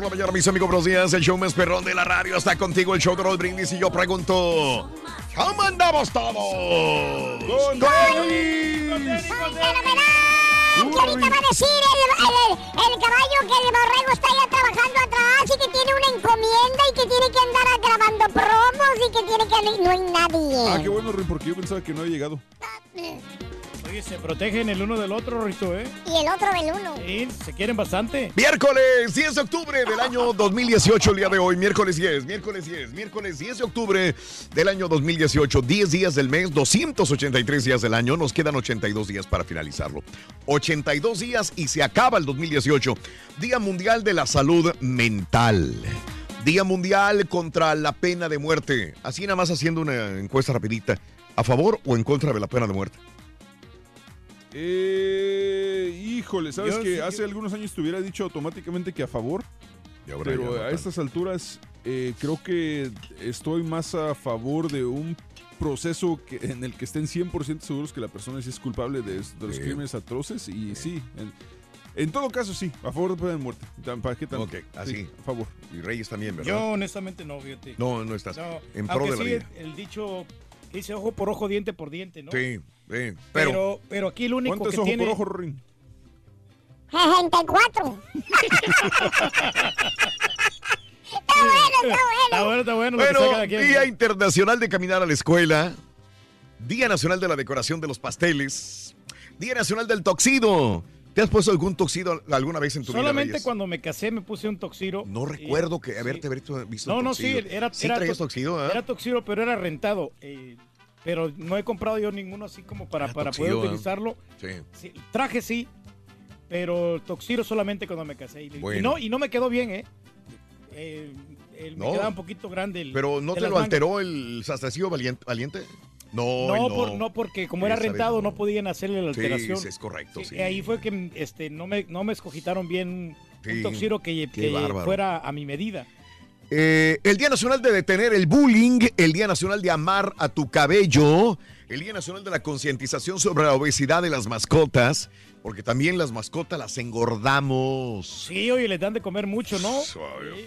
Por la mañana, mis amigos, buenos días. El show más perrón de la radio está contigo, el show de Raúl Brindis. Y yo pregunto: ¿Cómo andamos todos? ¡Con ¡Fenomenal! ¿Qué ahorita va a decir el, el- el caballo que el borrego está ya trabajando atrás y que tiene una encomienda y que tiene que andar grabando promos y que tiene que... No hay nadie. Ah, qué bueno, Rin, porque yo pensaba que no había llegado. Oye, se protegen el uno del otro, Rito, ¿eh? Y el otro del uno. Sí, se quieren bastante. Miércoles 10 de octubre del año 2018, el día de hoy. Miércoles 10, miércoles 10, miércoles 10 de octubre del año 2018. 10 días del mes, 283 días del año. Nos quedan 82 días para finalizarlo. 82 días y se acaba el 2018. Día Mundial de la Salud Mental. Día Mundial contra la pena de muerte. Así nada más haciendo una encuesta rapidita. ¿A favor o en contra de la pena de muerte? Eh, híjole, ¿sabes Yo que sí hace que- algunos años te hubiera dicho automáticamente que a favor? Pero a estas alturas eh, creo que estoy más a favor de un proceso que, en el que estén 100% seguros que la persona sí es culpable de, de los Sí. crímenes atroces y sí, en, en todo caso sí, a favor de pena de muerte. ¿Para qué tanto? Ok, así. Sí, a favor. Y Reyes también, ¿verdad? Yo honestamente no, fíjate. No, no estás. No, en pro de la sí, vida. el dicho dice ojo por ojo, diente por diente, ¿no? Sí, sí, pero, Pero, pero aquí el único ¿Cuánto que tiene... por ojo, Rin? 64. está bueno, está bueno. Está bueno, está bueno. que. Día Internacional de Caminar a la Escuela, Día Nacional de la Decoración de los Pasteles, Día Nacional del Toxido. ¿Te has puesto algún toxido alguna vez en tu vida? Solamente cuando me casé me puse un toxiro. No y- recuerdo que sí. haberte visto, visto No, no, sí, toxido. era, ¿Sí era traías toxido? Era toxiro, pero era rentado. eh, pero no he comprado yo ninguno así como para, Era para toxido, poder ¿ah? utilizarlo. Sí. Sí, traje sí, pero toxiro solamente cuando me casé. Y, no, y no me quedó bien, ¿eh? Eh, eh, me No. quedaba un poquito grande el. ¿Pero no te lo mangas. alteró el sastrecillo valiente? valiente? No, No, no. por- no, porque como era rentado no. no podían hacerle la alteración. sí, es correcto, sí. Ahí fue que este, no, me, no me escogitaron bien un toxiro que, que fuera a mi medida. Eh, el Día Nacional de Detener el Bullying, el Día Nacional de Amar a tu Cabello, el Día Nacional de la Concientización sobre la Obesidad de las Mascotas, porque también las mascotas las engordamos. Sí, oye, les dan de comer mucho, ¿no?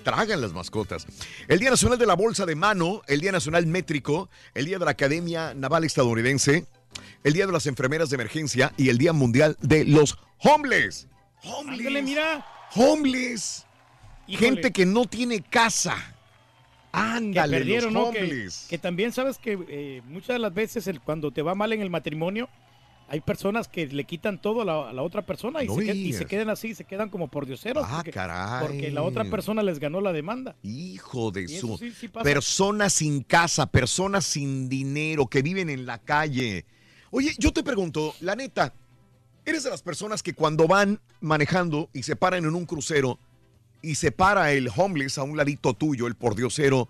Tragan las mascotas. El Día Nacional de la Bolsa de Mano, el Día Nacional Métrico, el Día de la Academia Naval Estadounidense, el Día de las Enfermeras de Emergencia y el Día Mundial de los Homeless. Ándale, mira. Homeless. Híjole. Gente que no tiene casa. que Ándale, perdieron, los ¿no? Que, que tambias sabes que eh, muchas de las veces el- cuando te va mal en el matrimonio, hay personas que le quitan todo a la, a la otra persona y, No se, qued- y se quedan así, se quedan como por dioseros. Ah, porque, caray. porque la otra persona les ganó la demanda. Hijo de Y su. sí, sí pasa. personas sin casa, personas sin dinero, que viven en la calle. Oye, yo te pregunto, la neta, ¿eres de las personas que cuando van manejando y se paran en un crucero y se para el homeless a un ladito tuyo, el pordiosero,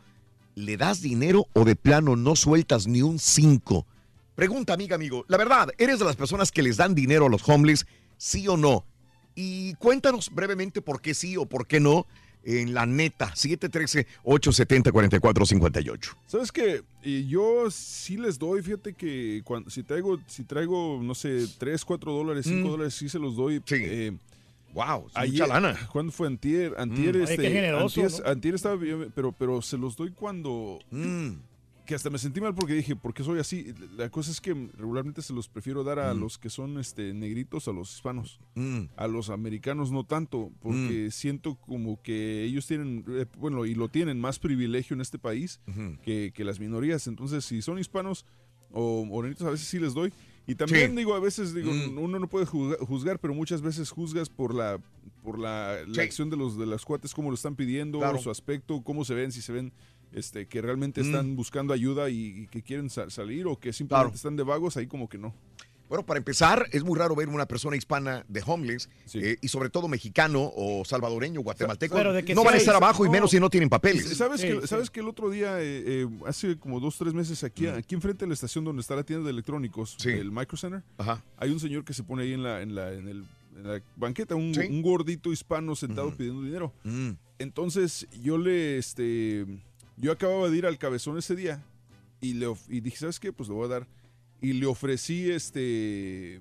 ¿le das dinero o de plano no sueltas ni un cinco? Pregunta, amiga, amigo. La verdad, ¿eres de las personas que les dan dinero a los homeless, sí o no? Y cuéntanos brevemente por qué sí o por qué no en la neta, 713-870-4458. ¿Sabes qué? Y yo sí les doy, fíjate que cuando, si traigo, si traigo, no sé, 3, 4 dólares, 5 Mm. dólares, sí se los doy. Sí. Eh, Wow, ayer- mucha lana. ¿Cuándo fue? Antier. Antier, Mm. Oye, este, qué generoso, antier, ¿no? antier estaba bien, pero, pero se los doy cuando... Mm, Que hasta me sentí mal porque dije, ¿por qué soy así? La cosa es que regularmente se los prefiero dar a Mm. los que son este, negritos, a los hispanos. mm, A los americanos no tanto, porque siento como que ellos tienen, eh, bueno, y lo tienen más privilegio en este país que, que las minorías. Entonces, si son hispanos o morenitos, a veces sí les doy. Y también Sí. digo, a veces digo, Mm. uno no puede juzga- juzgar, pero muchas veces juzgas por la por la, la acción de los de las cuates, cómo lo están pidiendo, Claro. su aspecto, cómo se ven, si se ven este que realmente Mm. están buscando ayuda y, y que quieren sa- salir o que simplemente Claro. están de vagos, ahí como que no. Bueno, para empezar, es muy raro ver una persona hispana de homeless Sí. eh, y sobre todo mexicano o salvadoreño, guatemalteco. Pero de que no sí van a estar abajo y no. menos si no tienen papeles. ¿Sabes, Sí, que, sí. ¿Sabes que el otro día, eh, eh, hace como dos, tres meses aquí, Mm. aquí enfrente de la estación donde está la tienda de electrónicos, Sí. el Micro Center, Ajá. hay un señor que se pone ahí en la, en la, en el- en la banqueta, un, Sí. un gordito hispano sentado Ujú. pidiendo dinero. Mm, Entonces yo le, este, yo acababa de ir al cabezón ese día y le of- y dije, ¿sabes qué? Pues le voy a dar. Y le ofrecí, este,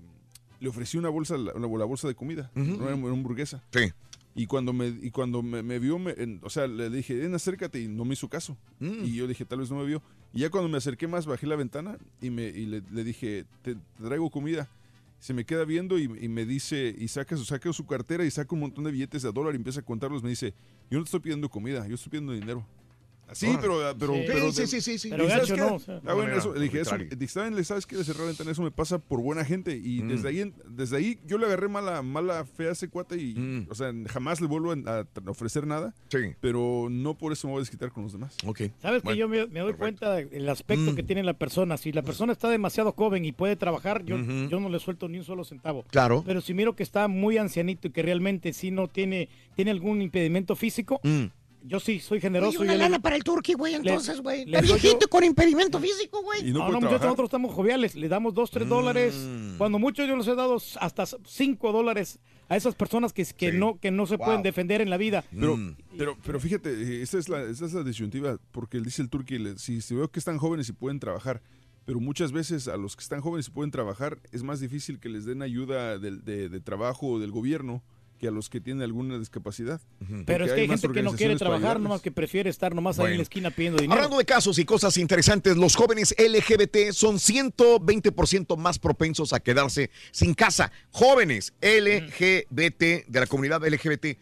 le ofrecí una bolsa, la bolsa de comida, Ujú. una, una hamburguesa. sí. Y cuando me, y cuando me, me vio, me- en- o sea, le dije, ven, acércate, y no me hizo caso. Mm. Y yo dije, tal vez no me vio. Y ya cuando me acerqué más, bajé la ventana y, me, y le, le dije, te, te traigo comida. Se me queda viendo y, y me dice, y saca su, saca su cartera y saca un montón de billetes de dólar y empieza a contarlos. Me dice, yo no te estoy pidiendo comida, yo estoy pidiendo dinero. Así, Órale. pero, pero, Sí. pero, sí, sí, sí, sí. Pero ¿Y sabes gacho qué? no, o sea. Ah, bueno, No, eso, dije, eso, dije, sabes que de cerrar la ventana, eso me pasa por buena gente. Y Mm. desde ahí, en- desde ahí yo le agarré mala, mala fe a ese cuate y, Mm. o sea, jamás le vuelvo a, ofrecer nada, Sí. pero no por eso me voy a desquitar con los demás. Ok. Sabes Bueno, que yo me, me doy perfecto. cuenta del aspecto Mm. que tiene la persona. Si la persona está demasiado joven y puede trabajar, yo, yo no le suelto ni un solo centavo. Claro. Pero si miro que está muy ancianito y que realmente sí no tiene, tiene algún impedimento físico, Mm. Yo sí soy Oye, generoso. una yo le- lana para el turqui, güey, entonces, güey. le Está doy viejito yo- con impedimento físico, güey. Y no, No, puede no, muchachos, trabajar. nosotros estamos joviales. Le damos dos, tres dólares. Mm. Cuando mucho yo les he dado hasta cinco dólares a esas personas que, que, Sí. no, que no se Wow. pueden defender en la vida. Pero, Mm. pero, pero fíjate, esa es la, esa es la disyuntiva, porque él dice el turqui, si, si veo que están jóvenes y pueden trabajar, pero muchas veces a los que están jóvenes y pueden trabajar es más difícil que les den ayuda del- de, de trabajo o del gobierno que a los que tienen alguna discapacidad. Pero Porque es que hay gente que no quiere trabajar, nomás que prefiere estar nomás ahí en Bueno. la esquina pidiendo dinero. Hablando de casos y cosas interesantes, los jóvenes LGBT son 120% más propensos a quedarse sin casa. Jóvenes LGBT de la comunidad LGBT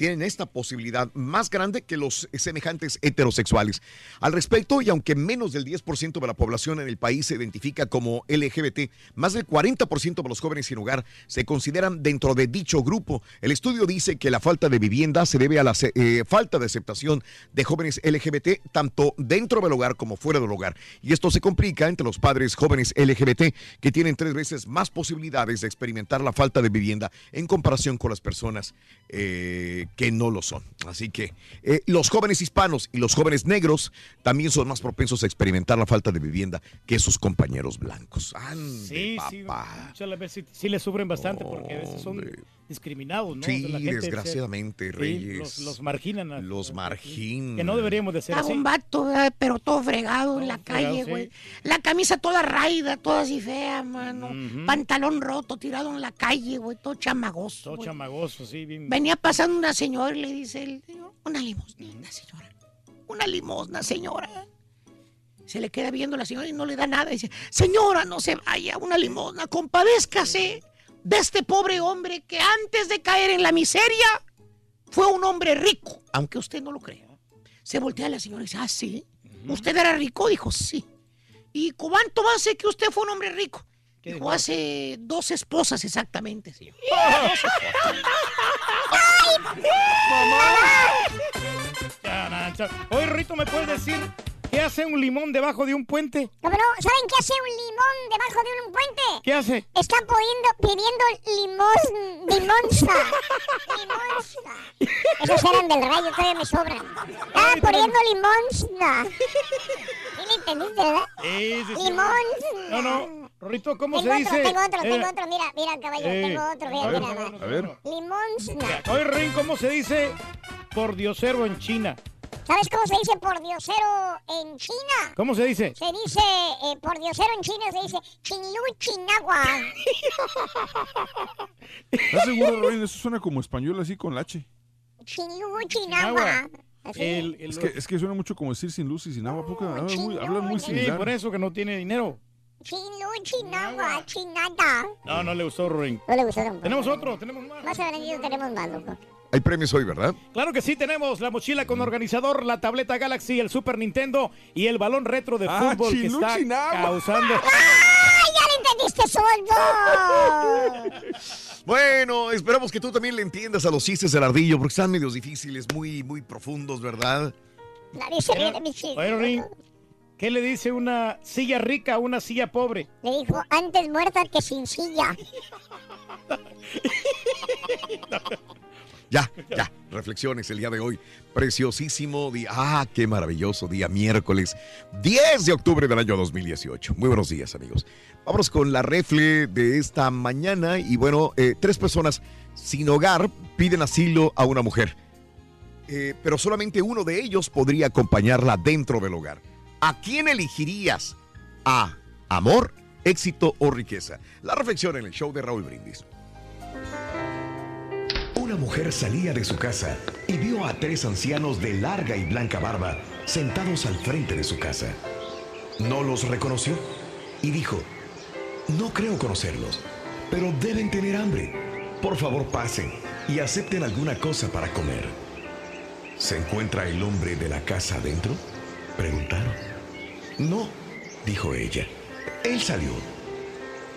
tienen esta posibilidad más grande que los semejantes heterosexuales. Al respecto, y aunque menos del 10% de la población en el país se identifica como LGBT, más del 40% de los jóvenes sin hogar se consideran dentro de dicho grupo. El estudio dice que la falta de vivienda se debe a la eh, falta de aceptación de jóvenes LGBT tanto dentro del hogar como fuera del hogar. Y esto se complica entre los padres jóvenes LGBT que tienen tres veces más posibilidades de experimentar la falta de vivienda en comparación con las personas eh, que no lo son. Así que eh, los jóvenes hispanos y los jóvenes negros también son más propensos a experimentar la falta de vivienda que sus compañeros blancos. Ande, Sí, sí, muchas veces sí, sí le sufren bastante porque a veces son. Discriminados, ¿no? Sí, O sea, la gente se- desgraciadamente, Reyes. los, los marginan. a- Los marginan. Que no deberíamos de ser así. un vato, ¿verdad? pero todo fregado en la fregado, calle, sí. güey. La camisa toda raída, toda así fea, mano. Pantalón roto, tirado en la calle, güey. Todo chamagoso. Todo chamagoso, sí, bien. Venía pasando una señora y le dice, él, una limosna, señora. Una limosna, señora. Se le queda viendo la señora y no le da nada. Dice, señora, no se vaya, una limosna, compadézcase de este pobre hombre que antes de caer en la miseria fue un hombre rico, aunque usted no lo crea. Se voltea la señora y dice, ah, sí. ¿Usted era rico? Dijo, sí. ¿Y cuánto hace que usted fue un hombre rico? ¿Qué Dijo, dijo? hace dos esposas exactamente, señor. Charancha. Oye, Rito, ¿me puedes decir qué hace un limón debajo de un puente? ¿Cómo no? ¿Saben qué hace un limón debajo de un puente? ¿Qué hace? Está pidiendo, pidiendo limos, limonza. limonza. Esos eran del rayo, todavía me sobran. Estaba pidiendo limonza. ¿Sí le entendiste, verdad? Sí, sí, sí. Limón. No, no. Rito, ¿cómo Tengo se otro, dice? tengo otro, Eh, tengo otro. Mira, mira, caballo, eh, tengo otro. a Mira, ver, mira, mira. A ver. Limonza. Oye, Rin, ¿cómo se dice por diosero en China? ¿Sabes cómo se dice por diosero en China? ¿Cómo se dice? Se dice, eh, por diosero en China se dice chinlu chinagua. ¿Estás seguro, Roy? Eso suena como español así con la H. Chinlu chinagua. El, el- Es que, es que suena mucho como decir sin luz y sin agua. ¿a poco? Hablan muy, hablan muy Sí, similar. por eso que no tiene dinero. Chinlu chinagua, chinada. No, no le gustó, Rin. No le gustaron. Tenemos otro, tenemos más. Más adelante tenemos más, loco. Hay premios hoy, ¿verdad? Claro que sí, tenemos la mochila con organizador, la tableta Galaxy, el Super Nintendo y el balón retro de Ah, fútbol que está causando. ¡Ay, ya le entendiste, soldo! Bueno, esperamos que tú también le entiendas a los chistes del ardillo, porque están medios difíciles, muy, muy profundos, ¿verdad? Nadie se ríe de mis chistes. ¿qué le dice una silla rica a una silla pobre? Le dijo, antes muerta que sin silla. Ya, ya, reflexiones el día de hoy. Preciosísimo día. Ah, qué maravilloso día, miércoles 10 de octubre del año 2018. Muy buenos días, amigos. Vámonos con la refle de esta mañana. Y bueno, eh, tres personas sin hogar piden asilo a una mujer. Eh, pero solamente uno de ellos podría acompañarla dentro del hogar. ¿A quién elegirías? ¿A amor, éxito o riqueza? La reflexión en el show de Raúl Brindis. Una mujer salía de su casa y vio a tres ancianos de larga y blanca barba sentados al frente de su casa. No los reconoció y dijo, no creo conocerlos, pero deben tener hambre. Por favor pasen y acepten alguna cosa para comer. ¿Se encuentra el hombre de la casa adentro? Preguntaron. No, dijo ella. Él salió.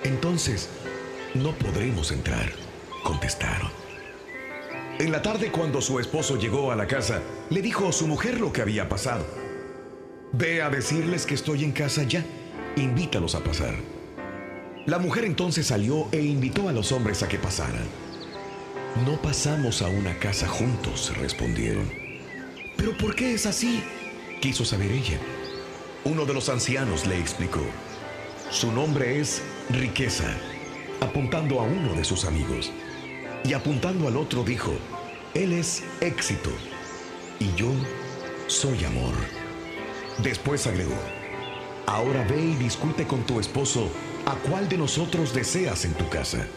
Entonces, no podremos entrar, contestaron. En la tarde, cuando su esposo llegó a la casa, le dijo a su mujer lo que había pasado. Ve a decirles que estoy en casa ya. Invítalos a pasar. La mujer entonces salió e invitó a los hombres a que pasaran. No pasamos a una casa juntos, respondieron. ¿Pero por qué es así? quiso saber ella. Uno de los ancianos le explicó. Su nombre es Riqueza, apuntando a uno de sus amigos. Y apuntando al otro dijo, Él es éxito y yo soy amor. Después agregó, ahora ve y discute con tu esposo a cuál de nosotros deseas en tu casa.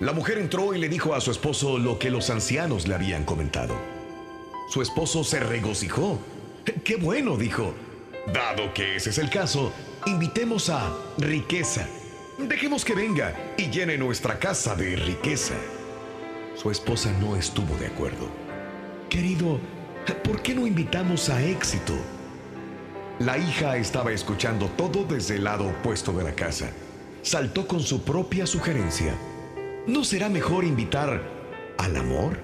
La mujer entró y le dijo a su esposo lo que los ancianos le habían comentado. Su esposo se regocijó. ¡Qué bueno! dijo. Dado que ese es el caso, invitemos a riqueza. Dejemos que venga y llene nuestra casa de riqueza. Su esposa no estuvo de acuerdo. Querido, ¿por qué no invitamos a éxito? La hija estaba escuchando todo desde el lado opuesto de la casa. Saltó con su propia sugerencia. ¿No será mejor invitar al amor?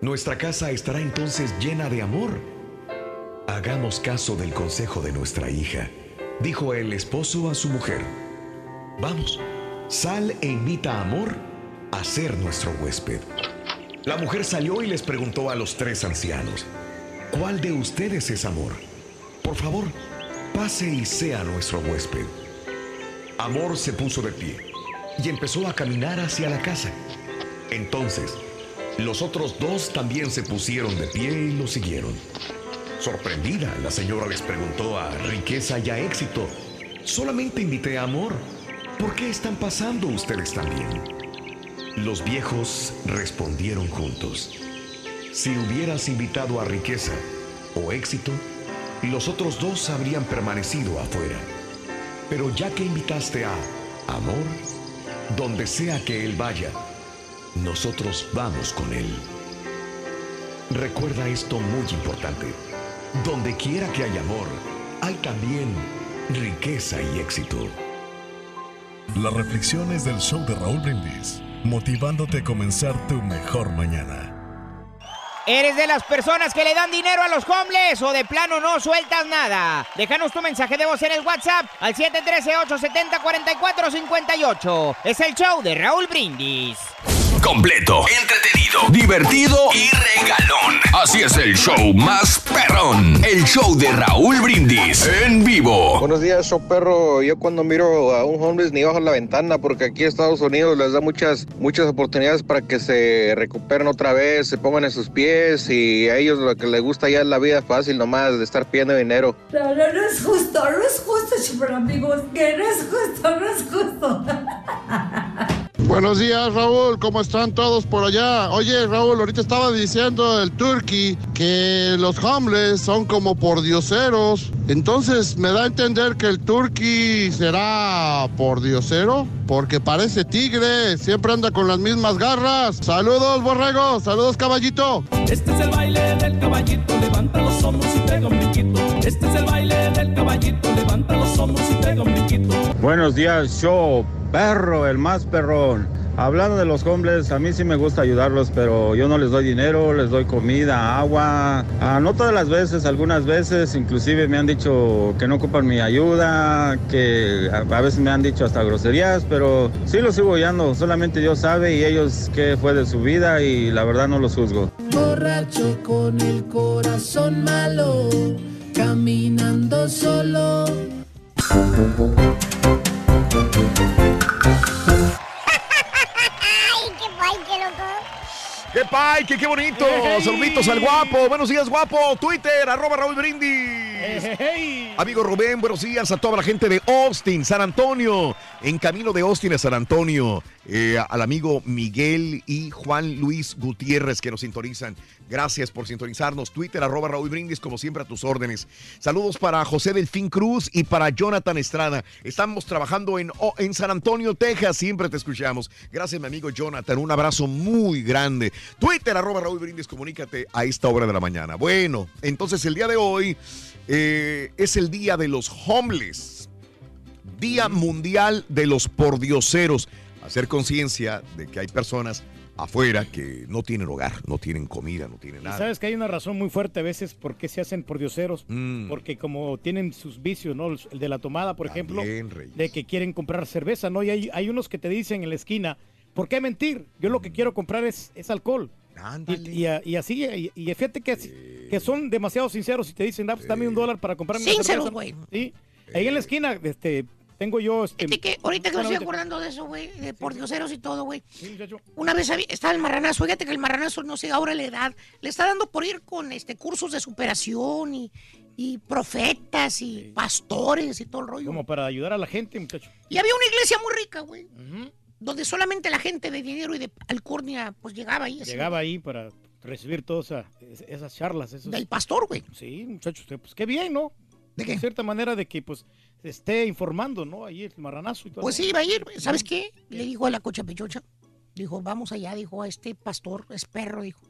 Nuestra casa estará entonces llena de amor. Hagamos caso del consejo de nuestra hija, dijo el esposo a su mujer. Vamos, sal e invita a amor a ser nuestro huésped. La mujer salió y les preguntó a los tres ancianos, ¿cuál de ustedes es amor? Por favor, pase y sea nuestro huésped. Amor se puso de pie y empezó a caminar hacia la casa. Entonces, los otros dos también se pusieron de pie y lo siguieron. Sorprendida, la señora les preguntó a riqueza y a éxito, solamente invité a amor. ¿Por qué están pasando ustedes también? Los viejos respondieron juntos. Si hubieras invitado a riqueza o éxito, los otros dos habrían permanecido afuera. Pero ya que invitaste a amor, donde sea que él vaya, nosotros vamos con él. Recuerda esto muy importante. Donde quiera que haya amor, hay también riqueza y éxito. Las reflexiones del show de Raúl Brindis, motivándote a comenzar tu mejor mañana. ¿Eres de las personas que le dan dinero a los homeless o de plano no sueltas nada? Déjanos tu mensaje de voz en el WhatsApp al 713-870-4458. Es el show de Raúl Brindis. Completo, entretenido, divertido y regalón. Así es el show más perrón. El show de Raúl Brindis en vivo. Buenos días, show perro. Yo cuando miro a un homeless ni bajo la ventana porque aquí Estados Unidos les da muchas, muchas oportunidades para que se recuperen otra vez, se pongan en sus pies y a ellos lo que les gusta ya es la vida fácil nomás de estar pidiendo dinero. No, no, no es justo, no es justo, super amigos, que no es justo, no es justo. Buenos días, Raúl. ¿Cómo están todos por allá? Oye, Raúl, ahorita estaba diciendo el Turkey que los homeless son como pordioseros. Entonces, ¿me da a entender que el Turkey será pordiosero? Porque parece tigre, siempre anda con las mismas garras. Saludos, borrego. Saludos, caballito. Este es el baile del caballito, levanta los hombros y pega un brinquito. Este es el baile levanta los hombros y pega un brinquito. Buenos días, show perro, el más perrón. Hablando de los hombres, a mí sí me gusta ayudarlos, pero yo no les doy dinero, les doy comida, agua. Ah, no todas las veces, algunas veces, inclusive me han dicho que no ocupan mi ayuda, que a, veces me han dicho hasta groserías, pero sí los sigo ayudando. Solamente Dios sabe y ellos qué fue de su vida y la verdad no los juzgo. Borracho con el corazón malo, caminando solo. ¡Ay, qué guay, qué loco! ¡Qué pay, qué, qué bonito! Saluditos al guapo. Buenos días, guapo. Twitter, arroba Raúl Brindis. Amigo Rubén, buenos días a toda la gente de Austin, San Antonio. En camino de Austin a San Antonio. Eh, al amigo Miguel y Juan Luis Gutiérrez que nos sintonizan. Gracias por sintonizarnos. Twitter, arroba Raúl Brindis, como siempre a tus órdenes. Saludos para José Delfín Cruz y para Jonathan Estrada. Estamos trabajando en, en San Antonio, Texas. Siempre te escuchamos. Gracias, mi amigo Jonathan. Un abrazo muy grande. Twitter, arroba Raúl Brindis, comunícate a esta hora de la mañana. Bueno, entonces el día de hoy eh, es el día de los homeless. Día Mundial de los Pordioseros. Hacer conciencia de que hay personas afuera que no tienen hogar, no tienen comida, no tienen Y nada. sabes que hay una razón muy fuerte a veces por qué se hacen por dioseros. Mm. Porque como tienen sus vicios, ¿no? El de la tomada, por ejemplo, Reyes. de que quieren comprar cerveza, ¿no? Y hay, hay unos que te dicen en la esquina, ¿por qué mentir? Yo lo que quiero comprar es, es alcohol. Y, y a- y así, y, y fíjate que, que son demasiado sinceros y te dicen, ah, pues dame un dólar para comprarme una Sinceros, cerveza". güey. Sí. Ahí en la esquina, este, tengo yo, este... Fíjate que ahorita que me estoy acordando de eso, güey, de por dioseros y todo, güey. Una vez había- estaba el marranazo, fíjate que el marranazo, no sé ahora la edad, le está dando por ir con este cursos de superación y, y profetas y pastores y todo el rollo. Como para ayudar a la gente, muchacho. Y había una iglesia muy rica, güey, donde solamente la gente de dinero y de alcurnia, pues llegaba ahí. así. Llegaba ahí para recibir todas esa- esas charlas. Esos... Del pastor, güey. Sí, muchachos, pues qué bien, ¿no? ¿De qué? cierta manera de que, pues, esté informando, ¿no? Ahí el marranazo y todo. Pues sí, iba a ir. ¿Sabes qué? Le dijo a la cocha pechocha. Dijo, vamos allá, dijo a este pastor, es perro, dijo.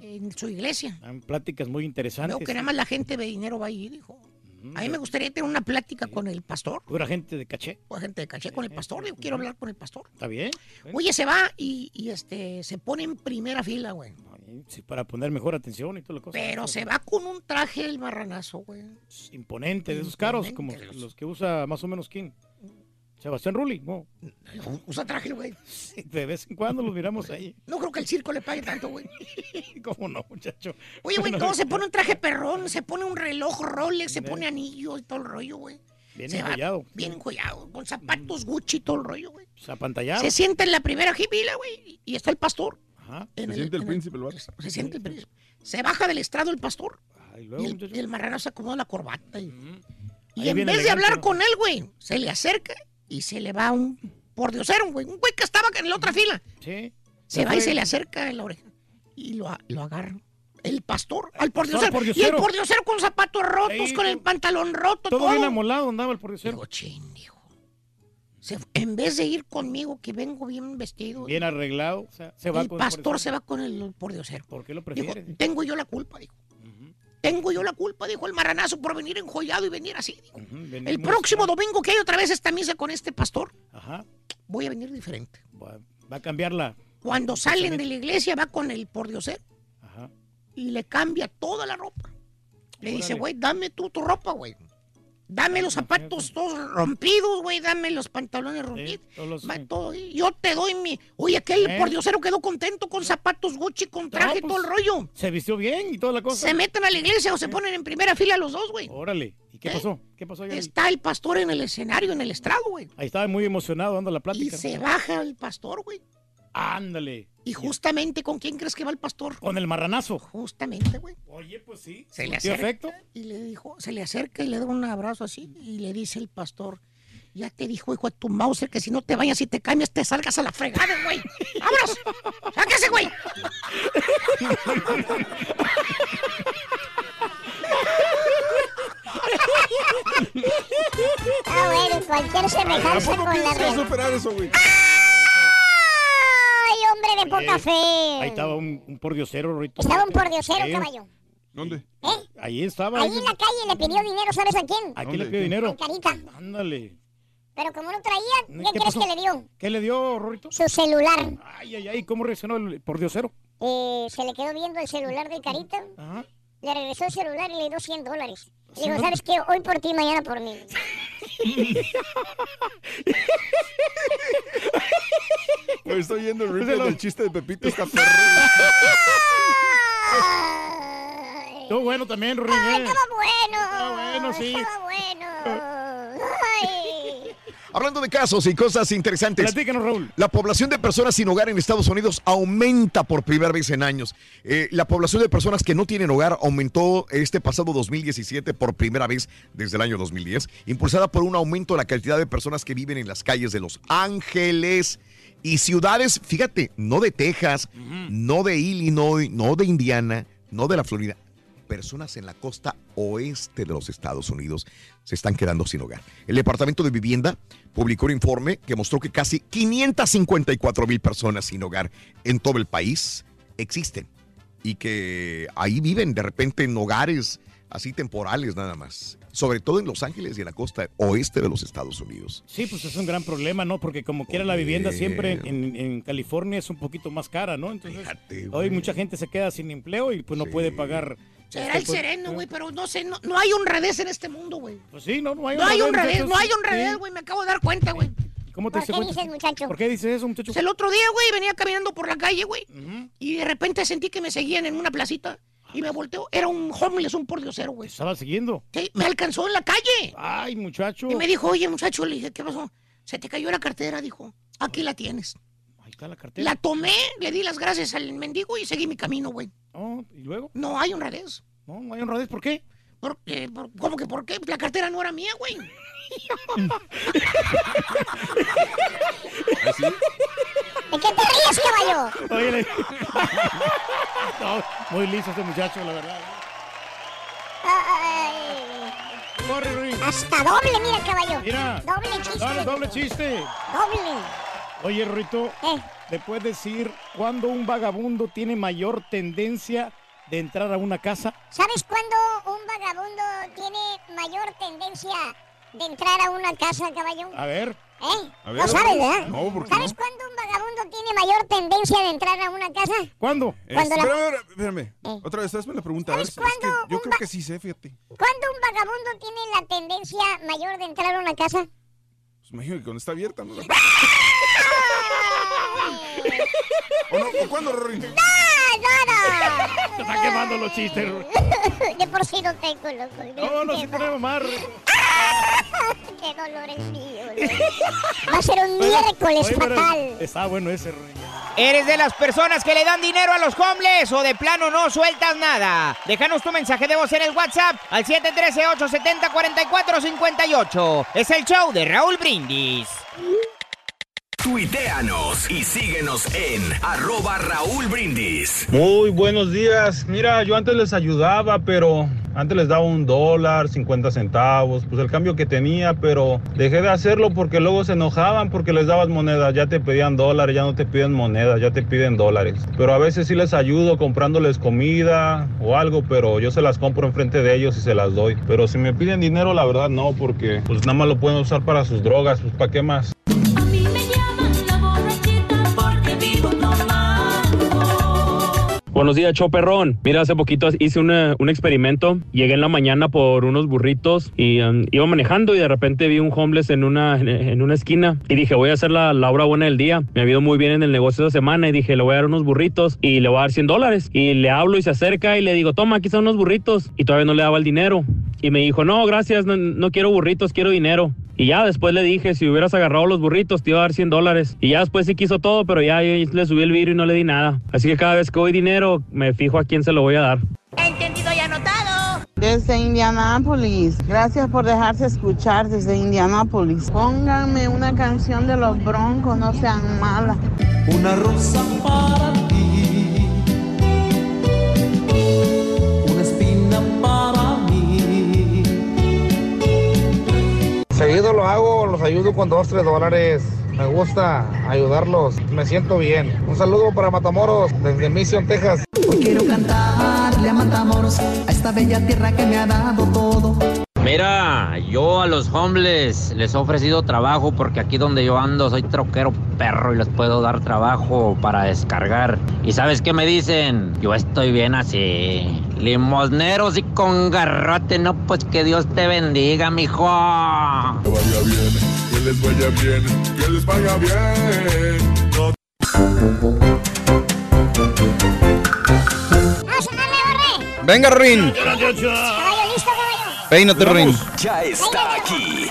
En su iglesia. Han pláticas muy interesantes. Veo que nada más la gente de dinero va a ir, dijo. A mí me gustaría tener una plática con el pastor. Pura gente de caché. Pura gente de caché con el pastor. Digo, quiero hablar con el pastor. ¿Está bien? Oye, se va y, y, este se pone en primera fila, güey. Sí, para poner mejor atención y toda la cosa. Pero se va con un traje el marranazo, güey. Imponente, de esos caros, como los que usa más o menos quién. Sebastián Rulli, no. Usa traje, güey. De vez en cuando los miramos ahí. No creo que el circo le pague tanto, güey. ¿Cómo no, muchacho? Oye, güey, no, se pone un traje perrón, se pone un reloj Rolex, se pone anillo y todo el rollo, güey. Bien Se enjollado. Bien enjollado, con zapatos Gucci y todo el rollo, güey. Pues apantallado. Se sienta en la primera jibila, güey, y está el pastor. Ajá. En Se el- siente el príncipe, el vato. Se siente el príncipe. Se baja del estrado el pastor. Ay, Y luego, y el marrano se acomoda la corbata. Y, y Ahí en vez de hablar ¿no? con él, güey, se le acerca y se le va un pordiosero, güey. Un güey que estaba en la otra fila. Sí. Se va y se le acerca en la oreja. Y lo, lo agarra. El pastor al pordiosero. Y el pordiosero. pordiosero con zapatos rotos, Ahí, con el pantalón roto, todo. Todo bien amolado andaba el pordiosero. Digo, chin, dijo. Se- en vez de ir conmigo, que vengo bien vestido, Bien arreglado. O sea, se va el con pastor pordiosero. se va con el pordiosero. ¿Por qué lo Dijo, prefieres? tengo yo la culpa, dijo. Tengo yo la culpa, dijo el marranazo, por venir enjollado y venir así. El próximo domingo que hay otra vez esta misa con este pastor, Ajá. voy a venir diferente. Va, va a cambiarla. Cuando salen de la iglesia va con el pordiosero Ajá. y le cambia toda la ropa. Le dice, güey, dame tú tu ropa, güey. Dame los zapatos todos rompidos, güey. Dame los pantalones rompidos. todos los- Va todo. y Yo te doy mi. Oye, aquel Eh. pordiosero quedó contento con zapatos Gucci, con traje, No, todo el pues, rollo. Se vistió bien y toda la cosa. Se meten a la iglesia o se ponen en primera fila los dos, güey. Órale. ¿Y qué pasó? ¿Qué pasó? ahí? Está el pastor en el escenario, en el estrado, güey. Ahí estaba muy emocionado dando la Y plática. se baja el pastor, güey. Ándale. Y justamente, ¿con quién crees que va el pastor? Con el marranazo. Justamente, güey. Oye, pues sí. Se le ¿Surtió acerca efecto? y le dijo, se le acerca y le da un abrazo así y le dice el pastor, ya te dijo hijo de tu Mauser que si no te vayas y te cambias te salgas a la fregada, güey. ¡Vámonos! ¡Sáquese, güey! Ah, bueno, cualquier semejanza con la ¿Cómo realidad. superar eso, güey? ¡Ay, hombre de poca Ahí fe! estaba un, un pordiosero, Rito. Estaba un pordiosero, caballo. ¿Dónde? Ahí estaba. Ahí en la calle le pidió dinero, ¿sabes a quién? ¿A quién le pidió dinero? Al Carita. Ándale. Pero como no traía, ¿qué, ¿Qué crees pasó? que le dio? ¿Qué le dio, Rorito? Su celular. Ay, ay, ay, ¿cómo reaccionó el pordiosero? Eh, se le quedó viendo el celular del Carita. Ajá. Le regresó el celular y le dio 100 dólares. Le ¿100 dijo, ¿sabes qué? Hoy por ti, mañana por mí. Güey, estoy oyendo el replay lo- del chiste de Pepito, está perro. Estuvo bueno también, Rorín. ¡Ay, estaba bueno! Estaba bueno, sí. Estaba bueno. Ay. Hablando de casos y cosas interesantes. Platícanos, Raúl. La población de personas sin hogar en Estados Unidos aumenta por primera vez en años. Eh, la población de personas que no tienen hogar aumentó este pasado 2017 por primera vez desde el año 2010, impulsada por un aumento en la cantidad de personas que viven en las calles de Los Ángeles y ciudades, fíjate, no de Texas, no de Illinois, no de Indiana, no de la Florida. Personas en la costa oeste de los Estados Unidos se están quedando sin hogar. El Departamento de Vivienda publicó un informe que mostró que casi 554 mil personas sin hogar en todo el país existen y que ahí viven de repente en hogares así temporales nada más, sobre todo en Los Ángeles y en la costa oeste de los Estados Unidos. Sí, pues es un gran problema, ¿no? Porque como quiera la vivienda siempre en, en California es un poquito más cara, ¿no? Entonces, hoy mucha gente se queda sin empleo y pues no puede pagar. Será este, el pues, sereno, güey, pero no sé, no, no hay honradez en este mundo, güey. Pues sí, no, no hay No hay honradez, no hay honradez, güey, me acabo de dar cuenta, güey. ¿Cómo te ¿Por qué cuenta? dices, muchacho? ¿Por qué dices eso, muchacho? Pues el otro día, güey, venía caminando por la calle, güey, y de repente sentí que me seguían en una placita y me volteo. Era un homeless, un pordiosero, güey. Estaba siguiendo. Sí, me alcanzó en la calle. Ay, muchacho. Y me dijo, oye, muchacho, le dije, ¿qué pasó? Se te cayó la cartera, dijo. Aquí la tienes. La cartera. La tomé, le di las gracias al mendigo y seguí mi camino, güey. Oh, ¿Y luego? No hay honradez. No, no hay honradez. ¿Por qué? Porque, por- ¿Cómo que por qué? La cartera no era mía, güey. ¿De qué te ríes, caballo? Oye, le- No, muy listo este muchacho, la verdad. Ay. Corre. Hasta doble, mira, caballo. Mira. Doble chiste. Dale, doble chiste. Doble. Oye, Rito, Eh. ¿me puedes decir cuándo un vagabundo tiene mayor tendencia de entrar a una casa? ¿Sabes cuándo un vagabundo tiene mayor tendencia de entrar a una casa, caballo? A ver. ¿Eh? A ver, no sabes. ¿verdad? No, ¿por qué ¿Sabes no? cuándo un vagabundo tiene mayor tendencia de entrar a una casa? ¿Cuándo? Cuando la- Espérame, espérame. Otra vez, hazme la pregunta. A ver, es que yo creo que sí sé, fíjate. ¿Cuándo un vagabundo tiene la tendencia mayor de entrar a una casa? Pues imagino que cuando está abierta, ¿no? ¿O no? ¿O cuándo, Rory? ¡No, no, Te está quemando los chistes, Ruin. no! De por sí no tengo, loco. No, no, si ponemos más, Rito. ¡Qué dolor el mío! loco. Va a ser un miércoles Oye, pero fatal. Está bueno ese, Ruin. ¿Eres de las personas que le dan dinero a los homeless o de plano no sueltas nada? Déjanos tu mensaje de voz en el WhatsApp al 713-870-4458. Es el show de Raúl Brindis. Tuiteanos y síguenos en arroba Raúl Brindis. Muy buenos días. Mira, yo antes les ayudaba, pero antes les daba un dólar, 50 centavos, pues el cambio que tenía, pero dejé de hacerlo porque luego se enojaban porque les dabas monedas, ya te pedían dólares, ya no te piden monedas, ya te piden dólares. Pero a veces sí les ayudo comprándoles comida o algo, pero yo se las compro enfrente de ellos y se las doy. Pero si me piden dinero, la verdad no, porque pues nada más lo pueden usar para sus drogas, pues ¿para qué más? Buenos días, Choperrón. Mira, hace poquito hice una- un experimento. Llegué en la mañana por unos burritos y um, iba manejando y de repente vi un homeless en una, en, una esquina y dije, voy a hacer la, la hora buena del día. Me ha ido muy bien en el negocio esta semana y dije, le voy a dar unos burritos y le voy a dar 100 dólares. Y le hablo y se acerca y le digo, toma, aquí están unos burritos. Y todavía no le daba el dinero. Y me dijo, no, gracias, no, no quiero burritos, quiero dinero. Y ya después le dije, si hubieras agarrado los burritos, te iba a dar 100 dólares. Y ya después sí quiso todo, pero ya le subí el vidrio y no le di nada. Así que cada vez que doy dinero, me fijo a quién se lo voy a dar. Entendido y anotado. Desde Indianápolis. Gracias por dejarse escuchar desde Indianápolis. Pónganme una canción de los Broncos, no sean malas. Una rosa para ti, una espina para mí. Seguido lo hago, los ayudo con dos, tres dólares. Me gusta ayudarlos, me siento bien. Un saludo para Matamoros desde Mission, Texas. Quiero cantarle a Matamoros, a esta bella tierra que me ha dado todo. Mira, yo a los homeless les he ofrecido trabajo porque aquí donde yo ando soy troquero perro y les puedo dar trabajo para descargar. ¿Y sabes qué me dicen? Yo estoy bien así. Limosneros y con garrote, no, pues que Dios te bendiga, mijo. Que vaya bien, les vaya bien, que les vaya bien. No- Venga, Rin. Peínate, Rin. Ya está aquí.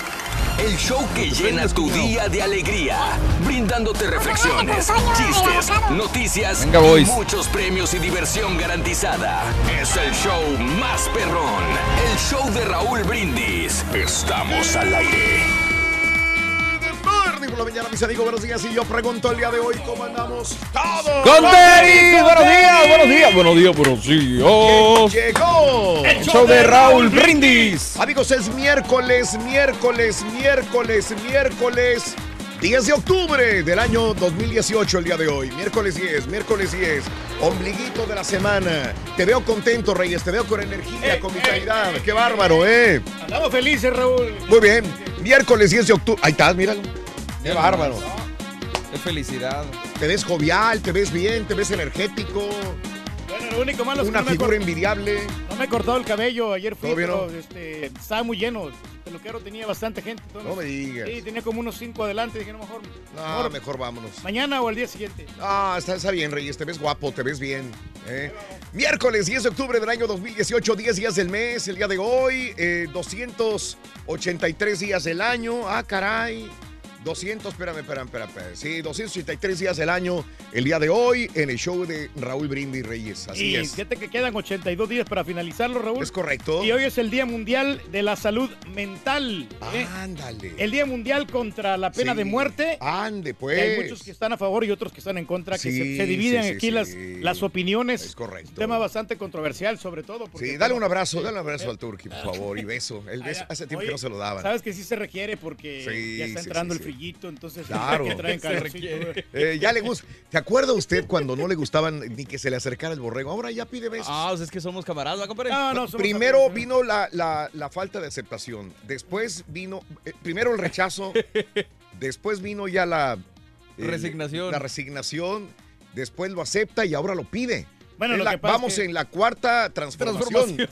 El show que llena tu día de alegría, brindándote reflexiones, chistes, noticias Venga, y boys. muchos premios y diversión garantizada. Es el show más perrón, el show de Raúl Brindis. Estamos al aire. Morning por la mañana, mis amigos, buenos días. Y yo pregunto el día de hoy, ¿cómo andamos? ¡Todos! ¡Con Terry! ¡Buenos días! ¡Buenos días! ¡Buenos días! ¡Buenos días! Llegó El show de Raúl Brindis. Amigos, es miércoles, miércoles, miércoles, miércoles 10 de octubre del año 2018, el día de hoy. Miércoles 10, miércoles 10, ombliguito de la semana. Te veo contento, Reyes, te veo con energía, con vitalidad. ¡Qué bárbaro, eh! Andamos felices, Raúl. Muy bien, miércoles 10 de octubre. Ahí estás, míralo. ¡Qué bárbaro! ¡Qué felicidad! Te ves jovial, te ves bien, te ves energético. Bueno, lo único malo es que Una no me, figura envidiable. no me he cortado el cabello. Ayer fui, ¿Todo bien, pero no? este, estaba muy lleno. El peluquero tenía bastante gente. entonces- No me digas. Sí, tenía como unos cinco adelante. Dije, no, mejor, No, mejor vámonos. mañana o al día siguiente. Ah, está, está bien, Reyes, te ves guapo, te ves bien. ¿eh? Miércoles 10 de octubre del año 2018, 10 días del mes, el día de hoy, eh, 283 días del año. Ah, caray. 200, espérame, espérame, espérame, espérame. Sí, 283 días del año, el día de hoy, en el show de Raúl Brindis Reyes. Así y es. fíjate que quedan 82 días para finalizarlo, Raúl. Es correcto. Y hoy es el Día Mundial de la Salud Mental. ¿eh? Ándale. El Día Mundial contra la pena Sí. de muerte. Ande, pues. Que hay muchos que están a favor y otros que están en contra, que Sí, se, se dividen sí, aquí. Las, las opiniones. Es correcto. Un tema bastante controversial, sobre todo. porque- Sí, dale un abrazo, dale un abrazo al Turqui, por favor, y beso. El beso hace tiempo Oye, que no se lo daban. Sabes que sí se requiere porque ya está entrando el sí. Frillito, entonces Claro. que traen Se calorcito. Eh, ya le gusta. ¿Te acuerda usted cuando no le gustaban ni que se le acercara el borrego? Ahora ya pide besos. Ah, o sea, es que somos camaradas, ¿va, compadre? Primero vino la, la- la falta de aceptación. Después vino. eh, primero el rechazo. después vino ya la. Resignación. La resignación. Después lo acepta y ahora lo pide. Bueno, Es lo la- que pasa vamos es que- en la cuarta transformación. Sí.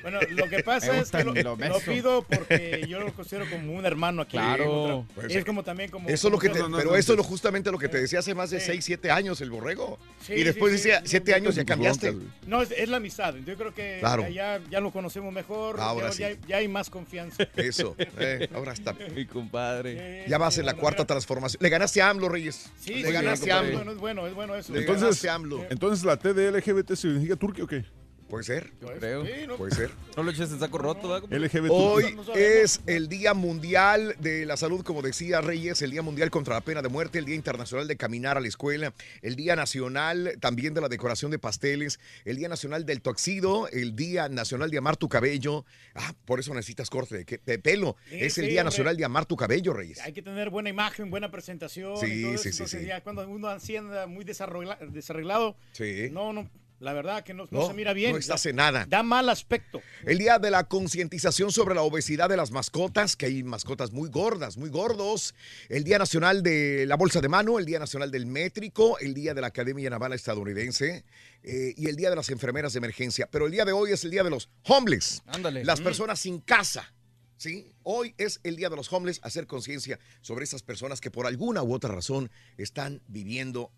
Bueno, lo que pasa es que lo, lo pido porque yo lo considero como un hermano aquí. Claro. Pues, es como también como... Eso es lo que te- como- no, no, pero no, eso es justamente lo que te decía hace más de 6, 7 años el borrego. Sí, y después sí, dice sí. 7 años ya cambiaste. No, es, es la amistad. Yo creo que Claro. ya, ya lo conocemos mejor. Ahora ya, sí. ya- ya hay más confianza. Eso. eh, ahora está. Mi compadre. Ya vas en la cuarta transformación. Le ganaste a AMLO, Reyes. Sí, Le sí, ganaste a AMLO. bueno, es bueno, es bueno eso. Le Entonces, ganaste a AMLO. entonces la T de LGBT significa Turquía o qué? Puede ser. Yo creo. Puede ser. No lo eches en saco roto, ¿verdad? Hoy es el Día Mundial de la Salud, como decía Reyes, el Día Mundial contra la Pena de Muerte, el Día Internacional de Caminar a la Escuela, el Día Nacional también de la Decoración de Pasteles, el Día Nacional del Toxido, el Día Nacional de Amar tu Cabello. Ah, por eso necesitas corte de, que- de pelo. Sí, es el sí, Día hombre. Nacional de Amar tu Cabello, Reyes. Hay que tener buena imagen, buena presentación. Sí, y todo eso. sí, sí, Entonces, sí. ya cuando uno anda muy desarregla- desarreglado, Sí. no, no, la verdad que no, no No, se mira bien. no estás en nada. Da mal aspecto. El día de la concientización sobre la obesidad de las mascotas, que hay mascotas muy gordas, muy gordos. El Día Nacional de la Bolsa de Mano, el Día Nacional del Métrico, el Día de la Academia Naval Estadounidense eh, y el Día de las Enfermeras de Emergencia. Pero el día de hoy es el Día de los homeless. Ándale. Las Mm. personas sin casa. ¿Sí? Hoy es el Día de los Homeless, hacer conciencia sobre esas personas que por alguna u otra razón están viviendo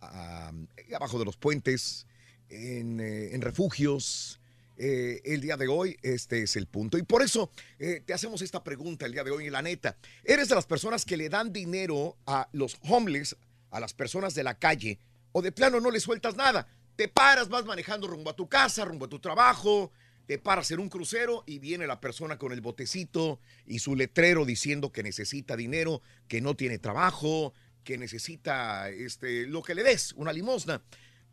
abajo de los puentes, en, eh, en refugios. Eh, el día de hoy, este es el punto. Y por eso eh, te hacemos esta pregunta el día de hoy. La neta, ¿eres de las personas que le dan dinero a los homeless, a las personas de la calle, o de plano no le sueltas nada? Te paras, vas manejando rumbo a tu casa, rumbo a tu trabajo, te paras en un crucero y viene la persona con el botecito y su letrero diciendo que necesita dinero, que no tiene trabajo, que necesita este, lo que le des, una limosna.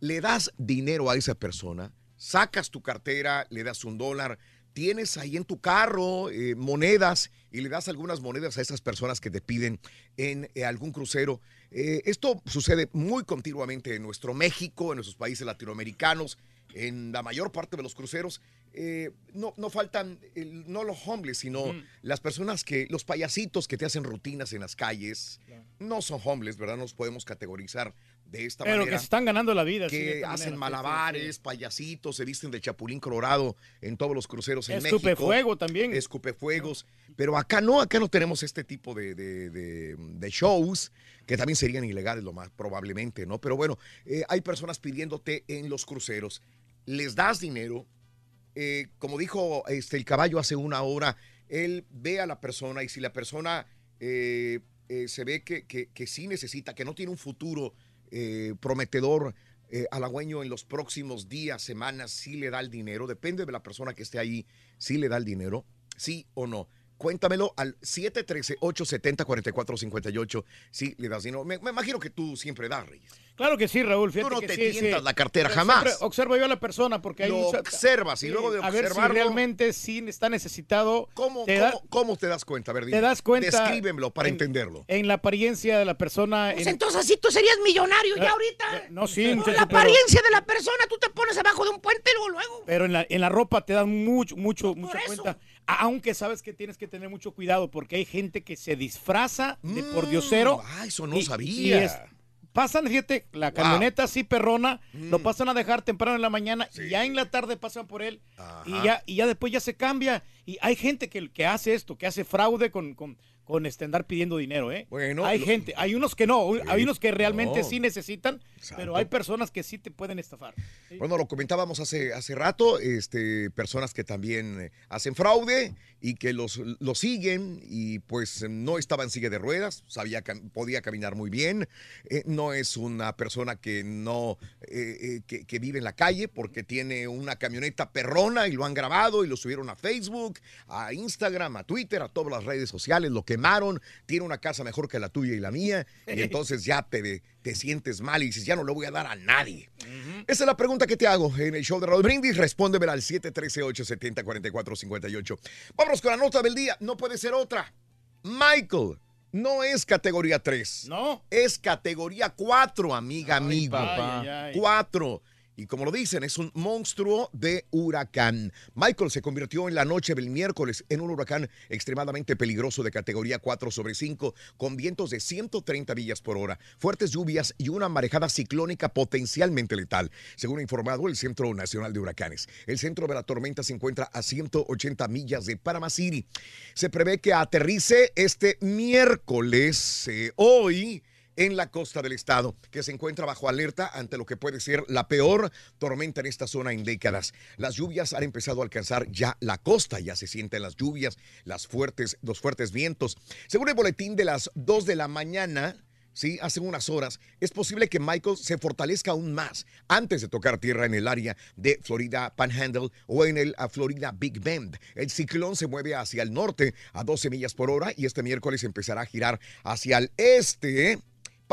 Le das dinero a esa persona, sacas tu cartera, le das un dólar, tienes ahí en tu carro eh, monedas y le das algunas monedas a esas personas que te piden en eh, algún crucero. Eh, esto sucede muy continuamente en nuestro México, en nuestros países latinoamericanos, en la mayor parte de los cruceros. no, no faltan, no los homeless, sino las personas que, los payasitos que te hacen rutinas en las calles, no son homeless, ¿verdad? Nos podemos categorizar de esta Pero manera que se están ganando la vida. que hacen manera, sí, sí, malabares, payasitos, se visten de chapulín colorado en todos los cruceros en México. Escupefuego también. Escupefuegos. Pero acá no, acá no tenemos este tipo de, de- de- de shows que también serían ilegales, lo más probablemente, ¿no? Pero bueno, eh, hay personas pidiéndote en los cruceros, les das dinero, eh, como dijo este, el caballo hace una hora, él ve a la persona y si la persona eh, se ve que, que- que sí necesita, que no tiene un futuro eh, prometedor, eh, halagüeño en los próximos días, semanas, sí le da el dinero, depende de la persona que esté ahí, sí le da el dinero, sí o no. Cuéntamelo al 713-870-4458 si le das dinero. Me, me imagino que tú siempre das, Reyes. Claro que sí, Raúl. Fíjate Tú no que te sí, sí. tientas la cartera Pero jamás. observo yo a la persona porque hay Lo un- observas y luego de a ver si observarlo- realmente sí está necesitado. ¿Cómo, te da- cómo- cómo te das cuenta? A ver, dime. te das cuenta Descríbemelo para en- entenderlo. en la apariencia de la persona. Pues en- entonces así tú serías millonario ya Eh, ahorita. no, sí, Con la pero- apariencia de la persona, tú te pones abajo de un puente luego, luego. Pero en la, en la ropa te dan mucho, mucho, mucha cuenta. A- Aunque sabes que tienes que tener mucho cuidado porque hay gente que se disfraza de por diosero. ah, eso no y- sabía. y es- pasan, fíjate, la camioneta así perrona, lo Mm. pasan a dejar temprano en la mañana y ya en la tarde pasan por él y ya, y ya después ya se cambia. Y hay gente que, que hace esto, que hace fraude con, con, con este, andar pidiendo dinero, ¿eh? Bueno, hay lo- gente, hay unos que no, hay unos que realmente no. sí necesitan, pero hay personas que sí te pueden estafar. Bueno, lo comentábamos hace, hace rato, este, personas que también eh, hacen fraude y que los, los siguen y pues no estaba en silla de ruedas, sabía, podía caminar muy bien, eh, no es una persona que no, eh, eh, que, que vive en la calle porque tiene una camioneta perrona y lo han grabado y lo subieron a Facebook, a Instagram, a Twitter, a todas las redes sociales, lo quemaron, tiene una casa mejor que la tuya y la mía y entonces ya te, te sientes mal y dices, ya no le voy a dar a nadie. Esa es la pregunta que te hago en el show de Raúl Brindis. Respóndemela al 713-870-4458. Vámonos con la nota del día. No puede ser otra. Michael no es categoría 3. No. Es categoría 4, amiga, amigo. Ay, ay. 4. Y como lo dicen, es un monstruo de huracán. Michael se convirtió en la noche del miércoles en un huracán extremadamente peligroso de categoría 4 sobre 5, con vientos de 130 millas por hora, fuertes lluvias y una marejada ciclónica potencialmente letal, según ha informado el Centro Nacional de Huracanes. El centro de la tormenta se encuentra a 180 millas de Panama. Se prevé que aterrice este miércoles, eh, hoy en la costa del estado, que se encuentra bajo alerta ante lo que puede ser la peor tormenta en esta zona en décadas. Las lluvias han empezado a alcanzar ya la costa, ya se sienten las lluvias, las fuertes, los fuertes vientos. Según el boletín de las 2 de la mañana, ¿sí? Hace unas horas, es posible que Michael se fortalezca aún más antes de tocar tierra en el área de Florida Panhandle o en el Florida Big Bend. El ciclón se mueve hacia el norte a 12 millas por hora y este miércoles empezará a girar hacia el este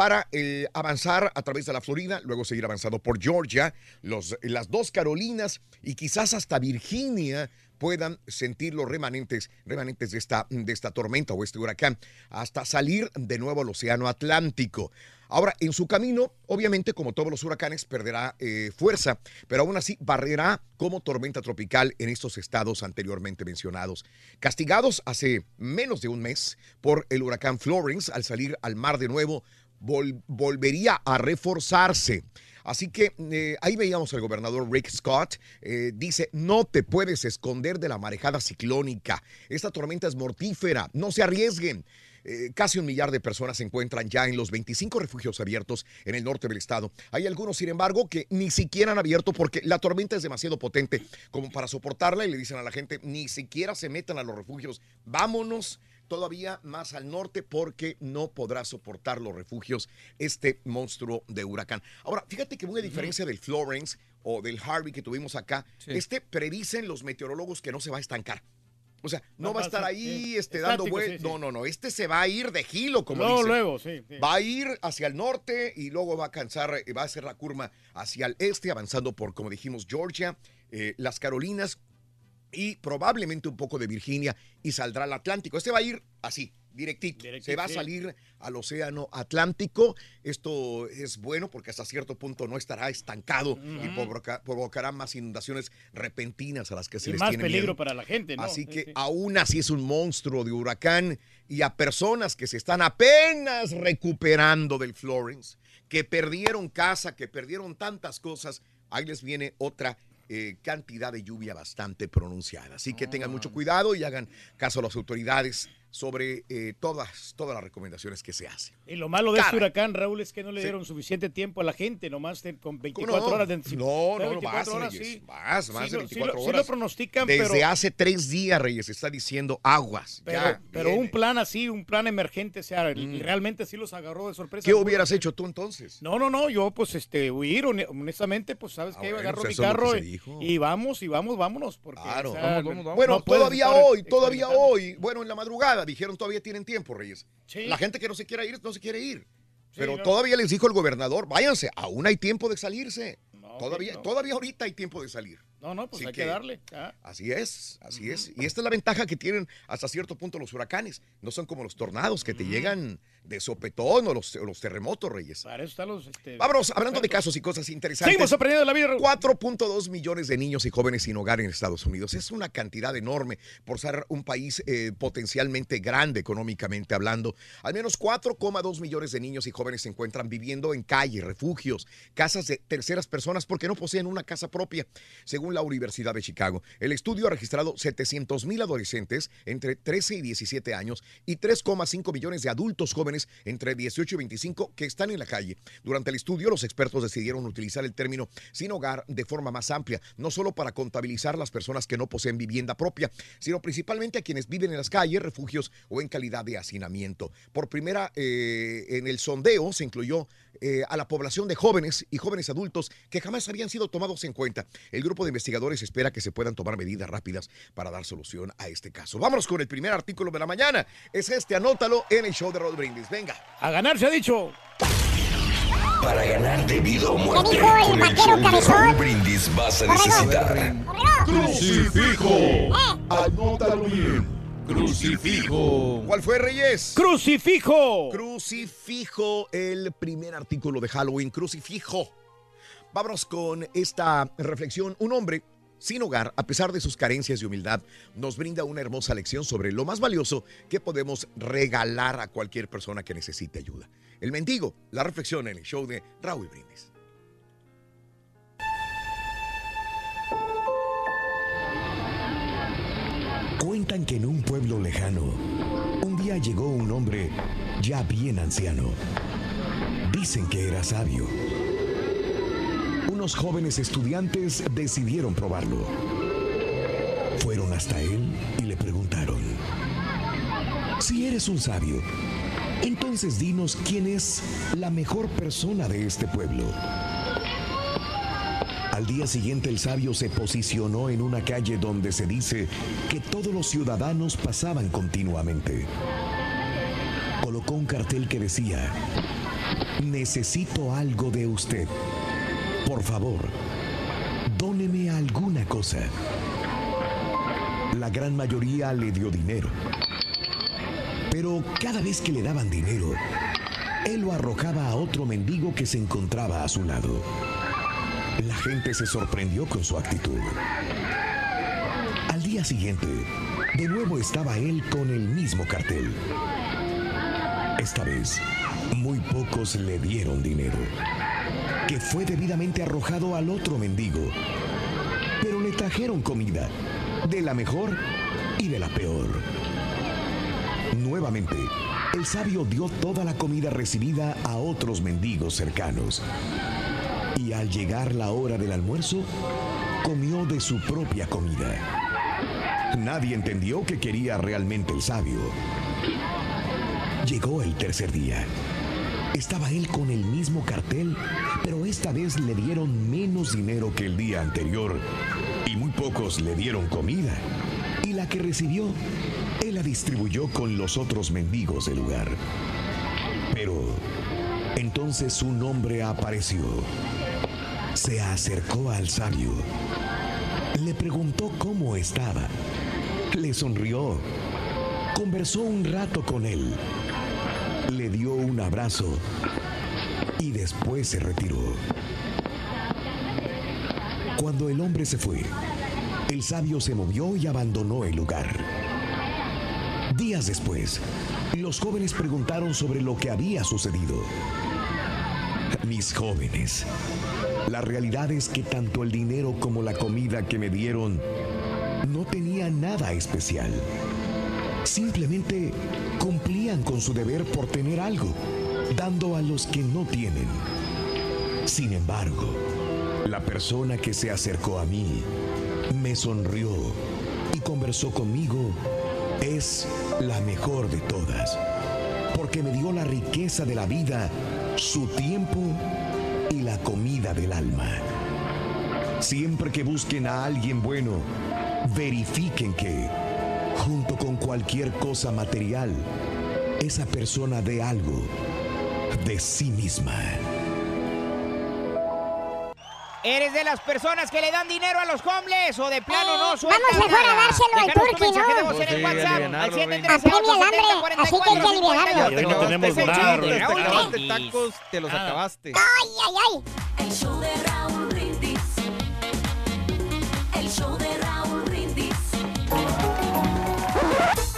para eh, avanzar a través de la Florida, luego seguir avanzando por Georgia, las dos Carolinas y quizás hasta Virginia puedan sentir los remanentes, remanentes de, esta, de esta tormenta o este huracán hasta salir de nuevo al Océano Atlántico. Ahora, en su camino, obviamente, como todos los huracanes, perderá eh, fuerza, pero aún así barrerá como tormenta tropical en estos estados anteriormente mencionados. Castigados hace menos de un mes por el huracán Florence al salir al mar de nuevo, volvería a reforzarse. Así que eh, ahí veíamos al gobernador Rick Scott. eh, dice, no te puedes esconder de la marejada ciclónica. Esta tormenta es mortífera. No se arriesguen. Eh, casi un millar de personas se encuentran ya en los 25 refugios abiertos en el norte del estado. Hay algunos, sin embargo, que ni siquiera han abierto porque la tormenta es demasiado potente como para soportarla y le dicen a la gente, ni siquiera se metan a los refugios. Vámonos todavía más al norte porque no podrá soportar los refugios este monstruo de huracán. Ahora, fíjate que muy a diferencia del Florence o del Harvey que tuvimos acá, este predicen los meteorólogos que no se va a estancar. O sea, no va, a estar ahí este, dando vueltas. sí. No, no, no. Este se va a ir de gilo, como Luego, dicen. luego, sí, sí. Va a ir hacia el norte y luego va a alcanzar, va a hacer la curva hacia el este, avanzando por, como dijimos, Georgia, eh, las Carolinas y probablemente un poco de Virginia y saldrá al Atlántico. Este va a ir así, directito. Se va a salir al Océano Atlántico. Esto es bueno porque hasta cierto punto no estará estancado y provoca- provocará más inundaciones repentinas a las que se Y les más tiene peligro miedo. para la gente, ¿no? Así Sí, que sí. aún así es un monstruo de huracán y a personas que se están apenas recuperando del Florence, que perdieron casa, que perdieron tantas cosas, ahí les viene otra eh, cantidad de lluvia bastante pronunciada. Así que tengan mucho cuidado y hagan caso a las autoridades sobre eh, todas, todas las recomendaciones que se hacen. Y lo malo de este huracán, Raúl, es que no le Sí. dieron suficiente tiempo a la gente, nomás con 24 no? horas de No, no, no, 24 más, horas, Reyes, sí. más, más Sí de lo- sí 24 lo- Sí horas. lo pronostican, Desde pero, hace tres días, Reyes, está diciendo aguas. pero, ya, pero un plan así, un plan emergente, o sea, y realmente sí los agarró de sorpresa. ¿Qué hubieras hecho tú entonces? No, no, no, yo pues este, huir, hone- honestamente, pues sabes Ah, que bueno, agarro pues mi carro y, vamos, y vamos, vámonos. Porque, Claro. o sea, Vamos, no- vamos, vamos. Bueno, no todavía hoy, todavía hoy. Bueno, en la madrugada dijeron todavía tienen tiempo, Reyes. Sí. La gente que no se quiera ir, no se quiere ir. Sí, Pero no. todavía les dijo el gobernador, váyanse, aún hay tiempo de salirse. todavía, no. todavía ahorita hay tiempo de salir. No, no, pues Así hay que, que- darle. ah. Así es, así es. Y esta es la ventaja que tienen hasta cierto punto los huracanes. No son como los tornados que te llegan de sopetón o los, o los terremotos, Reyes. Para eso están los... Este, Vámonos, hablando de casos y cosas interesantes. Seguimos aprendiendo de la vida. Raúl. 4.2 millones de niños y jóvenes sin hogar en Estados Unidos. Es una cantidad enorme por ser un país eh, potencialmente grande económicamente hablando. Al menos 4,2 millones de niños y jóvenes se encuentran viviendo en calles, refugios, casas de terceras personas porque no poseen una casa propia, según la Universidad de Chicago. El estudio ha registrado 700 mil adolescentes entre 13 y 17 años y 3,5 millones de adultos jóvenes entre 18 y 25 que están en la calle. Durante el estudio, los expertos decidieron utilizar el término sin hogar de forma más amplia, no solo para contabilizar las personas que no poseen vivienda propia, sino principalmente a quienes viven en las calles, refugios o en calidad de hacinamiento. Por primera, eh, en el sondeo se incluyó eh, a la población de jóvenes y jóvenes adultos que jamás habían sido tomados en cuenta. El grupo de investigadores espera que se puedan tomar medidas rápidas para dar solución a este caso. Vámonos con el primer artículo de la mañana. Es este, anótalo en el show de Rod Brindis. Venga. A ganar se ha dicho. Para ganar debido o muerte, dijo el con el vaquero show de cabezón? Brindis vas a necesitar Crucifijo. Anótalo bien. Crucifijo. ¿Cuál fue, Reyes? ¡Crucifijo! Crucifijo, el primer artículo de Halloween, crucifijo. Vámonos con esta reflexión. Un hombre sin hogar, a pesar de sus carencias y humildad, nos brinda una hermosa lección sobre lo más valioso que podemos regalar a cualquier persona que necesite ayuda. El mendigo, la reflexión en el show de Raúl Brindis. Cuentan que en un pueblo lejano, un día llegó un hombre ya bien anciano. Dicen que era sabio. Unos jóvenes estudiantes decidieron probarlo. Fueron hasta él y le preguntaron, si eres un sabio, Entonces dinos quién es la mejor persona de este pueblo. Al día siguiente el sabio se posicionó en una calle donde se dice que todos los ciudadanos pasaban continuamente. Colocó un cartel que decía, necesito algo de usted. Por favor, dóneme alguna cosa. La gran mayoría le dio dinero. Pero cada vez que le daban dinero, él lo arrojaba a otro mendigo que se encontraba a su lado. La gente se sorprendió con su actitud. Al día siguiente, de nuevo estaba él con el mismo cartel. Esta vez, muy pocos le dieron dinero, que fue debidamente arrojado al otro mendigo. Pero le trajeron comida, de la mejor y de la peor. Nuevamente, el sabio dio toda la comida recibida a otros mendigos cercanos. Y al llegar la hora del almuerzo, comió de su propia comida. Nadie entendió que quería realmente el sabio. Llegó el tercer día. Estaba él con el mismo cartel, pero esta vez le dieron menos dinero que el día anterior y muy pocos le dieron comida. Y la que recibió, él la distribuyó con los otros mendigos del lugar. Pero entonces un hombre apareció. Se acercó al sabio. Le preguntó cómo estaba. Le sonrió. Conversó un rato con él. Le dio un abrazo y después se retiró. Cuando el hombre se fue, el sabio se movió y abandonó el lugar. Días después, los jóvenes preguntaron sobre lo que había sucedido. Mis jóvenes, la realidad es que tanto el dinero como la comida que me dieron no tenía nada especial. Simplemente cumplían con su deber por tener algo, dando a los que no tienen. Sin embargo, la persona que se acercó a mí me sonrió y conversó conmigo es la mejor de todas, porque me dio la riqueza de la vida, su tiempo y la comida del alma. Siempre que busquen a alguien bueno, verifiquen que, junto con cualquier cosa material, esa persona dé algo de sí misma. ¿Eres de las personas que le dan dinero a los homeless o de plano no sueltas Vamos mejor a dárselo al turqui, ¿no? en el WhatsApp al. Apremia el hambre, así que hay que alivianarlo. Ya te no tenemos. Te acabaste tacos, te los acabaste. Ay, ay, ay. El show de Raúl Brindis. El show de Raúl Brindis.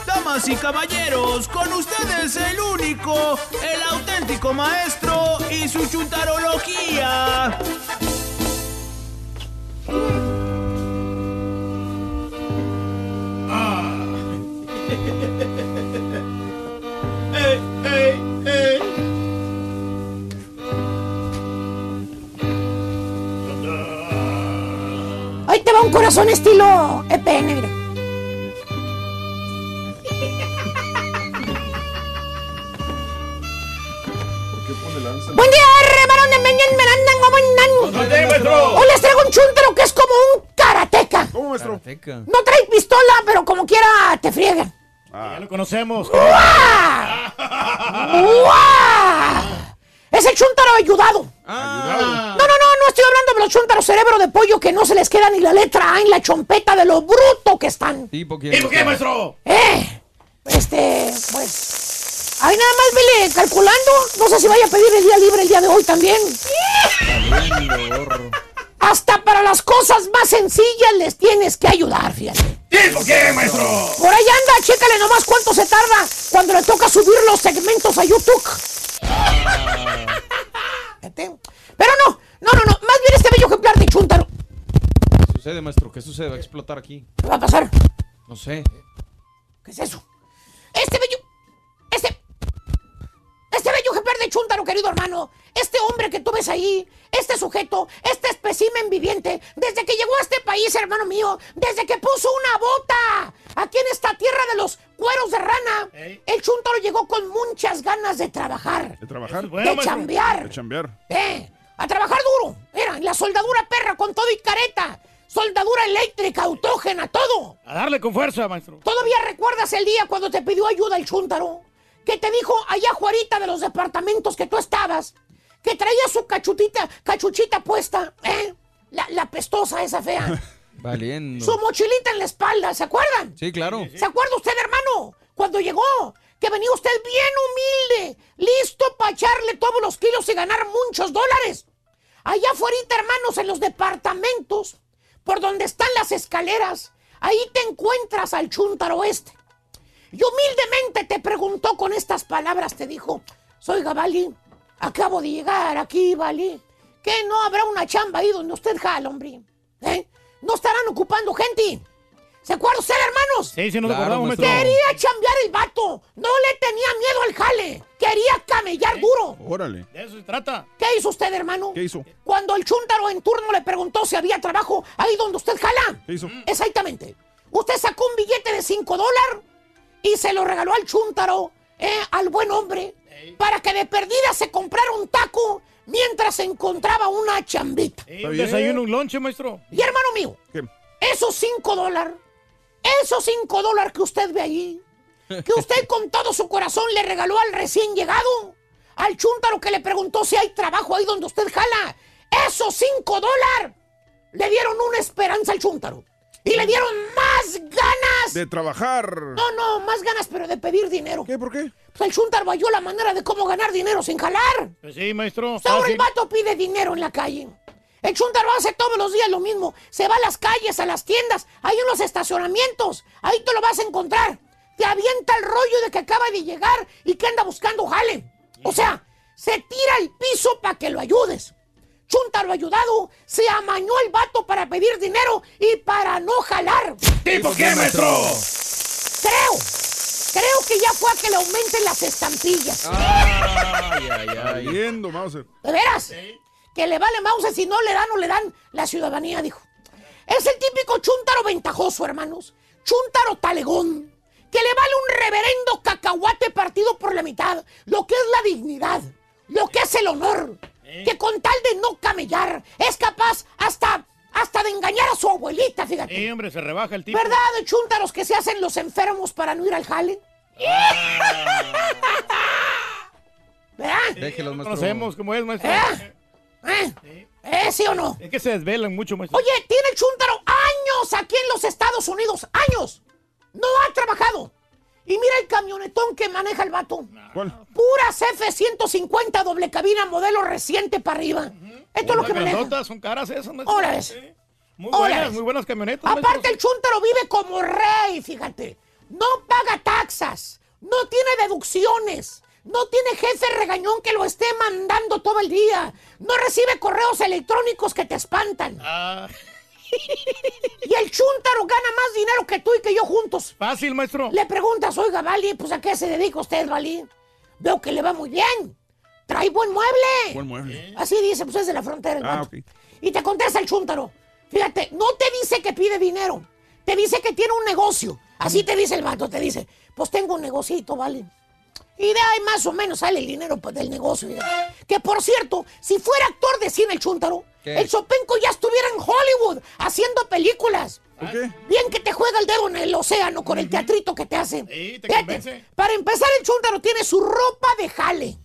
Damas y caballeros, con ustedes el único, el auténtico maestro y su chuntarología. Ahí te va un corazón estilo EPN, mira. Merandan, Gomondan. Hoy les traigo un chuntaro que es como un karateca. ¿Cómo, maestro? No trae pistola, pero como quiera te friegan. Ya lo conocemos. ¡Uah! Es el chuntaro ayudado. No, no, no, no estoy hablando de los chuntaros cerebro de pollo que no se les queda ni la letra A en la chompeta de lo bruto que están. ¿Tipo ¿Y por qué, maestro? Eh, este, pues. Ahí nada más vele calculando. No sé si vaya a pedir el día libre el día de hoy también. Hasta para las cosas más sencillas les tienes que ayudar, fíjate. ¿Y por qué, maestro? Por ahí anda, chécale nomás cuánto se tarda cuando le toca subir los segmentos a YouTube. Pero no, no, no, no. Más bien este bello ejemplar de Chuntaro. ¿Qué sucede, maestro? ¿Qué sucede? Va a explotar aquí. ¿Qué va a pasar? No sé. ¿Qué es eso? Este bello. Este. Bello ejemplar de Chuntaro, querido hermano, es este hombre que tú ves ahí, este sujeto, este espécimen viviente, desde que llegó a este país, hermano mío, desde que puso una bota aquí en esta tierra de los cueros de rana, el chuntaro llegó con muchas ganas de trabajar. ¿De trabajar? De chambear. De chambear. Eh, a trabajar duro. Era la soldadura perra con todo y careta. Soldadura eléctrica, autógena, todo. A darle con fuerza, maestro. ¿Todavía recuerdas el día cuando te pidió ayuda el chúntaro? Que te dijo allá Juarita de los departamentos que tú estabas, que traía su cachutita, cachuchita puesta, ¿eh? La, la pestosa esa fea. Valiendo. su mochilita en la espalda, ¿se acuerdan? Sí, claro. ¿Se acuerda usted, hermano? Cuando llegó, que venía usted bien humilde, listo para echarle todos los kilos y ganar muchos dólares. Allá afuera, hermanos, en los departamentos, por donde están las escaleras, ahí te encuentras al chúntaro este. Y humildemente te preguntó con estas palabras, te dijo, soy Gabali, acabo de llegar aquí, Bali. ¿Que no habrá una chamba ahí donde usted jala, hombre? ¿Eh? ¿No estarán ocupando gente? ¿Se acuerda usted, hermanos? Sí, sí, nos acordamos, maestro. Quería chambear el vato. No le tenía miedo al jale. Quería camellar duro. Órale. De eso se trata. ¿Qué hizo usted, hermano? ¿Qué hizo? Cuando el chúntaro en turno le preguntó si había trabajo ahí donde usted jala. ¿Qué hizo? Exactamente. Usted sacó un billete de 5 dólares y se lo regaló al chúntaro, eh, al buen hombre, para que de perdida se comprara un taco mientras encontraba una chambita. Un desayuno, un lonche, maestro. Y hermano mío, ¿Qué? esos 5 dólares, esos 5 dólares que usted ve ahí, que usted con todo su corazón le regaló al recién llegado, al chúntaro que le preguntó si hay trabajo ahí donde usted jala, esos 5 dólares le dieron una esperanza al chúntaro. Y le dieron más ganas. De trabajar. No, no, más ganas, pero de pedir dinero. ¿Qué? ¿Por qué? Pues el chúntaro halló la manera de cómo ganar dinero sin jalar. Pues sí, maestro. Ahora el vato pide dinero en la calle. El chúntaro hace todos los días lo mismo. Se va a las calles, a las tiendas, en los estacionamientos. Ahí te lo vas a encontrar. Te avienta el rollo de que acaba de llegar y que anda buscando jale. O sea, se tira al piso para que lo ayudes. Chúntaro ayudado, se amañó el vato para pedir dinero y para no jalar. ¿Tipo qué, maestro? Creo, creo que ya fue a que le aumenten las estampillas. Ay, ay, ay. Viendo, Mauser. ¿De veras? Que le vale mouse si no le dan o le dan la ciudadanía, dijo. Es el típico chúntaro ventajoso, hermanos. Chúntaro talegón. Que le vale un reverendo cacahuate partido por la mitad. Lo que es la dignidad. Lo que es el honor. Que con tal de no camellar, es capaz hasta, hasta de engañar a su abuelita, fíjate. Sí, hombre, se rebaja el tipo. ¿Verdad, chúntaros que se hacen los enfermos para no ir al jale? ¿Verdad? Déjelos, maestro. Conocemos cómo es, maestro. ¿Eh? ¿Eh? ¿Eh, sí o no? Es que se desvelan mucho, maestro. Oye, tiene el chúntaro años aquí en los Estados Unidos. ¡Años! No ha trabajado. Y mira el camionetón que maneja el vato. ¿Cuál? Puras F-150 doble cabina modelo reciente para arriba. Esto es lo que maneja. Son caras esas, maestro. Ahora es. Muy buenas, muy buenas camionetas. Aparte, el chúntaro vive como rey, fíjate. No paga taxas, no tiene deducciones, no tiene jefe regañón que lo esté mandando todo el día, no recibe correos electrónicos que te espantan. Ah, Y el chúntaro gana más dinero que tú y que yo juntos. fácil, maestro. Le preguntas, oiga, Vali, pues ¿a qué se dedica usted, Vali? Veo que le va muy bien. Trae buen mueble. Buen mueble. Así dice, pues es de la frontera el Ah, vato. ok. Y te contesta el chúntaro. Fíjate, no te dice que pide dinero. Te dice que tiene un negocio. Así te dice el vato, te dice, pues tengo un negocito, ¿vale? Y de ahí más o menos sale el dinero pues, del negocio. Que por cierto, si fuera actor de cine el chúntaro, ¿Qué? el Sopenco ya estuviera en Hollywood haciendo películas. ¿Por qué? Bien que te juega el dedo en el océano con el teatrito que te hace. Sí, te Fíjate, para empezar, el chúntaro tiene su ropa de jale.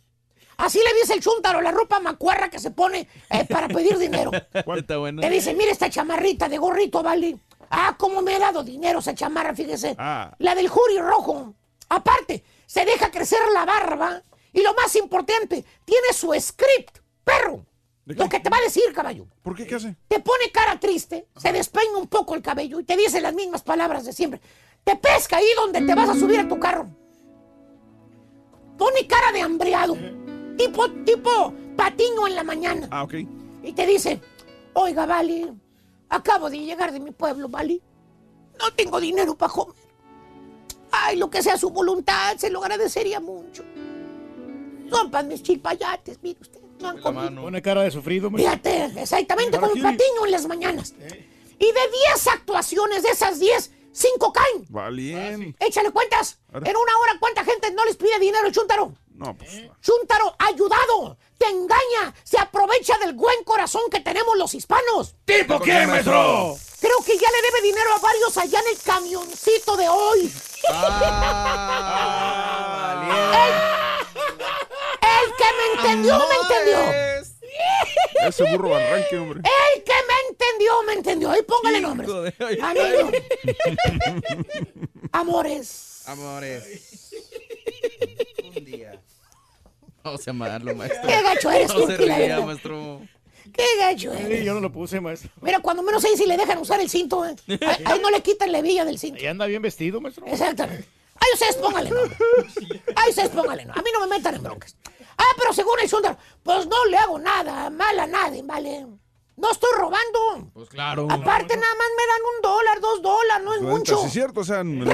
Así le dice el chúntaro, la ropa macuarra que se pone eh, para pedir dinero. Está bueno. Te dice, mira esta chamarrita de gorrito, ¿vale? Ah, cómo me ha dado dinero esa chamarra, fíjese. Ah. La del jury rojo. Aparte, se deja crecer la barba. Y lo más importante, tiene su script, perro. Lo que te va a decir, caballo. ¿Por qué? ¿Qué hace? Te pone cara triste, se despeina un poco el cabello y te dice las mismas palabras de siempre. Te pesca ahí donde te vas a subir a tu carro. Pone cara de hambreado. Tipo, tipo patiño en la mañana. Ah, ok. Y te dice, oiga, Vali, acabo de llegar de mi pueblo, Vali. No tengo dinero para comer. Ay, lo que sea su voluntad, se lo agradecería mucho. Para mis chilpayates, mire usted. No han comido. Pone cara de sufrido, hombre. Fíjate, exactamente como Patiño en las mañanas. Y de 10 actuaciones, de esas 10, 5 caen. Valien. Échale cuentas. En una hora, ¿cuánta gente no les pide dinero, Chuntaro? No, pues. Chuntaro, ayudado, te engaña, se aprovecha del buen corazón que tenemos los hispanos. ¿Tipo quién, maestro? Creo que ya le debe dinero a varios allá en el camioncito de hoy. el, el que me entendió, me entendió. Ese burro arranque, hombre. El que me entendió, me entendió. Ahí póngale nombres. Amores. Amores. Un día. Vamos a amarlo, maestro. Qué gacho eres, No se ría, maestro. Qué gacho Sí, eres. yo no lo puse, maestro. Mira, cuando menos ahí si le dejan usar el cinto, ¿eh? Ahí, ahí no le quitan la hebilla del cinto. Y anda bien vestido, maestro. Exactamente. Ahí ustedes pónganle nombre. Ahí ustedes pónganle nombre. A mí no me metan en broncas. Ah, pero según el Sundar, pues no le hago nada mal a nadie, ¿vale? No estoy robando. Pues claro. Aparte, nada más me dan un dólar, dos dólares, no es mucho. Sí, es cierto, o sea, me lo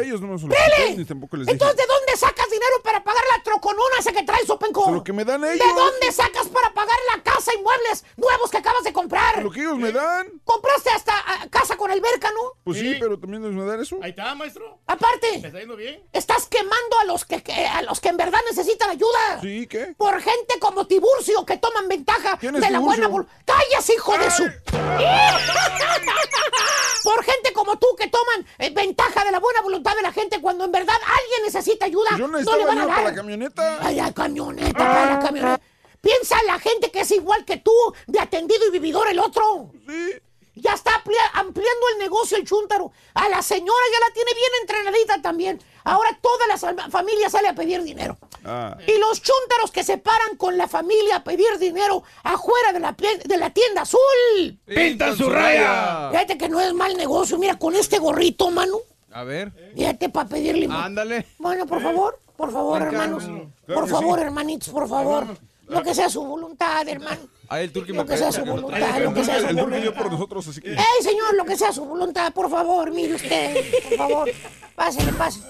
ellos, no me lo ni tampoco les dije. Entonces, ¿de dónde sacas dinero para pagar la troconona esa que traes, Sopenco? Lo que me dan ellos. ¿De dónde sacas para pagar la casa y muebles nuevos que acabas de comprar? Lo que ellos me dan. ¿Compraste hasta ah, casa con alberca, no? Pues sí, pero también ellos me dan eso. Ahí está, maestro. Aparte, ¿Me está yendo bien? estás quemando a los que, que- a los que en verdad necesitan ayuda. Sí, ¿qué? Por gente como Tiburcio que toman ventaja ¿Quién es de la Tiburcio? buena voluntad. ¡Callas, hijo de su! Por gente como tú que toman eh, ventaja de la buena voluntad de la gente cuando en verdad alguien necesita ayuda. Yo no le van a ayuda para dar. la camioneta. Ay, la camioneta, para la camioneta. Piensa en la gente que es igual que tú, de atendido y vividor el otro. Sí. Ya está amplia- ampliando el negocio el chúntaro. A la señora ya la tiene bien entrenadita también. Ahora toda la familia sale a pedir dinero. Ah. Y los chúntaros que se paran con la familia a pedir dinero afuera de la, de la tienda azul. ¡Pintan su raya! Fíjate que no es mal negocio. Mira, con este gorrito, mano. A ver. Fíjate para pedir limón. Ándale. Bueno, por favor, por favor, hermanos. Claro Por favor, sí. hermanitos, por favor. Lo que sea su voluntad, hermano. Ahí el turqui Lo me que sea su voluntad, lo que sea su El turco dio voluntad. por nosotros, así que. ¡Ey, señor! Lo que sea su voluntad, por favor, mire usted, por favor. Pásele, pásele.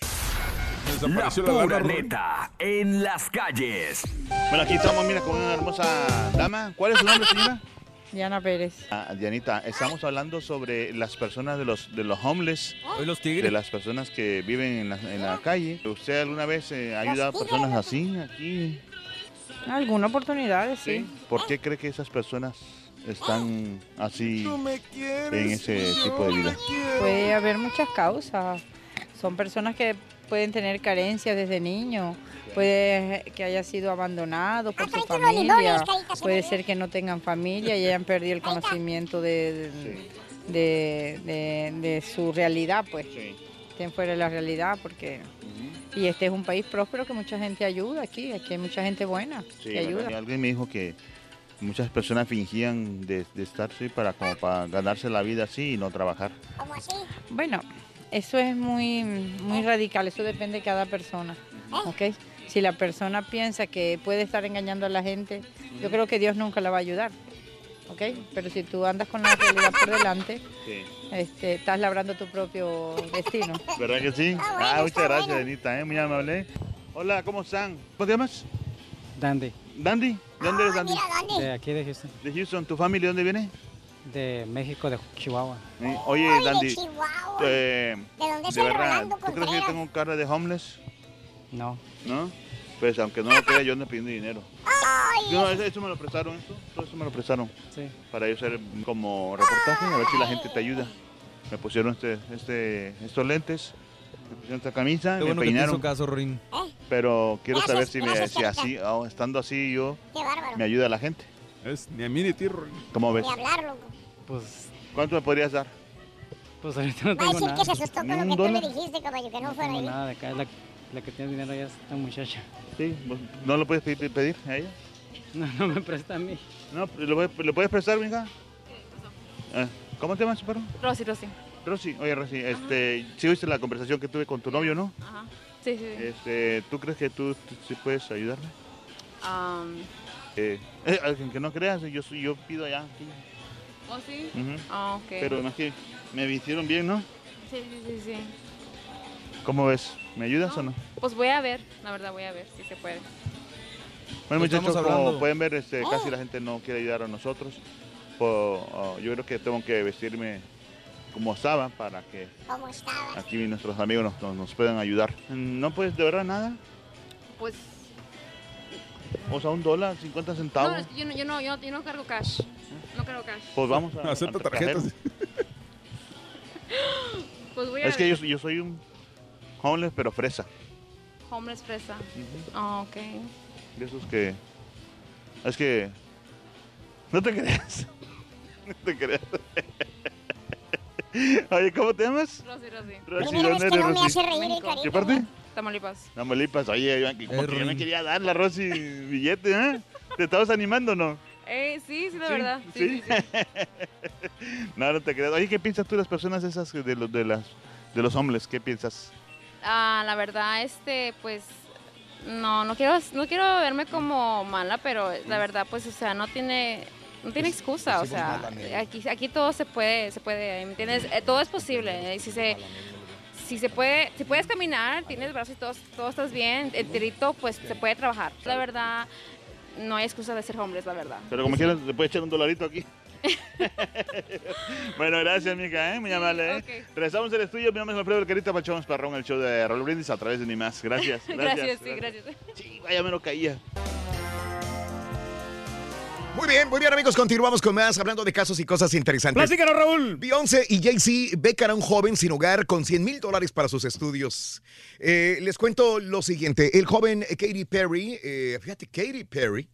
La Desapareció la lana. pura neta en las calles. Bueno, aquí estamos, mira, con una hermosa dama. ¿Cuál es su nombre, señora? Diana Pérez. Ah, Dianita, estamos hablando sobre las personas de los, de los homeless, Hoy los tigres. de las personas que viven en la, en la calle. ¿Usted alguna vez eh, ha ayudado a personas así, aquí? Algunas oportunidades, sí. ¿Por qué cree que esas personas están así en ese tipo de vida? Puede haber muchas causas. Son personas que pueden tener carencias desde niños. Puede que haya sido abandonado por su unos limones, familia. Puede ser que no tengan familia y hayan perdido el conocimiento de, de, de- de su realidad, pues. Estén fuera de la realidad porque... Y este es un país próspero que mucha gente ayuda aquí. Aquí hay mucha gente buena Sí, que ayuda. Alguien me dijo que muchas personas fingían de, de estar así para, como para ganarse la vida así y no trabajar. ¿Cómo así? Bueno, eso es muy, muy radical, eso depende de cada persona, ¿ok? Si la persona piensa que puede estar engañando a la gente, yo creo que Dios nunca la va a ayudar, ¿ok? Pero si tú andas con la realidad por delante, Sí. este, estás labrando tu propio destino. ¿Verdad que sí? Ah, muchas gracias, Denita, ¿eh? muy amable. Hola, ¿cómo están? ¿Cómo te llamas? Dandy, Dandy. ¿De dónde eres, Dandy? de aquí de Houston, De Houston. ¿Tu familia dónde viene? de México, de Chihuahua. Eh, Oye, Dandy. Chihuahua. eh, ¿De dónde de verdad, ¿tú crees que yo tengo cara de homeless? No, ¿No? Pues aunque no lo crea, yo ando pidiendo dinero. Ay, No, eso, me lo prestaron, eso, todo eso me lo prestaron. sí. Para yo hacer como reportaje, a ver si la gente te ayuda. Me pusieron este, este, estos lentes, me pusieron esta camisa, Qué me bueno que te peinaron. hizo caso, Rin. Pero quiero Gracias, saber si, me, si así, oh, estando así yo, me ayuda la gente. Es ni a mí ni a ti, Rory. ¿Cómo ves? Ni hablar, loco. Pues, ¿Cuánto me podrías dar? pues ahorita no Va a tengo decir nada. que se asustó con ¿Ni lo un que tú le dólar? dijiste, caballo, que no No fuera tengo ahí. nada de acá, la, la que tiene dinero ya es esta muchacha. Sí, ¿vos ¿no lo puedes pedir, pedir a ella? No, no me presta a mí. No, ¿le, puedes- prestar, mija? Eh, ¿Cómo te llamas, perro? Rosy, Rosy. Rosy, oye Rosy, este, sí viste la conversación que tuve con tu novio, ¿no? Ajá. Sí, sí, sí. Este, ¿tú crees que tú, tú sí puedes Eh, eh, alguien que no creas, yo soy, yo pido allá. aquí. ¿Oh, sí? Ah, ok. Pero es que me hicieron bien, ¿no? Sí, sí, sí, sí. ¿Cómo ves? ¿Me ayudas o no? Pues voy a ver, la verdad voy a ver si se puede. Bueno, muchachos, como pueden ver, este, casi la gente no quiere ayudar a nosotros. Oh, yo creo que tengo que vestirme como estaba para que aquí nuestros amigos nos, nos- nos puedan ayudar. No, pues de verdad nada. Pues, O sea, un dólar, 50 no, centavos. es que yo no, yo no, yo no, yo no cargo cash. No cargo cash. Pues vamos a Acepta tarjetas. Pues voy a Es que yo, yo soy un homeless, pero fresa. homeless fresa. Ah, ok. De esos que. Es que. No te creas. No te creas. Oye, ¿cómo te llamas? Rosy, Rosy. Rosy, ¿dónde que no eres, me Rosy? hace reír el México. carita. ¿Qué parte? Tamaulipas. Tamaulipas. Oye, yo, como que yo me quería dar la Rosy billete, ¿eh? ¿Te estabas animando o no? Eh, sí, sí, de Sí, verdad. Sí, sí, sí. no, no te creas. Oye, ¿qué piensas tú de las personas esas de los, de las, de los hombres? ¿Qué piensas? Ah, la verdad, este, pues, no, no quiero, no quiero verme como mala, pero la verdad, pues, o sea, no tiene, no tiene excusa, o decimos sea, aquí, aquí todo se puede, se puede, ¿me entiendes? Eh, todo es posible, eh, si se, si se puede, si puedes caminar, tienes brazos y todo, todo estás bien, enterito, pues, se puede trabajar. La verdad, no hay excusa de ser hombres, la verdad. Pero como quieras, le puedes echar un dolarito aquí. bueno, gracias, mija, ¿eh? Muy amable, ¿eh? Regresamos al estudio. Mi nombre es Alfredo El Carita Pachón Parrón, el show de Raúl Brindis a través de Ni Más. Gracias. Gracias. Gracias, sí, gracias. Sí, vaya, me lo caía. Muy bien, muy bien amigos, continuamos con más hablando de casos y cosas interesantes. Platícanos, Raúl. Beyoncé y Jay-Z becan a un joven sin hogar con 100 mil dólares para sus estudios. Eh, les cuento lo siguiente, el joven Katy Perry, eh, fíjate, Katy Perry,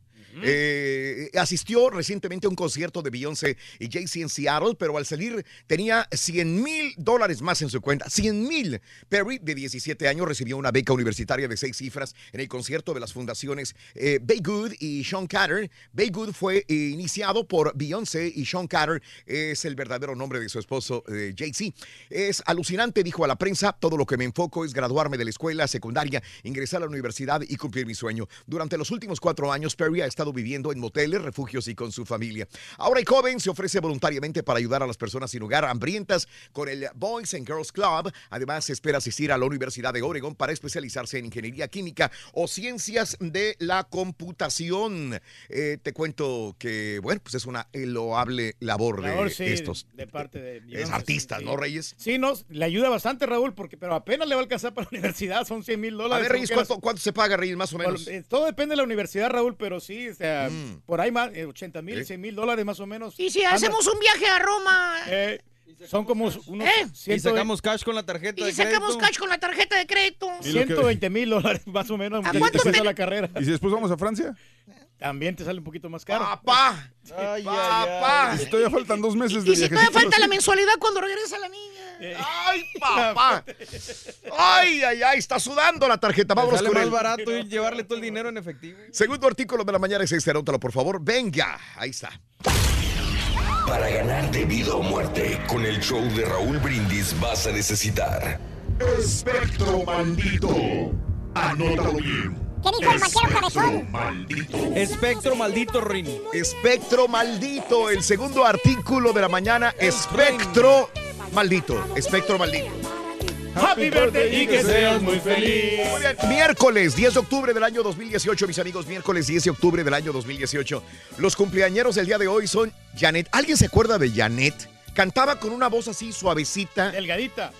eh, asistió recientemente a un concierto de Beyoncé y Jay-Z en Seattle, pero al salir tenía 100 mil dólares más en su cuenta. 100 mil. Perry, de 17 años, recibió una beca universitaria de seis cifras en el concierto de las fundaciones eh, Baygood y Sean Carter. Baygood fue iniciado por Beyoncé y Sean Carter es el verdadero nombre de su esposo eh, Jay-Z. Es alucinante, dijo a la prensa, todo lo que me enfoco es graduarme de la escuela secundaria, ingresar a la universidad y cumplir mi sueño. Durante los últimos cuatro años, Perry ha estado viviendo en moteles, refugios y con su familia. Ahora el joven se ofrece voluntariamente para ayudar a las personas sin hogar hambrientas con el Boys and Girls Club. Además, espera asistir a la Universidad de Oregon para especializarse en ingeniería química o ciencias de la computación. Eh, te cuento que, bueno, pues es una loable labor de sí, estos. de parte de Es artistas, sí. ¿no, Reyes? Sí, no, le ayuda bastante, Raúl, porque, pero apenas le va a alcanzar para la universidad, son 100 mil A dólares. ver, Reyes, ¿cuánto, cuánto se paga, Reyes, más o menos? Eh, todo depende de la universidad, Raúl, pero sí, o sea, por ahí más, eh, 80 mil, ¿Eh? 100 mil dólares más o menos. Y si Anda- hacemos un viaje a Roma Eh, son como unos ¿Eh? Y 100 sacamos cash con la tarjeta y de sacamos crédito. cash con la tarjeta de crédito. Y lo que- 120 mil dólares más o menos. ¿A cuánto te la carrera. ¿Y si después vamos a Francia? También te sale un poquito más caro. ¡Papá! Ay, ¡Papá! Y todavía faltan dos meses de Y si todavía falta la mensualidad cuando regresa la niña. ¡Ay, papá! ¡Ay, ay, ay! Está sudando la tarjeta. Vámonos sale con más el barato y llevarle todo el dinero en efectivo. segundo artículo de la mañana. Es este, anótalo, por favor. Venga, ahí está. Para ganar de vida o muerte, con el show de Raúl Brindis vas a necesitar Espectro maldito. Anótalo bien. ¿Qué dijo el vaquero Espectro cabezón? maldito. Espectro maldito, Rini. Espectro maldito, el segundo artículo de la mañana. Espectro maldito. Espectro maldito. Happy birthday y que seas muy feliz. Muy bien. Miércoles 10 de octubre del año 2018, mis amigos. Miércoles 10 de octubre del año 2018. Los cumpleañeros del día de hoy son Janet. ¿Alguien se acuerda de Janet? Cantaba con una voz así suavecita, Delgadita.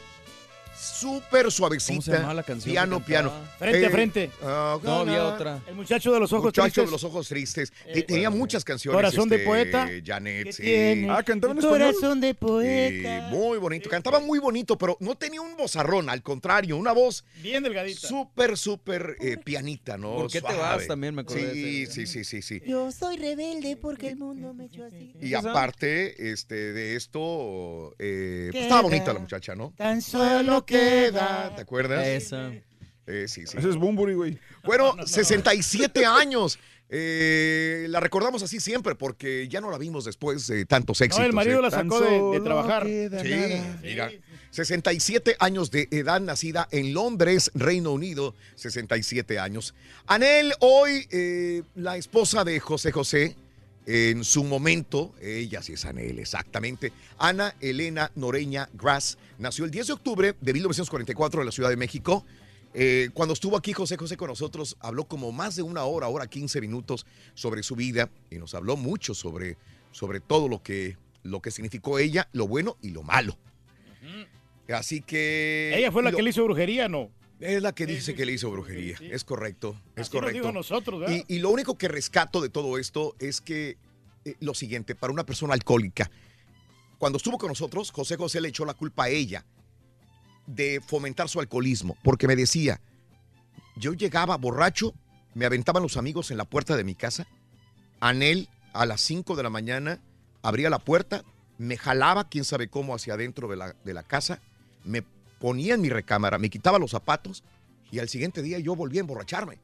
Súper suavecita. ¿Cómo se llamaba la canción Piano, que piano. Frente a Eh, frente. ah, No, había otra. El muchacho de los ojos Muchacho tristes. de los ojos tristes. Eh, Te- Tenía muchas canciones. Corazón de este, poeta. Janet, ¿Qué sí. Ah, cantaba en español. Corazón de Sí, poeta. muy bonito. Cantaba muy bonito, pero no tenía un vozarrón, al contrario, una voz Bien delgadita. súper, súper eh, pianita, ¿no? ¿Por qué te Suave. vas? También me acordé de Sí, ese. sí, sí, sí, sí. Yo soy rebelde porque el mundo me echó así. Y aparte este, de esto, eh, pues, estaba bonita la muchacha, ¿no? Tan solo queda. ¿Te acuerdas? Esa. Eh, sí, sí. Ese es Bumburi, güey. Bueno, 67 años. Eh, la recordamos así siempre porque ya no la vimos después de tantos éxitos. No, el marido ¿eh? la sacó de, de trabajar. Sí, mira. 67 años de edad, nacida en Londres, Reino Unido, 67 años. Anel, hoy eh, la esposa de José José, en su momento, ella sí es Anel, exactamente, Ana Elena Noreña Grass, nació el 10 de octubre de 1944 en la Ciudad de México. Eh, cuando estuvo aquí José José con nosotros, habló como más de una hora, hora 15 minutos sobre su vida y nos habló mucho sobre, sobre todo lo que, lo que significó ella, lo bueno y lo malo. Así que... Ella fue la lo- que le hizo brujería, ¿no? Es la que dice que le hizo brujería. Es correcto, es Así correcto. nosotros, y lo único que rescato de todo esto es que eh, lo siguiente, para una persona alcohólica, cuando estuvo con nosotros, José José le echó la culpa a ella de fomentar su alcoholismo, porque me decía, yo llegaba borracho, me aventaban los amigos en la puerta de mi casa, Anel a las 5 de la mañana abría la puerta, me jalaba, quién sabe cómo, hacia adentro de la, de la casa, me ponía en mi recámara, me quitaba los zapatos y al siguiente día yo volvía a emborracharme.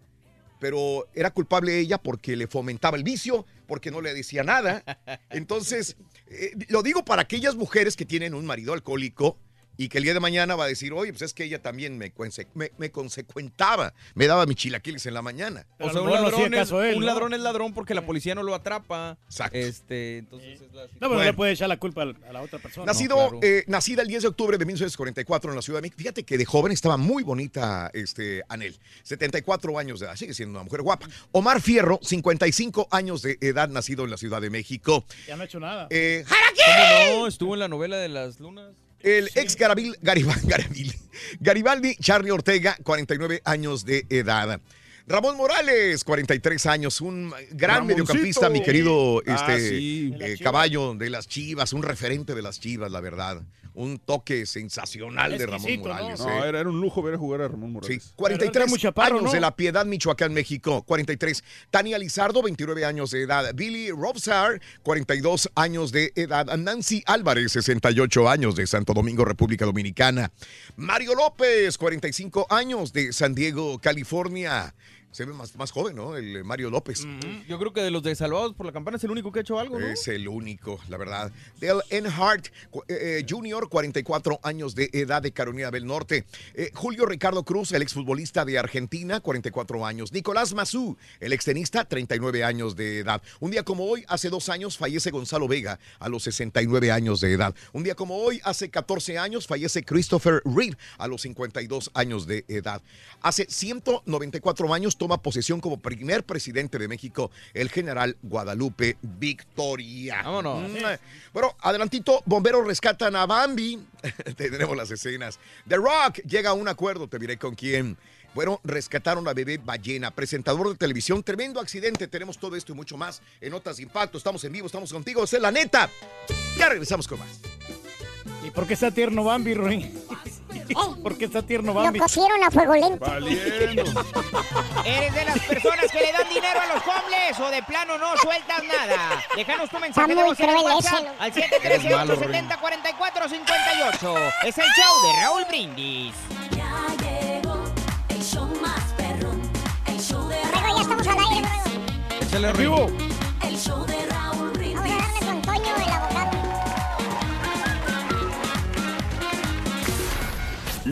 Pero era culpable ella porque le fomentaba el vicio, porque no le decía nada. Entonces, eh, lo digo para aquellas mujeres que tienen un marido alcohólico y que el día de mañana va a decir, oye, pues es que ella también me, conse- me, me consecuentaba, me daba mis chilaquiles en la mañana. O sea, un ladrón, es, un ladrón es ladrón porque la policía no lo atrapa. Este, entonces es la No, pero no le puede echar la culpa a la otra persona. Nacido, eh, nacida el 10 de octubre de 1944 en la Ciudad de México. Fíjate que de joven estaba muy bonita este, Anel. 74 años de edad, sigue siendo una mujer guapa. Omar Fierro, 55 años de edad, nacido en la Ciudad de México. Ya no ha hecho nada. Eh, ¿Cómo no? Estuvo en la novela de las lunas. El ex Garabil, Garibaldi, Garibaldi, Charlie Ortega, 49 años de edad. Ramón Morales, 43 años, un gran Ramoncito. mediocampista, mi querido Ah, este, sí. eh, caballo de las Chivas, un referente de las Chivas, la verdad. Un toque sensacional de Ramón. Morales. No, ¿eh? era, era un lujo ver a jugar a Ramón Morales. Sí, 43 muy chaparro, años ¿no? de la Piedad, Michoacán, México. 43. Tania Lizardo, 29 años de edad. Billy Robsar, 42 años de edad. Nancy Álvarez, 68 años de Santo Domingo, República Dominicana. Mario López, 45 años de San Diego, California. Se ve más, más joven, ¿no? El Mario López. Yo creo que de los de Salvados por la Campana es el único que ha hecho algo, ¿no? Es el único, la verdad. Dale Earnhardt cu- eh, eh, Jr., 44 años de edad de Carolina del Norte. Eh, Julio Ricardo Cruz, el exfutbolista de Argentina, 44 años. Nicolás Mazú, el extenista, 39 años de edad. Un día como hoy, hace dos años, fallece Gonzalo Vega a los 69 años de edad. Un día como hoy, hace 14 años, fallece Christopher Reeve a los 52 años de edad. Hace 194 años toma posesión como primer presidente de México el general Guadalupe Victoria. Vámonos. Mm. Bueno, adelantito, bomberos rescatan a Bambi. Tendremos las escenas. The Rock llega a un acuerdo, te diré con quién. Bueno, rescataron a bebé ballena, presentador de televisión. Tremendo accidente. Tenemos todo esto y mucho más en Notas de Impacto. Estamos en vivo, estamos contigo. Es la neta. Ya regresamos con más. ¿Y por qué está tierno Bambi, Ruin? ¿Por qué está tierno Lo Bambi? cosieron a fuego lento. ¿Eres de las personas que le dan dinero a los homeless o de plano no sueltas nada? Déjanos tu mensaje de voz en WhatsApp ese, ¿no? al Eres malo, 713-870-4458. Es el show de Raúl Brindis. Ya llegó el show más perrón, el show de Borrego, ya estamos al aire. Échale el show de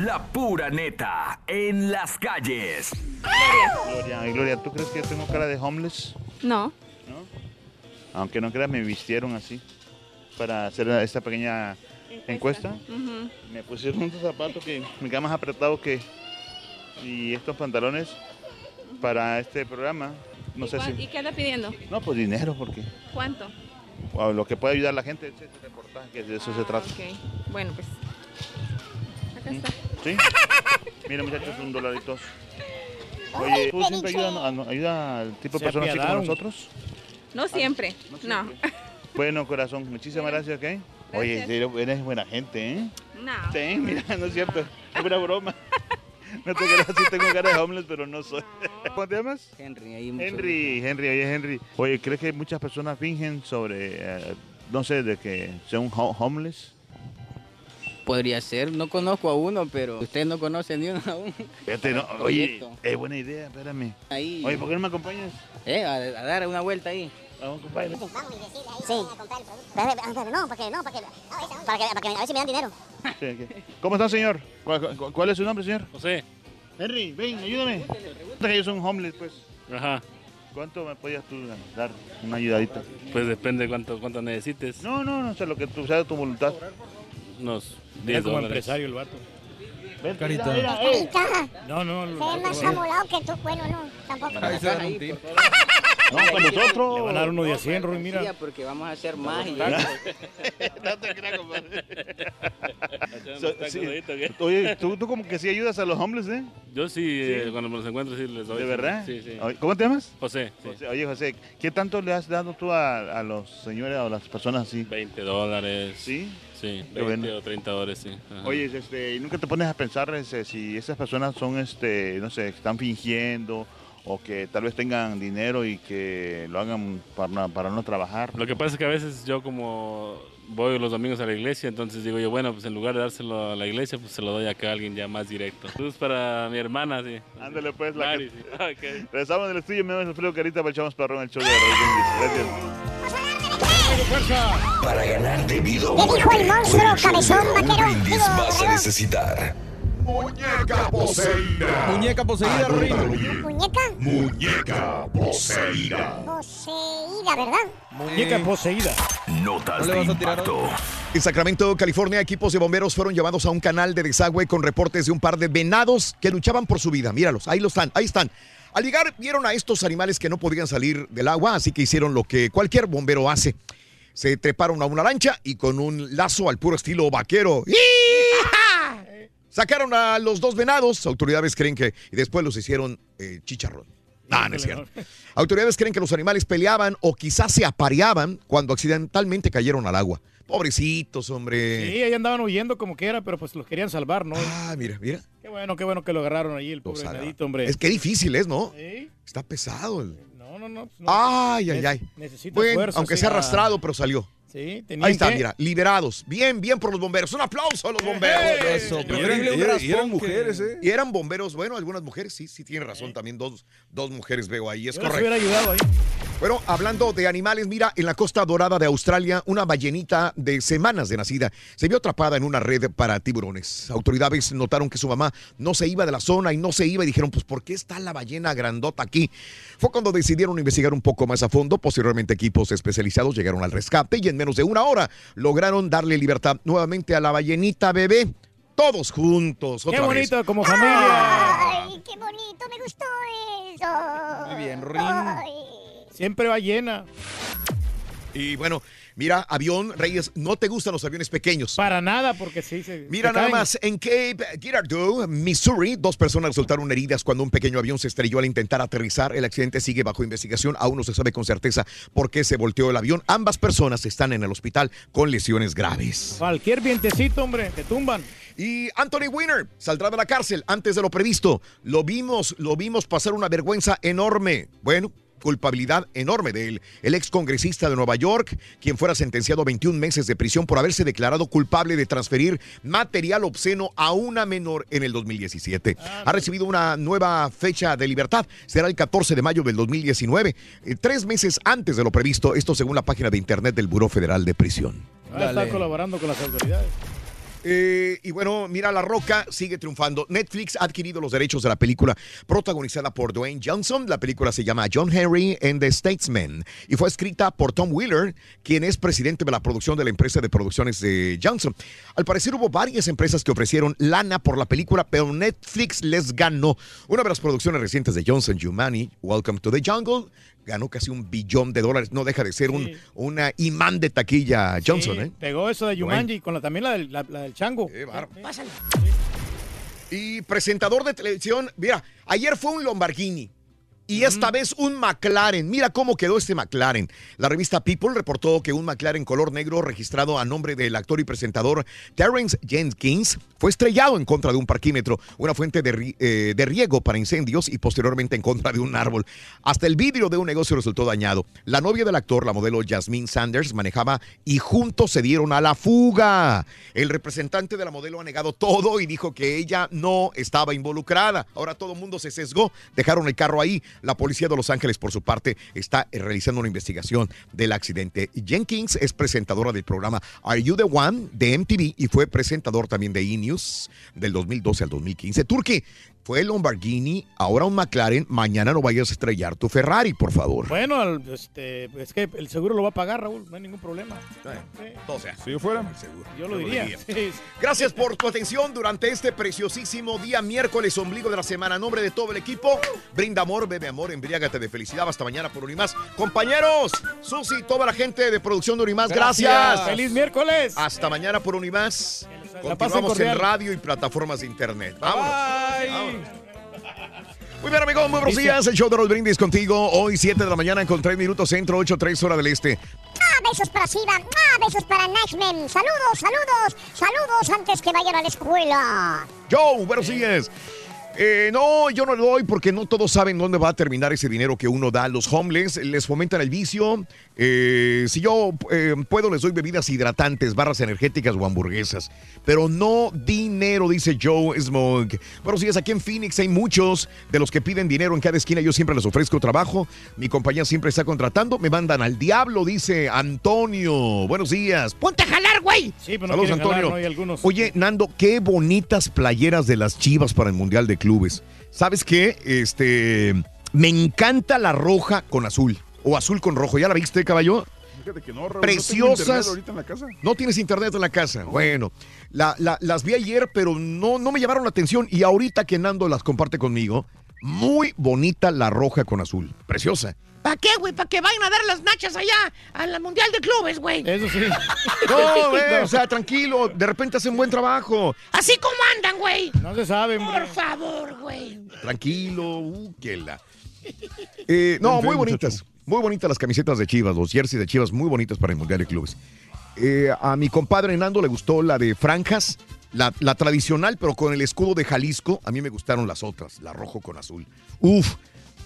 La pura neta en las calles. Gloria, Gloria, ¿tú crees que yo tengo cara de homeless? No. Aunque no creas, me vistieron así para hacer esta pequeña encuesta. Me pusieron unos zapatos que me quedan más apretados que y estos pantalones para este programa. No ¿Y, sé si ¿Y qué anda pidiendo? no pues dinero porque ¿Cuánto? lo que puede ayudar a la gente ese es el reportaje que de eso se trata. Ok. Bueno, pues. Está. ¿Sí? Mira muchachos, un dolarito. Oye, ¿tú siempre ayudas a- a- ayuda al tipo de personas así como nosotros? No siempre. No. Bueno, corazón, muchísimas gracias, ¿ok? Oye, eres buena gente, ¿eh? No. Sí, mira, no es cierto. Es una broma. No te creas, sí tengo cara de homeless, pero no soy. ¿Cómo te llamas? Henry, ahí mucho Henry, Henry, oye, Henry. Oye, ¿crees que muchas personas fingen sobre, eh, no sé, de que son ho- homeless? Podría ser, no conozco a uno, pero ustedes no conocen ni uno aún. Fíjate, no, oye, es buena idea, espérame. Ahí. Oye, ¿por qué no me acompañas? Eh, a, a dar una vuelta ahí. Vamos, compadre. Sí. No, para que, no, para que, para que, para que a ver si me dan dinero. Sí. ¿Cómo está, señor? ¿Cuál, cuál- cuál es su nombre, señor? José. Henry, ven, ayúdame. Que ellos son homeless, pues. Ajá. ¿Cuánto me podías tú dar? Una ayudadita. Pues depende cuánto, cuánto necesites. No, no, no, o sea, lo que tú sabes tu voluntad. Unos Era como empresario el vato. Carita. Carita. No, no. Se ve más amolado que tú. Bueno, no, tampoco. Ahí se dan un tiro. No, con nosotros. Le van a dar uno de a 100, Ruin, mira. porque vamos a hacer más y No te creas, compadre. So- sí. Oye, ¿tú, tú como que sí ayudas a los homeless, ¿eh? Yo sí, eh, cuando me los encuentro, sí les doy. ¿De verdad? Sí, sí. ¿Cómo te llamas? José, sí. José, Oye, José, ¿qué tanto le has dado tú a, a los señores o a las personas así? 20 dólares. ¿Sí? Sí, Qué 20 bueno. o 30 dólares, sí. Ajá. Oye, este, ¿y nunca te pones a pensar este, si esas personas son, este, no sé, están fingiendo o que tal vez tengan dinero y que lo hagan para, para no trabajar? Lo que pasa es que a veces yo como voy los domingos a la iglesia, entonces digo yo, bueno, pues en lugar de dárselo a la iglesia, pues se lo doy acá a alguien ya más directo. Saludos para mi hermana, sí. Ándale pues, la Mari, que- sí. Ok. Regresamos del estudio, me llamas Alfredo Carita, para perrón el show de. Gracias. Para ganar debido ¿Qué a dijo el monstruo, cabezón, vaquero? Vas a necesitar Muñeca poseída. Muñeca poseída, bien. Muñeca Muñeca poseída. poseída, ¿verdad? Muñeca poseída. notas ¿No le de impacto. En Sacramento, California, equipos de bomberos fueron llevados a un canal de desagüe con reportes de un par de venados que luchaban por su vida. Míralos, ahí los están, ahí están. Al llegar vieron a estos animales que no podían salir del agua, así que hicieron lo que cualquier bombero hace. Se treparon a una lancha y con un lazo al puro estilo vaquero. Sacaron a los dos venados. Autoridades creen que y después los hicieron eh, chicharrón. No, no es cierto. Autoridades creen que los animales peleaban o quizás se apareaban cuando accidentalmente cayeron al agua. Pobrecitos, hombre. Sí, ahí andaban huyendo como que era, pero pues los querían salvar, ¿no? Ah, mira, mira. Qué bueno, qué bueno que lo agarraron ahí, el pobre venadito, hombre. Es que difícil es, ¿no? Sí. Está pesado. el- No, no, no. pues, no. Ay, ay, ay. Necesita Bueno, fuerza, aunque sí. sea arrastrado, pero salió. Sí, tenían Ahí está, que- mira, liberados. Bien, bien por los bomberos. Un aplauso a los bomberos. Eso, Y preferible eran, un y eran- y mujeres, ¿eh? Y eran bomberos, bueno, algunas mujeres, sí, sí, tienen razón. También dos, dos mujeres veo ahí, es Yo les correcto. hubiera ayudado ahí. Bueno, hablando de animales, mira, en la costa dorada de Australia, una ballenita de semanas de nacida se vio atrapada en una red para tiburones. Autoridades notaron que su mamá no se iba de la zona y no se iba y dijeron, pues, ¿por qué está la ballena grandota aquí? Fue cuando decidieron investigar un poco más a fondo. Posteriormente, equipos especializados llegaron al rescate y en menos de una hora lograron darle libertad nuevamente a la ballenita bebé. Todos juntos. Qué vez. bonito, como familia. Ay, qué bonito, me gustó eso. Muy bien, Rin. Ay. Siempre va llena. Y bueno, mira, avión, Reyes, no te gustan los aviones pequeños. Para nada, porque sí se. Mira se nada caen. más, en Cape Girardeau, Missouri, dos personas resultaron heridas cuando un pequeño avión se estrelló al intentar aterrizar. El accidente sigue bajo investigación, aún no se sabe con certeza por qué se volteó el avión. Ambas personas están en el hospital con lesiones graves. Cualquier vientecito, hombre, te tumban. Y Anthony Weiner saldrá de la cárcel antes de lo previsto. Lo vimos, lo vimos pasar una vergüenza enorme. Bueno, culpabilidad enorme de él. El ex congresista de Nueva York, quien fuera sentenciado a 21 meses de prisión por haberse declarado culpable de transferir material obsceno a una menor en el 2017. Ha recibido una nueva fecha de libertad. Será el 14 de mayo del 2019, eh, tres meses antes de lo previsto. Esto según la página de internet del Buró Federal de Prisión. Estar colaborando con las autoridades. Eh, y bueno, mira, La Roca sigue triunfando. Netflix ha adquirido los derechos de la película protagonizada por Dwayne Johnson. La película se llama John Henry and the Statesman y fue escrita por Tom Wheeler, quien es presidente de la producción de la empresa de producciones de Johnson. Al parecer hubo varias empresas que ofrecieron lana por la película, pero Netflix les ganó. Una de las producciones recientes de Johnson, Humani, Welcome to the Jungle, ganó casi un billón de dólares. No deja de ser un una imán de taquilla Johnson, Sí, ¿eh? Pegó eso de Yumanji con la, también la del, la- la del chango. Pásale. Y presentador de televisión, mira, ayer fue un Lamborghini. Y esta vez un McLaren. Mira cómo quedó este McLaren. La revista People reportó que un McLaren color negro registrado a nombre del actor y presentador Terrence Jenkins fue estrellado en contra de un parquímetro, una fuente de, eh, de riego para incendios y posteriormente en contra de un árbol. Hasta el vidrio de un negocio resultó dañado. La novia del actor, la modelo Jasmine Sanders, manejaba y juntos se dieron a la fuga. El representante de la modelo ha negado todo y dijo que ella no estaba involucrada. Ahora todo el mundo se sesgó, dejaron el carro ahí. La policía de Los Ángeles, por su parte, está eh, realizando una investigación del accidente. Jenkins es presentadora del programa Are You the One de MTV y fue presentador también de E-News del 2012 al 2015. Turkey fue el Lamborghini, ahora un McLaren. Mañana no vayas a estrellar tu Ferrari, por favor. Bueno, al- este, es que el seguro lo va a pagar, Raúl, no hay ningún problema. O sea, si yo fuera, Yo lo diría. Sí. Gracias por tu atención durante este preciosísimo día miércoles, ombligo de la semana. A nombre de todo el equipo, brinda amor, bebe amor, embriágate de felicidad. Hasta mañana por Unimás. Compañeros, Susi, toda la gente de producción de Unimás, gracias. Gracias. ¡Feliz miércoles! Hasta mañana por Unimás. Continuamos en radio y plataformas de internet. Vámonos. Vámonos. Muy bien, amigos, muy buenos días. El show de los brindis contigo. Hoy, 7 de la mañana, con 3 minutos centro, 8, 3 hora del este. Ah, besos para Siva, ah, besos para Nashman. Saludos, saludos, saludos antes que vayan a la escuela. Joe, buenos días. Eh, no, yo no le doy porque no todos saben dónde va a terminar ese dinero que uno da a los homeless. Les fomentan el vicio. Eh, si yo eh, puedo, les doy bebidas hidratantes, barras energéticas o hamburguesas. Pero no dinero, dice Joe Smog. Buenos días, aquí en Phoenix hay muchos de los que piden dinero en cada esquina. Yo siempre les ofrezco trabajo. Mi compañía siempre está contratando. Me mandan al diablo, dice Antonio. Buenos días. Ponte a jalar, güey. Sí, pero no Saludos, quieren jalar, Antonio. ¿no? Hay algunos. Oye, Nando, qué bonitas playeras de las chivas para el Mundial de Clubes. ¿Sabes qué? Este. Me encanta la roja con azul. O azul con rojo. ¿Ya la viste, caballo? Fíjate que no, Raúl, Preciosas. No ahorita en la casa. No tienes internet en la casa. Bueno, la- la- las vi ayer, pero no, no me llamaron la atención. Y ahorita que Nando las comparte conmigo, muy bonita la roja con azul. Preciosa. ¿Para qué, güey? ¿Para que vayan a dar las nachas allá al Mundial de Clubes, güey? Eso sí. No, güey, o sea, tranquilo. De repente hacen buen trabajo. Así como andan, güey. No se sabe, Por favor, güey. Tranquilo, uh, que la. Eh, no, muy bonitas. Muy bonitas las camisetas de Chivas, los jerseys de Chivas, muy bonitas para el Mundial de Clubes. Eh, a mi compadre Nando le gustó la de franjas, la, la tradicional, pero con el escudo de Jalisco. A mí me gustaron las otras, la rojo con azul. Uf,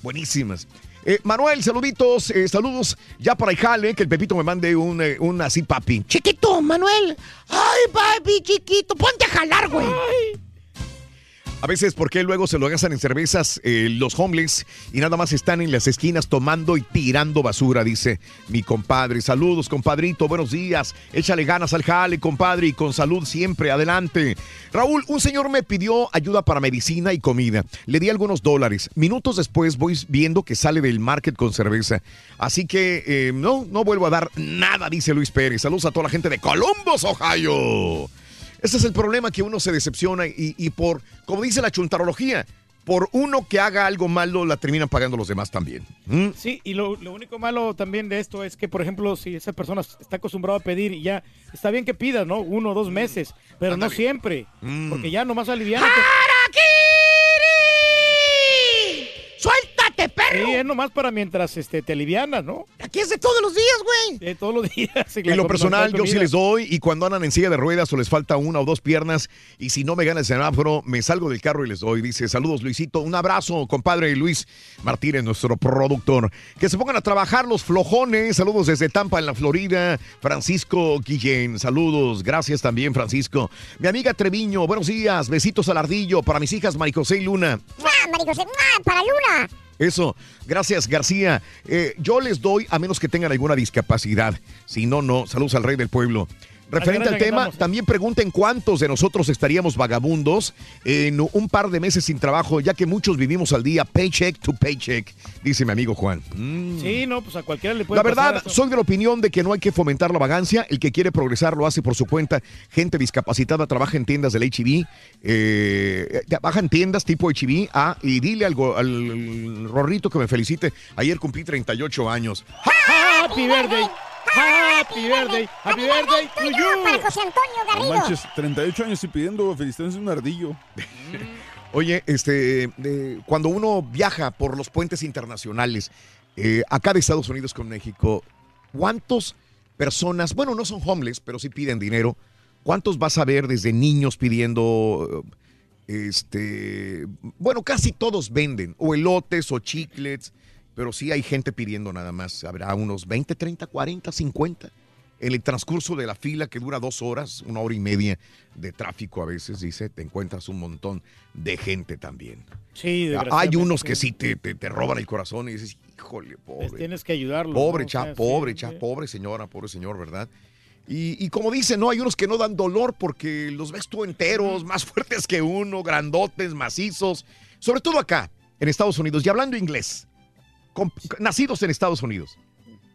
buenísimas. Eh, Manuel, saluditos, eh, saludos ya para el jale, que el Pepito me mande un, eh, un así papi. Chiquito, Manuel. Ay, papi, chiquito. Ponte a jalar, güey. A veces, ¿por qué luego se lo gastan en cervezas eh, los homeless y nada más están en las esquinas tomando y tirando basura? Dice mi compadre. Saludos, compadrito, buenos días. Échale ganas al jale, compadre, y con salud siempre. Adelante. Raúl, un señor me pidió ayuda para medicina y comida. Le di algunos dólares. Minutos después voy viendo que sale del market con cerveza. Así que eh, no, no vuelvo a dar nada, dice Luis Pérez. Saludos a toda la gente de Columbus, Ohio. Ese es el problema que uno se decepciona y, y por, como dice la chuntarología, por uno que haga algo malo la terminan pagando los demás también. ¿Mm? Sí, y lo, lo único malo también de esto es que, por ejemplo, si esa persona está acostumbrada a pedir y ya, está bien que pidas, ¿no? Uno o dos meses, pero no siempre, Mm. porque ya nomás aliviana. ¡Suéltate, perro! Sí, es nomás para mientras este, te alivianas, ¿no? Aquí es de todos los días, güey. De todos los días. En lo personal, yo sí les doy y cuando andan en silla de ruedas o les falta una o dos piernas y si no me gana el semáforo, me salgo del carro y les doy. Dice, saludos Luisito, un abrazo, compadre Luis Martínez, nuestro productor. Que se pongan a trabajar los flojones. Saludos desde Tampa, en la Florida. Francisco Guillén, saludos. Gracias también, Francisco. Mi amiga Treviño, buenos días. Besitos al ardillo para mis hijas Maricosé y Luna. ¡Ah, Maricosé! ¡Ah, para Luna! Eso, gracias García. Eh, yo les doy a menos que tengan alguna discapacidad. Si no, no. Saludos al rey del pueblo. Referente al tema, ganamos. también pregunten cuántos de nosotros estaríamos vagabundos en un par de meses sin trabajo, ya que muchos vivimos al día paycheck to paycheck, dice mi amigo Juan. Mm. Sí, no, pues a cualquiera le puede La verdad, soy de la opinión de que no hay que fomentar la vagancia. El que quiere progresar lo hace por su cuenta. Gente discapacitada trabaja en tiendas del HIV. Eh, trabaja en tiendas tipo HIV. Ah, y dile al, go- al Rorrito que me felicite. Ayer cumplí 38 años. Happy birthday. Happy birthday. Happy birthday to you. Para José Antonio No Garrido. manches, 38 años y pidiendo felicidades a un ardillo. Oye, este, eh, cuando uno viaja por los puentes internacionales, eh, acá de Estados Unidos con México, ¿cuántas personas, bueno, no son homeless, pero sí piden dinero? ¿Cuántos vas a ver desde niños pidiendo, este, bueno, casi todos venden, o elotes o chiclets, pero sí hay gente pidiendo nada más. Habrá unos 20, 30, 40, 50. en el transcurso de la fila que dura dos horas, una hora y media de tráfico a veces, dice, te encuentras un montón de gente también. Sí, Hay unos que sí te, te- te roban el corazón y dices, híjole, pobre. Tienes que ayudarlo. Pobre ¿no? O sea, pobre sí. cha, pobre señora, pobre señor, ¿verdad? Y, y como dicen, no, hay unos que no dan dolor porque los ves tú enteros, más fuertes que uno, grandotes, macizos, sobre todo acá, en Estados Unidos, y hablando inglés, con- nacidos en Estados Unidos.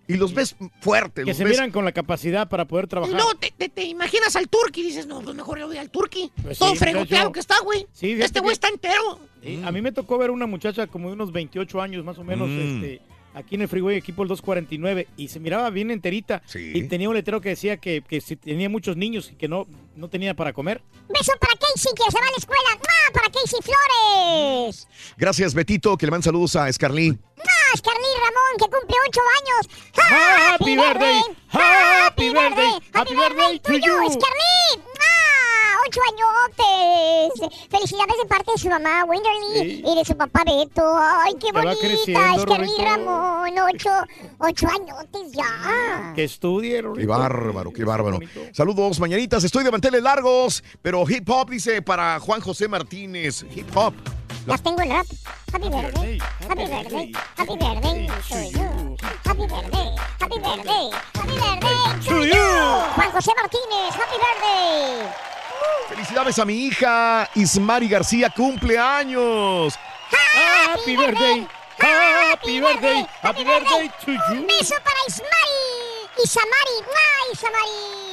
Y los ves fuertes, Que los se ves- miran con la capacidad para poder trabajar. luego te, te- te imaginas al turqui y dices, no, pues mejor yo voy al turqui. Pues Todo sí, fregoteado muchacho. que está, güey. Sí, este güey que- está entero. Sí, A mí me tocó ver una muchacha como de unos 28 años más o menos, Mm. este, aquí en el freeway, equipo el 249, y se miraba bien enterita. Sí. Y tenía un letrero que decía que, que si tenía muchos niños y que no, no tenía para comer. Beso para Casey, que se va a la escuela. ¡Ah, para Casey Flores! Gracias, Betito, que le mandan saludos a Scarlett. ¡Ah, Scarly Ramón, que cumple 8 años! Happy birthday, happy birthday, happy birthday to you. Scarly! ¡Ah, 8 añotes! Felicidades de parte de su mamá, Wenderly, y de su papá Beto. ¡Ay, qué bonita! creciendo, Scarly Rorrito. Ramón, 8, 8 añotes ya. Que estudie, Qué bárbaro, qué bárbaro. Saludos, mañanitas. Estoy de manteles largos, pero hip hop dice para Juan José Martínez. Hip hop. Las tengo en rap. Happy birthday, happy birthday, happy birthday to you. Happy birthday, happy birthday, happy birthday to you. Juan José Martínez, happy birthday. Felicidades a mi hija Ismari García, cumpleaños. Happy birthday, happy birthday, happy birthday to you. Un beso para Ismari. Isamari, ¡ah, Isamari!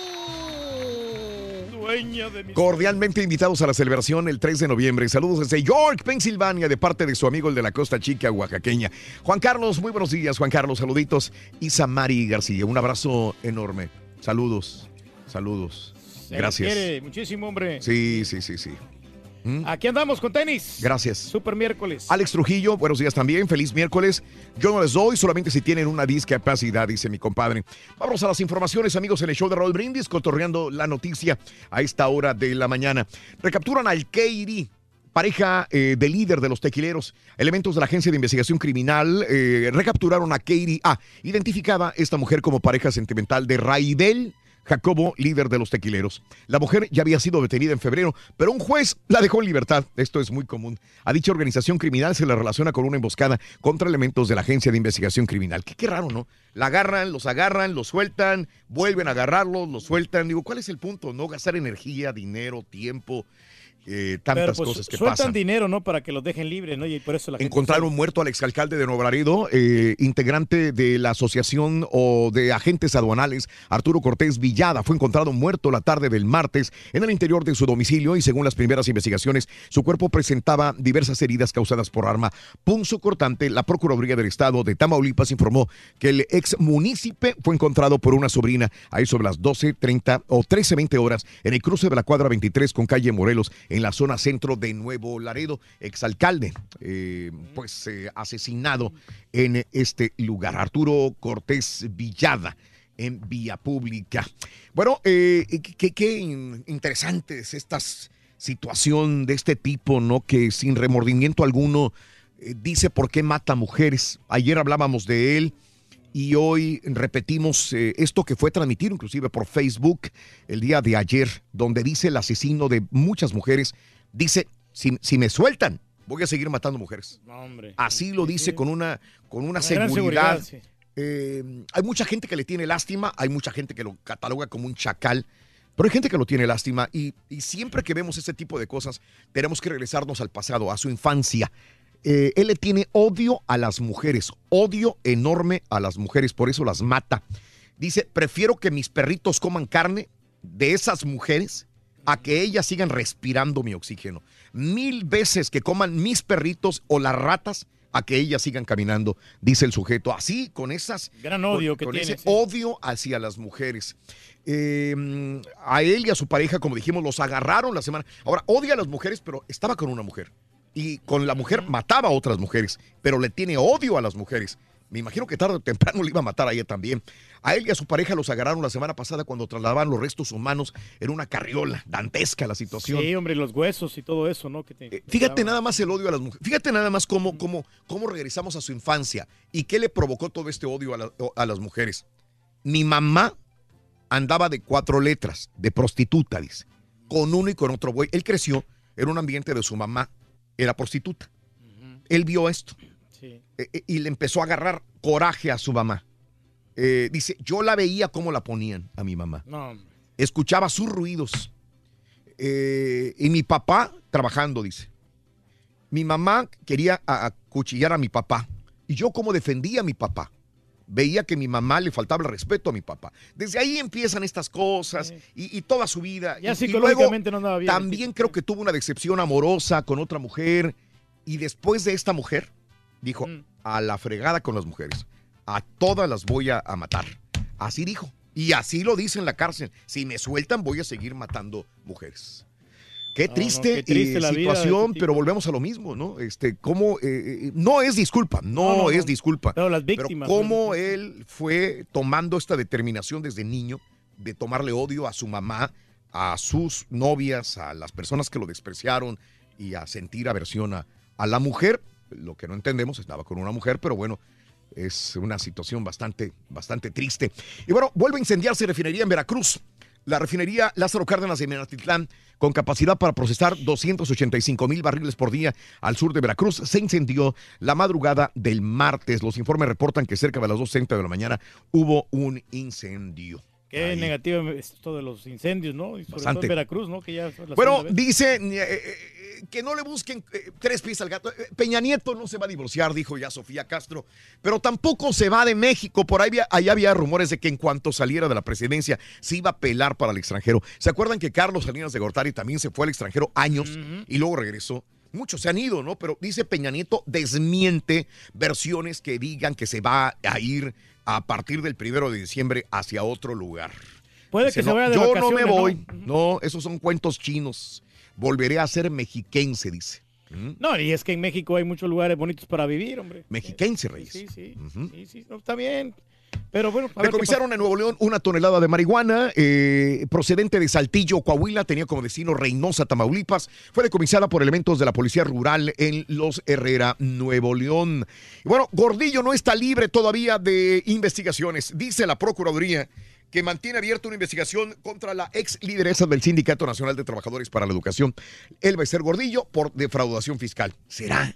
Dueña de mi Cordialmente invitados a la celebración el 3 de noviembre. Saludos desde York, Pensilvania, de parte de su amigo el de la Costa Chica, oaxaqueña. Juan Carlos, muy buenos días, Juan Carlos. Saluditos. Isamari García, un abrazo enorme. Saludos, saludos. Se Gracias. quiere muchísimo, hombre. Sí, sí, sí, sí. ¿Mm? Aquí andamos con tenis. Gracias. Super miércoles. Alex Trujillo, buenos días también, feliz miércoles. Yo no les doy solamente si tienen una discapacidad, dice mi compadre. Vamos a las informaciones, amigos, en el show de Raúl Brindis, cotorreando la noticia a esta hora de la mañana. Recapturan al Keiri. Pareja eh, de líder de los tequileros, elementos de la Agencia de Investigación Criminal eh, recapturaron a Katie A, identificada esta mujer como pareja sentimental de Raibel Jacobo, líder de los tequileros. La mujer ya había sido detenida en febrero, pero un juez la dejó en libertad. Esto es muy común. A dicha organización criminal se le relaciona con una emboscada contra elementos de la Agencia de Investigación Criminal. Qué, qué raro, ¿no? La agarran, los agarran, los sueltan, vuelven a agarrarlos, los sueltan. Digo, ¿cuál es el punto? No gastar energía, dinero, tiempo, eh, tantas pues cosas que sueltan pasan. dinero, ¿no? Para que los dejen libres, ¿no? Y por eso la gente Encontraron muerto al exalcalde de Nuevo Laredo, eh, integrante de la Asociación o de Agentes Aduanales, Arturo Cortés Villada. Fue encontrado muerto la tarde del martes en el interior de su domicilio y según las primeras investigaciones, su cuerpo presentaba diversas heridas causadas por arma punzo cortante. La Procuraduría del Estado de Tamaulipas informó que el ex munícipe fue encontrado por una sobrina ahí sobre las 12.30 o 13.20 horas en el cruce de la cuadra 23 con calle Morelos en la zona centro de Nuevo Laredo, exalcalde, eh, pues eh, asesinado en este lugar. Arturo Cortés Villada en vía pública. Bueno, eh, qué, qué in- interesante es esta s- situación de este tipo, ¿no? Que sin remordimiento alguno eh, dice por qué mata mujeres. Ayer hablábamos de él y hoy repetimos eh, esto que fue transmitido inclusive por Facebook el día de ayer, donde dice el asesino de muchas mujeres, dice, si, si me sueltan, voy a seguir matando mujeres. Hombre. Así lo dice con una, con una seguridad. seguridad, sí. Eh, hay mucha gente que le tiene lástima, hay mucha gente que lo cataloga como un chacal, pero hay gente que lo tiene lástima y, y siempre que vemos ese tipo de cosas tenemos que regresarnos al pasado, a su infancia. Eh, él le tiene odio a las mujeres, odio enorme a las mujeres, por eso las mata. Dice, prefiero que mis perritos coman carne de esas mujeres a que ellas sigan respirando mi oxígeno. Mil veces que coman mis perritos o las ratas a que ellas sigan caminando, dice el sujeto. Así, con esas... Gran odio con- que con tiene, ese sí. odio hacia las mujeres. Eh, a él y a su pareja, como dijimos, los agarraron la semana. Ahora, odia a las mujeres, pero estaba con una mujer. Y con la mujer mataba a otras mujeres, pero le tiene odio a las mujeres. Me imagino que tarde o temprano le iba a matar a ella también. A él y a su pareja los agarraron la semana pasada cuando trasladaban los restos humanos en una carriola. Dantesca la situación. Sí, hombre, los huesos y todo eso, ¿no? Que te- Fíjate nada más el odio a las mujeres. Fíjate nada más cómo, cómo, cómo regresamos a su infancia y qué le provocó todo este odio a, la- a las mujeres. Mi mamá andaba de cuatro letras, de prostituta, dice. Con uno y con otro güey. Él creció en un ambiente de su mamá, era prostituta. Él vio esto Sí. eh, eh, y le empezó a agarrar coraje a su mamá. Eh, dice, yo la veía cómo la ponían a mi mamá. No. Escuchaba sus ruidos. Eh, y mi papá trabajando, dice. Mi mamá quería acuchillar a mi papá. Y yo como defendía a mi papá. Veía que mi mamá le faltaba el respeto a mi papá. Desde ahí empiezan estas cosas y, y toda su vida. Ya Y- y psicológicamente luego no andaba bien. También creo que tuvo una decepción amorosa con otra mujer. Y después de esta mujer, dijo, Mm. a la fregada con las mujeres. A todas las voy a, a matar. Así dijo. Y así lo dice en la cárcel. Si me sueltan, voy a seguir matando mujeres. Qué No, no, triste, qué triste eh, la situación, pero volvemos a lo mismo, ¿no? Este, cómo, eh, eh, no es disculpa, no, es disculpa. Pero las Pero víctimas. cómo él fue tomando esta determinación desde niño de tomarle odio a su mamá, a sus novias, a las personas que lo despreciaron y a sentir aversión a, a la mujer. Lo que no entendemos, estaba con una mujer, pero bueno, es una situación bastante, bastante triste. Y bueno, vuelve a incendiarse refinería en Veracruz. La refinería Lázaro Cárdenas de Minatitlán, con capacidad para procesar 285 mil barriles por día al sur de Veracruz, se incendió la madrugada del martes. Los informes reportan que cerca de las 2.30 de la mañana hubo un incendio. Qué negativo esto de los incendios, ¿no? Y sobre todo en Veracruz, ¿no? Que ya Bueno, dice eh, eh, que no le busquen eh, tres pies al gato. Eh, Peña Nieto no se va a divorciar, dijo ya Sofía Castro, pero tampoco se va de México. Por ahí había, había rumores de que en cuanto saliera de la presidencia se iba a pelar para el extranjero. ¿Se acuerdan que Carlos Salinas de Gortari también se fue al extranjero años y luego regresó? Muchos se han ido, ¿no? Pero dice Peña Nieto, desmiente versiones que digan que se va a ir a partir del primero de diciembre hacia otro lugar. Puede Dice, que se "No, vaya de Yo no me ¿no? voy. ¿no? esos son cuentos chinos. Volveré a ser mexiquense, dice. ¿Mm? No, y es que en México hay muchos lugares bonitos para vivir, hombre. Mexiquense, Reyes. Sí, sí, sí, sí, no, está bien. Pero bueno, Decomisaron en Nuevo León una tonelada de marihuana eh, procedente de Saltillo, Coahuila, tenía como destino Reynosa, Tamaulipas. Fue decomisada por elementos de la Policía Rural en Los Herrera, Nuevo León. Y bueno, Gordillo no está libre todavía de investigaciones. Dice la Procuraduría que mantiene abierta una investigación contra la ex lideresa del Sindicato Nacional de Trabajadores para la Educación, Elba Ester Gordillo, por defraudación fiscal. ¿Será?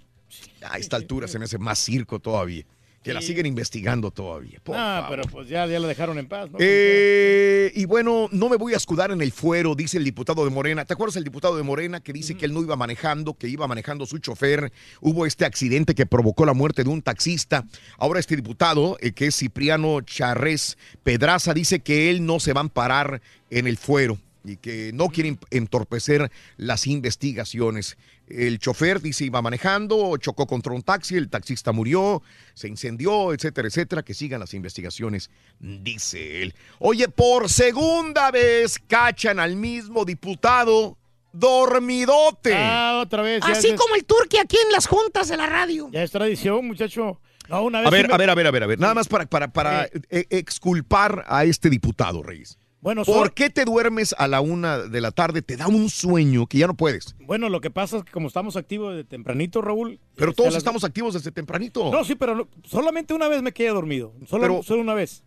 A esta altura se me hace más circo todavía. Que la siguen investigando todavía. Ah, favor. pero pues ya, ya la dejaron en paz, ¿no? Eh, y bueno, no me voy a escudar en el fuero, dice el diputado de Morena. ¿Te acuerdas el diputado de Morena que dice que él no iba manejando, que iba manejando su chofer? Hubo este accidente que provocó la muerte de un taxista. Ahora este diputado, eh, que es Cipriano Charrés Pedraza, dice que él no se va a amparar en el fuero y que no quiere em- entorpecer las investigaciones. El chofer dice iba manejando, chocó contra un taxi, el taxista murió, se incendió, etcétera, etcétera. Que sigan las investigaciones, dice él. Oye, por segunda vez cachan al mismo diputado dormidote. Ah, otra vez. ya Así es- como el turqui aquí en las juntas de la radio. Ya es tradición, muchacho. No, una vez A ver, me- a ver, a ver, a ver, a ver. Nada más para, para, para eh, exculpar a este diputado, Reyes. Bueno, ¿Por qué te duermes a la una de la tarde? Te da un sueño que ya no puedes. Bueno, lo que pasa es que como estamos activos de tempranito, Raúl. Pero este, todos las- estamos activos desde tempranito. No, sí, pero solamente una vez me quedé dormido. Solo, Pero- solo una vez.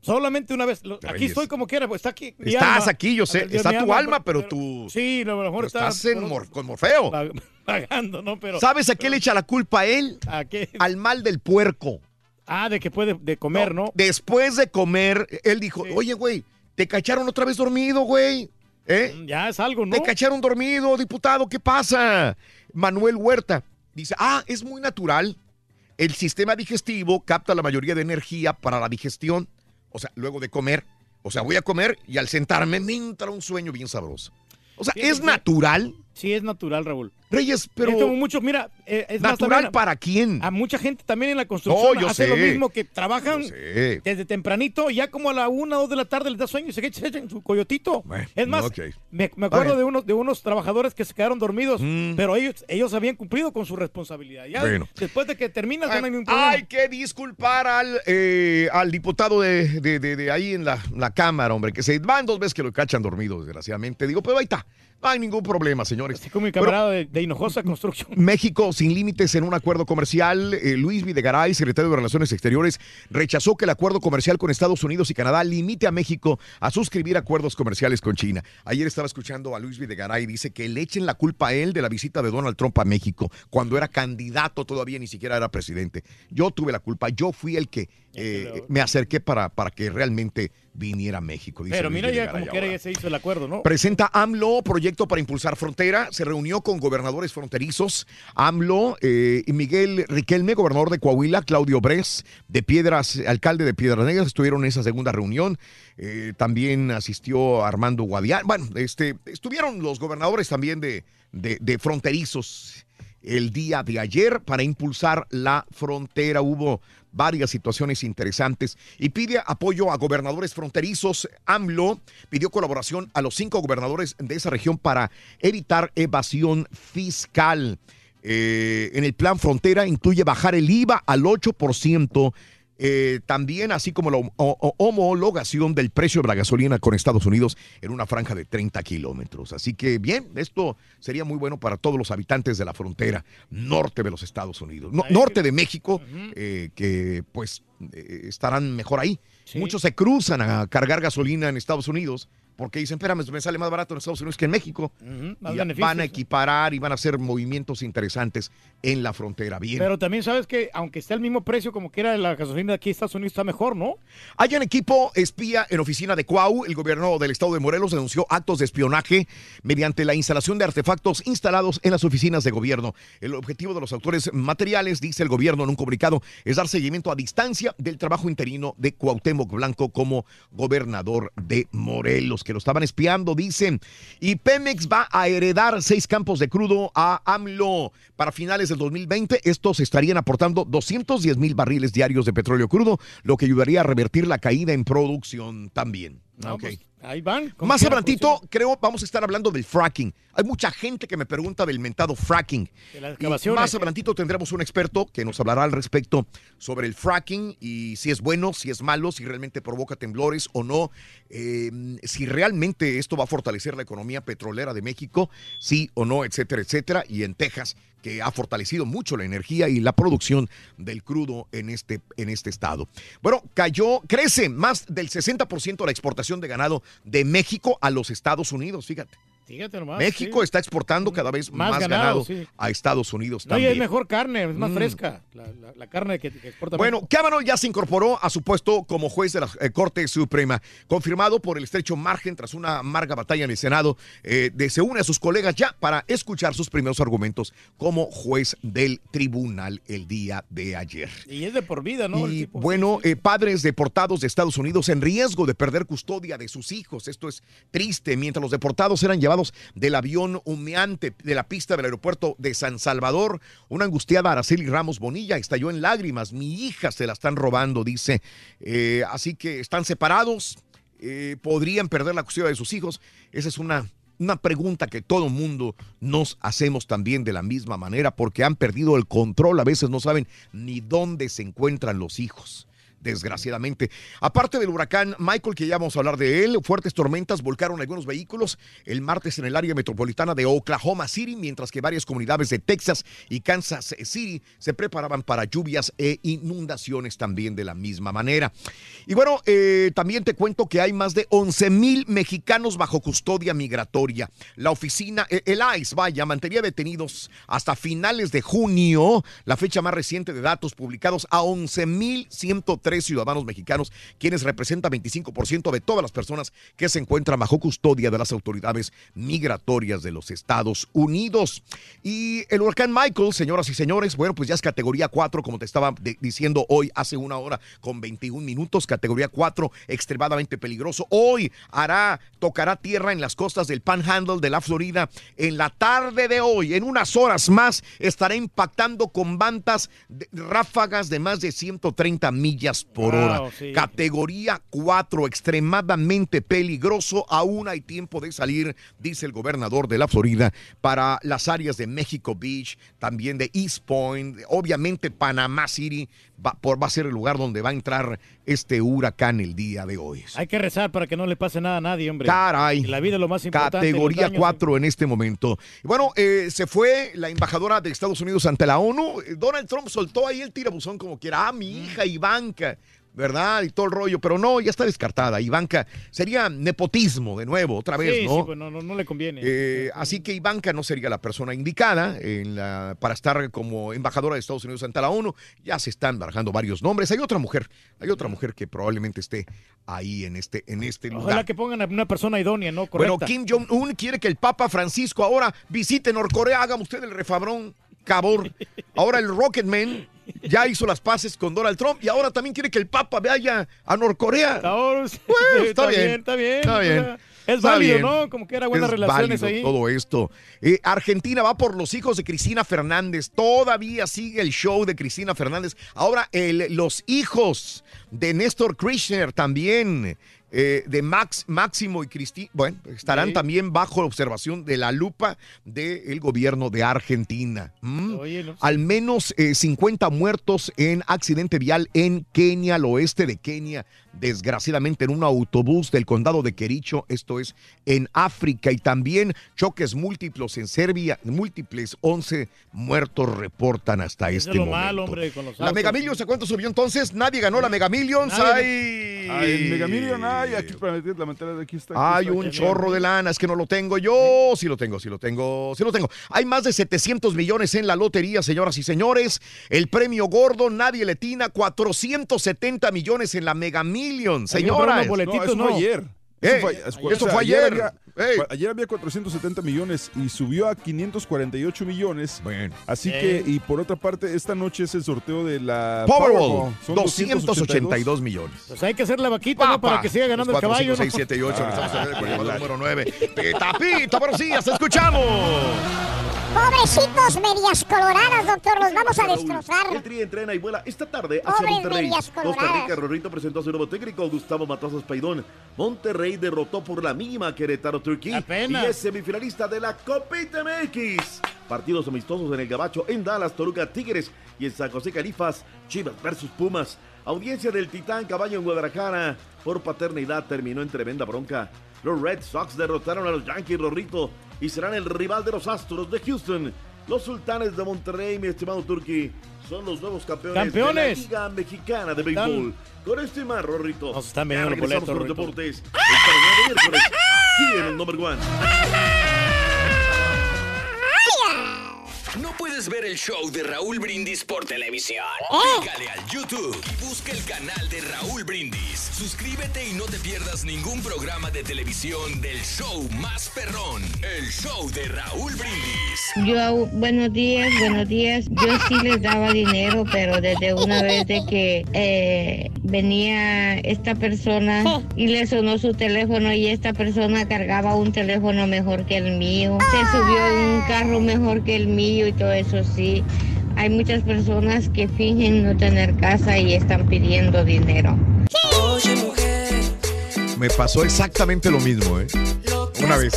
Solamente una vez. Aquí Reyes. estoy como quiera, pues está aquí. mi Estás alma. aquí, yo sé. ver, está tu alma, pero, tú Sí, a lo mejor estás en mor- con Morfeo. Pagando, ¿no? Pero. ¿Sabes a qué le echa la culpa a él? ¿A qué? Al mal del puerco. Ah, de que puede de comer, ¿no? Después de comer, él dijo, oye, güey, te cacharon otra vez dormido, güey. ¿Eh? Mm, Ya es algo, ¿no? Te cacharon dormido, diputado, ¿qué pasa? Manuel Huerta dice, ah, es muy natural. El sistema digestivo capta la mayoría de energía para la digestión. O sea, luego de comer. O sea, voy a comer y al sentarme me entra un sueño bien sabroso. O sea, ¿es que- natural? Sí, es natural, Raúl. Reyes, pero... Es como muchos, mira, eh, es ¿Natural para quién? A mucha gente también en la construcción No, yo hace sé. lo mismo, que trabajan desde tempranito, ya como a la una o dos de la tarde les da sueño y se echan su coyotito. es más, me, me acuerdo de unos, de unos trabajadores que se quedaron dormidos, pero ellos, ellos habían cumplido con su responsabilidad. Ya Bueno. después de que terminas, ya no hay ningún problema. Hay que disculpar al, eh, al diputado de, de- de- de ahí en la, la Cámara, hombre, que se van dos veces que lo cachan dormido, desgraciadamente. Digo, pero ahí está. No hay ningún problema, señores. Así como mi camarada de, de Hinojosa Construcción. México sin límites en un acuerdo comercial. Eh, Luis Videgaray, secretario de Relaciones Exteriores, rechazó que el acuerdo comercial con Estados Unidos y Canadá limite a México a suscribir acuerdos comerciales con China. Ayer estaba escuchando a Luis Videgaray, dice que le echen la culpa a él de la visita de Donald Trump a México cuando era candidato todavía, ni siquiera era presidente. Yo tuve la culpa, yo fui el que eh, me acerqué para, para que realmente viniera a México. dice Pero mira ya como quiera ya se hizo el acuerdo, ¿no? Presenta AMLO proyecto para impulsar frontera. Se reunió con gobernadores fronterizos. AMLO eh, y Miguel Riquelme, gobernador de Coahuila, Claudio Bres, de Piedras, alcalde de Piedras Negras, estuvieron en esa segunda reunión. Eh, también asistió Armando Guadián. Bueno, este, estuvieron los gobernadores también de, de- de fronterizos el día de ayer para impulsar la frontera. Hubo varias situaciones interesantes y pide apoyo a gobernadores fronterizos. AMLO pidió colaboración a los cinco gobernadores de esa región para evitar evasión fiscal. Eh, en el plan frontera incluye bajar el IVA al 8%. Eh, también, así como la homologación del precio de la gasolina con Estados Unidos en una franja de 30 kilómetros. Así que, bien, esto sería muy bueno para todos los habitantes de la frontera norte de los Estados Unidos, no- norte de México, eh, que pues eh, estarán mejor ahí. Muchos se cruzan a cargar gasolina en Estados Unidos porque dicen, espérame, me sale más barato en Estados Unidos que en México. Y van a equiparar y van a hacer movimientos interesantes en la frontera. Bien. Pero también sabes que aunque esté al mismo precio como quiera la gasolina de aquí en Estados Unidos está mejor, ¿no? Hay un equipo espía en oficina de Cuau. El gobierno del estado de Morelos denunció actos de espionaje mediante la instalación de artefactos instalados en las oficinas de gobierno. El objetivo de los autores materiales, dice el gobierno en un comunicado, es dar seguimiento a distancia del trabajo interino de Cuauhtémoc Blanco como gobernador de Morelos, que lo estaban espiando, dicen. Y Pemex va a heredar seis campos de crudo a AMLO. Para finales del 2020, estos estarían aportando 210 mil barriles diarios de petróleo crudo, lo que ayudaría a revertir la caída en producción también. No, Ok. pues, ahí van. Más adelantito, creo, vamos a estar hablando del fracking. Hay mucha gente que me pregunta del mentado fracking. De las Y más adelantito tendremos un experto que nos hablará al respecto sobre el fracking y si es bueno, si es malo, si realmente provoca temblores o no, eh, si realmente esto va a fortalecer la economía petrolera de México, sí o no, etcétera, etcétera. Y en Texas, que ha fortalecido mucho la energía y la producción del crudo en este, en este estado. Bueno, cayó, crece más del 60% la exportación de ganado de México a los Estados Unidos, fíjate. Fíjate nomás. México sí. está exportando cada vez más, Más ganado, ganado, sí. a Estados Unidos No, y también. es mejor carne, es más Mm. fresca. La, la- la carne que, que exporta Bueno, México. Kavanaugh ya se incorporó a su puesto como juez de la eh, Corte Suprema, confirmado por el estrecho margen tras una amarga batalla en el Senado, eh, de se une a sus colegas ya para escuchar sus primeros argumentos como juez del tribunal el día de ayer. Y es de por vida, ¿no? Y bueno, eh, padres deportados de Estados Unidos en riesgo de perder custodia de sus hijos. Esto es triste. Mientras los deportados eran llevados del avión humeante de la pista del aeropuerto de San Salvador, una angustiada Araceli Ramos Bonilla estalló en lágrimas. Mi hija se la están robando, dice. Eh, así que están separados. eh, podrían perder la custodia de sus hijos. Esa es una una pregunta que todo mundo nos hacemos también de la misma manera porque han perdido el control, a veces no saben ni dónde se encuentran los hijos. Desgraciadamente. Aparte del huracán Michael, que ya vamos a hablar de él, fuertes tormentas volcaron algunos vehículos el martes en el área metropolitana de Oklahoma City, mientras que varias comunidades de Texas y Kansas City se preparaban para lluvias e inundaciones también de la misma manera. Y bueno, eh, también te cuento que hay más de 11 mil mexicanos bajo custodia migratoria. La oficina, eh, el ICE, vaya, mantenía detenidos hasta finales de junio, la fecha más reciente de datos publicados, a 11.103 ciudadanos mexicanos, quienes representan 25% de todas las personas que se encuentran bajo custodia de las autoridades migratorias de los Estados Unidos. Y el huracán Michael, señoras y señores, bueno, pues ya es categoría 4, como te estaba diciendo hoy hace una hora con 21 minutos, categoría 4, extremadamente peligroso. Hoy hará, tocará tierra en las costas del Panhandle de la Florida. En la tarde de hoy, en unas horas más, estará impactando con bandas ráfagas de más de 130 millas por Wow, hora. sí. Categoría 4, extremadamente peligroso. Aún hay tiempo de salir, dice el gobernador de la Florida, para las áreas de México Beach, también de East Point, obviamente Panamá City, va, por, va a ser el lugar donde va a entrar este huracán el día de hoy. Hay que rezar para que no le pase nada a nadie, hombre. Caray. La vida es lo más importante. Categoría los daños- 4 en este momento. Bueno, eh, se fue la embajadora de Estados Unidos ante la ONU. Eh, Donald Trump soltó ahí el tirabuzón como quiera. Ah, mi hija Ivanka. ¿Verdad? Y todo el rollo. Pero no, ya está descartada. Ivanka sería nepotismo de nuevo, otra vez, Sí, ¿no? sí, pues no, no, no le conviene. Eh, así que Ivanka no sería la persona indicada en la- para estar como embajadora de Estados Unidos ante la ONU. Ya se están barajando varios nombres. Hay otra mujer, hay otra mujer que probablemente esté ahí en este, en este lugar. Ojalá que pongan a una persona idónea, ¿no? Correcta. Bueno, Kim Jong-un quiere que el Papa Francisco ahora visite Norcorea. Haga usted el refabrón, cabor. Ahora el Rocketman ya hizo las paces con Donald Trump y ahora también quiere que el Papa vaya a Norcorea. Está, bien, está bien. Está bien. Es válido, bien. ¿no? Como que era buenas Es relaciones ahí. todo esto. Eh, Argentina va por los hijos de Cristina Fernández. Todavía sigue el show de Cristina Fernández. Ahora el- los hijos de Néstor Kirchner también. Eh, de Max, Máximo y Cristina, bueno, estarán Sí. también bajo observación de la lupa del gobierno de Argentina. ¿Mm? Oye, no. Al menos eh, 50 muertos en accidente vial en Kenia, al oeste de Kenia, desgraciadamente en un autobús del condado de Quericho, esto es en África, y también choques múltiples en Serbia, múltiples 11 muertos reportan hasta Eso este es lo momento. malo, hombre, con los La. Mega Millions, ¿a cuánto subió entonces? Nadie ganó la Mega Millions. Ah, el Mega Million, ay, aquí para meter la mentira de aquí está. aquí hay está, un aquí. chorro de lana, es que no lo tengo yo. Sí lo tengo, sí lo tengo, sí lo tengo. Hay más de 700 millones en la lotería, señoras y señores. El premio gordo, nadie le tina, 470 millones en la Mega Millions, Señoras. boletitos, No, eso fue ¿no? ayer. Eh, fue, eso fue ayer. Ey. fue- ayer había 470 millones y subió a 548 millones. Bueno. Así Eh. que, y por otra parte, esta noche es el sorteo de la Powerball, Son 282 millones. Pues hay que hacer la vaquita, ¿no? Para que siga ganando el 4, caballo. 5, ¿no? 6, 7 y 8. Ah. Estamos en el programa número 9. Pita, pita, te escuchamos. Pobrecitos medias coloradas, doctor, los vamos a El destrozar. Tri entrena y vuela esta tarde hacia Pobres Monterrey. medias Costa. Rica, Rorrito presentó a su nuevo técnico, Gustavo Matazos Paidón. Monterrey derrotó por la mínima a Turquía y es semifinalista de la Copita MX. Partidos amistosos en el Gabacho, en Dallas, Toruca, Tigres y en San José Califas, Chivas versus Pumas. Audiencia del Titán Caballo en Guadalajara. Por paternidad terminó en tremenda bronca. Los Red Sox derrotaron a los Yankees Rorrito y serán el rival de los Astros de Houston. Los Sultanes de Monterrey, mi estimado Turki, son los nuevos campeones, ¡Campeones! de la Liga Mexicana de Béisbol. Con más, Rorrito. Nos están vendiendo los boletos, Rorrito. deportes. Miércoles, aquí en el Number One. ¿No puedes ver el show de Raúl Brindis por televisión? ¿Eh? Pícale al YouTube y busca el canal de Raúl Brindis. Suscríbete y no te pierdas ningún programa de televisión del show más perrón, el show de Raúl Brindis. Yo, buenos días, buenos días. Yo sí les daba dinero, pero desde una vez de que eh, venía esta persona y le sonó su teléfono y esta persona cargaba un teléfono mejor que el mío, se subió en un carro mejor que el mío y todo eso sí. Hay muchas personas que fingen no tener casa y están pidiendo dinero. Me pasó exactamente lo mismo, ¿eh? Una vez.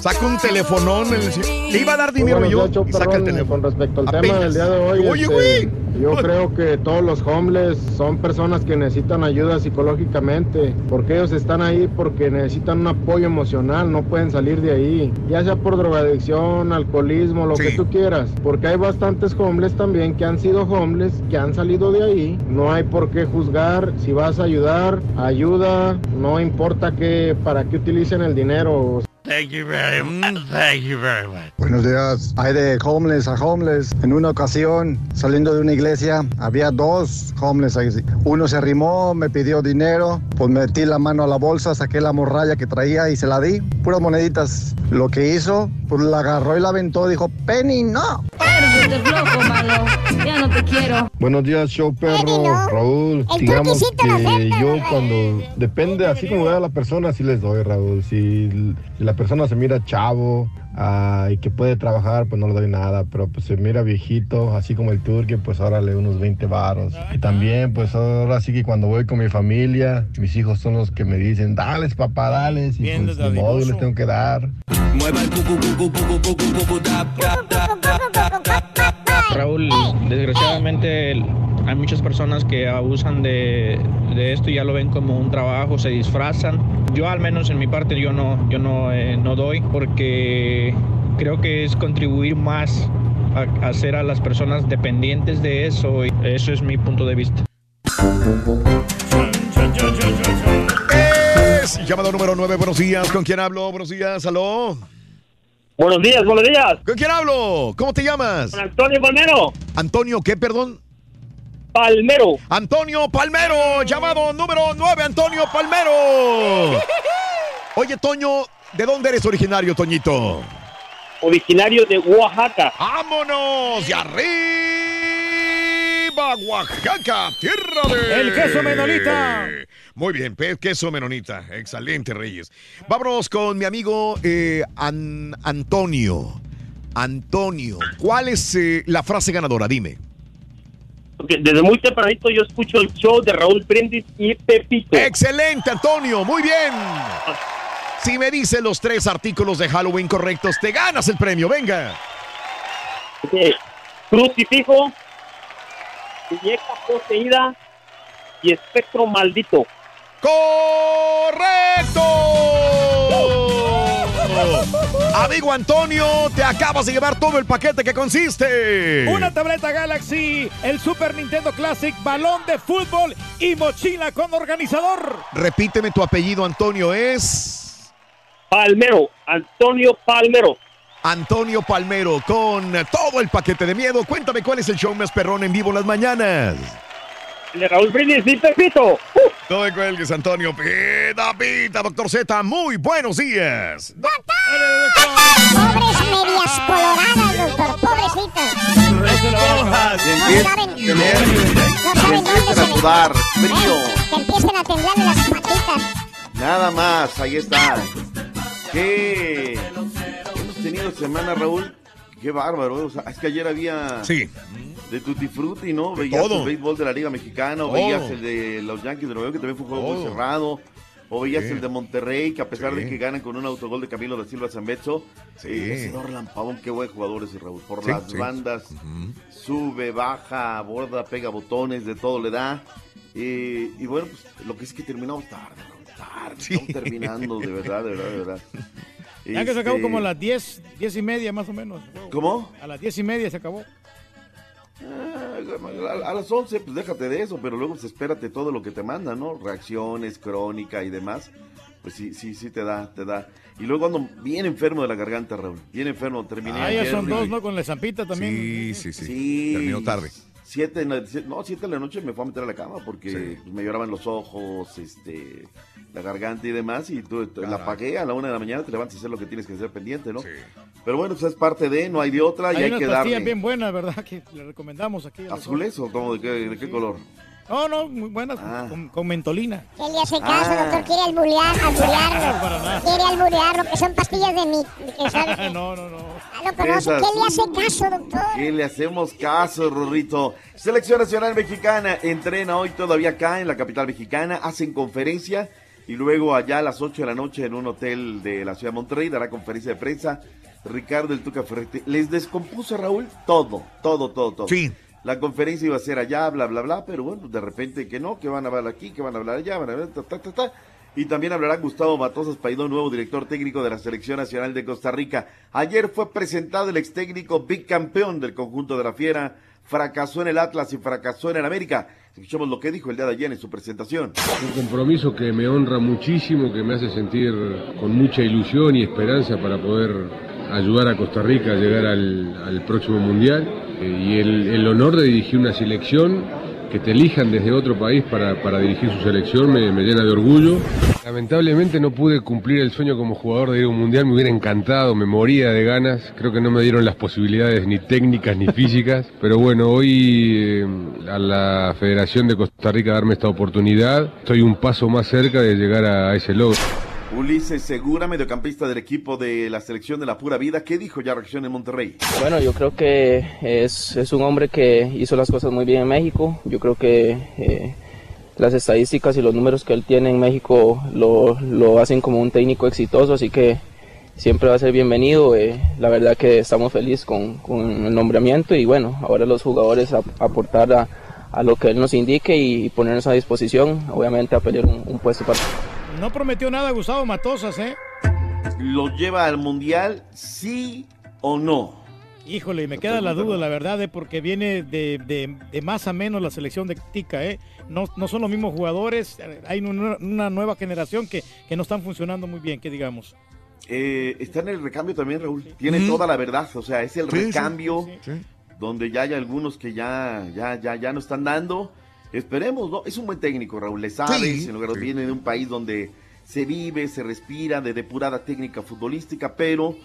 Saca un telefonón. el- Le iba a dar dinero Muy yo y saca el teléfono. Con respecto al tema del día de hoy, Oye, este, güey. Yo creo que todos los homeless son personas que necesitan ayuda psicológicamente, porque ellos están ahí porque necesitan un apoyo emocional, no pueden salir de ahí, ya sea por drogadicción, alcoholismo, lo que tú quieras, porque hay bastantes homeless también que han sido homeless, que han salido de ahí, no hay por qué juzgar, si vas a ayudar, ayuda, no importa que para qué utilicen el dinero. Thank you very much. Thank you very much. Buenos días. Hay de homeless a homeless. En una ocasión, saliendo de una iglesia, había dos homeless ahí. Uno se arrimó, me pidió dinero, pues metí la mano a la bolsa, saqué la morralla que traía y se la di. Puras moneditas. Lo que hizo, pues la agarró y la aventó. Dijo, Penny, no. Flojo, malo. Ya no te quiero. Buenos días, show perro, Raúl. El Digamos que acepta, yo cuando depende, así como vea a la persona, sí les doy, Raúl. Si, si la persona se mira chavo ah, y que puede trabajar, pues no le doy nada. Pero pues se mira viejito, así como el turque, pues órale unos 20 varos. Y también, pues ahora sí que cuando voy con mi familia, mis hijos son los que me dicen, dales papá, dales. Y Bien pues de modo les tengo que dar. Mueva el Raúl, desgraciadamente hay muchas personas que abusan de, esto y ya lo ven como un trabajo, se disfrazan. Yo al menos en mi parte yo no, yo no, eh, no doy porque creo que es contribuir más a, hacer a las personas dependientes de eso y eso es mi punto de vista. Llamado número 9, buenos días. ¿Con quién hablo? Buenos días, aló. Buenos días, buenos días. ¿Con quién hablo? ¿Cómo te llamas? Antonio Palmero. Antonio, ¿qué, perdón? Palmero. Antonio Palmero, llamado número 9, Antonio Palmero. Oye, Toño, ¿de dónde eres originario, Toñito? Originario de Oaxaca. ¡Vámonos! ¡De arriba, Oaxaca! ¡Tierra de... El queso menonita. Muy bien, queso menonita. Excelente, Reyes. Vámonos con mi amigo eh, An- Antonio. Antonio, ¿cuál es eh, la frase ganadora? Dime. Porque desde muy tempranito yo escucho el show de Raúl Brindis y Pepito. Excelente, Antonio. Muy bien. Si me dices los tres artículos de Halloween correctos, te ganas el premio. Venga. Crucifijo, muñeca poseída y espectro maldito. ¡Correcto! Amigo Antonio, te acabas de llevar todo el paquete que consiste. Una tableta Galaxy, el Super Nintendo Classic, balón de fútbol y mochila con organizador. Repíteme tu apellido, Antonio, es. Palmero, Antonio Palmero. Antonio Palmero, con todo el paquete de miedo. Cuéntame cuál es el show más perrón en vivo en las mañanas. De Raúl Brindis y Pepito. No me cuelgues, Antonio. Pita, pita, doctor Z. Muy buenos días. Pobres medias coloradas, doctor. Pobrecitas. No saben, no saben dónde Empiezan se sudar, frío. Que empiecen a temblarle las patitas. Nada más, ahí está. ¿Qué? Hemos tenido semana, Raúl. Qué bárbaro. o sea, es que ayer había. Sí. De Tutti Frutti, ¿no? Veías todo. el béisbol de la Liga Mexicana, o veías el de los Yankees de Nueva York, que también fue un juego muy cerrado. O veías Sí. el de Monterrey, que a pesar Sí. de que ganan con un autogol de Camilo da Silva Zambezo, Sí. eh, ese Dorlan Pavón, qué buen jugador ese Raúl. Por Sí, las bandas, sube, baja, aborda, pega botones, de todo le da. Eh, y bueno, pues lo que es que terminamos tarde, Raúl, tarde. Estamos terminando, de verdad, de verdad, de verdad. Ya que se acabó Este, como a las 10, 10 y media más o menos. ¿Cómo? A las 10 y media se acabó. Ah, A, las 11, pues déjate de eso, pero luego pues, espérate todo lo que te mandan, ¿no? Reacciones, crónica y demás. Pues sí, sí, sí te da, te da. Y luego ando bien enfermo de la garganta, Raúl. Bien enfermo, terminé. Ah, ya son dos, ¿no? Con la zampita también. Sí, sí, sí. Sí. Terminó tarde. Siete, en la- siete- no, siete de la noche me fue a meter a la cama porque pues, me lloraban los ojos, este, la garganta y demás. Y tú, la apagué a la una de la mañana, te levantas a hacer lo que tienes que hacer pendiente, ¿no? Pero bueno, pues es parte de, no hay de otra y Hay hay, unas que pastillas darle. bien buenas, ¿verdad? Que le recomendamos aquí. ¿Azules o cómo? ¿De qué, de qué color? No, no, muy buenas, Ah. con, con mentolina. ¿Qué le hace caso, Ah. doctor? Quiere alburear, alburearlo. Para nada. Quiere alburearlo, que son pastillas de mi... Que que- no, no, no. Ah, lo conoce. Esas. ¿Qué le hace caso, doctor? ¿Qué le hacemos caso, Rorrito? Selección Nacional Mexicana entrena hoy todavía acá en la capital mexicana, hacen conferencia y luego allá a las 8 de la noche en un hotel de la ciudad de Monterrey dará conferencia de prensa. Ricardo el Tuca Ferretti les descompuso a Raúl todo, todo, todo, todo. Sí. La conferencia iba a ser allá, bla, bla, bla, pero bueno, de repente que no, que van a hablar aquí, que van a hablar allá, van a hablar, ta, ta, ta, ta. Y también hablará Gustavo Matosas Paidón, nuevo director técnico de la Selección Nacional de Costa Rica. Ayer fue presentado el ex técnico bicampeón del conjunto de la Fiera. Fracasó en el Atlas y fracasó en el América. Escuchemos lo que dijo el día de ayer en su presentación. Un compromiso que me honra muchísimo, que me hace sentir con mucha ilusión y esperanza para poder ayudar a Costa Rica a llegar al, próximo Mundial. Eh, y el honor de dirigir una selección, que te elijan desde otro país para, para dirigir su selección, me, llena de orgullo. Lamentablemente no pude cumplir el sueño como jugador de ir un Mundial, me hubiera encantado, me moría de ganas. Creo que no me dieron las posibilidades ni técnicas ni físicas. Pero bueno, hoy eh, a la Federación de Costa Rica darme esta oportunidad, estoy un paso más cerca de llegar a ese logro. Ulises Segura, mediocampista del equipo de la selección de la pura vida. ¿Qué dijo ya reacción en Monterrey? Bueno, yo creo que es, es un hombre que hizo las cosas muy bien en México. Yo creo que eh, las estadísticas y los números que él tiene en México lo, lo hacen como un técnico exitoso, así que siempre va a ser bienvenido. eh, la verdad que estamos felices con, con el nombramiento y bueno, ahora los jugadores aportar a, a lo que él nos indique y ponernos a disposición, obviamente a pelear un, un puesto para... No prometió nada Gustavo Matosas, ¿eh? ¿Lo lleva al mundial, sí o no? Híjole, me queda la duda, la verdad, ¿eh? porque viene de, de- de más a menos la selección de Tica, ¿eh? No, no son los mismos jugadores, hay una, una nueva generación que, que no están funcionando muy bien, que digamos. Eh, está en el recambio también, Raúl. Tiene toda la verdad. O sea, es el Sí, sí, recambio donde ya hay algunos que ya, ya, ya, ya no están dando. Esperemos, ¿no? Es un buen técnico, Raúl. Le sabe, Sí, sin lugar a- sí. viene de un país donde se vive, se respira de depurada técnica futbolística, pero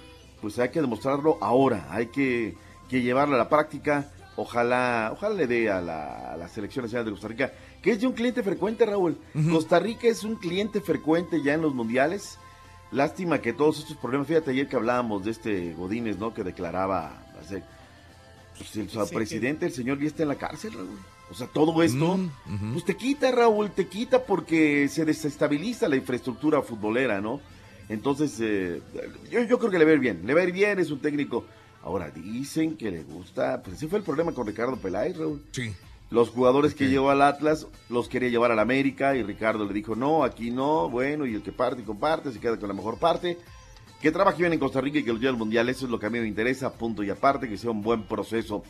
pues hay que demostrarlo ahora. Hay que, que llevarlo a la práctica. Ojalá, ojalá le dé a la, a la selección nacional de Costa Rica, que es de un cliente frecuente, Raúl. Costa Rica es un cliente frecuente ya en los mundiales. Lástima que todos estos problemas, fíjate ayer que hablábamos de este Godínez, ¿no? Que declaraba, hace- pues el Sí, presidente, el señor ya está en la cárcel, Raúl. O sea, todo esto, Mm, pues te quita, Raúl, te quita porque se desestabiliza la infraestructura futbolera, ¿no? Entonces, eh, yo, yo creo que le va a ir bien, le va a ir bien, es un técnico. Ahora, dicen que le gusta, pues ese fue el problema con Ricardo Peláez, Raúl. Sí. Los jugadores que llevó al Atlas los quería llevar al América y Ricardo le dijo, no, aquí no, bueno, y el que parte y comparte se queda con la mejor parte. Que trabaje bien en Costa Rica y que lo lleve al Mundial, eso es lo que a mí me interesa, punto y aparte, que sea un buen proceso.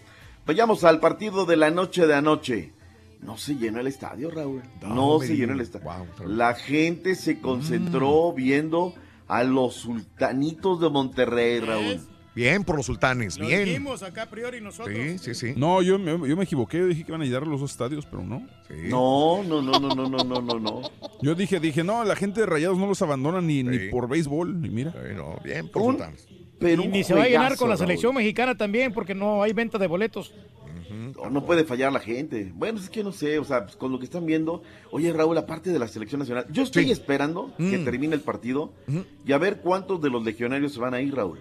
Vayamos al partido de la noche de anoche. No se llenó el estadio, Raúl. No, se llenó el estadio. Wow, La gente se concentró viendo a los sultanitos de Monterrey, Raúl. Bien por los sultanes, Lo bien. dijimos acá a priori nosotros. Sí, sí, sí. No, yo, me- yo me equivoqué, yo dije que iban a llenar los dos estadios, pero no. No, no, no, no, no, no, no, no, no. Yo dije, dije, no, la gente de Rayados no los abandona ni, ni por béisbol, y mira. no, bien por sultanes. Pero y ni se va a llenar con la Raúl. selección mexicana también, porque no hay venta de boletos. No, no puede fallar la gente. Bueno, es que no sé, o sea, pues, con lo que están viendo. Oye, Raúl, aparte de la selección nacional, yo estoy Sí. esperando que Mm. termine el partido y a ver cuántos de los legionarios se van a ir, Raúl.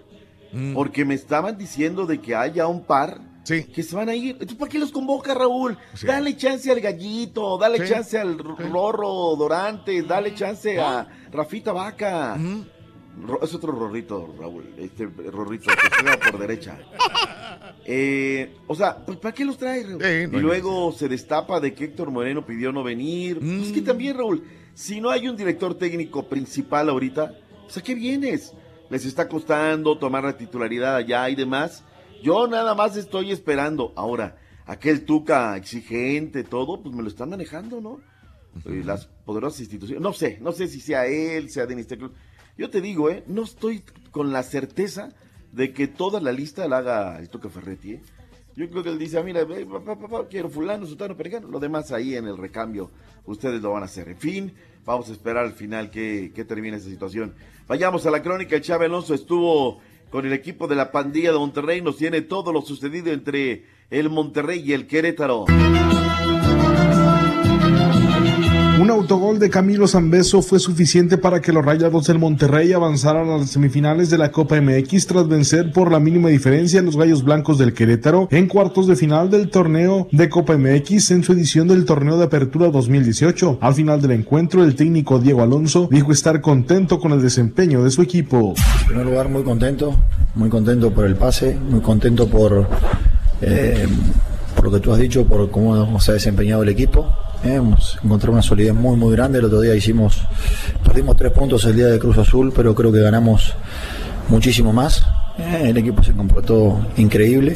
Mm. Porque me estaban diciendo de que haya un par que se van a ir. Entonces, ¿para qué los convoca, Raúl? Dale chance al Gallito, dale chance al Rorro Dorante, dale chance a Rafita Vaca. Es otro Rorrito, Raúl. Este Rorrito que juega por derecha. Eh, o sea, pues, ¿para qué los trae, Raúl? no y luego se destapa de que Héctor Moreno pidió no venir. Es Mm. que también, Raúl, si no hay un director técnico principal ahorita, pues ¿a qué vienes? Les está costando tomar la titularidad allá y demás. Yo nada más estoy esperando. Ahora, aquel Tuca exigente, todo, pues me lo están manejando, ¿no? Las poderosas instituciones. No sé, no sé si sea él, sea Denis Teclo. Yo te digo, ¿eh? No estoy con la certeza de que toda la lista la haga el Tuca Ferretti, ¿eh? Yo creo que él dice, ah, mira, ve, pa, pa, pa, pa, quiero fulano, sutano, perengano. Lo demás ahí en el recambio, ustedes lo van a hacer. En fin, vamos a esperar al final que, que termine esta situación. Vayamos a la crónica. El Chávez Alonso estuvo con el equipo de la pandilla de Monterrey. Nos tiene todo lo sucedido entre el Monterrey y el Querétaro. Un autogol de Camilo Zambeso fue suficiente para que los Rayados del Monterrey avanzaran a las semifinales de la Copa MX tras vencer por la mínima diferencia a los Gallos Blancos del Querétaro en cuartos de final del torneo de Copa MX en su edición del torneo de apertura 2018. Al final del encuentro, el técnico Diego Alonso dijo estar contento con el desempeño de su equipo. En primer lugar, muy contento, muy contento por el pase, muy contento por, eh, por lo que tú has dicho, por cómo se ha desempeñado el equipo. Hemos encontrado una solidez muy, muy grande. El otro día hicimos, perdimos tres puntos el día de Cruz Azul, pero creo que ganamos muchísimo más. Eh, el equipo se comportó increíble.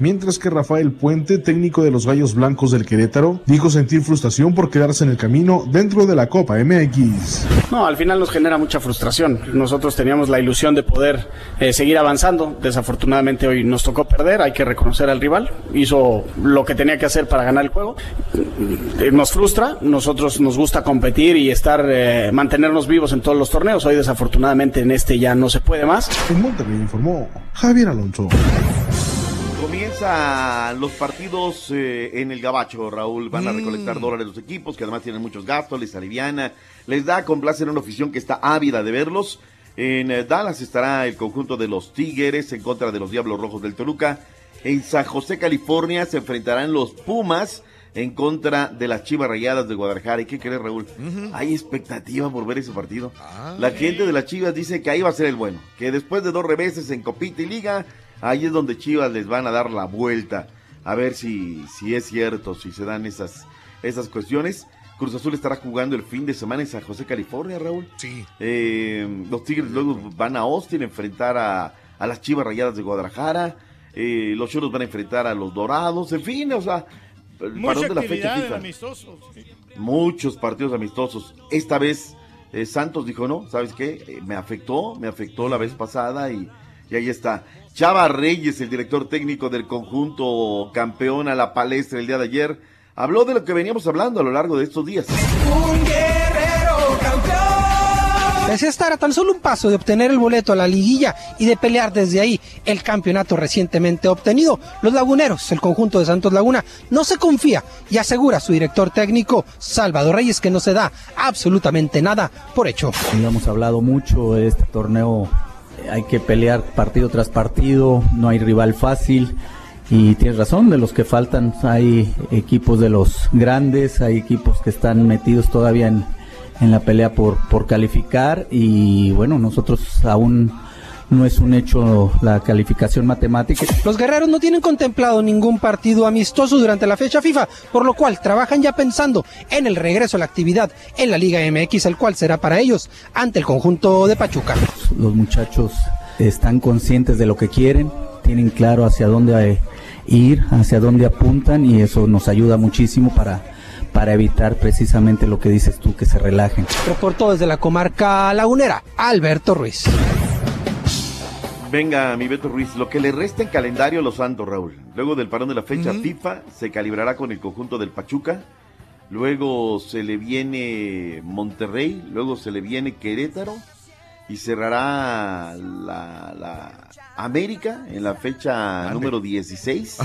Mientras que Rafael Puente, técnico de los Gallos Blancos del Querétaro, dijo sentir frustración por quedarse en el camino dentro de la Copa MX. No, al final nos genera mucha frustración. Nosotros teníamos la ilusión de poder eh, seguir avanzando. Desafortunadamente hoy nos tocó perder, hay que reconocer al rival. Hizo lo que tenía que hacer para ganar el juego. Eh, Nos frustra, nosotros nos gusta competir y estar, eh, mantenernos vivos en todos los torneos. Hoy desafortunadamente en este ya no se puede más. En Monterrey informó Javier Alonso. Comienzan los partidos eh, en el Gabacho, Raúl. Van a Mm. recolectar dólares los equipos, que además tienen muchos gastos, les aliviana, les da complacer una afición que está ávida de verlos. En eh, Dallas estará el conjunto de los Tigres en contra de los Diablos Rojos del Toluca. En San José, California, se enfrentarán los Pumas en contra de las Chivas Rayadas de Guadalajara. ¿Y qué crees, Raúl? Hay expectativa por ver ese partido. La gente de las Chivas dice que ahí va a ser el bueno, que después de dos reveses en Copita y Liga, ahí es donde Chivas les van a dar la vuelta. A ver si, si es cierto, si se dan esas, esas cuestiones. Cruz Azul estará jugando el fin de semana en San José, California, Raúl. Sí. Eh, los Tigres luego van a Austin a enfrentar a, a las Chivas Rayadas de Guadalajara. Eh, los Choros van a enfrentar a los Dorados. En fin, o sea, Mucha parón de la fecha actividad en FIFA. amistosos. Muchos partidos amistosos. Esta vez eh, Santos dijo, no, ¿sabes qué? Eh, me afectó, me afectó la vez pasada y, y ahí está. Chava Reyes, el director técnico del conjunto campeón a la palestra el día de ayer, habló de lo que veníamos hablando a lo largo de estos días. Un guerrero campeón. Pese a estar a tan solo un paso de obtener el boleto a la liguilla y de pelear desde ahí el campeonato recientemente obtenido, los laguneros, el conjunto de Santos Laguna, no se confía y asegura su director técnico, Salvador Reyes, que no se da absolutamente nada por hecho. Hemos hablado mucho de este torneo, hay que pelear partido tras partido, no hay rival fácil. Y tienes razón, de los que faltan hay equipos de los grandes, hay equipos que están metidos todavía en, en la pelea por, por calificar y bueno, nosotros aún no es un hecho la calificación matemática. Los guerreros no tienen contemplado ningún partido amistoso durante la fecha FIFA, por lo cual trabajan ya pensando en el regreso a la actividad en la Liga MX, el cual será para ellos ante el conjunto de Pachuca. Los muchachos están conscientes de lo que quieren, tienen claro hacia dónde ir, hacia dónde apuntan y eso nos ayuda muchísimo para, para evitar precisamente lo que dices tú, que se relajen. Reportó desde la comarca lagunera, Alberto Ruiz. Venga, mi Beto Ruiz, lo que le resta en calendario a los Santos, Raúl. Luego del parón de la fecha FIFA, se calibrará con el conjunto del Pachuca. Luego se le viene Monterrey, luego se le viene Querétaro y cerrará la, la América en la fecha número 16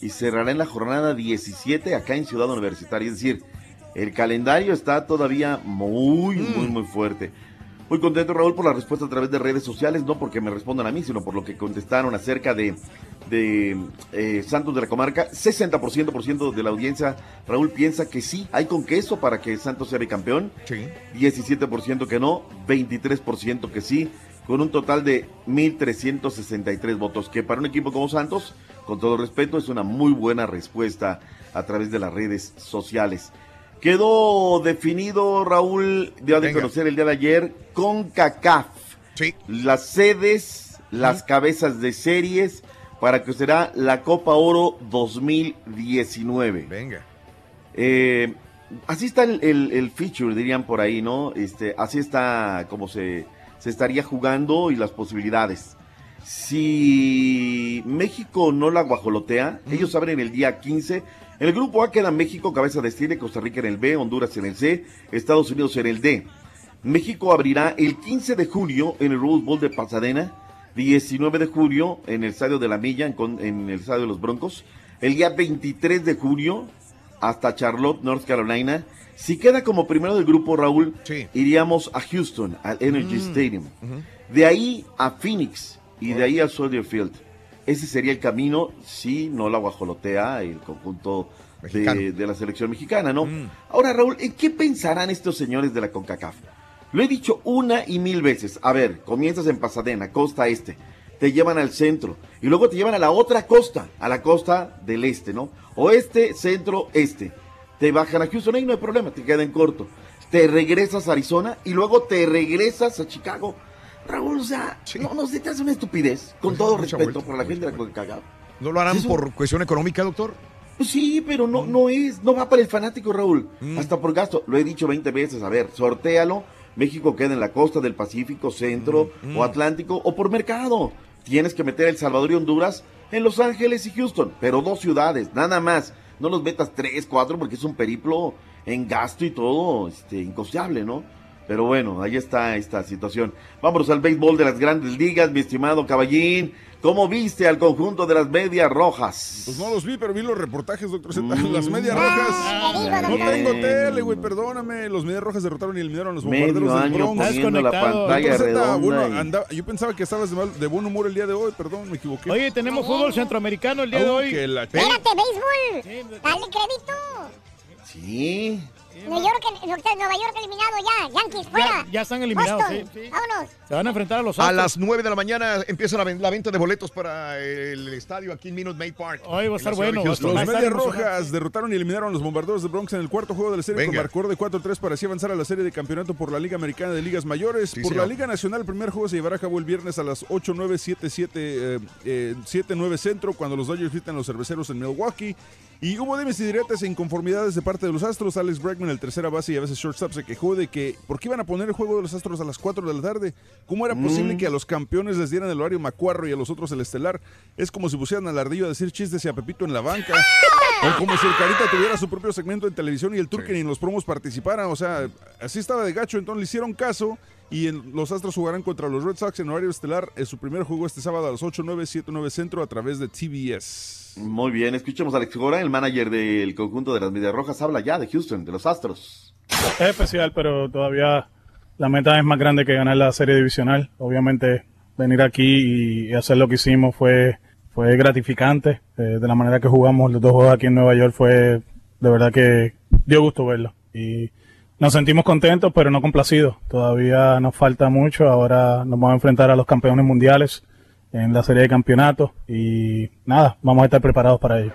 y cerrará en la jornada 17 acá en Ciudad Universitaria. Es decir, el calendario está todavía muy, muy, muy fuerte. Muy contento, Raúl, por la respuesta a través de redes sociales, no porque me respondan a mí, sino por lo que contestaron acerca de, de eh, Santos de la Comarca. 60% por ciento de la audiencia, Raúl, piensa que sí, hay con queso para que Santos sea bicampeón. Sí. 17% que no, 23% que sí, con un total de 1.363 votos, que para un equipo como Santos, con todo respeto, es una muy buena respuesta a través de las redes sociales. Quedó definido, Raúl, de Venga. conocer el día de ayer, con CACAF. Las sedes, las cabezas de series, para que será la Copa Oro 2019. Venga. Eh, así está el, el- el feature, dirían por ahí, ¿no? Este, así está como se, se estaría jugando y las posibilidades. Si México no la guajolotea, ellos abren el día 15. En el grupo A queda México, cabeza de serie, Costa Rica en el B, Honduras en el C, Estados Unidos en el D. México abrirá el 15 de junio en el Rose Bowl de Pasadena, 19 de junio en el Estadio de la Milla, en, con- en el Estadio de los Broncos, el día 23 de junio hasta Charlotte, North Carolina. Si queda como primero del grupo, Raúl, iríamos a Houston, al Energy Mm. Stadium. De ahí a Phoenix y de ahí a Soldier Field. Ese sería el camino si no la guajolotea el conjunto de. Mm. la selección mexicana, ¿no? Ahora, Raúl, ¿en qué pensarán estos señores de la CONCACAF? Lo he dicho una y mil veces. A ver, comienzas en Pasadena, costa este. Te llevan al centro. Y luego te llevan a la otra costa, a la costa del este, ¿no? Oeste, centro, este. Te bajan a Houston, ahí no hay problema, te queda en corto. Te regresas a Arizona y luego te regresas a Chicago. Raúl, o sea, no, no se te hace una estupidez. Con todo respeto vuelta, por la gente de la CONCACAF. ¿No lo harán por cuestión económica, doctor? Pues sí, pero no, no es, no va para el fanático, Raúl. Hasta por gasto. Lo he dicho 20 veces. A ver, sortéalo. México queda en la costa del Pacífico, Centro o Atlántico o por mercado. Tienes que meter El Salvador y Honduras en Los Ángeles y Houston, pero dos ciudades, nada más. No los metas tres, cuatro, porque es un periplo en gasto y todo, este, incosteable, ¿no? Pero bueno, ahí está esta situación. Vámonos al béisbol de las grandes ligas, mi estimado caballín. ¿Cómo viste al conjunto de las medias rojas? Pues no los vi, pero vi los reportajes, doctor Z. Mm. Las medias rojas. No tengo tele, güey, perdóname. Los medias rojas derrotaron y eliminaron a los bombarderos del año Bronx. poniendo la pantalla Doctor Z, redonda bueno, y- andaba- yo pensaba que estabas de, mal- de buen humor el día de hoy, perdón, me equivoqué. Oye, tenemos fútbol centroamericano el día de hoy. Espérate, béisbol. Dale crédito. Sí. Nueva York, Nueva York eliminado ya. Yankees fuera. Ya, ya están eliminados, sí, sí. Vámonos. Se van a enfrentar a los A Astros. las 9 de la mañana empieza la, la venta de boletos para el estadio aquí en Minute Maid Park. Hoy va a estar bueno. Los Medias Rojas derrotaron y eliminaron a los Bombarderos de Bronx en el cuarto juego de la serie Venga. con marcador de 4-3 para así avanzar a la serie de campeonato por la Liga Americana de Ligas Mayores. Sí, por señor. la Liga Nacional, el primer juego se llevará a cabo el viernes a las 8, 9, 7, 7, eh, eh, 7, 9 centro cuando los Dodgers visitan a los cerveceros en Milwaukee. Y hubo dimes y diretes e inconformidades de parte de los Astros. Alex Bregman, el tercera base y a veces shortstop, se quejó de que ¿por qué iban a poner el juego de los Astros a las 4 de la tarde? ¿Cómo era posible Mm. que a los campeones les dieran el horario macuarro y a los otros el estelar? Es como si pusieran al ardillo a decir chistes y a Pepito en la banca. O como si el Carita tuviera su propio segmento en televisión y el Turque ni en los promos participara. O sea, así estaba de gacho. Entonces le hicieron caso y en- los Astros jugarán contra los Red Sox en horario estelar. En su primer juego este sábado a las 8, 9, 7, 9 centro a través de TBS. Muy bien, escuchemos a Alex Gora, el manager del conjunto de las medias rojas. Habla ya de Houston, de los Astros. Es especial, pero todavía la meta es más grande que ganar la serie divisional. Obviamente, venir aquí y hacer lo que hicimos fue, fue gratificante. Eh, de la manera que jugamos los dos juegos aquí en Nueva York fue de verdad que dio gusto verlo. Y nos sentimos contentos, pero no complacidos. Todavía nos falta mucho. Ahora nos vamos a enfrentar a los campeones mundiales en la serie de campeonatos. Y nada, vamos a estar preparados para ello.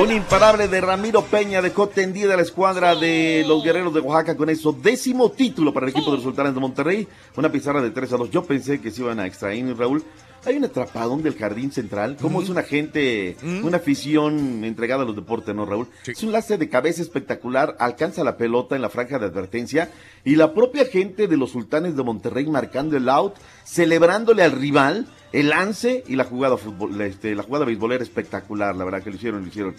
Un imparable de Ramiro Peña dejó tendida la escuadra de los guerreros de Oaxaca con eso. Décimo título para el equipo de los sultanes de Monterrey. Una pizarra de 3 a 2. Yo pensé que se iban a extraer, Raúl. Hay un atrapadón del jardín central. ¿Cómo es una gente, una afición entregada a los deportes, no, Raúl? Es un lance de cabeza espectacular. Alcanza la pelota en la franja de advertencia. Y la propia gente de los sultanes de Monterrey marcando el out, celebrándole al rival el lance y la jugada fútbol, este, la jugada beisbolera espectacular, la verdad que lo hicieron, lo hicieron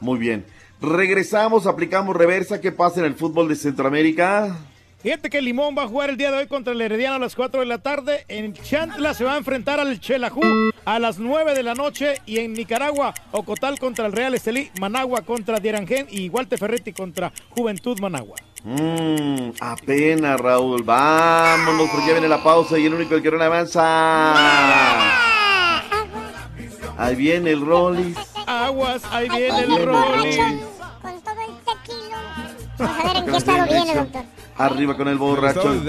muy bien. Regresamos, aplicamos reversa, ¿qué pasa en el fútbol de Centroamérica? Fíjate que Limón va a jugar el día de hoy contra el Herediano a las 4 de la tarde. En Chantla se va a enfrentar al Chelajú a las 9 de la noche. Y en Nicaragua, Ocotal contra el Real Estelí, Managua contra Dierangen y Walter Ferretti contra Juventud Managua. Mmm, apenas Raúl, vámonos porque ya viene la pausa y el único que no avanza. Ahí viene el Rollis. Aguas, ahí viene el Rollis. Con todo el tequila. Vamos a ver en qué estado viene, doctor. Arriba con el borracho.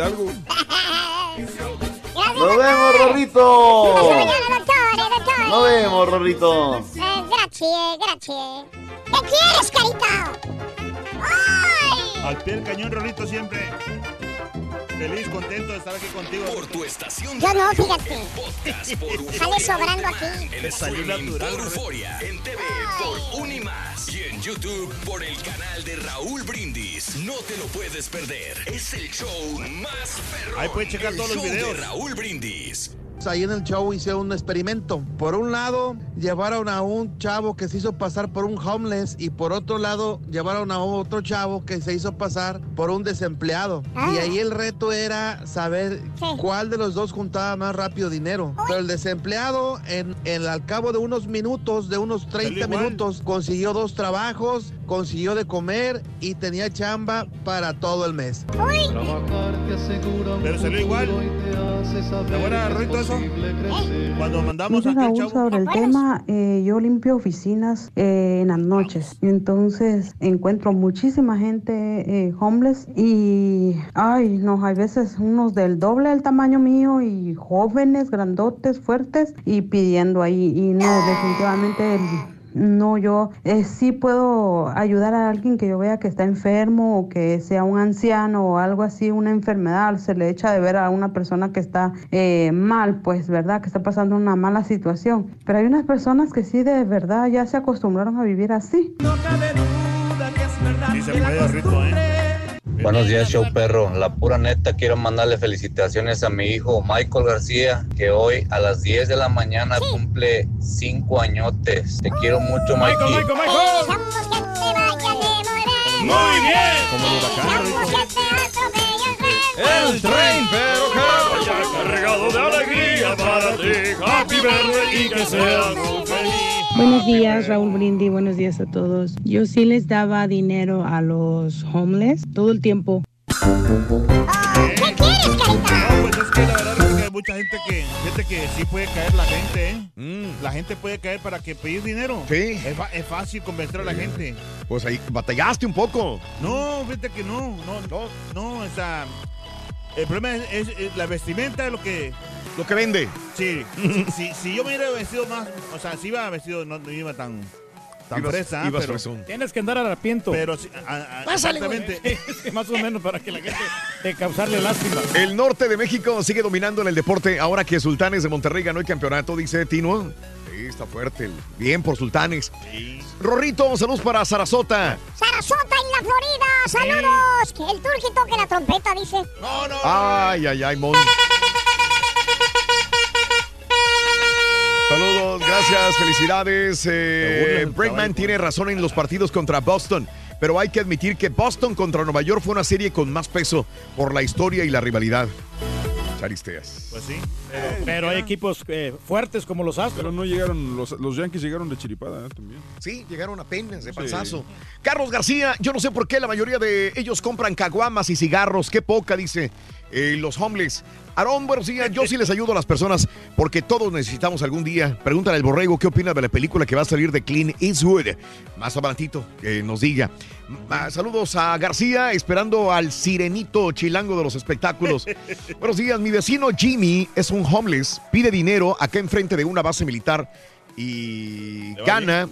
Nos vemos, Rorrito. Nos vemos, Rorrito. Eh, gracias, gracias. ¿Qué quieres, carita? ¡Ay! Al pie del cañón, Rolito, siempre. Feliz, contento de estar aquí contigo. Por tu estación Yo no, fíjate. Sale sobrando aquí. El streaming por Euforia. En TV por Unimas. Y en YouTube por el canal de Raúl Brindis. No te lo puedes perder. Es el show más perro. Ahí puedes checar El todos los show videos. de Raúl Brindis. Ahí en el show hice un experimento. Por un lado, llevaron a un chavo que se hizo pasar por un homeless y por otro lado, llevaron a otro chavo que se hizo pasar por un desempleado. Y ahí el reto era saber cuál de los dos juntaba más rápido dinero. Pero el desempleado, en, en- al cabo de unos minutos, de unos 30 igual. minutos, consiguió dos trabajos, consiguió de comer y tenía chamba para todo el mes. Pero salió igual. ¿Te acuerdas, Rolito, eso? Cuando mandamos Mira, a aquel Raúl, chavo. sobre el tema, eh, yo limpio oficinas eh, en las noches. Y entonces encuentro muchísima gente eh, homeless y, ay, no, hay veces unos del doble del tamaño mío y jóvenes, grandotes, fuertes y pidiendo ahí. Y no, definitivamente el- no, yo eh, sí puedo ayudar a alguien que yo vea que está enfermo o que sea un anciano o algo así, una enfermedad, se le echa de ver a una persona que está eh, mal, pues, ¿verdad? Que está pasando una mala situación. Pero hay unas personas que sí de verdad ya se acostumbraron a vivir así. Sí se puede, ¿eh? Buenos días, show perro. La pura neta, quiero mandarle felicitaciones a mi hijo Michael García, que hoy a las 10 de la mañana cumple 5 añotes. Te quiero mucho, Michael. Michael, Michael, Michael. Muy bien. Como el. El tren, pero cargado de alegría para ti. Happy birthday y que sea Buenos días, Raúl Brindi. Buenos días a todos. Yo sí les daba dinero a los homeless todo el tiempo. ¿Qué quieres, carita? No, pues es que la verdad es que hay mucha gente que, gente que sí puede caer la gente, ¿eh? La gente puede caer para que pedir dinero. Mm. Sí. Es, fácil convencer a la gente. Pues ahí batallaste un poco. No, fíjate que no, no, no, no, o sea, el problema es, es- es la vestimenta es lo que... Lo que vende. Sí, si, si- si yo me hubiera vestido más, o sea, si iba vestido, no, no iba tan... Tan Ibas- fresa, ibas pero, fresón. Tienes que andar harapiento. pero sí, a- a- exactamente. Más o menos para que la gente te causarle lástima. El norte de México sigue dominando en el deporte ahora que Sultanes de Monterrey ganó el campeonato, dice Tino. Sí, está fuerte. Bien por Sultanes. Rorrito, saludos para Sarasota. Sarasota en la Florida, saludos. Que el turqui toque la trompeta, dice. No, no. Ay, ay, ay, Mon. Saludos, gracias, felicidades. Eh, Breakman tiene razón en los partidos contra Boston, pero hay que admitir que Boston contra Nueva York fue una serie con más peso por la historia y la rivalidad. Charisteas. Pues sí. Pero hay equipos eh, fuertes como los Astros. Pero no llegaron, los, los Yankees llegaron de chiripada ¿eh? también. Sí, llegaron apenas de panzazo. Carlos García, yo no sé por qué la mayoría de ellos compran caguamas y cigarros. Qué poca, dice eh, los homeless. Aarón, buenos días. Yo sí les ayudo a las personas porque todos necesitamos algún día. Pregúntale al borrego qué opina de la película que va a salir de Clint Eastwood. Más adelantito, que nos diga. Ah, Saludos a García, esperando al sirenito chilango de los espectáculos. Buenos días, mi vecino Jimmy es un homeless, pide dinero acá enfrente de una base militar y gana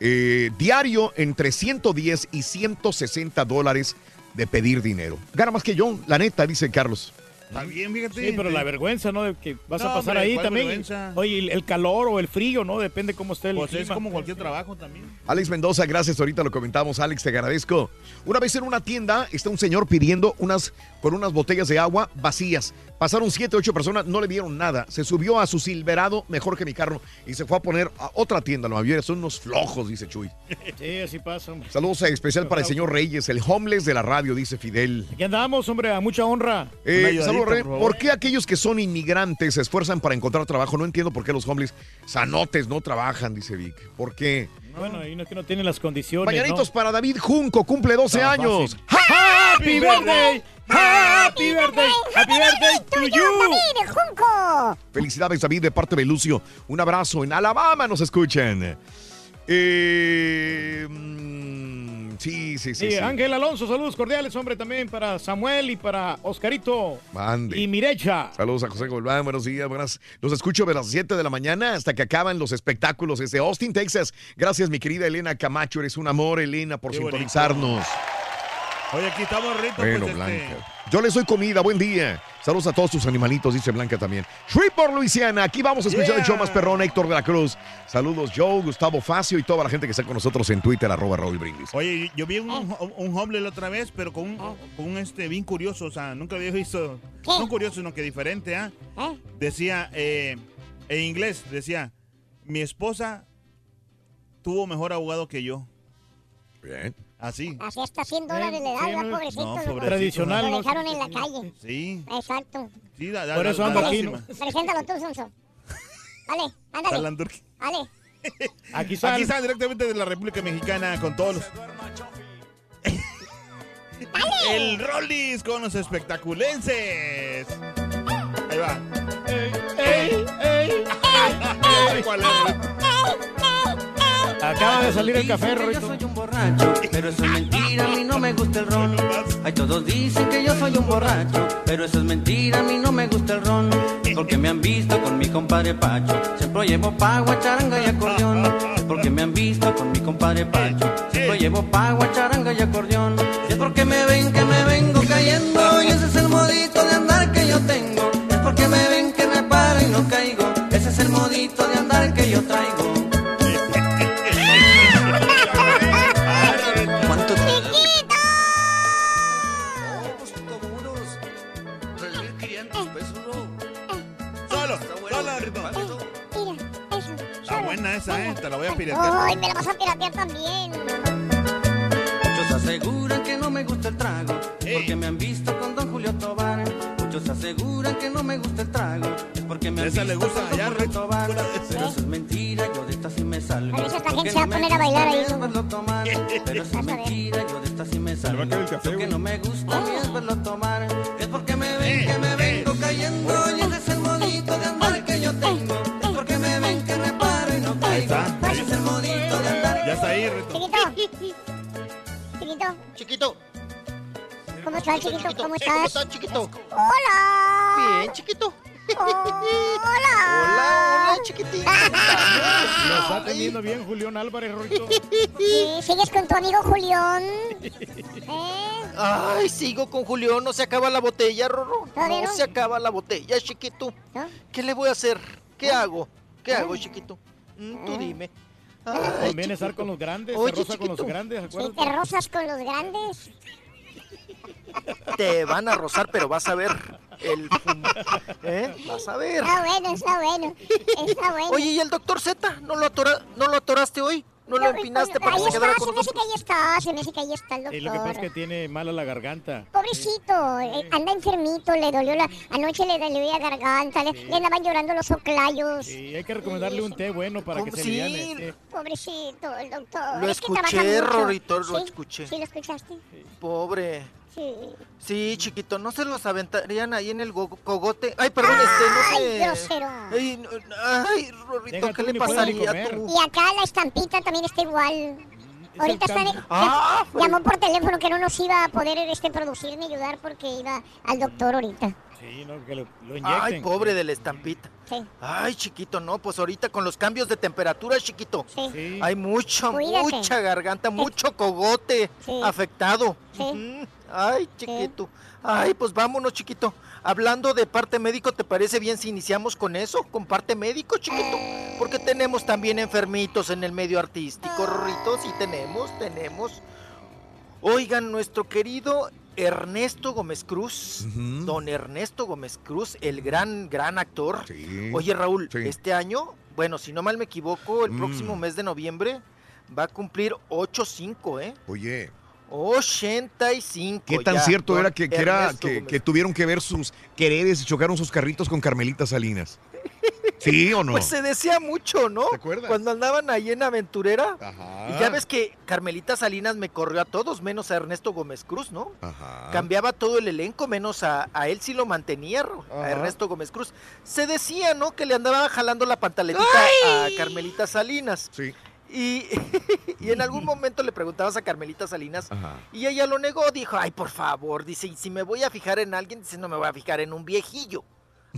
eh, diario entre 110 y 160 dólares de pedir dinero. Gana más que yo, la neta, dice Carlos. Está bien, fíjate. Sí, pero la vergüenza, ¿no? De que vas No, a pasar hombre, ahí ¿cuál también. vergüenza? Oye, el- el calor o el frío, ¿no? Depende cómo esté el Pues es clima. como cualquier trabajo también. Alex Mendoza, gracias, ahorita lo comentamos. Alex, te agradezco. Una vez en una tienda está un señor pidiendo unas por unas botellas de agua vacías. Pasaron siete, ocho personas, no le dieron nada. Se subió a su Silverado, mejor que mi carro, y se fue a poner a otra tienda. Lo había, son unos flojos, dice Chuy. Sí, así pasa, hombre. Saludos especial para el señor Reyes, el homeless de la radio, dice Fidel. Aquí andamos, hombre, a mucha honra. Eh, saludos, Rey. ¿Por qué aquellos que son inmigrantes se esfuerzan para encontrar trabajo? No entiendo por qué los homeless sanotes no trabajan, dice Vic. ¿Por qué? Bueno, y no es que no tienen las condiciones. Mañanitos ¿no? para David Junco, cumple 12 Está años. fácil. ¡Happy birthday! ¡Happy birthday! ¡Happy birthday to you! David Junco. Felicidades, David, de parte de Lucio. Un abrazo. En Alabama nos escuchan. Eh, mm, sí, sí, sí. Sí, sí. Ángel Alonso, saludos cordiales, hombre, también para Samuel y para Oscarito Mande. y Mirecha. Saludos a José Golbán, buenos días, buenas. Los escucho de las 7 de la mañana hasta que acaban los espectáculos desde Austin, Texas. Gracias, mi querida Elena Camacho, eres un amor, Elena, por Qué bonito. Oye, aquí estamos, Rito. Bueno, pues, este, Blanca. Yo les doy comida, buen día. Saludos a todos tus animalitos, dice Blanca también. Shreveport, Luisiana, aquí vamos a escuchar el show más perrón, Héctor de la Cruz. Saludos, Joe, Gustavo Facio y toda la gente que está con nosotros en Twitter, arroba Raúl Brindis. Oye, yo vi un, un, un homeless la otra vez, pero con un, con un este bien curioso, o sea, nunca había visto, no curioso, sino que diferente, ¿ah? Decía, eh, en inglés, decía, mi esposa tuvo mejor abogado que yo. Bien. Así. Así hasta 100 dólares le da, sí, ¿verdad, no, pobrecito? no, pobrecito. Tradicional, Lo ¿no? dejaron en la calle. Sí. Exacto. Sí, da, da- Por eso ando aquí. Preséntalo tú, Sonso. Dale, ándale. Dale. Aquí Aquí está directamente de la República Mexicana con todos los... El Rollis con los espectaculenses. Ahí va. Acaba de salir el café, Rorito. soy un borracho, pero eso es mentira, a mí no me gusta el ron. Ay, todos dicen que yo soy un borracho, pero eso es mentira, a mí no me gusta el ron. Porque me han visto con mi compadre Pacho, siempre llevo pagua, charanga y acordeón. Porque me han visto con mi compadre Pacho, siempre llevo pagua, charanga y acordeón. Es porque me ven que me vengo cayendo, y ese es el modito de andar que yo tengo. Es porque me ven que me paro y no caigo, ese es el modito de andar que yo Te la voy a piratear. Ay, me la vas a piratear también. Muchos aseguran que no me gusta el trago, porque me han visto con don Julio Tobar. Muchos aseguran que no me gusta el trago, es porque me han Esa le visto gusta cuando ya, por robar. Pero eso es mentira, yo de esta sí me salgo. Por eso esta gente se va a poner a bailar ahí. Pero eso es mentira, yo de esta sí me salgo. Lo que no me gusta a mí es verlo tomar. Es porque me ven que me vengo Chiquito. Chiquito. ¿Cómo estás, chiquito? ¿Cómo ¿Cómo estás? chiquito? Hola. Bien, chiquito. Hola. Hola, hola, chiquitín. Lo está teniendo bien Julián Álvarez, Rorito. Sí, ¿Sigues con tu amigo Julián? Ay, sigo con Julián, no se acaba la botella, Rorro. ¿Todavía No no? se acaba la botella, chiquito. ¿Qué le voy a hacer? ¿Qué hago? ¿Qué hago, chiquito? Mm, Tú dime. Ay, Conviene estar con los grandes, Oye, se roza con los chiquito. grandes, ¿Sí acuérdate. te rozas con los grandes? Te van a rozar, pero vas a ver el. ¿Eh? Vas a ver. Está bueno, está bueno. Está bueno. Oye, ¿y el doctor Z? ¿No lo, atora- ¿No lo atoraste hoy? ¿No lo empinaste para ahí que se quedara está, con se me hace que ahí está, se me hace que ahí está el Y lo que pasa es doctor. que tiene mala la garganta. Pobrecito, eh, anda enfermito, le dolió la... Anoche le dolió la garganta, le, le andaban llorando los oclayos. Y hay que recomendarle un té bueno para que se Sí. aliviane. sí. Pobrecito, el doctor. Lo es que escuché. Rorito, lo ¿Sí? escuché. ¿Sí lo escuchaste? Pobre. Sí. Sí, chiquito, ¿no se los aventarían ahí en el go- cogote? Ay, perdón, este, no Ay, sé. grosero. Ay, no- ay, Rorrito, Deja ¿qué tú, le pasaría a tu... Y acá la estampita también está igual. Ahorita está de- Ah, ya- llamó por teléfono que no nos iba a poder este producir ni ayudar porque iba al doctor ahorita. Sí, no, que lo, lo inyecten. Ay, pobre de la estampita. Sí. Ay, chiquito, no, pues ahorita con los cambios de temperatura, chiquito. Sí. Hay mucho, Cuídate. mucha garganta, mucho cogote Sí. afectado. Sí. Ay, chiquito. Ay, pues vámonos, chiquito. Hablando de parte médico, ¿te parece bien si iniciamos con eso? ¿Con parte médico, chiquito? Porque tenemos también enfermitos en el medio artístico, Rorrito. Sí, tenemos, tenemos. Oigan, nuestro querido Ernesto Gómez Cruz, don Ernesto Gómez Cruz, el gran, gran actor. Oye, Raúl, este año, bueno, si no mal me equivoco, el Mm. próximo mes de noviembre va a cumplir 8-5, ¿eh? Oye, 85. ¿qué tan ya, cierto don era que, que era que, tuvieron que ver sus quereres y chocaron sus carritos con Carmelita Salinas? ¿Sí o no? Pues se decía mucho, ¿no? ¿Te acuerdas? Cuando andaban ahí en Aventurera. Ajá. Y ya ves que Carmelita Salinas me corrió a todos, menos a Ernesto Gómez Cruz, ¿no? Ajá. Cambiaba todo el elenco, menos a, a él sí lo mantenía, Ro- a Ajá. Ernesto Gómez Cruz. Se decía, ¿no? Que le andaba jalando la pantaletita a Carmelita Salinas. Sí. Y, y en algún momento le preguntabas a Carmelita Salinas Ajá. y ella lo negó, dijo, ay, por favor, dice, y si me voy a fijar en alguien, dice, no me voy a fijar en un viejillo.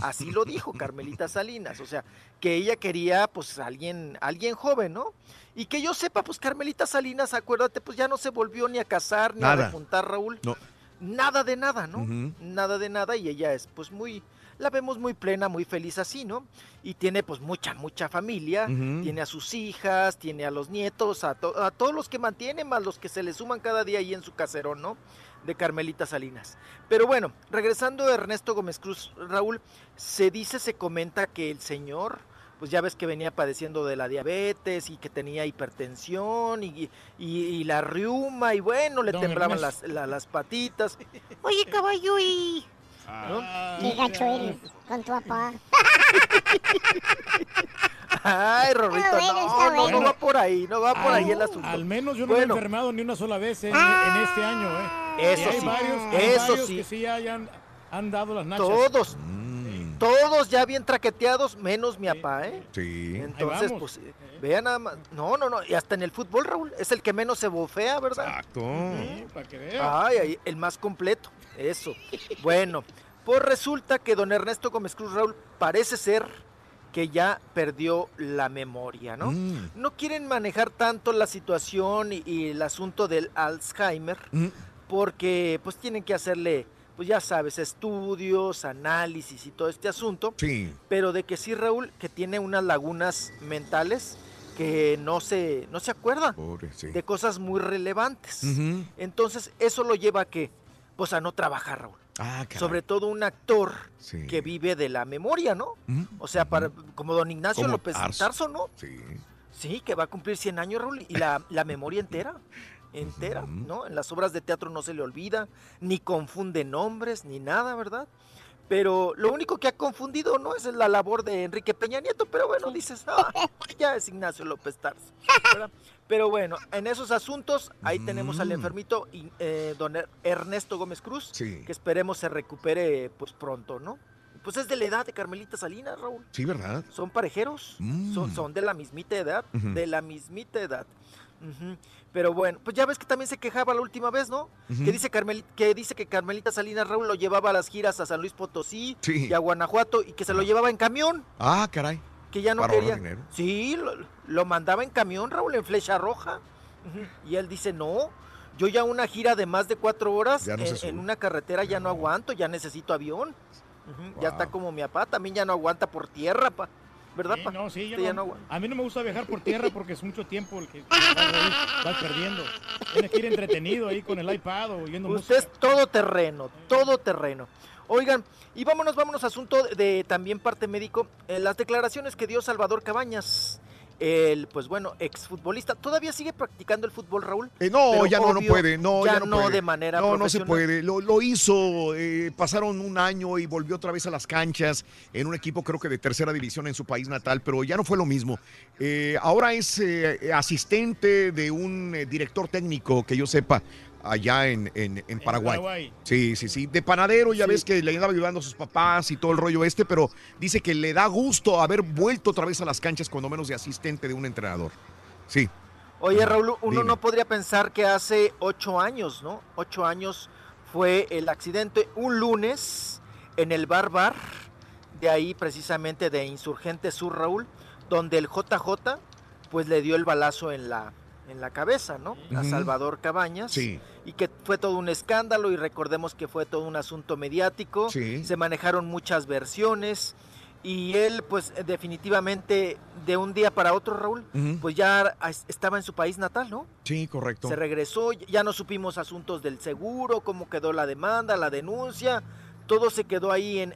Así lo dijo Carmelita Salinas, o sea, que ella quería, pues, alguien, alguien joven, ¿no? Y que yo sepa, pues, Carmelita Salinas, acuérdate, pues, ya no se volvió ni a casar, ni a Nada. repuntar, Raúl. No. Nada de nada, ¿no? Nada de nada, y ella es, pues, muy, la vemos muy plena, muy feliz así, ¿no? Y tiene, pues, mucha, mucha familia, tiene a sus hijas, tiene a los nietos, a, to- a todos los que mantiene, más los que se le suman cada día ahí en su caserón, ¿no? De Carmelita Salinas. Pero bueno, regresando a Ernesto Gómez Cruz, Raúl, se dice, se comenta que el señor, pues ya ves que venía padeciendo de la diabetes y que tenía hipertensión y, y- y la riuma y bueno, le Don temblaban las, la- las patitas. Oye, caballo, y... Qué gacho eres con tu papá. Ay, Rorrito, bueno, no, no, no bueno. va por ahí, no va por ahí el asunto. Al menos yo no me he Bueno. enfermado ni una sola vez en, en este año, ¿eh? Eso Y hay sí, varios, hay eso varios sí. que sí hayan han dado las nachas. Todos, todos ya bien traqueteados, menos mi papá, ¿eh? Sí. Entonces, pues, eh, vean nada más. No, no, no, y hasta en el fútbol, Raúl, es el que menos se bofea, ¿verdad? Exacto. Sí, para que ay, el más completo, eso. Bueno, pues resulta que don Ernesto Gómez Cruz Raúl parece ser que ya perdió la memoria, ¿no? Mm. No quieren manejar tanto la situación y, y el asunto del Alzheimer, Mm. porque pues tienen que hacerle, pues ya sabes, estudios, análisis y todo este asunto, Sí. pero de que sí, Raúl, que tiene unas lagunas mentales que no se, no se acuerda Pobre, sí. de cosas muy relevantes. Entonces, eso lo lleva a que, pues a no trabajar, Raúl. Ah, caray. Sobre todo un actor Sí. que vive de la memoria, ¿no? O sea, para, como don Ignacio Como López Tarso. Tarso, ¿no? Sí. Sí, que va a cumplir 100 años, Raúl, y la, la memoria entera, entera, ¿no? En las obras de teatro no se le olvida, ni confunde nombres, ni nada, ¿verdad? Pero lo único que ha confundido no es la labor de Enrique Peña Nieto, pero bueno, dices, "Ah, ya es Ignacio López Tarso. ¿verdad? Pero bueno, en esos asuntos, ahí tenemos al enfermito, y, eh, don Er- Ernesto Gómez Cruz, Sí. que esperemos se recupere pues pronto, ¿no? Pues es de la edad de Carmelita Salinas, Raúl. Sí, ¿verdad? Son parejeros, Mm. son, son de la mismita edad, de la mismita edad. Pero bueno, pues ya ves que también se quejaba la última vez, ¿no? Que dice Carmeli- que dice que Carmelita Salinas Raúl lo llevaba a las giras a San Luis Potosí Sí. y a Guanajuato y que se lo llevaba en camión, Ah, caray. que ya no Para quería. dinero. Sí, lo, lo mandaba en camión, Raúl, en flecha roja. Y él dice, no, yo ya una gira de más de cuatro horas no en, una carretera ya no aguanto, ya necesito avión. Ya está como mi papá, también ya no aguanta por tierra, pa. ¿verdad, Sí, pa? no, sí, yo ya no- a mí no me gusta viajar por tierra porque es mucho tiempo el que vas, vas perdiendo. Tienes que ir entretenido ahí con el iPad o oyendo Usted música. es todo terreno, todo terreno. Oigan, y vámonos, vámonos asunto de, de también parte médico. eh, las declaraciones que dio Salvador Cabañas, el, pues bueno, exfutbolista. ¿Todavía sigue practicando el fútbol, Raúl? Eh, no, Pero ya no, no puede. No, ya, no, puede. de manera No, no se puede. Lo, lo hizo, eh, pasaron un año y volvió otra vez a las canchas en un equipo creo que de tercera división en su país natal, pero ya no fue lo mismo. Eh, ahora es asistente de un director técnico que yo sepa allá en, en- en Paraguay. Paraguay. Sí, sí, sí. De panadero, ya ves que le andaba ayudando a sus papás y todo el rollo este, pero dice que le da gusto haber vuelto otra vez a las canchas, cuando menos de asistente de un entrenador. Sí. Oye, Raúl, uno Dime. no podría pensar que hace ocho años, ¿no? Ocho años fue el accidente un lunes en el Bar Bar, de ahí precisamente de Insurgente Sur, Raúl, donde el JJ pues le dio el balazo en la, en la cabeza, ¿no? A. Salvador Cabañas. Sí. Y que fue todo un escándalo y recordemos que fue todo un asunto mediático. Sí. Se manejaron muchas versiones y él pues definitivamente de un día para otro, Raúl, pues ya estaba en su país natal, ¿no? Sí, correcto. Se regresó, ya no supimos asuntos del seguro, cómo quedó la demanda, la denuncia, todo se quedó ahí en,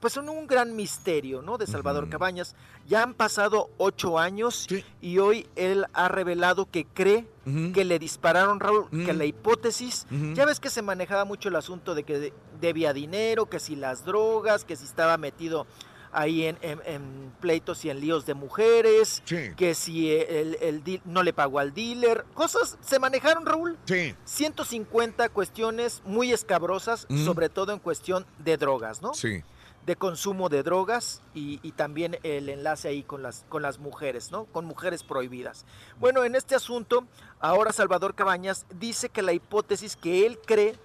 pues en un gran misterio, ¿no? De Salvador Cabañas. Ya han pasado ocho años y hoy él ha revelado que cree que le dispararon, Raúl, que la hipótesis, ya ves que se manejaba mucho el asunto de que de- debía dinero, que si las drogas, que si estaba metido ahí en, en- en pleitos y en líos de mujeres, que si el, no le pagó al dealer, cosas se manejaron, Raúl. Sí. 150 cuestiones muy escabrosas, Ujú. sobre todo en cuestión de drogas, ¿no? Sí. De consumo de drogas y, y también el enlace ahí con las, con las mujeres, ¿no? Con mujeres prohibidas. Bueno, en este asunto, ahora Salvador Cabañas dice que la hipótesis que él cree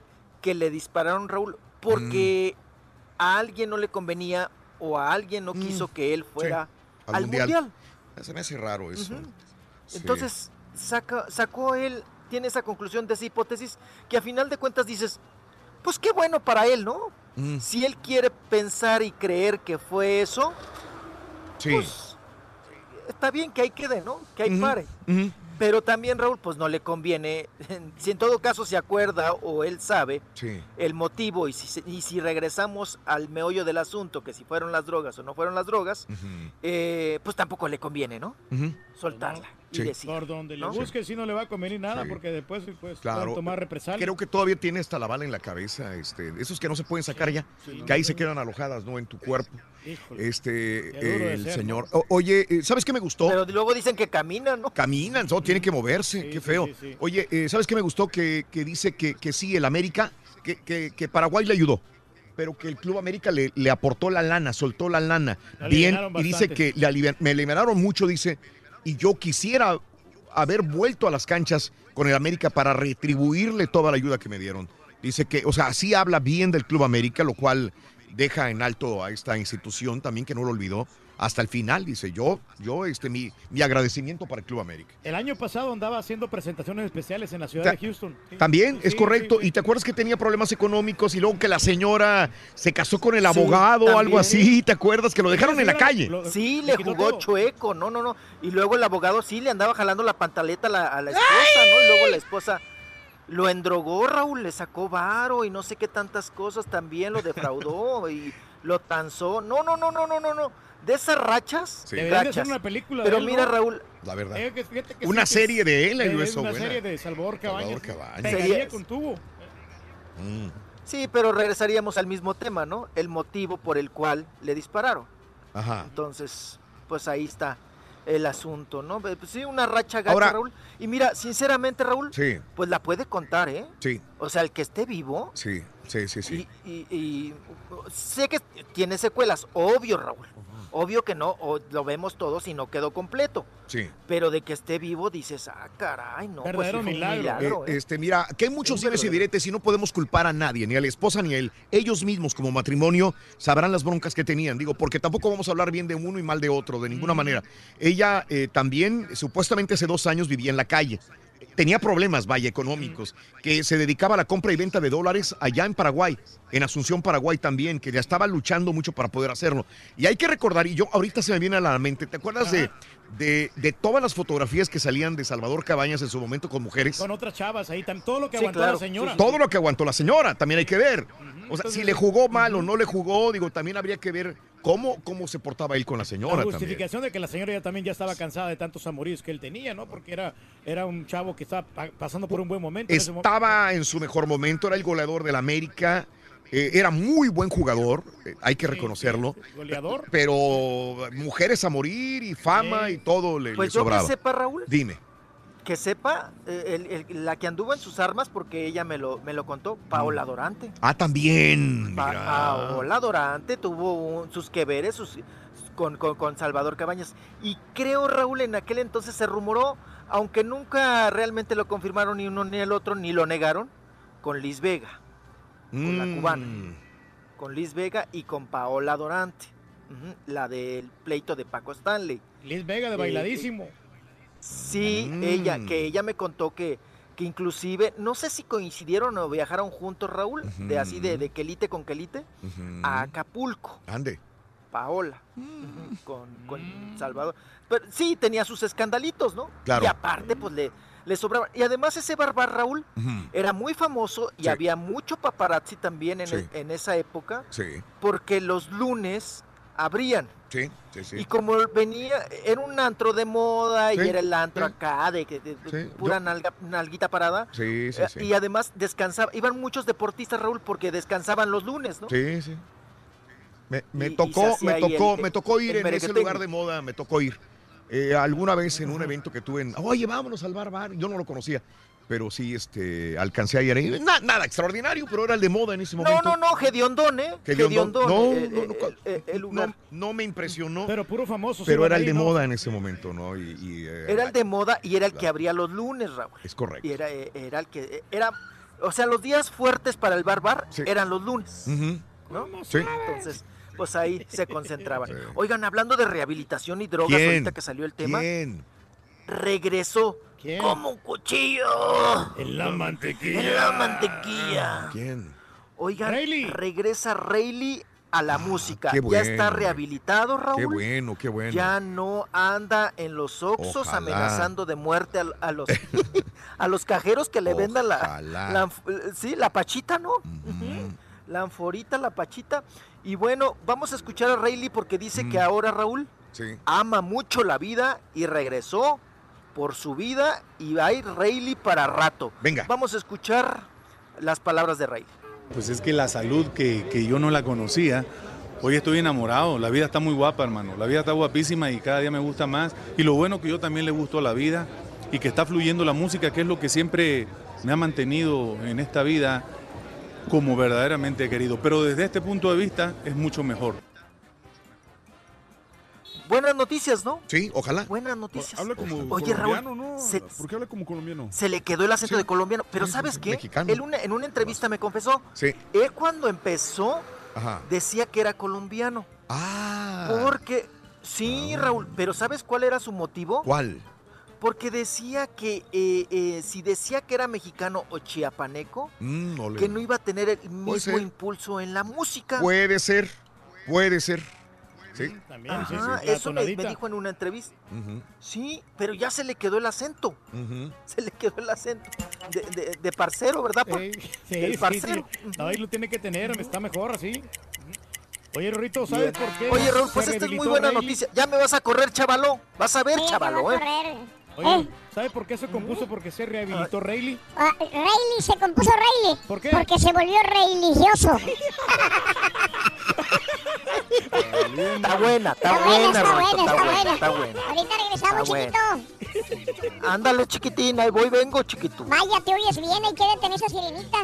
que le dispararon, Raúl, porque Mm. a alguien no le convenía o a alguien no quiso que él fuera al al, mundial. mundial. Se me hace raro eso. Sí. Entonces, saca, sacó él, tiene esa conclusión de esa hipótesis, que a final de cuentas dices, pues qué bueno para él, ¿no? Mm. Si él quiere pensar y creer que fue eso, Sí. pues está bien que ahí quede, ¿no? Que ahí Ujú, pare. ujú. Pero también, Raúl, pues no le conviene, si en todo caso se acuerda o él sabe Sí. el motivo y si, se- y si regresamos al meollo del asunto, que si fueron las drogas o no fueron las drogas, eh, pues tampoco le conviene, ¿no? Soltarla y Sí. decir. Por donde le ¿no? busque, si no le va a convenir nada, Sí. porque después pues, Claro. pueden tomar represalias. Creo que todavía tiene hasta la bala en la cabeza, este, esos que no se pueden sacar ya, sí. que ahí se quedan alojadas, ¿no? En tu cuerpo. Híjole. Este, el ser, señor. O- oye, eh, ¿sabes qué me gustó? Pero luego dicen que caminan, ¿no? Caminan, no, tienen que moverse, qué feo. sí, sí. Oye, eh, ¿sabes qué me gustó? Que, que dice que, que sí, el América, que, que- que Paraguay le ayudó, pero que el Club América le, le aportó la lana, soltó la lana. Bien, y dice que le alivian- me eliminaron mucho, dice, y yo quisiera haber vuelto a las canchas con el América para retribuirle toda la ayuda que me dieron. Dice que, o sea, sí habla bien del Club América, lo cual deja en alto a esta institución también, que no lo olvidó, hasta el final. Dice, yo, yo, este, mi, mi agradecimiento para el Club América. El año pasado andaba haciendo presentaciones especiales en la ciudad Ta- de Houston. También, Sí, es sí, correcto. sí, Y te acuerdas que tenía problemas económicos y luego que la señora se casó con el Sí, abogado o algo así. ¿Te acuerdas? Que lo dejaron en la calle. Sí, le jugó chueco, no, no, no. Y luego el abogado sí le andaba jalando la pantaleta a la, a la esposa, ¿no? Y luego la esposa lo endrogó, Raúl, le sacó varo y no sé qué tantas cosas también lo defraudó y lo tanzó. No, no, no, no, no, no, no. De esas rachas, Sí. De rachas. hacer una película de Pero él, mira, ¿no? Raúl, La verdad. Eh, que fíjate que Una sí, que serie de él, eh, es eso, Una buena. serie de Salvador Cabañas. Salvador Cabañas. Con tubo. Mm. Sí, pero regresaríamos al mismo tema, ¿no? El motivo por el cual le dispararon. Ajá. Entonces, pues ahí está el asunto, ¿no? Pues sí, una racha gacha, Ahora- Raúl. Y mira, sinceramente, Raúl, Sí, pues la puede contar, ¿eh? sí, O sea, el que esté vivo, sí, sí, sí, sí. y, y sé que tiene secuelas, obvio, Raúl. Obvio que no, o lo vemos todos y no quedó completo. Sí. Pero de que esté vivo dices, ah, caray, no, pues Verdadero milagro. milagro, Eh, ¿eh? este, mira, que hay muchos dimes y diretes y no podemos culpar a nadie, ni a la esposa ni a él. Ellos mismos como matrimonio sabrán las broncas que tenían. Digo, porque tampoco vamos a hablar bien de uno y mal de otro, de ninguna manera. Ella eh, también, supuestamente hace dos años, vivía en la calle. Tenía problemas, vaya, económicos, que se dedicaba a la compra y venta de dólares allá en Paraguay, en Asunción, Paraguay también, que ya estaba luchando mucho para poder hacerlo. Y hay que recordar, y yo ahorita se me viene a la mente, ¿te acuerdas de, de, de todas las fotografías que salían de Salvador Cabañas en su momento con mujeres? Con otras chavas ahí, todo lo que Sí, aguantó claro, la señora. Todo lo que aguantó la señora, también hay que ver. O sea, si le jugó mal o no le jugó, digo, también habría que ver cómo, cómo se portaba él con la La señora también. justificación de que la señora ya también ya estaba cansada de tantos amoríos que él tenía, ¿no? Porque era, era un chavo que estaba pa- pasando por un buen momento. Estaba en su mejor momento, era el goleador del América, eh, era muy buen jugador, eh, hay que reconocerlo. goleador. Pero mujeres a morir y fama y todo le, Pues le yo que sobraba. sepa, Raúl, Dime. Que sepa, eh, el- el- la que anduvo en sus armas, porque ella me lo, me lo contó, Paola Dorante. Ah, también. Pa- mira. Paola Dorante tuvo un- sus que veres sus, con, con- con Salvador Cabañas. Y creo, Raúl, en aquel entonces se rumoró, aunque nunca realmente lo confirmaron ni uno ni el otro, ni lo negaron, con Liz Vega, con la Mm. cubana. Con Liz Vega y con Paola Dorante. La del pleito de Paco Stanley. Liz Vega de Eh, bailadísimo. Sí, Mm. ella, que ella me contó que, que inclusive, no sé si coincidieron o viajaron juntos, Raúl, de así de, de quelite con quelite, a Acapulco, Ande. Paola, ujú, con, con Salvador. Pero sí, tenía sus escandalitos, ¿no? Claro. Y aparte, pues le, le sobraba. Y además ese barbar, Raúl, era muy famoso y Sí. había mucho paparazzi también en, Sí. el- en esa época, Sí, porque los lunes abrían. sí, sí, sí. Y como venía, era un antro de moda y era el antro sí. acá de, de- de- Sí, pura yo- nalga- nalguita parada. Sí, sí, Eh, sí. Y además descansaba, iban muchos deportistas, Raúl, porque descansaban los lunes, ¿no? Sí, sí. Me, me Y- tocó, me tocó, el- me tocó ir en ese lugar de moda, me tocó ir. Eh, alguna vez en un evento que tuve en, oye, vámonos al bar, bar, yo no lo conocía, pero sí, este, alcancé a ir ahí. Na- nada extraordinario, pero era el de moda en ese No, momento. no, no, Gediondón, ¿eh? Gediondón. No, eh, no, eh, no, eh, el lugar. No, no me impresionó, Pero puro famoso. pero era el de moda en ese momento, ¿no? Y, y, eh, Era el de moda y era el que abría los lunes, Raúl. Es correcto. Y era, eh, era el que, eh, era, o sea, los días fuertes para el bar bar Sí. eran los lunes, Ujú. ¿no? Sí. Entonces, pues ahí se concentraban. Oigan, hablando de rehabilitación y drogas, ¿Quién? ahorita que salió el tema, ¿Quién? regresó ¿Quién? como un cuchillo En la mantequilla. en la mantequilla. ¿Quién? Oigan, Rayleigh. regresa Rayleigh a la música. Ah, qué Ya está bueno. rehabilitado, Raúl. Qué bueno, qué bueno. Ya no anda en los oxos Ojalá. amenazando de muerte a, a los a los cajeros que le vendan la, sí, la pachita, ¿no? La anforita, la pachita. Y bueno, vamos a escuchar a Rayleigh porque dice Mm. que ahora Raúl Sí. ama mucho la vida y regresó por su vida y hay Rayleigh para rato. Venga. Vamos a escuchar las palabras de Rayleigh. Pues es que la salud que, que yo no la conocía, hoy estoy enamorado, la vida está muy guapa hermano, la vida está guapísima y cada día me gusta más. Y lo bueno que yo también le gusto a la vida y que está fluyendo la música, que es lo que siempre me ha mantenido en esta vida como verdaderamente he querido. Pero desde este punto de vista es mucho mejor. Buenas noticias, ¿no? Sí, ojalá. Buenas noticias. Habla como Oye, colombiano, Raúl, ¿no? se, ¿Por qué habla como colombiano? se le quedó el acento de colombiano. Pero Sí, ¿sabes sí, qué? mexicano. Él una- en una entrevista me confesó, Sí. él cuando empezó Ajá. decía que era colombiano. Ah. Porque, sí, Raúl, pero ¿sabes cuál era su motivo? ¿Cuál? Porque decía que eh, eh, si decía que era mexicano o chiapaneco, Mm, que no iba a tener el mismo impulso en la música. Puede ser, puede ser. Sí. También, sí, Ajá, sí, la eso me, dijo en una entrevista. Sí, pero ya se le quedó el acento. Se le quedó el acento. De, de- de parcero, ¿verdad? Por- sí, sí, parcero. sí. No, ahí lo tiene que tener, está mejor así. Oye, Rorito, ¿sabes por qué? Oye, Raúl, pues esta es muy buena Rayleigh? noticia. Ya me vas a correr, chavaló. Vas a ver, Sí, chavaló, me va a ¿eh? correr. Oye, ¿sabe por qué se compuso? Porque se rehabilitó Rayleigh. Ah, Rayleigh se compuso Rayleigh. ¿Por qué? Porque se volvió religioso. Está buena, está, Está buena, buena, está buena, está buena. está buena. Ahorita regresamos, Está chiquito. Ándale, chiquitín, ahí voy, vengo, chiquito. Vaya, te oyes bien, ahí quédate en esa sirenita.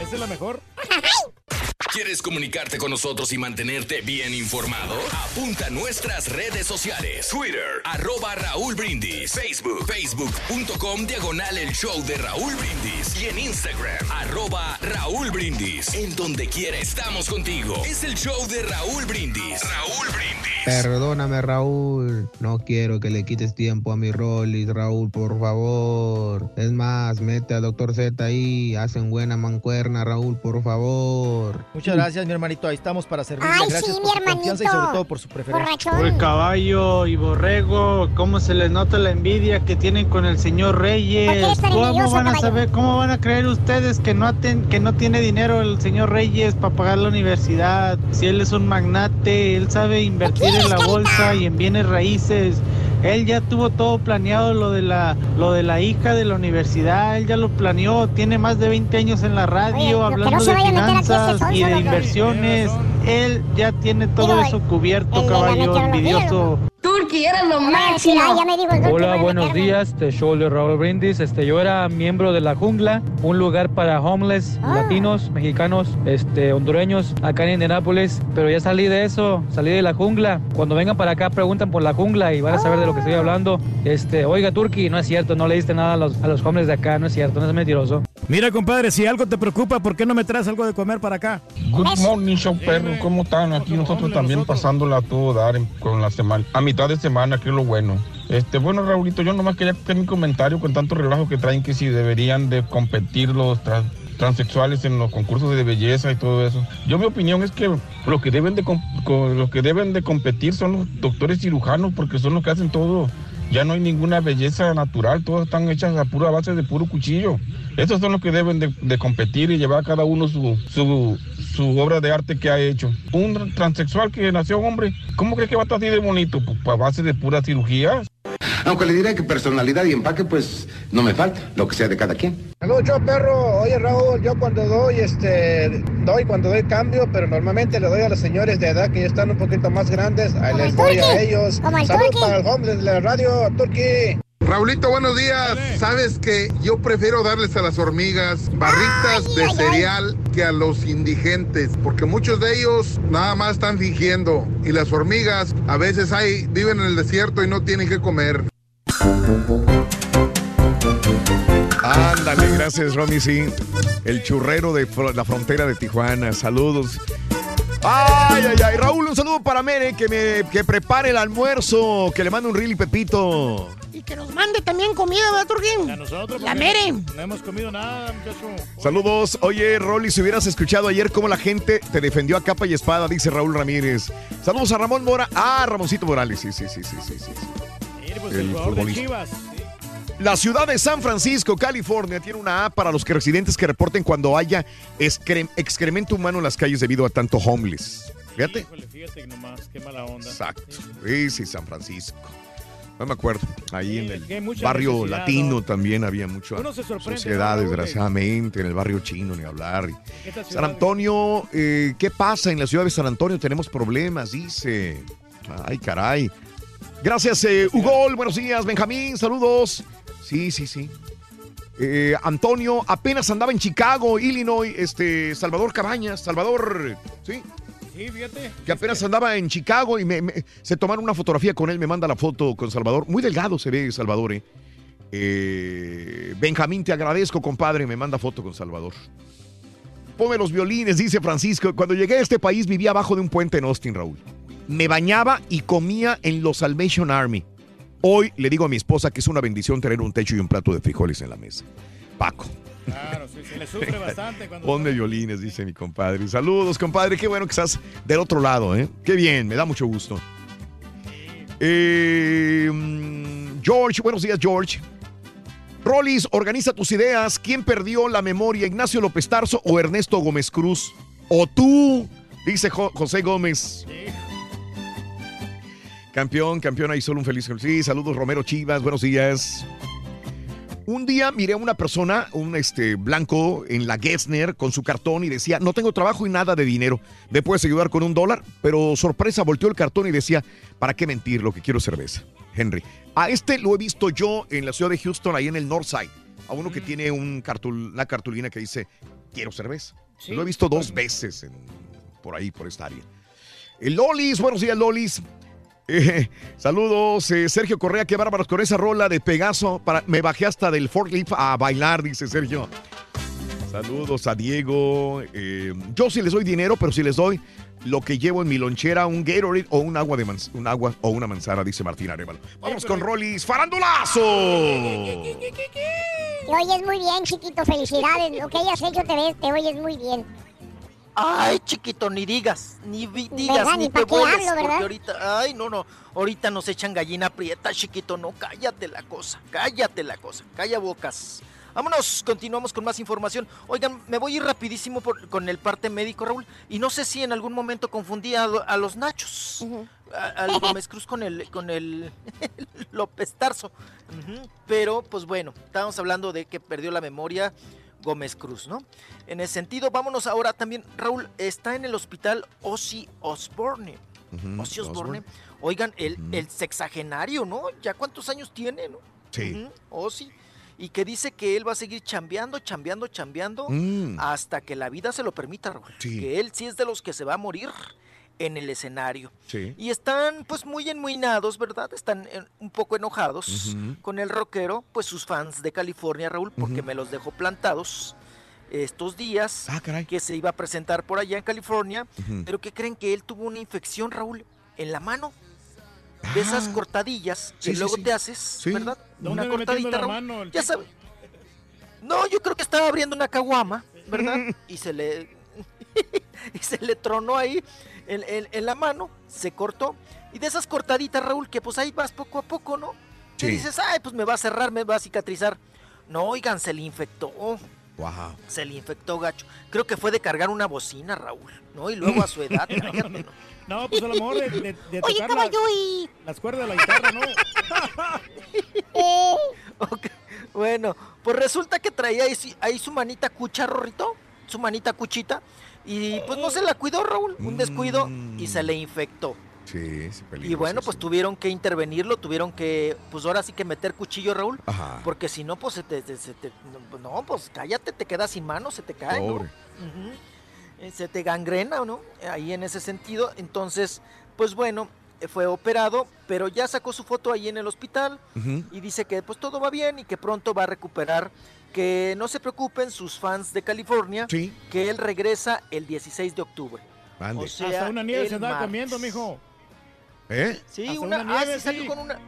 Esa es la mejor. ¿Quieres comunicarte con nosotros y mantenerte bien informado? Apunta a nuestras redes sociales. Twitter, arroba Raúl Brindis. Facebook, facebook.com, diagonal el show de Raúl Brindis. Y en Instagram, arroba Raúl Brindis. En donde quiera estamos contigo. Es el show de Raúl Brindis. Raúl Brindis. Perdóname, Raúl. No quiero que le quites tiempo a mi Rollis, Raúl, por favor. Es más, mete a Doctor Z ahí. Hacen buena mancuerna, Raúl, por favor. Muchas gracias, mi hermanito. Ahí estamos para servirle. Ay, gracias sí, por mi su confianza y hermanito. sobre todo por su preferencia. Por el caballo y borrego, cómo se les nota la envidia que tienen con el señor Reyes. ¿Cómo van a caballo? saber, cómo van a creer ustedes que no aten- que no tiene dinero el señor Reyes para pagar la universidad? Si él es un magnate, él sabe invertir en la bolsa y en bienes raíces. Él ya tuvo todo planeado lo de la lo de la hija de la universidad, él ya lo planeó, tiene más de 20 años en la radio Oye, hablando no de este finanzas y de inversiones. Él ya tiene todo Digo, eso cubierto, caballo envidioso. Turki, eres lo máximo. Ya me dijo el Turki, Hola, buenos días, este show de Raúl Brindis. Este, yo era miembro de La Jungla, un lugar para homeless, Ah. latinos, mexicanos, este, hondureños, acá en Indianápolis. Pero ya salí de eso, salí de La Jungla. Cuando vengan para acá preguntan por La Jungla y van a saber de lo que estoy hablando. Este, oiga, Turki, no es cierto, no le diste nada a los, a los homeless de acá, no es cierto, no es mentiroso. Mira, compadre, si algo te preocupa, ¿por qué no me traes algo de comer para acá? Good morning, show perro. ¿Cómo están? Aquí nosotros también pasándola a todo dar en- con la semana. A mitad de semana, que es lo bueno. Este, bueno, Raulito, yo nomás quería hacer mi comentario con tanto relajo que traen que si deberían de competir los trans- transexuales en los concursos de belleza y todo eso. Yo mi opinión es que lo que deben de com- co- lo que deben de competir son los doctores cirujanos porque son los que hacen todo. Ya no hay ninguna belleza natural, todas están hechas a pura base de puro cuchillo. Estos son los que deben de, competir y llevar cada uno su, su, su obra de arte que ha hecho. Un transexual que nació hombre, ¿cómo cree que va a estar así de bonito? Pues a base de pura cirugía. Aunque le diré que personalidad y empaque, pues no me falta, lo que sea de cada quien. Saludos, yo perro. Oye, Raúl, yo cuando doy, este, doy cuando doy cambio, pero normalmente le doy a los señores de edad que ya están un poquito más grandes. Ahí les doy a ellos. Saludos para el homeless de la radio, Turkey. Raulito, buenos días. Sabes que yo prefiero darles a las hormigas barritas de cereal que a los indigentes, porque muchos de ellos nada más están fingiendo y las hormigas a veces hay viven en el desierto y no tienen que comer. Ándale, gracias, Romy, sí. El churrero de la frontera de Tijuana. Saludos. Ay, ay, ay. Raúl, un saludo para Mere, que me que prepare el almuerzo, que le mande un reel y Pepito. Y que nos mande también comida, ¿verdad, Turquín? A nosotros. La mere. No hemos comido nada, muchacho. Saludos. Oye, Rolly, si hubieras escuchado ayer cómo la gente te defendió a capa y espada, dice Raúl Ramírez. Saludos a Ramón Mora. Ah, Ramoncito Morales. Sí, sí, sí, sí, sí, sí. Mire, pues El el, jugador de futbolista. Chivas. La ciudad de San Francisco, California, tiene una app para los que residentes que reporten cuando haya excre- excremento humano en las calles debido a tanto homeless. Fíjate. Híjole, fíjate nomás, qué mala onda. Exacto. Sí, sí, San Francisco. No me acuerdo. Ahí en el barrio latino ¿no? también había mucha Uno se sociedad, desgraciadamente. En el barrio chino, ni hablar. San Antonio, eh, ¿qué pasa en la ciudad de San Antonio? Tenemos problemas, dice. Ay, caray. Gracias, eh, Ugol. Buenos días, Benjamín. Saludos. Sí, sí, sí. Eh, Antonio apenas andaba en Chicago, Illinois, este, Salvador Cabañas, Salvador, sí, Sí, fíjate. que apenas andaba en Chicago y me, me- se tomaron una fotografía con él, me manda la foto con Salvador. Muy delgado se ve Salvador, eh. Eh, Benjamín, te agradezco, compadre, me manda foto con Salvador. Ponme los violines, dice Francisco. Cuando llegué a este país vivía abajo de un puente en Austin, Raúl. Me bañaba y comía en los Salvation Army. Hoy le digo a mi esposa que es una bendición tener un techo y un plato de frijoles en la mesa. Paco. Claro, sí, se le sufre bastante cuando. Ponme violines, dice mi compadre. Saludos, compadre. Qué bueno que estás del otro lado, ¿eh? Qué bien, me da mucho gusto. Eh, George, buenos días, George. Rollis, organiza tus ideas. ¿Quién perdió la memoria, Ignacio López Tarso o Ernesto Gómez Cruz? O tú, dice Jo- José Gómez. Campeón, campeón, ahí solo un feliz. Sí, saludos Romero Chivas, buenos días. Un día miré a una persona, un este blanco en la Gessner con su cartón y decía, no tengo trabajo y nada de dinero. ¿Me puedes ayudar con un dólar? Pero sorpresa, volteó el cartón y decía, ¿para qué mentir? Lo que quiero es cerveza. Henry. A este lo he visto yo en la ciudad de Houston, ahí en el Northside. A uno que tiene un cartul, una cartulina que dice, quiero cerveza. Lo he visto dos veces en- por ahí, por esta área. El Lolis, buenos días, Lolis. Saludos, eh, Sergio Correa, qué bárbaros con esa rola de Pegaso. Para, me bajé hasta del forklift a bailar, dice Sergio. Saludos a Diego. eh, yo sí les doy dinero, pero si les doy lo que llevo en mi lonchera, un Gatorade o un agua de un agua o una manzana, dice Martín Arevalo. Vamos con Rollis, farandulazo. Te oyes muy bien, chiquito. Felicidades. Lo que hayas hecho te ves, te oyes muy bien. Ay, chiquito, ni digas, ni digas, ¿Verdad? ni Ni te hablo, ¿verdad? porque ahorita, ay, no, no, ahorita nos echan gallina prieta, chiquito, no, cállate la cosa, cállate la cosa, calla bocas. Vámonos, continuamos con más información. Oigan, me voy a ir rapidísimo por- con el parte médico, Raúl, y no sé si en algún momento confundí a, a los nachos, a- al Gómez Cruz con el, con el López Tarso. Pero, pues bueno, estábamos hablando de que perdió la memoria Gómez Cruz, ¿no? En ese sentido, vámonos ahora también, Raúl, está en el hospital Ozzy Osbourne. Ozzy Osbourne. Oigan, el, el sexagenario, ¿no? ¿Ya cuántos años tiene, no? Sí. Ujú, Ozzy. Y que dice que él va a seguir chambeando, chambeando, chambeando Mm. hasta que la vida se lo permita, Raúl. Que él sí es de los que se va a morir en el escenario. Sí. Y están pues muy enmuinados, ¿verdad? Están eh, un poco enojados Ujú. con el rockero, pues sus fans de California, Raúl, porque Ujú. me los dejó plantados estos días Ah, que se iba a presentar por allá en California, Ujú. pero que creen que él tuvo una infección, Raúl, en la mano. De esas cortadillas que Ah. Sí, sí, luego sí. te haces, Sí. ¿verdad? ¿Dónde Una cortadita, la Raúl. mano Ya sabes. No, yo creo que estaba abriendo una caguama, ¿verdad? y se le y se le tronó ahí en, en- en la mano, se cortó. Y de esas cortaditas, Raúl, que pues ahí vas poco a poco, ¿no? Sí. dices, ay, pues me va a cerrar, me va a cicatrizar. No, oigan, se le infectó. Wow. Se le infectó gacho. Creo que fue de cargar una bocina, Raúl, ¿no? Y luego a su edad, cállate, ¿no? No, pues a lo mejor de, de- de Oye, tocar las, y... las cuerdas de la guitarra, ¿no? Ok, Bueno, pues resulta que traía ahí, ahí su manita cucha, Rorrito, su manita cuchita, y pues no se la cuidó, Raúl, un descuido, y se le infectó. Sí, es Y bueno, pues tuvieron que intervenirlo, tuvieron que, pues ahora sí que meter cuchillo, Raúl, Ajá. porque si no, pues se te, se- te- no, pues cállate, te quedas sin mano, se te cae, ¿no? Pobre. Eh, Se te gangrena, ¿no? Ahí en ese sentido. Entonces, pues bueno, eh, fue operado, pero ya sacó su foto ahí en el hospital y dice que pues todo va bien y que pronto va a recuperar. Que no se preocupen sus fans de California, que él regresa el 16 de octubre. O sea, Hasta una nieve se andaba martes. comiendo, mijo. ¿Eh? Sí, Hasta una, una ah, nieve, sí, salió con una,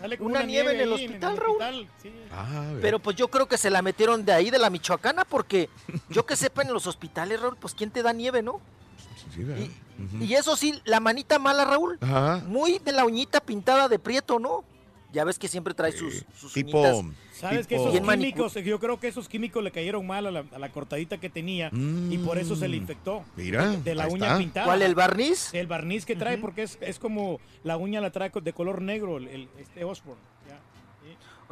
Sale con una nieve en el hospital, Raúl. sí. Ah, Pero pues yo creo que se la metieron de ahí, de la Michoacana, porque yo que sepa en los hospitales, Raúl, pues ¿quién te da nieve, no? Sí, ¿verdad? Ujú. Y eso sí, la manita mala, Raúl. Ajá. Muy de la uñita pintada de prieto, ¿no? Ya ves que siempre trae sus, sus Tipo- uñitas Sabes que Tipo- esos bien manicu- químicos, yo creo que esos químicos le cayeron mal a la, a la cortadita que tenía y por eso se le infectó. Mm. Mira, De la uña está. pintada. ¿Cuál, el barniz? El barniz que trae, porque es, es como la uña la trae de color negro, el, el- este Osborne. ya.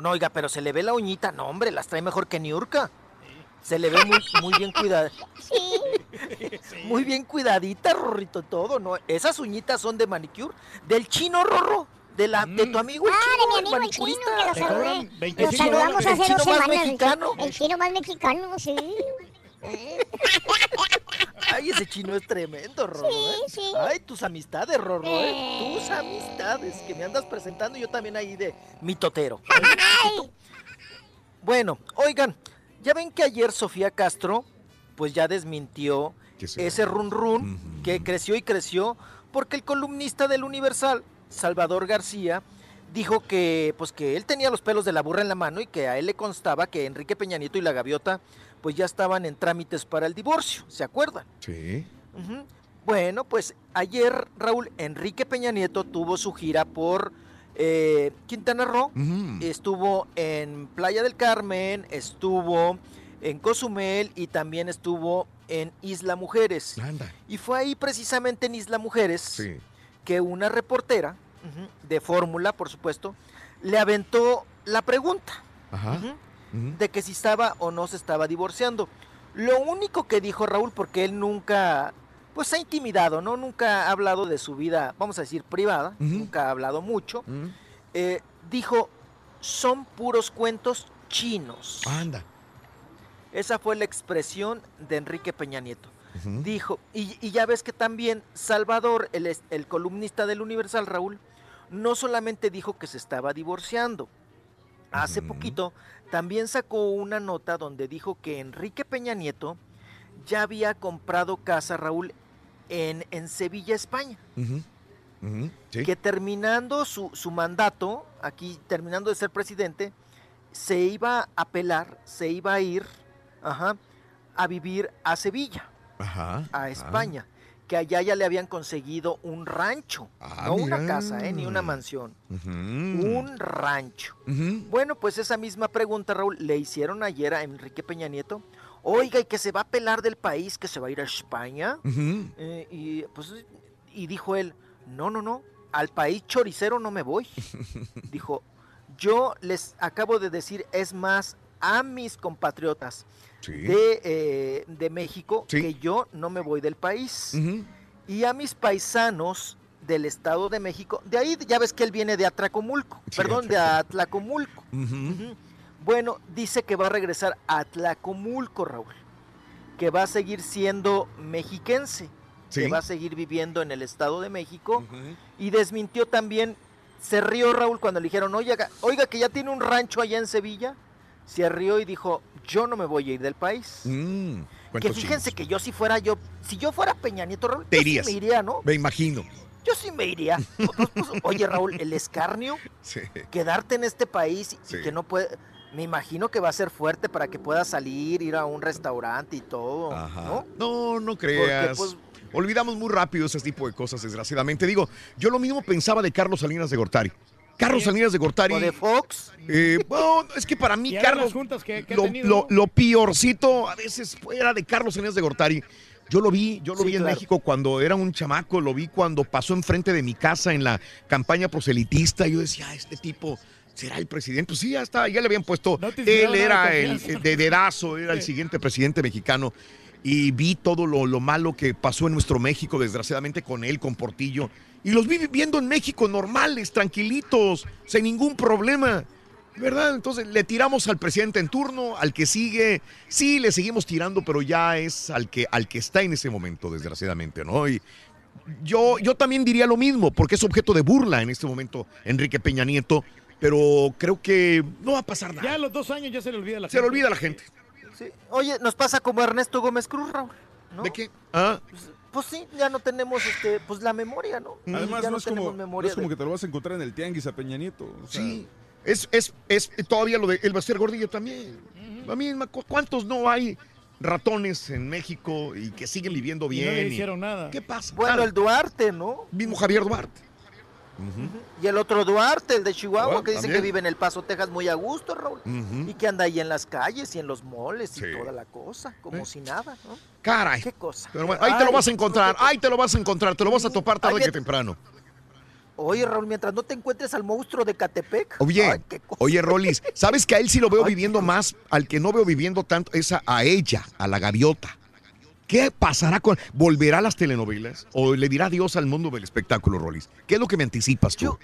No, oiga, pero se le ve la uñita. No, hombre, las trae mejor que Niurka. Se le ve muy, muy bien cuidada. Muy bien cuidadita, Rorrito, todo, ¿no? Esas uñitas son de manicure. Del chino, Rorro. De, la, de tu amigo el Ah, chino, de mi amigo el chino, que lo Te saludé. cobran Lo 25 saludamos dólares. hace El dos chino más semanas. el chi- mexicano. El chino más mexicano, sí. Ay, ese chino es tremendo, Rorro. Sí, ¿eh? sí. Ay, tus amistades, Rorro, ¿eh? Eh. Tus amistades que me andas presentando yo también ahí de mitotero. Bueno, oigan, ya ven que ayer Sofía Castro, pues ya desmintió ese run run que creció y creció porque el columnista del Universal, Salvador García, dijo que pues que él tenía los pelos de la burra en la mano y que a él le constaba que Enrique Peña Nieto y la gaviota pues ya estaban en trámites para el divorcio, ¿se acuerdan? Sí. Bueno, pues ayer Raúl Enrique Peña Nieto tuvo su gira por eh, Quintana Roo, estuvo en Playa del Carmen, estuvo en Cozumel y también estuvo en Isla Mujeres. Anda. Y fue ahí precisamente en Isla Mujeres Sí. Que una reportera de fórmula, por supuesto, le aventó la pregunta Ajá. de que si estaba o no se estaba divorciando. Lo único que dijo Raúl, porque él nunca, pues se ha intimidado, ¿no? Nunca ha hablado de su vida, vamos a decir, privada, nunca ha hablado mucho. eh, dijo, son puros cuentos chinos. Anda. Esa fue la expresión de Enrique Peña Nieto. Dijo, y, y ya ves que también Salvador, el, el columnista del Universal, Raúl, no solamente dijo que se estaba divorciando. Hace poquito también sacó una nota donde dijo que Enrique Peña Nieto ya había comprado casa, Raúl, en, en Sevilla, España. Sí. Que terminando su, su mandato, aquí terminando de ser presidente, se iba a apelar, se iba a ir ajá, a vivir a Sevilla, Ajá. a España, que allá ya le habían conseguido un rancho, Ah, no una casa, eh, ni una mansión, un rancho. Bueno, pues esa misma pregunta, Raúl, le hicieron ayer a Enrique Peña Nieto. Oiga, y que se va a pelar del país, que se va a ir a España. Eh, y, pues, y dijo él, no, no, no, al país choricero no me voy. Dijo, yo les acabo de decir, es más, a mis compatriotas Sí. de, eh, de México, Sí. que yo no me voy del país. Y a mis paisanos del Estado de México, de ahí ya ves que él viene de Atlacomulco, Sí, perdón, de Atlacomulco. Bueno, dice que va a regresar a Atlacomulco, Raúl. Que va a seguir siendo mexiquense. Que va a seguir viviendo en el Estado de México. Y desmintió también, se rió Raúl cuando le dijeron, oiga, oiga, que ya tiene un rancho allá en Sevilla. Se rió y dijo, yo no me voy a ir del país. Mm, que fíjense que yo si fuera yo, si yo fuera Peña Nieto, Raúl, Te yo sí irías. me iría, ¿no? Me imagino. Yo sí me iría. Pues, oye, Raúl, el escarnio Sí. quedarte en este país y que no puede. Me imagino que va a ser fuerte para que puedas salir, ir a un restaurante y todo, Ajá. ¿no? No, no creas. pues- Olvidamos muy rápido ese tipo de cosas, desgraciadamente. Digo, yo lo mismo pensaba de Carlos Salinas de Gortari. Carlos Salinas de Gortari. O de Fox. eh, bueno, es que para mí, Carlos. que- que lo, lo- piorcito a veces fuera de Carlos Salinas de Gortari. Yo lo vi, yo lo Sí, vi en claro. México cuando era un chamaco, lo vi cuando pasó enfrente de mi casa en la campaña proselitista. Yo decía, "Ah, este tipo será el presidente. Pues sí, ya está, ya le habían puesto. No él era el de dedazo, era el siguiente presidente mexicano. Y vi todo lo, lo malo que pasó en nuestro México, desgraciadamente, con él, con Portillo. Y los vi viviendo en México normales, tranquilitos, sin ningún problema. ¿Verdad? Entonces le tiramos al presidente en turno, al que sigue, sí le seguimos tirando, pero ya es al que, al que está en ese momento, desgraciadamente, ¿no? Y yo, yo también diría lo mismo, porque es objeto de burla en este momento Enrique Peña Nieto, pero creo que no va a pasar nada. Ya a los dos años ya se le olvida a la Se le gente. olvida a la gente. Sí. Oye, nos pasa como Ernesto Gómez Cruz, Raúl. ¿no? ¿De qué? Ah, Pues, pues sí, ya no tenemos este, pues la memoria, ¿no? Además, ya no, es como, no es como de- que te lo vas a encontrar en el tianguis a Peña Nieto. o sea, sí. Es, es, es todavía lo de él va a ser gordillo también. La misma ¿Cuántos no hay ratones en México y que siguen viviendo Y bien? no le y- hicieron nada. ¿Qué pasa? Bueno, Claro, el Duarte, ¿no? mismo Javier Duarte. Y el otro Duarte, el de Chihuahua, Ah, que dice también. que vive en El Paso, Texas, muy a gusto, Raúl. Y que anda ahí en las calles y en los moles Sí. y toda la cosa, como si nada, ¿no? Caray. ¿Qué cosa? Pero bueno, ahí te lo vas a encontrar, ahí te lo vas a encontrar, te lo vas a topar tarde Ay, que temprano. Oye, Raúl, mientras no te encuentres al monstruo de Catepec. Oye, ay, oye, Rolis, ¿sabes que a él sí lo veo viviendo más? Al que no veo viviendo tanto es a, a ella, a la gaviota. ¿Qué pasará con.? ¿Volverá a las telenovelas? ¿O le dirá adiós al mundo del espectáculo, Rolis? ¿Qué es lo que me anticipas tú? Yo,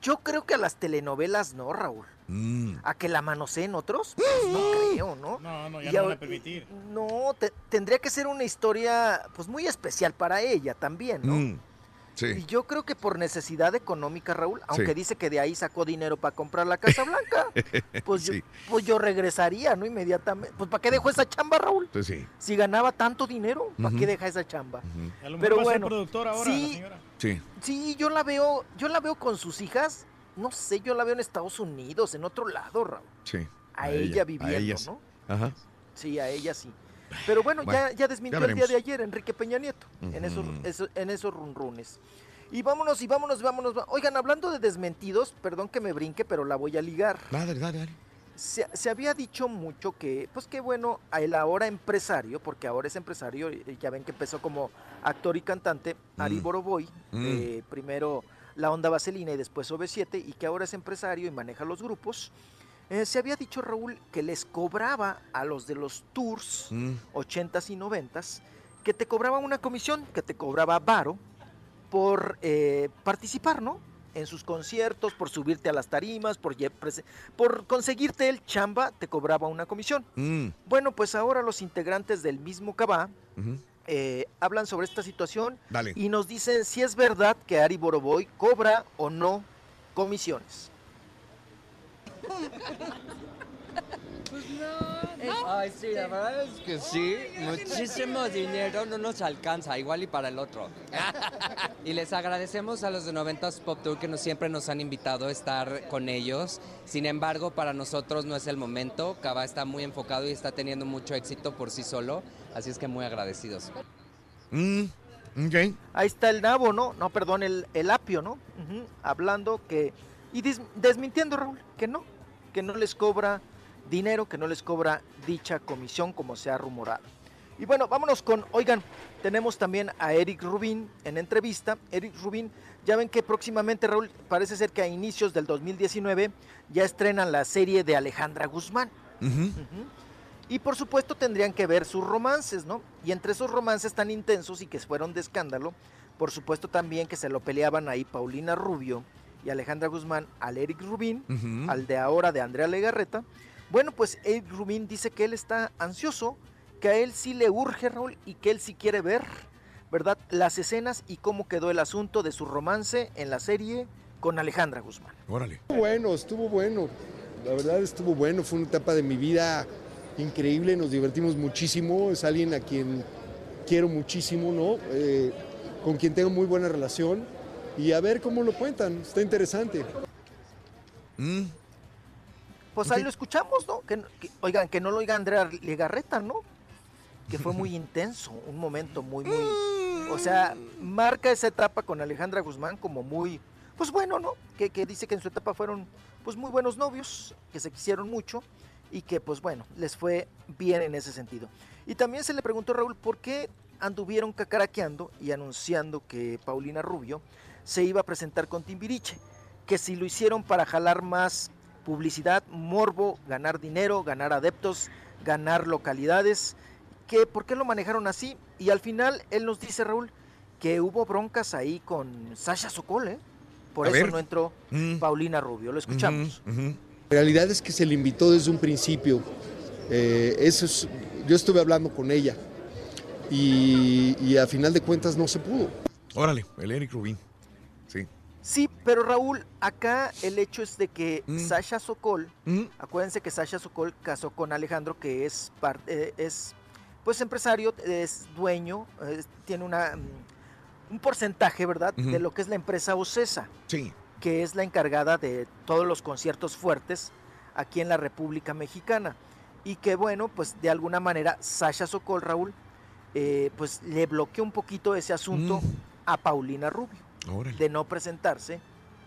yo creo que a las telenovelas no, Raúl. Mm, ¿A que la manoseen otros? Pues no creo, ¿no? No, no, ya Y no a- van a permitir. No, te- tendría que ser una historia pues muy especial para ella también, ¿no? mm, Y yo creo que por necesidad económica, Raúl, aunque Sí. dice que de ahí sacó dinero para comprar la Casa Blanca, pues, yo, Sí. pues yo regresaría, ¿no? Inmediatamente. Pues ¿para qué dejó esa chamba, Raúl? Pues sí. Si ganaba tanto dinero, ¿para qué deja esa chamba? A lo mejor Pero va a ser bueno, productora ahora, la sí, señora. Sí. sí, yo la veo, yo la veo con sus hijas, no sé, yo la veo en Estados Unidos, en otro lado, Raúl. Sí. A, ella, viviendo, ellas. ¿no? Ajá. Sí, a ella sí. Pero bueno, Bueno, ya, ya desmintió ya el día de ayer Enrique Peña Nieto en esos, Ujú. eso- en esos runrunes. Y vámonos, y vámonos, vámonos. Oigan, hablando de desmentidos, perdón que me brinque, pero la voy a ligar. Dale, dale, dale. Se, se había dicho mucho que, pues que bueno, el ahora empresario, porque ahora es empresario, ya ven que empezó como actor y cantante, Ari Mm. Boroboy, Mm. eh, primero la onda Vaselina y después OV7 y que ahora es empresario y maneja los grupos, eh, se había dicho Raúl que les cobraba a los de los tours Mm. 80s y 90s que te cobraba una comisión, que te cobraba varo por eh, participar, ¿no? En sus conciertos, por subirte a las tarimas, por, conseguirte el chamba, te cobraba una comisión. Mm. Bueno, pues ahora los integrantes del mismo Cabá eh, hablan sobre esta situación Dale. y nos dicen si es verdad que Ari Boroboy cobra o no comisiones. Ay, sí, la verdad es que sí. Muchísimo dinero no nos alcanza, igual y para el otro. Y les agradecemos a los de 90s Pop Tour que nos, siempre nos han invitado a estar con ellos. Sin embargo, para nosotros no es el momento. Cava está muy enfocado y está teniendo mucho éxito por sí solo. Así es que muy agradecidos. Mm, ok. Ahí está el nabo, ¿no? No, perdón, el, el apio, ¿no? Hablando que... Y desmintiendo, Raúl, que no, que no les cobra dinero, que no les cobra dicha comisión como se ha rumorado. Y bueno, vámonos con, oigan, tenemos también a Eric Rubin en entrevista. Eric Rubin, ya ven que próximamente, Raúl, parece ser que a inicios del 2019 ya estrenan la serie de Alejandra Guzmán. Y por supuesto tendrían que ver sus romances, ¿no? Y entre esos romances tan intensos y que fueron de escándalo, por supuesto también que se lo peleaban ahí Paulina Rubio y Alejandra Guzmán al Eric Rubin, Ujú. al de ahora de Andrea Legarreta. Bueno, pues Eric Rubin dice que él está ansioso, que a él sí le urge, Raúl, y que él sí quiere ver, ¿verdad? Las escenas y cómo quedó el asunto de su romance en la serie con Alejandra Guzmán. Órale. Estuvo bueno, estuvo bueno. La verdad estuvo bueno. Fue una etapa de mi vida increíble. Nos divertimos muchísimo. Es alguien a quien quiero muchísimo, ¿no? Eh, con quien tengo muy buena relación. Y a ver cómo lo cuentan. Está interesante. Mm. Pues ahí lo escuchamos, ¿no? Que, que- oigan, que no lo oiga Andrea Legarreta, ¿no? Que fue muy intenso, un momento muy, muy... O sea, marca esa etapa con Alejandra Guzmán como muy... Pues bueno, ¿no? Que, que dice que en su etapa fueron pues muy buenos novios, que se quisieron mucho y que pues bueno, les fue bien en ese sentido. Y también se le preguntó a Raúl por qué anduvieron cacaraqueando y anunciando que Paulina Rubio se iba a presentar con Timbiriche, que si lo hicieron para jalar más publicidad, morbo, ganar dinero, ganar adeptos, ganar localidades, que por qué lo manejaron así y al final él nos dice Raúl que hubo broncas ahí con Sasha Sokol, ¿eh? Por A eso ver. no entró Mm. Paulina Rubio, lo escuchamos. La realidad es que se le invitó desde un principio. Eh, eso es, yo estuve hablando con ella. Y, y a final de cuentas no se pudo. Órale, el Eric Rubin. Sí. Pero Raúl, acá el hecho es de que Mm. Sasha Sokol, acuérdense que Sasha Sokol casó con Alejandro, que es parte, es pues empresario, es dueño, tiene una mm, un porcentaje, ¿verdad? De lo que es la empresa Ocesa, Sí. que es la encargada de todos los conciertos fuertes aquí en la República Mexicana. Y que bueno, pues de alguna manera Sasha Sokol, Raúl, eh, pues le bloqueó un poquito ese asunto Mm. a Paulina Rubio De no presentarse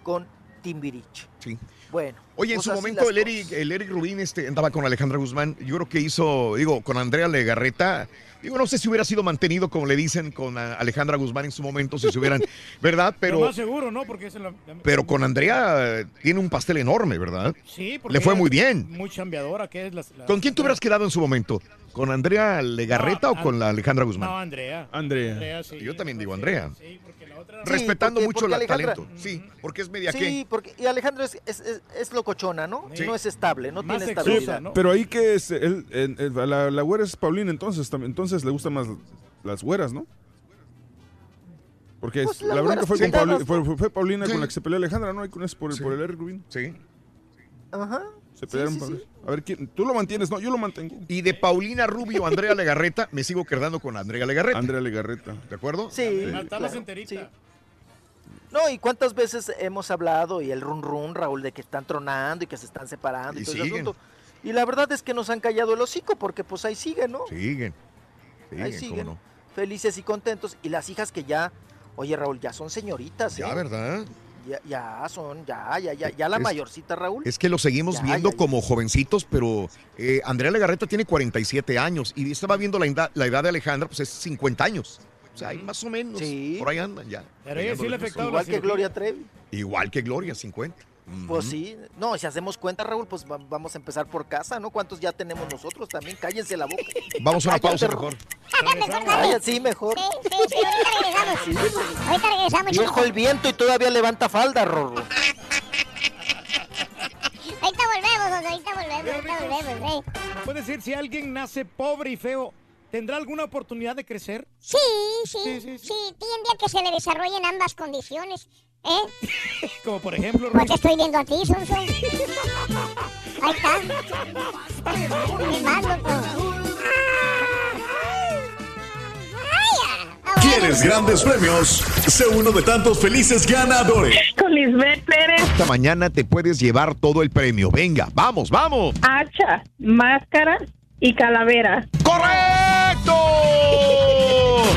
con Timbiriche. Sí. Bueno. Oye, en pues su momento el Eric, el Eric Rubin este, andaba con Alejandra Guzmán. Yo creo que hizo, digo, con Andrea Legarreta. Digo, no sé si hubiera sido mantenido, como le dicen, con Alejandra Guzmán en su momento, si se hubieran, ¿verdad? Pero Pero, más seguro, ¿no? Porque es la, la- pero con Andrea tiene un pastel enorme, ¿verdad? Sí, porque Le fue muy bien. Muy chambeadora, que es la... la- ¿Con quién te hubieras quedado en su momento? ¿Con Andrea Legarreta No, o con la Alejandra Guzmán? No, Andrea. Andrea. Andrea, sí. Yo también digo Andrea. Sí, porque la otra... Respetando porque- mucho el Alejandra- talento. Sí, porque es media Sí, qué. porque y Alejandro es, es, es- es locochona, ¿no? Sí. No es estable, no Más tiene estabilidad. ¿no? Pero ahí que es, la, la güera es Paulina entonces, entonces le gustan más las güeras, ¿no? Porque Pues la verdad que fue, con Pauli- fue, fue- fue Paulina Sí. con la que se peleó Alejandra, ¿no? Con eso por, el- por el Eric Rubin. Sí. Ajá. Se pelearon. sí. A ver, ¿quién? tú lo mantienes, no, yo lo mantengo. Y de Paulina Rubio, Andrea Legarreta, me sigo quedando con Andrea Legarreta. Andrea Legarreta. ¿De acuerdo? Sí. Está más claro, enterita. No, y cuántas veces hemos hablado y el run run, Raúl, de que están tronando y que se están separando y, Y todo ese siguen. asunto. Y la verdad es que nos han callado el hocico porque pues ahí siguen, ¿no? Siguen. ahí Siguen, siguen, cómo no. felices y contentos. Y las hijas que ya, oye Raúl, ya son señoritas, Ya, ¿eh? ¿verdad? Ya, ya son, ya, ya, ya, ya la Es- mayorcita, Raúl. Es que lo seguimos Ya, viendo ya, como jovencitos, pero eh, Andrea Legarreta tiene 47 años y estaba viendo la, edad- la edad de Alejandra, pues es 50 años. O sea, hay más o menos. Sí. Por ahí andan ya. Pero ella sí le ha afectado Igual que. Gloria Trevi. Igual que Gloria, 50. Pues sí, no, si hacemos cuenta, Raúl, pues va- vamos a empezar por casa, ¿no? ¿Cuántos ya tenemos nosotros también? Cállense la boca. Vamos a una pausa mejor. Sí, mejor. Sí, sí, sí, ahorita regresamos. Ahorita regresamos, Viejo el viento y todavía levanta falda, Rorro. Ahorita volvemos, José, ahorita volvemos, ahorita volvemos, ¿eh? Puedes decir, si alguien nace pobre y feo, ¿tendrá alguna oportunidad de crecer? Sí, sí, sí, sí, tiende a que se le desarrollen ambas condiciones, ¿eh? Como por ejemplo, Pues te estoy viendo a ti, Sonso. Ahí está. Ni más. ¿Quieres grandes premios? Sé uno de tantos felices ganadores. Con Lisbeth Pérez, Esta mañana te puedes llevar todo el premio. Venga, vamos, vamos. hacha, máscara y calavera. ¡Correcto!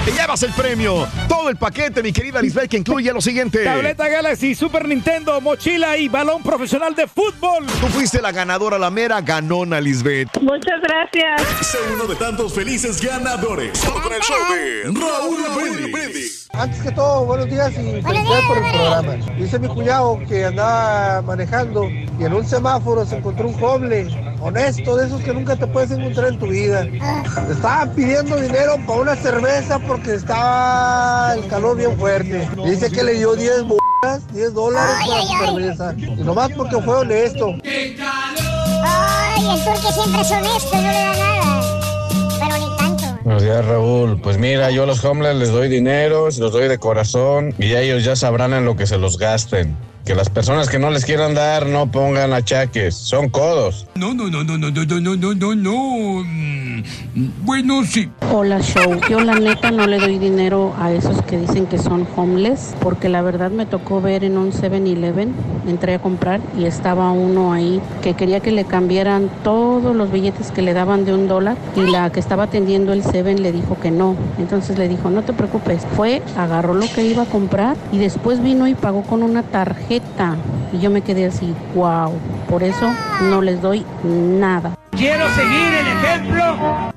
Te llevas el premio. Todo el paquete, mi querida Lisbeth, que incluye lo siguiente. Tableta Galaxy, Super Nintendo, mochila y balón profesional de fútbol. Tú fuiste la ganadora, la mera ganona, Lisbeth. Muchas gracias. Sé uno de tantos felices ganadores. Solo con el show de Raúl Brindis. Antes que todo, buenos días y felicidades por el programa. Dice mi cuñado que andaba manejando y en un semáforo se encontró un joven honesto, de esos que nunca te puedes encontrar en tu vida. Le estaban pidiendo dinero para una cerveza porque estaba el calor bien fuerte. Dice que le dio 10 bolas, 10 dólares por la cerveza. Y nomás porque fue honesto. Ay, el turque siempre es honesto, no le da nada. Buenos Raúl. Pues mira, yo a los homeless les doy dinero, los doy de corazón y ellos ya sabrán en lo que se los gasten. Que las personas que no les quieran dar no pongan achaques, son codos. No, no, no, no, no, no, no, no, no, no, no. Mm, Bueno, sí. Hola show, yo la neta no le doy dinero a esos que dicen que son homeless, porque la verdad me tocó ver en un 7-Eleven, entré a comprar y estaba uno ahí que quería que le cambiaran todos los billetes que le daban de un dólar y la que estaba atendiendo el 7 le dijo que no. Entonces le dijo, no te preocupes, fue, agarró lo que iba a comprar y después vino y pagó con una tarjeta. Y yo me quedé así, wow, por eso no les doy nada. Quiero seguir el ejemplo.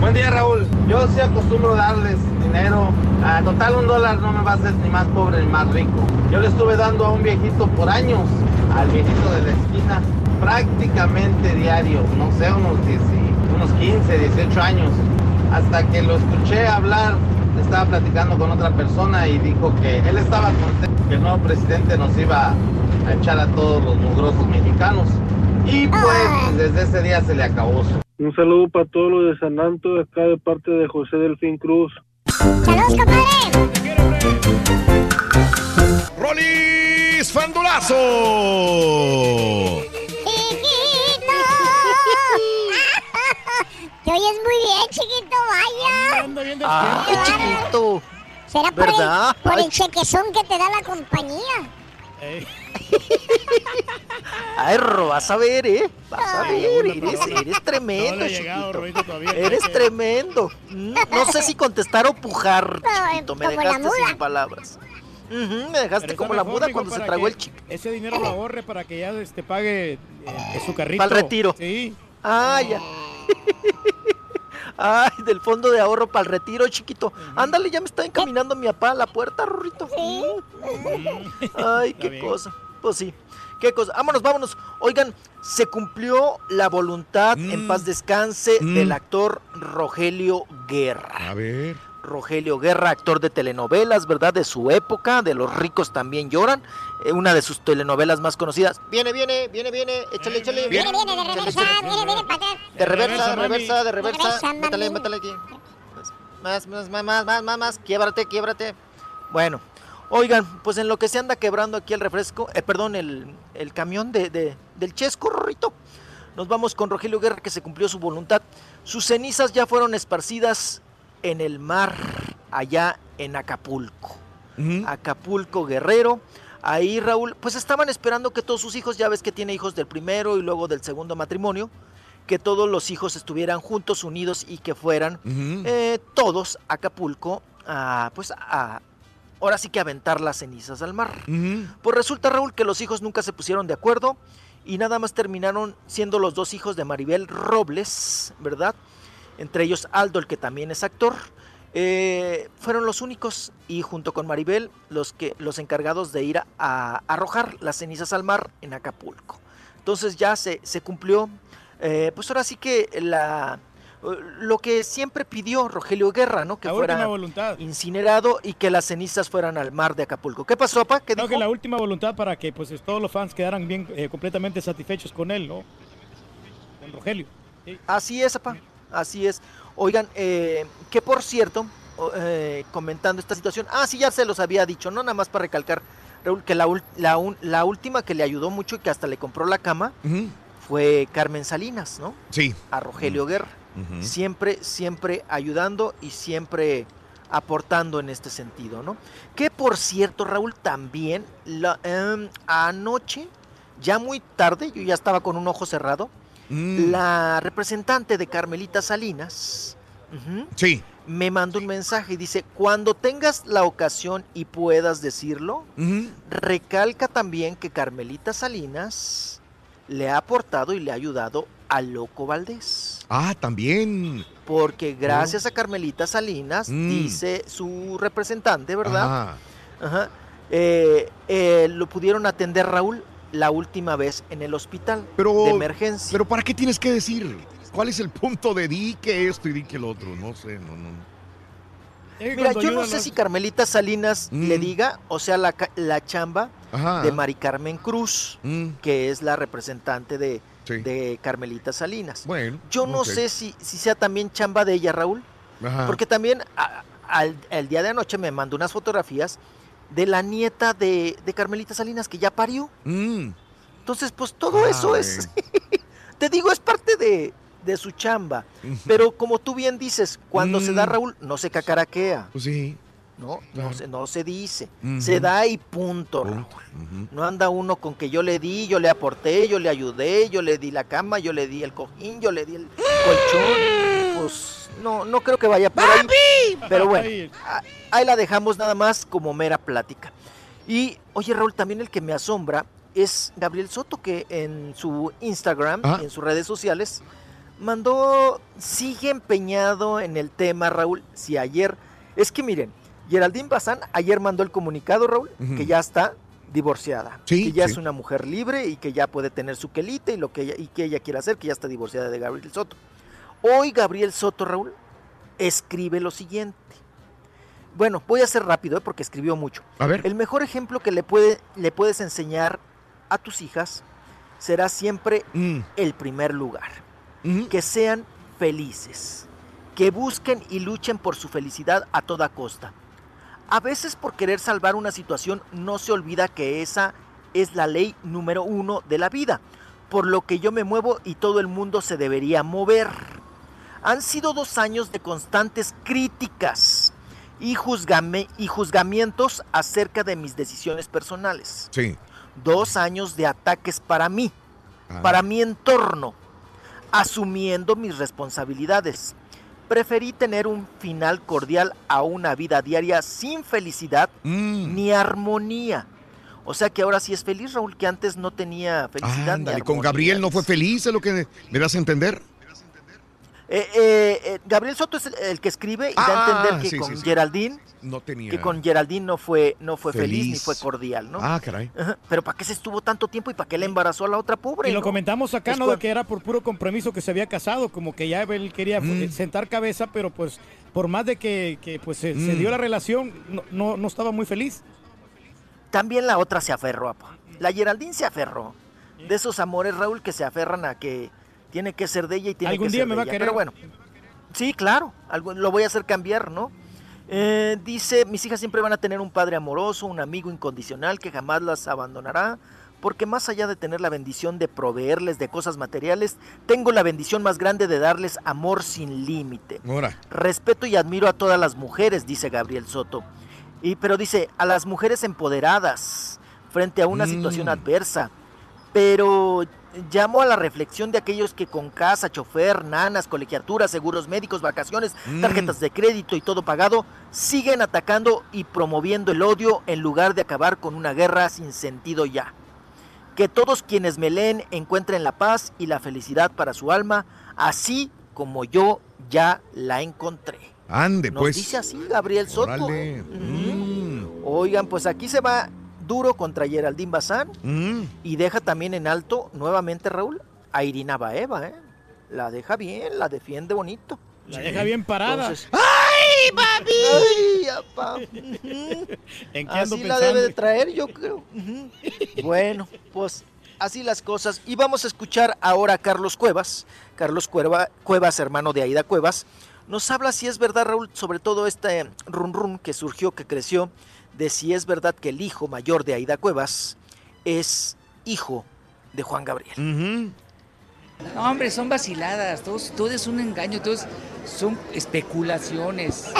Buen día, Raúl. Yo sí acostumbro darles dinero. A total, un dólar no me va a hacer ni más pobre ni más rico. Yo le estuve dando a un viejito por años, al viejito de la esquina, prácticamente diario, no sé, unos, 10 unos 15, 18 años. Hasta que lo escuché hablar, estaba platicando con otra persona y dijo que él estaba contento que el nuevo presidente nos iba a echar a todos los mugrosos mexicanos. Y pues desde ese día se le acabó Un saludo para todos los de San Anto, acá de parte de José Delfín Cruz. ¡Saludos, compadre! ¡Rolis Fandulazo! Te oyes muy bien, chiquito, vaya. Ay, chiquito. ¿Será por, ¿Verdad? el, por Ay, el chequezón que te da la compañía? Ay, Ro, vas a ver, ¿eh? Vas a ver, eres, eres tremendo, No llegado, chiquito. Roito, todavía. Eres tremendo. Mm, No sé si contestar o pujar, No, chiquito. Me dejaste sin palabras. Me dejaste como la muda cuando se tragó el chico. Ese dinero lo ahorre para que ya este, pague eh, su carrito. Para el retiro. Sí. Ah, ya. Ay, del fondo de ahorro para el retiro, chiquito. Ándale, ya me está encaminando mi papá a la puerta, Rorrito. Ay, qué cosa. Pues sí. Qué cosa. Vámonos, vámonos. Oigan, se cumplió la voluntad, en paz descanse, Mm. del actor Rogelio Guerra. A ver. Rogelio Guerra, actor de telenovelas, ¿verdad? De su época, de Los ricos también lloran. eh, una de sus telenovelas más conocidas. Viene, viene, viene, viene. Échale, échale. Viene, viene, de reversa, viene, viene para. De reversa, de reversa, de reversa. reversa, Métale, métale aquí. Más, más, más, más, más, más, más. Quiebrate, quiebrate. Bueno, oigan, pues en lo que se anda quebrando aquí el refresco, eh, perdón, el, el camión de, de- del Chesco, Rorrito. Nos vamos con Rogelio Guerra que se cumplió su voluntad. Sus cenizas ya fueron esparcidas en el mar, allá en Acapulco. Acapulco Guerrero. Ahí Raúl, pues estaban esperando que todos sus hijos, ya ves que tiene hijos del primero y luego del segundo matrimonio, que todos los hijos estuvieran juntos, unidos y que fueran eh, todos a Acapulco, a, pues a, ahora sí que aventar las cenizas al mar. Pues resulta Raúl que los hijos nunca se pusieron de acuerdo y nada más terminaron siendo los dos hijos de Maribel Robles, ¿verdad? Entre ellos Aldo, el que también es actor, eh, fueron los únicos y junto con Maribel los que los encargados de ir a, a arrojar las cenizas al mar en Acapulco. Entonces ya se, se cumplió, eh, pues ahora sí que la lo que siempre pidió Rogelio Guerra, ¿no? Que La fuera voluntad. incinerado y que las cenizas fueran al mar de Acapulco. ¿Qué pasó, papá? ¿Qué dijo? que la última voluntad para que pues todos los fans quedaran bien eh, completamente satisfechos con él, ¿no? Con Rogelio. Así es, papá. Así es. Oigan, eh, que por cierto, eh, comentando esta situación, ah, sí, ya se los había dicho, no nada más para recalcar, Raúl, que la, última que le ayudó mucho y que hasta le compró la cama fue Carmen Salinas, ¿no? Sí. A Rogelio Guerra. Siempre, siempre ayudando y siempre aportando en este sentido, ¿no? Que por cierto, Raúl, también la, em, anoche, ya muy tarde, yo ya estaba con un ojo cerrado, Mm. la representante de Carmelita Salinas Sí. me mandó un mensaje y dice, cuando tengas la ocasión y puedas decirlo, recalca también que Carmelita Salinas le ha aportado y le ha ayudado a Loco Valdés. Ah, también. Porque gracias a Carmelita Salinas, Mm. dice su representante, ¿verdad? Ajá. Ajá. Eh, eh, lo pudieron atender Raúl la última vez en el hospital Pero, de emergencia. pero ¿para qué tienes que decir? ¿Cuál es el punto de di que esto y di que lo otro? No sé, no, no. Mira, yo no sé si Carmelita Salinas le diga, o sea, la, la chamba Mm. Ajá. de Mari Carmen Cruz, Mm. que es la representante de, Sí. de Carmelita Salinas. Bueno. Yo no sé si, si sea también chamba de ella, Raúl, Ajá. porque también a- al, el día de anoche me mandó unas fotografías de la nieta de, de Carmelita Salinas que ya parió. Mm. Entonces, pues todo Ah, eso es, te digo, es parte de, de su chamba. Pero como tú bien dices, cuando se da Mm. Raúl, no se cacaraquea. Pues sí. No, no, se, no se dice. Se da y punto, Raúl. No anda uno con que yo le di, yo le aporté, yo le ayudé, yo le di la cama, yo le di el cojín, yo le di el colchón. Pues no, no creo que vaya por ahí. Pero bueno, ahí la dejamos nada más como mera plática. Y oye Raúl, también el que me asombra es Gabriel Soto, que en su Instagram, Ah. y en sus redes sociales, mandó, sigue empeñado en el tema, Raúl. Si ayer, es que miren, Geraldine Bazán ayer mandó el comunicado, Raúl, que ya está divorciada, Sí, que ya sí. es una mujer libre y que ya puede tener su quelite y lo que ella, y que ella quiera hacer, que ya está divorciada de Gabriel Soto. Hoy Gabriel Soto, Raúl, escribe lo siguiente. Bueno, voy a ser rápido ¿eh? porque escribió mucho. A ver. El mejor ejemplo que le, puede, le puedes enseñar a tus hijas será siempre Mm. el primer lugar. Que sean felices, que busquen y luchen por su felicidad a toda costa. A veces por querer salvar una situación no se olvida que esa es la ley número uno de la vida, por lo que yo me muevo y todo el mundo se debería mover. Han sido dos años de constantes críticas y, juzgame- y juzgamientos acerca de mis decisiones personales. Sí. Dos años de ataques para mí, Ah. para mi entorno, asumiendo mis responsabilidades. Preferí tener un final cordial a una vida diaria sin felicidad Mm. ni armonía. O sea que ahora sí es feliz, Raúl, que antes no tenía felicidad. Ándale, con armonía. Gabriel no fue feliz, es lo que me das a entender. Eh, eh, eh, Gabriel Soto es el, el que escribe y da a Ah, entender que sí, con sí, sí. Geraldine, No tenía. que con Geraldine no fue, no fue feliz. ni fue cordial, ¿no? Ah, caray. Ajá, Pero ¿para qué se estuvo tanto tiempo y para qué le embarazó a la otra pobre? Y lo no? comentamos acá, Es ¿no? De que era por puro compromiso que se había casado, como que ya él quería eh, sentar cabeza, pero pues por más de que, que, pues se, se Mm. dio la relación, no, no, no estaba muy feliz. También la otra se aferró, apa. La Geraldine se aferró. De esos amores, Raúl, que se aferran a que tiene que ser de ella y tiene Algún que día ser me de va a querer. Pero bueno, sí, claro, algo, lo voy a hacer cambiar, ¿no? Eh, dice, mis hijas siempre van a tener un padre amoroso, un amigo incondicional que jamás las abandonará, porque más allá de tener la bendición de proveerles de cosas materiales, tengo la bendición más grande de darles amor sin límite. Respeto y admiro a todas las mujeres, dice Gabriel Soto. Y, pero dice, a las mujeres empoderadas frente a una Mm. situación adversa. Pero llamo a la reflexión de aquellos que con casa, chofer, nanas, colegiaturas, seguros médicos, vacaciones, Mm. tarjetas de crédito y todo pagado, siguen atacando y promoviendo el odio en lugar de acabar con una guerra sin sentido ya. Que todos quienes me leen encuentren la paz y la felicidad para su alma, así como yo ya la encontré. Ande, Nos pues. dice así Gabriel Soto. Órale. Mm. Oigan, pues aquí se va duro contra Geraldine Bazán Mm. y deja también en alto nuevamente Raúl a Irina Baeva, ¿eh? La deja bien, la defiende bonito. La deja bien parada. Entonces- ¡Ay, papi! ¡Ay! ¿En qué ando Así la debe de traer, yo creo. Bueno, pues así las cosas. Y vamos a escuchar ahora a Carlos Cuevas. Carlos Cueva- Cuevas, hermano de Aida Cuevas, nos habla si es verdad, Raúl, sobre todo este run run que surgió, que creció, de si es verdad que el hijo mayor de Aida Cuevas es hijo de Juan Gabriel. No, hombre, son vaciladas, todo, todo es un engaño, todo es- son especulaciones.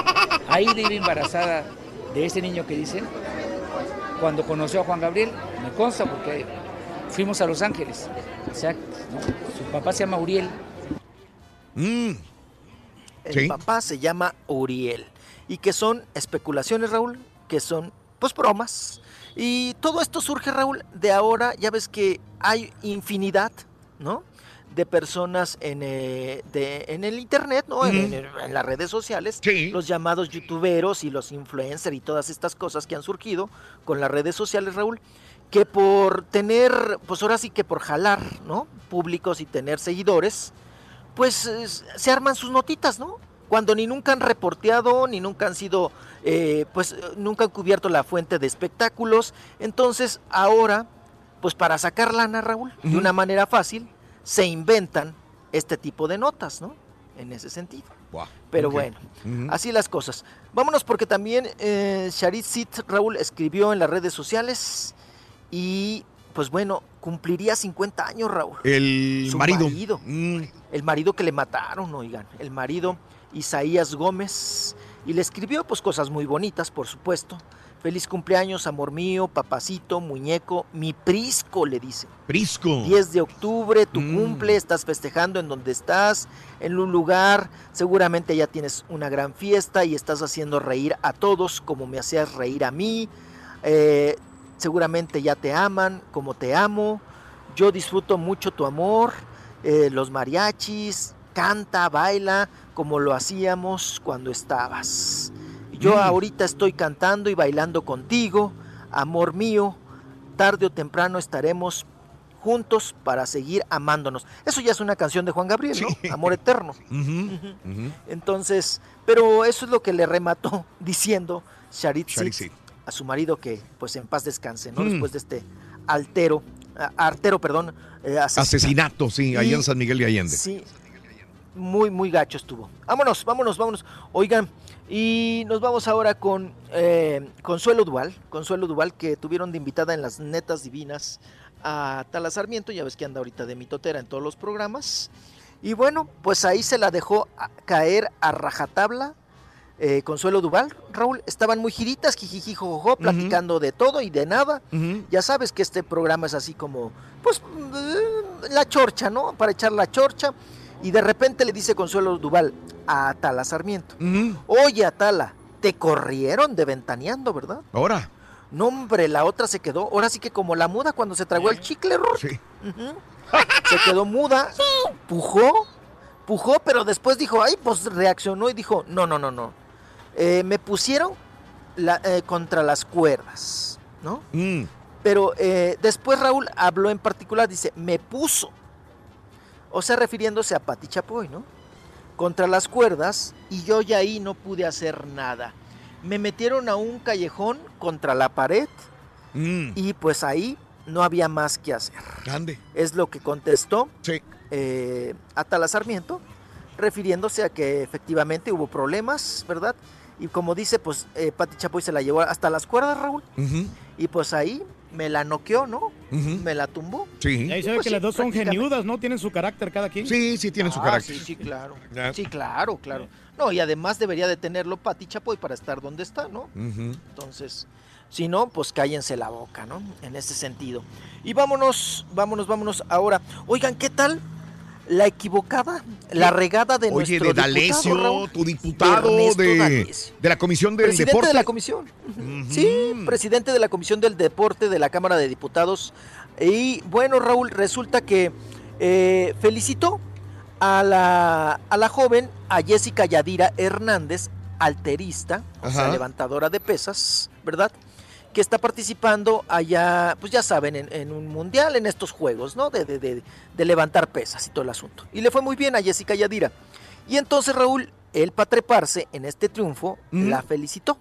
Ahí de ir embarazada de ese niño que dicen, cuando conoció a Juan Gabriel, me consta porque fuimos a Los Ángeles. O sea, ¿no? su papá se llama Uriel. El Sí. papá se llama Uriel. Y que son especulaciones, Raúl, que son pues bromas. Y todo esto surge, Raúl, de ahora, ya ves que hay infinidad, ¿no? De personas en, eh, de- en el internet, ¿no? En, Ujú. en- en las redes sociales, los llamados youtuberos y los influencers y todas estas cosas que han surgido con las redes sociales, Raúl, que por tener, pues ahora sí que por jalar, ¿no? Públicos y tener seguidores, pues se arman sus notitas, ¿no? Cuando ni nunca han reporteado, ni nunca han sido, eh, pues nunca han cubierto la fuente de espectáculos. Entonces ahora, pues para sacar lana, Raúl, de una manera fácil, se inventan este tipo de notas, ¿no? En ese sentido. Pero bueno, así las cosas. Vámonos porque también eh, Sharit Sit Raúl escribió en las redes sociales y pues bueno, cumpliría 50 años Raúl. El Su marido. marido. El marido que le mataron, oigan. El marido Isaías Gómez. Y le escribió pues cosas muy bonitas, por supuesto. Feliz cumpleaños, amor mío, papacito, muñeco, mi prisco, le dice. Prisco. 10 de octubre, tu cumple, estás festejando en donde estás, en un lugar, seguramente ya tienes una gran fiesta y estás haciendo reír a todos como me hacías reír a mí. Eh, seguramente ya te aman como te amo. Yo disfruto mucho tu amor, eh, los mariachis, canta, baila como lo hacíamos cuando estabas. Yo Mm. ahorita estoy cantando y bailando contigo, amor mío, tarde o temprano estaremos juntos para seguir amándonos. Eso ya es una canción de Juan Gabriel, ¿no? Amor eterno. Entonces, pero eso es lo que le remató diciendo Sitz. a su marido que pues en paz descanse, ¿no? Mm. Después de este altero, artero, perdón, eh, asesinato. Asesinato, sí, allá en San Miguel de Allende. Sí, muy, muy gacho estuvo. Vámonos, vámonos, vámonos. Oigan, y nos vamos ahora con eh, Consuelo Duval. Consuelo Duval, que tuvieron de invitada en las netas divinas a Tala Sarmiento. Ya ves que anda ahorita de mitotera en todos los programas. Y bueno, pues ahí se la dejó a- caer a rajatabla. eh, Consuelo Duval, Raúl, estaban muy giritas, jijijijojo, platicando de todo y de nada. Ya sabes que este programa es así como, pues, eh, la chorcha, ¿no? Para echar la chorcha. Y de repente le dice Consuelo Duval a Atala Sarmiento, oye Atala, te corrieron de ventaneando, ¿verdad? Ahora. No, hombre, la otra se quedó, ahora sí que como la muda cuando se tragó el chicle. Ujú. Se quedó muda, pujó, pujó, pero después dijo, ay, pues reaccionó y dijo, no, no, no, no. Eh, me pusieron la- eh, contra las cuerdas, ¿no? Mm. Pero eh, después Raúl habló en particular, dice, me puso. O sea, refiriéndose a Pati Chapoy, ¿no? Contra las cuerdas y yo ya ahí no pude hacer nada. Me metieron a un callejón contra la pared Mm. y pues ahí no había más que hacer. Grande. Es lo que contestó eh, Atala Sarmiento, refiriéndose a que efectivamente hubo problemas, ¿verdad? Y como dice, pues eh, Pati Chapoy se la llevó hasta las cuerdas, Raúl. Y pues ahí me la noqueó, ¿no? Me la tumbó. Sí. Ahí se ve Pues que sí, las dos son geniudas, ¿no? Tienen su carácter cada quien. Sí, sí, tienen su Ah, carácter. Sí, sí, claro. Sí, claro, claro. No, y además debería de tenerlo Pati Chapoy para estar donde está, ¿no? Entonces, si no, pues cállense la boca, ¿no? En ese sentido. Y vámonos, vámonos, vámonos ahora. Oigan, ¿qué tal? La equivocada, la regada de Oye, nuestro de D'Alessio, diputado, Raúl, tu diputado de, de la Comisión del presidente Deporte. de la comisión. Sí, presidente de la Comisión del Deporte de la Cámara de Diputados. Y bueno, Raúl, resulta que eh, felicitó a la, a la joven, a Jessica Yadira Hernández, alterista, o sea, levantadora de pesas, ¿verdad? Que está participando allá, pues ya saben, en, en un mundial, en estos juegos, ¿no? De, de- de- de levantar pesas y todo el asunto. Y le fue muy bien a Jessica Yadira. Y entonces Raúl, él para treparse en este triunfo, la felicitó.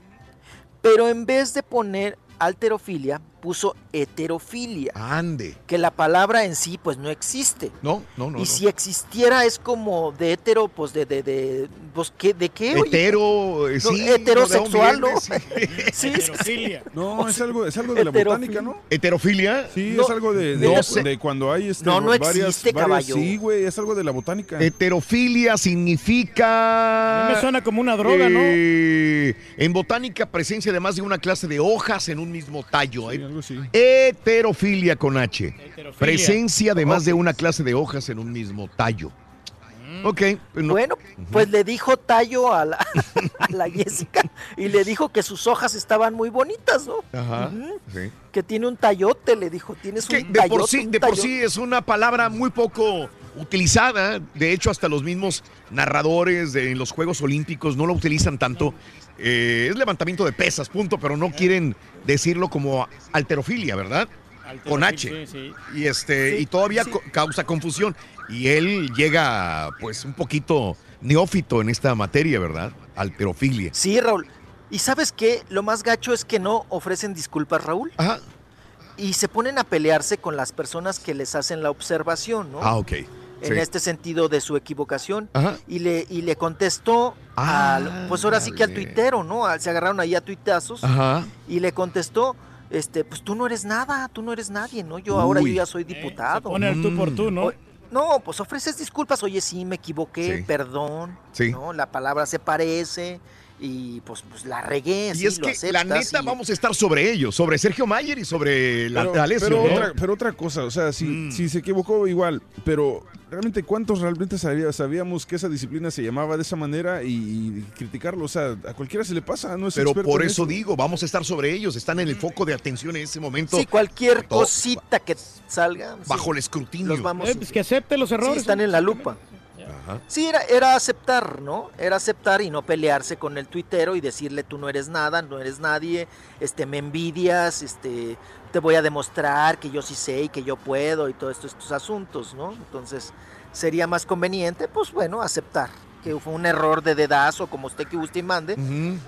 Pero en vez de poner alterofilia, puso heterofilia. Ande. Que la palabra en sí, pues no existe. No, no, no. y no. si existiera es como de hetero, pues de, de, de, pues, ¿qué, ¿de qué? oye? Hetero, eh, No, sí. heterosexual, ¿de ¿no? Sí, sí, sí. No, es algo, es algo de la Heterofilia. botánica, ¿no? ¿Heterofilia? Sí, No, es algo de, de, no de- sé. de cuando hay este, No, no varias, existe, varias- caballo. Sí, güey, es algo de la botánica. Heterofilia significa. A mí me suena como una droga, ¿no? Eh, En botánica, presencia de más de una clase de hojas en un mismo tallo. Sí, eh. Algo así. Heterofilia con H. Heterofilia. Presencia de más de una clase de hojas en un mismo tallo. Ok. pues no- Bueno, pues le dijo tallo a la, a la Jessica y le dijo que sus hojas estaban muy bonitas, ¿no? Ajá. Sí. Que tiene un tallote, le dijo, tienes Que un de tallote. por sí, un de por tallote". sí es una palabra muy poco utilizada. De hecho, hasta los mismos narradores de en los Juegos Olímpicos no lo utilizan tanto. Eh, es levantamiento de pesas, punto, pero no quieren decirlo como alterofilia, ¿verdad? Con H. Sí, sí. Y este, Sí, y todavía sí. co- causa confusión. Y él llega, pues, un poquito neófito en esta materia, ¿verdad? Alterofilia. Sí, Raúl. ¿Y sabes qué? Lo más gacho es que no ofrecen disculpas, Raúl. Ajá. Y se ponen a pelearse con las personas que les hacen la observación, ¿no? Ah, ok. en Sí. este sentido de su equivocación. Ajá. Y le, y le contestó al, pues ahora sí que al tuitero, ¿no? Se agarraron ahí a tuitazos Ajá. y le contestó, este, pues tú no eres nada, tú no eres nadie, ¿no? Yo ahora yo ya soy Eh, se diputado. pone el tú por tú, ¿no? O- no, pues ofreces disculpas, oye, sí, me equivoqué, Sí. perdón, Sí. ¿no? La palabra se parece y pues, pues la regué, Y sí, es lo que la neta y- vamos a estar sobre ellos, sobre Sergio Mayer y sobre la Pero, Alessio, pero ¿no? otra, pero otra cosa, o sea, si, Mm. si se equivocó igual, pero realmente cuántos realmente sabía- sabíamos que esa disciplina se llamaba de esa manera y, y criticarlo, o sea, a cualquiera se le pasa, no es Pero por eso digo, vamos a estar sobre ellos, están en el foco de atención en ese momento, Sí, cualquier Todo- cosita que salga. sí, bajo el escrutinio. los vamos Eh, pues que acepte los Sí, errores. están en la lupa. Ajá. Sí, era, era aceptar, ¿no? Era aceptar y no pelearse con el tuitero y decirle tú no eres nada, no eres nadie, este, me envidias, este, te voy a demostrar que yo sí sé y que yo puedo y todos estos, estos asuntos, ¿no? Entonces, sería más conveniente, pues bueno, aceptar que fue un error de dedazo, como usted que guste y mande,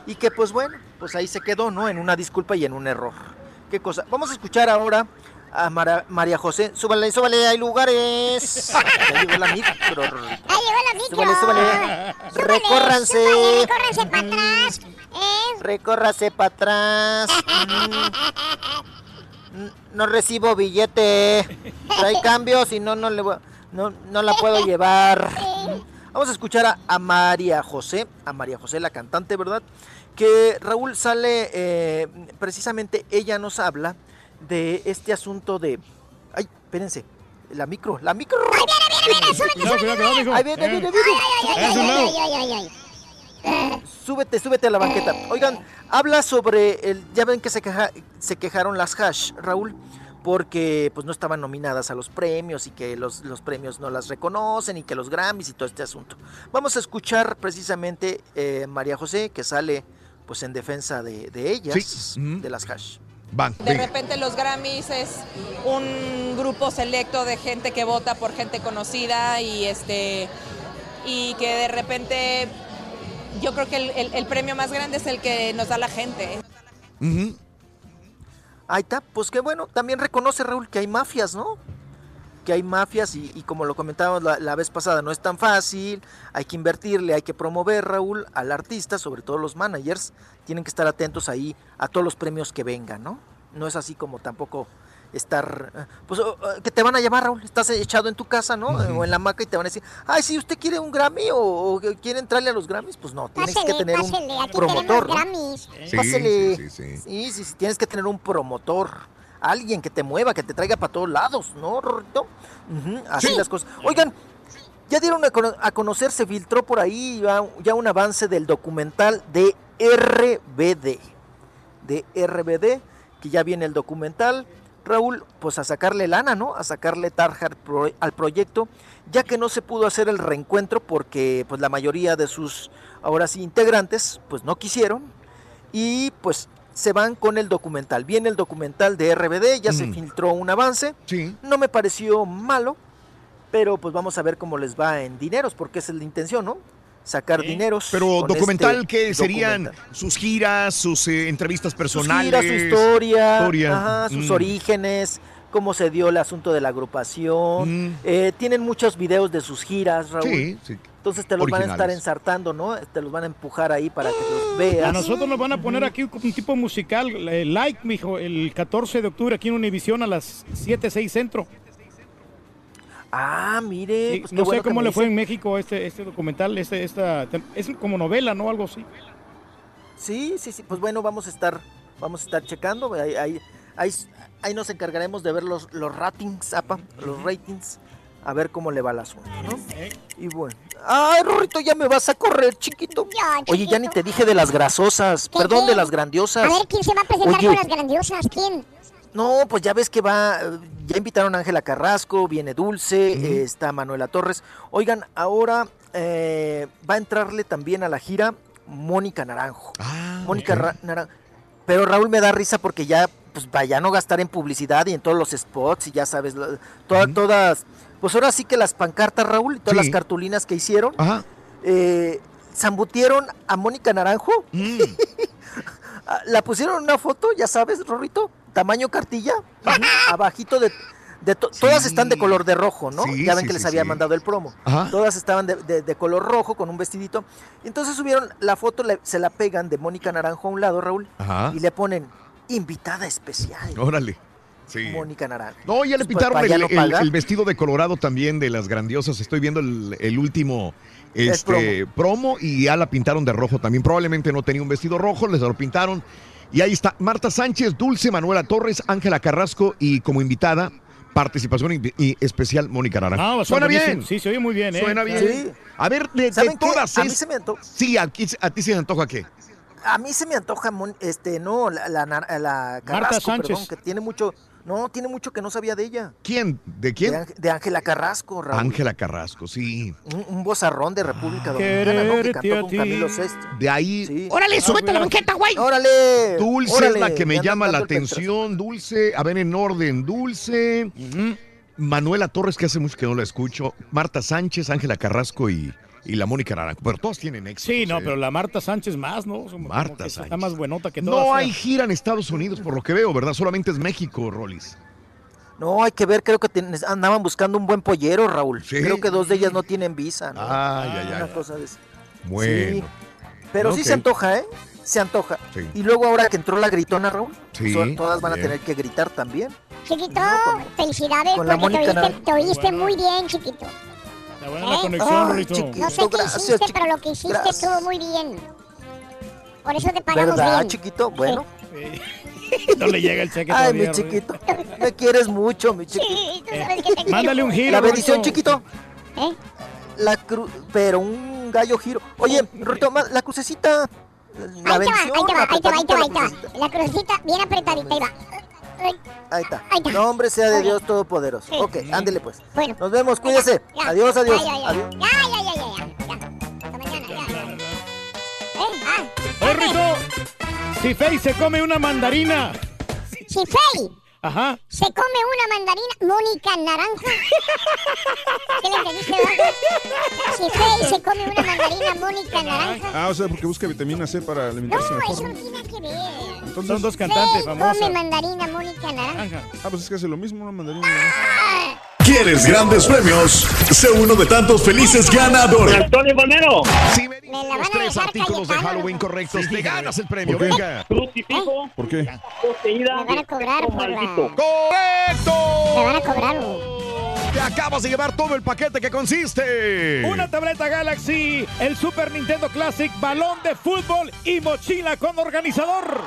y que pues bueno, pues ahí se quedó, ¿no? En una disculpa y en un error. ¿Qué cosa? Vamos a escuchar ahora a Mara- María José. Súbale, súbale, hay lugares. Ya llegó la micro. ¡Ahí llegó la micro! Súbale, súbale. Súbale, Recórranse. súbale, recórranse para atrás. ¿eh? Recórrase para atrás. Mm. No recibo billete. Trae cambios y no, no le voy- no, no la puedo llevar. Vamos a escuchar a, a María José, a María José, la cantante, ¿verdad? Que Raúl sale, eh, precisamente ella nos habla de este asunto de... Ay, espérense, la micro, la micro. Ahí viene, viene, viene. Ay. Súbete, súbete a la banqueta. Oigan, habla sobre el. Ya ven que se, queja- se quejaron las hash, Raúl, porque pues no estaban nominadas a los premios y que los, los premios no las reconocen y que los Grammys y todo este asunto. Vamos a escuchar precisamente eh, María José, que sale pues en defensa de, de ellas, Sí. Ujú. de las hash. Van, De venga. repente los Grammys es un grupo selecto de gente que vota por gente conocida y este y que de repente yo creo que el, el- el premio más grande es el que nos da la gente. Ahí está, pues que bueno, también reconoce Raúl que hay mafias, ¿no? Que hay mafias y, y como lo comentábamos la, la vez pasada, no es tan fácil, hay que invertirle, hay que promover, Raúl, al artista, sobre todo los managers, tienen que estar atentos ahí a todos los premios que vengan, ¿no? No es así como tampoco estar, eh, pues que te van a llamar, Raúl, estás echado en tu casa, ¿no? O en la hamaca y te van a decir, ay, si usted quiere un Grammy o, o que quiere entrarle a los Grammys, pues no, tienes que tener un aquí promotor. Grammys. Sí, Pásele. sí, sí, sí. Sí, sí, sí, tienes que tener un promotor. Alguien que te mueva, que te traiga para todos lados, ¿no, Rorrito? Ujú, así las cosas. Oigan, ya dieron a, cono- a conocer, se filtró por ahí ya, ya un avance del documental de RBD. De RBD, que ya viene el documental. Raúl, pues a sacarle lana, ¿no? A sacarle tarja al, pro- al proyecto, ya que no se pudo hacer el reencuentro porque pues la mayoría de sus ahora sí integrantes pues no quisieron y pues se van con el documental. Viene el documental de RBD, ya se Mm. filtró un avance. Sí. No me pareció malo, pero pues vamos a ver cómo les va en dineros, porque esa es la intención, ¿no? Sacar dineros. Pero documental este que serían documental. sus giras, sus eh, entrevistas Sus personales. giras, su historia, historia. ajá, sus Mm. orígenes, cómo se dio el asunto de la agrupación. Mm. Eh, tienen muchos videos de sus giras, Raúl. Sí, sí. Entonces te los van a estar ensartando, ¿no? Te los van a empujar ahí para que los veas. A nosotros nos van a poner aquí un tipo musical, eh, like, mijo, el 14 de octubre aquí en Univisión a las 7, 6 centro. Ah, mire, Sí, pues no sé bueno cómo le fue en México este, este documental, este, esta, es como novela, ¿no? Algo así. Sí, sí, sí. Pues bueno, vamos a estar, vamos a estar checando. Ahí, ahí, ahí, ahí nos encargaremos de ver los, los ratings, apa, los ratings. A ver cómo le va el asunto, ¿no? Y bueno. Ay, Rorrito, ya me vas a correr, chiquito. Oye, ya ni te dije de las grasosas. Perdón, qué? de las grandiosas. A ver, ¿quién se va a presentar Oye. con las grandiosas? ¿Quién? No, pues ya ves que va, ya invitaron a Ángela Carrasco, viene Dulce, eh, está Manuela Torres. Oigan, ahora eh, va a entrarle también a la gira Mónica Naranjo. Mónica Ra- Naranjo. Pero Raúl me da risa porque ya, pues vaya a no gastar en publicidad y en todos los spots y ya sabes, todas, pues ahora sí que las pancartas, Raúl, y todas Sí. las cartulinas que hicieron, eh, zambutieron a Mónica Naranjo. Ah, La pusieron en una foto, ya sabes, Rorrito, tamaño cartilla, abajito de... de to- Todas están de color de rojo, ¿no? Sí, ya ven que les había mandado el promo. Ajá. Todas estaban de, de- de color rojo con un vestidito. Entonces subieron la foto, le- se la pegan de Mónica Naranjo a un lado, Raúl, Ajá. y le ponen invitada especial. Órale. Sí. Mónica Naranjo. No, ya le Pues, pintaron el, ya no el- pagar. el vestido de colorado también de las grandiosas. Estoy viendo el, el último este, promo. y ya la pintaron de rojo también. Probablemente no tenía un vestido rojo, les lo pintaron. Y ahí está Marta Sánchez, Dulce, Manuela Torres, Ángela Carrasco y como invitada, participación y, y especial Mónica Naranjo. Ah, Suena bien. Sí, se oye muy bien, ¿eh? Suena bien. Sí. A ver, de, todas A mí se me antoja. Sí, aquí, a ti se te antoja qué. A mí se me antoja, este, no, la, la, la Carrasco, Sánchez. perdón, que tiene mucho, no, tiene mucho que no sabía de ella. ¿Quién? ¿De quién? De Ángel- De Ángela Carrasco, Raúl. Ángela Carrasco, sí. Un, un vozarrón de República Dominicana, ¿no? Que cantó con. Camilo Sesto. De ahí. Sí. Órale, súbete a la banqueta, güey. Órale. Dulce órale, es la que me llama la atención. Dulce, a ver en orden. Dulce. Manuela Torres, que hace mucho que no la escucho. Marta Sánchez, Ángela Carrasco y, y la Mónica Naranjo. Pero todos tienen éxito. Sí, no, pero la Marta Sánchez más, ¿no? Como Marta que Está Sánchez. más buenota que todas. No ¿eh? hay gira en Estados Unidos, por lo que veo, ¿verdad? Solamente es México, Rolis. No, hay que ver, creo que ten- andaban buscando un buen pollero, Raúl. Sí. Creo que dos de ellas no tienen visa, ¿no? Ay, ay, ay. Una cosa de esa. Bueno. Sí. Pero sí se antoja, ¿eh? Se antoja. Sí. Y luego ahora que entró la gritona, Raúl, todas van a tener que gritar también. Chiquito, felicidades con porque te Mónica oíste, te oíste muy bien, chiquito. Está buena ¿Eh? la conexión, Ay, Rolito. No sé qué gracias, hiciste, chiquito. pero lo que hiciste Gracias. estuvo muy bien. Por eso te pagamos ¿Verdad, bien. chiquito? Bueno. No le llega el cheque Ay, todavía, mi chiquito. Me quieres mucho, mi chiquito. Sí, tú sabes que te quiero. Mándale un giro, La bendición, Rolito. chiquito. ¿Eh? La cruz, pero un gallo giro. Oye, Rito, la crucecita. La Ahí te va, bendición. ahí te va, ahí te va, ahí te va, ahí te va. La crucita bien apretadita, ahí va. Ahí está. Ahí está. Nombre sea de Muy Dios Todopoderoso. Sí. Ok, ándele pues. Bueno. Nos vemos, cuídese. Ya, Adiós, adiós. Ya, ya, ya, adiós. ya, ya, ya, ya, ya. Hasta mañana, ya. ¿Eh? Ah, ¡Eh, Rito! Si Fey se come una mandarina. si Fey Ajá. se come una mandarina, Mónica Naranja. ¿Qué le entendiste, verdad? Si Fey se come una mandarina, Mónica Naranja. Ah, o sea, porque busca vitamina C para alimentarse No, mejor. eso no tiene nada que ver. Son dos cantantes Fey famosas. come mandarina, Mónica Naranja. Ah, pues es que hace lo mismo una mandarina. ¿Quieres grandes premios? Sé uno de tantos felices ganadores. Antonio Palmero. Si me dices los tres artículos de Halloween correctos, te ganas el premio. Venga. Crucifijo. ¿Por qué? Poseída. Me van a cobrar por la... ¡Correcto! Me van a cobrar. güey. Te acabas de llevar todo el paquete que consiste. Una tableta Galaxy, el Super Nintendo Classic, balón de fútbol y mochila con organizador.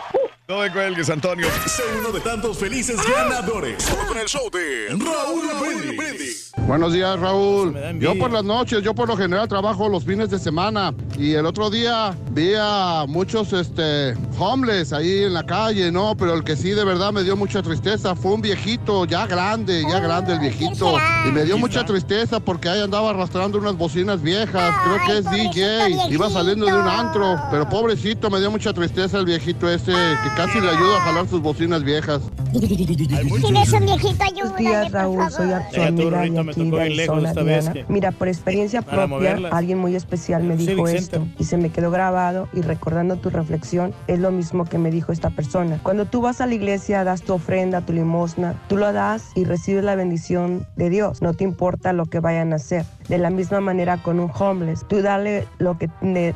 No me cuelgues, Antonio. Sé uno de tantos felices ganadores. Solo con el show de Raúl Brindis. Buenos días, Raúl. Yo por las noches, yo por lo general trabajo los fines de semana y el otro día vi a muchos este homeless ahí en la calle, ¿no? Pero el que sí de verdad me dio mucha tristeza fue un viejito ya grande, ya grande el viejito. Y me dio mucha tristeza porque ahí andaba arrastrando unas bocinas viejas, creo que es DJ. Iba saliendo de un antro, pero pobrecito, me dio mucha tristeza el viejito ese que casi le ayuda a jalar sus bocinas viejas. ¿Quién es un viejito? Días, por Raúl. Soy Arturo Rorrito, me tocó bien lejos esta vez que- Mira, por experiencia propia, alguien muy especial me dijo esto y se me quedó grabado y recordando tu reflexión es lo mismo que me dijo esta persona. Cuando tú vas a la iglesia, das tu ofrenda, tu limosna, tú lo das y recibes la bendición de Dios. No te importa lo que vayan a hacer. De la misma manera con un homeless, tú dale lo que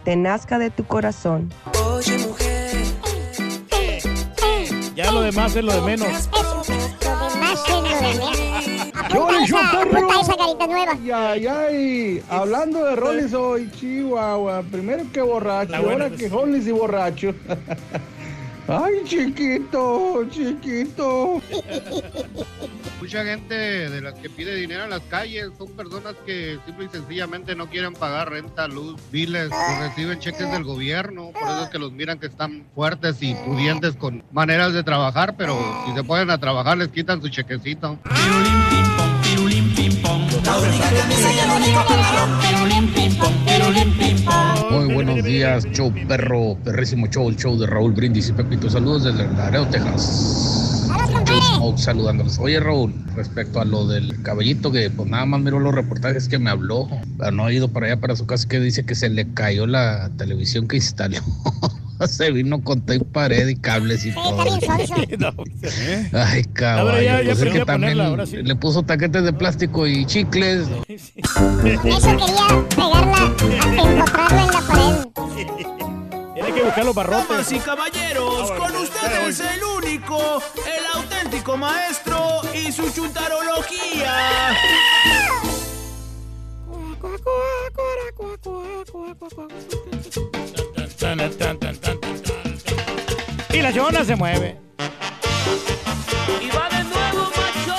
te nazca de tu corazón. Ya lo demás es lo de menos. Lo demás es lo de menos. ¡Yo Apunta le esa, apunta esa carita nueva. Ay, ay, ay. Hablando de roles hoy, Chihuahua. Primero que borracho, ahora pues. que roles y borracho. Ay, chiquito, chiquito. Mucha gente de las que pide dinero en las calles son personas que simple y sencillamente no quieren pagar renta, luz, biles, o reciben cheques del gobierno. Por eso es que los miran que están fuertes y pudientes con maneras de trabajar, pero si se ponen a trabajar les quitan su chequecito. Muy buenos días, show perro, perrísimo show, el show de Raúl Brindis y Pepito. Saludos desde Laredo, Texas. Smoke saludándolos. Oye, Raúl, respecto a lo del cabellito, que pues nada más miró los reportajes que me habló, pero no ha ido para allá, para su casa, que dice que se le cayó la televisión que instaló. se vino con toda pared y cables y todo. Ay. Ahora ya- ya pues es que a ponerla, también ahora sí. le puso taquetes de plástico y chicles. Eso quería pegarla, empotrarla en la pared. Tiene que buscar los barrotes. Damas y caballeros, con ustedes el único, el auténtico maestro y su chuntarología. Y la chona se mueve. Y va de nuevo, macho.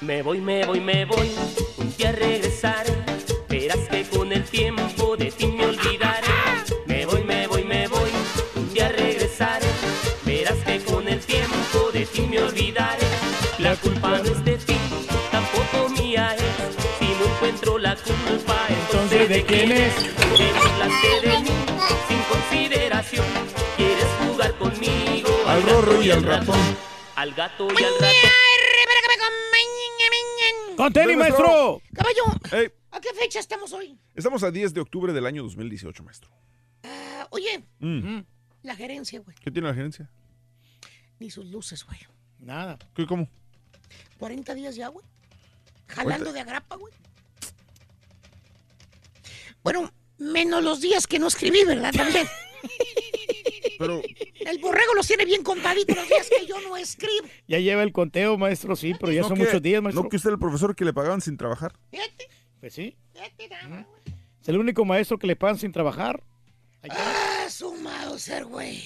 Me voy, me voy, me voy, un día regresaré. ¿De quién es? Te burlaste de mí, sin consideración. Quieres jugar conmigo, Al rorro y al ratón. al gato y al ratón. ¡Con tenis, maestro! Caballo, Ey, ¿a qué fecha estamos hoy? estamos a 10 de octubre del año 2018, maestro. Ah, oye, Mm. la gerencia, güey. ¿Qué tiene la gerencia? Ni sus luces, güey. Nada. ¿Qué, ¿Cómo? 40 días ya, güey. Jalando Ahorita- de agrapa, güey. Bueno, menos los días que no escribí, ¿verdad? También. Pero, El borrego los tiene bien contaditos los días que yo no escribo. Ya lleva el conteo, maestro, sí, pero ya ¿no son que- muchos días, maestro. ¿No que usted era el profesor que le pagaban sin trabajar? Pues sí. Es el único maestro que le pagan sin trabajar. Ah, sumado ser, güey.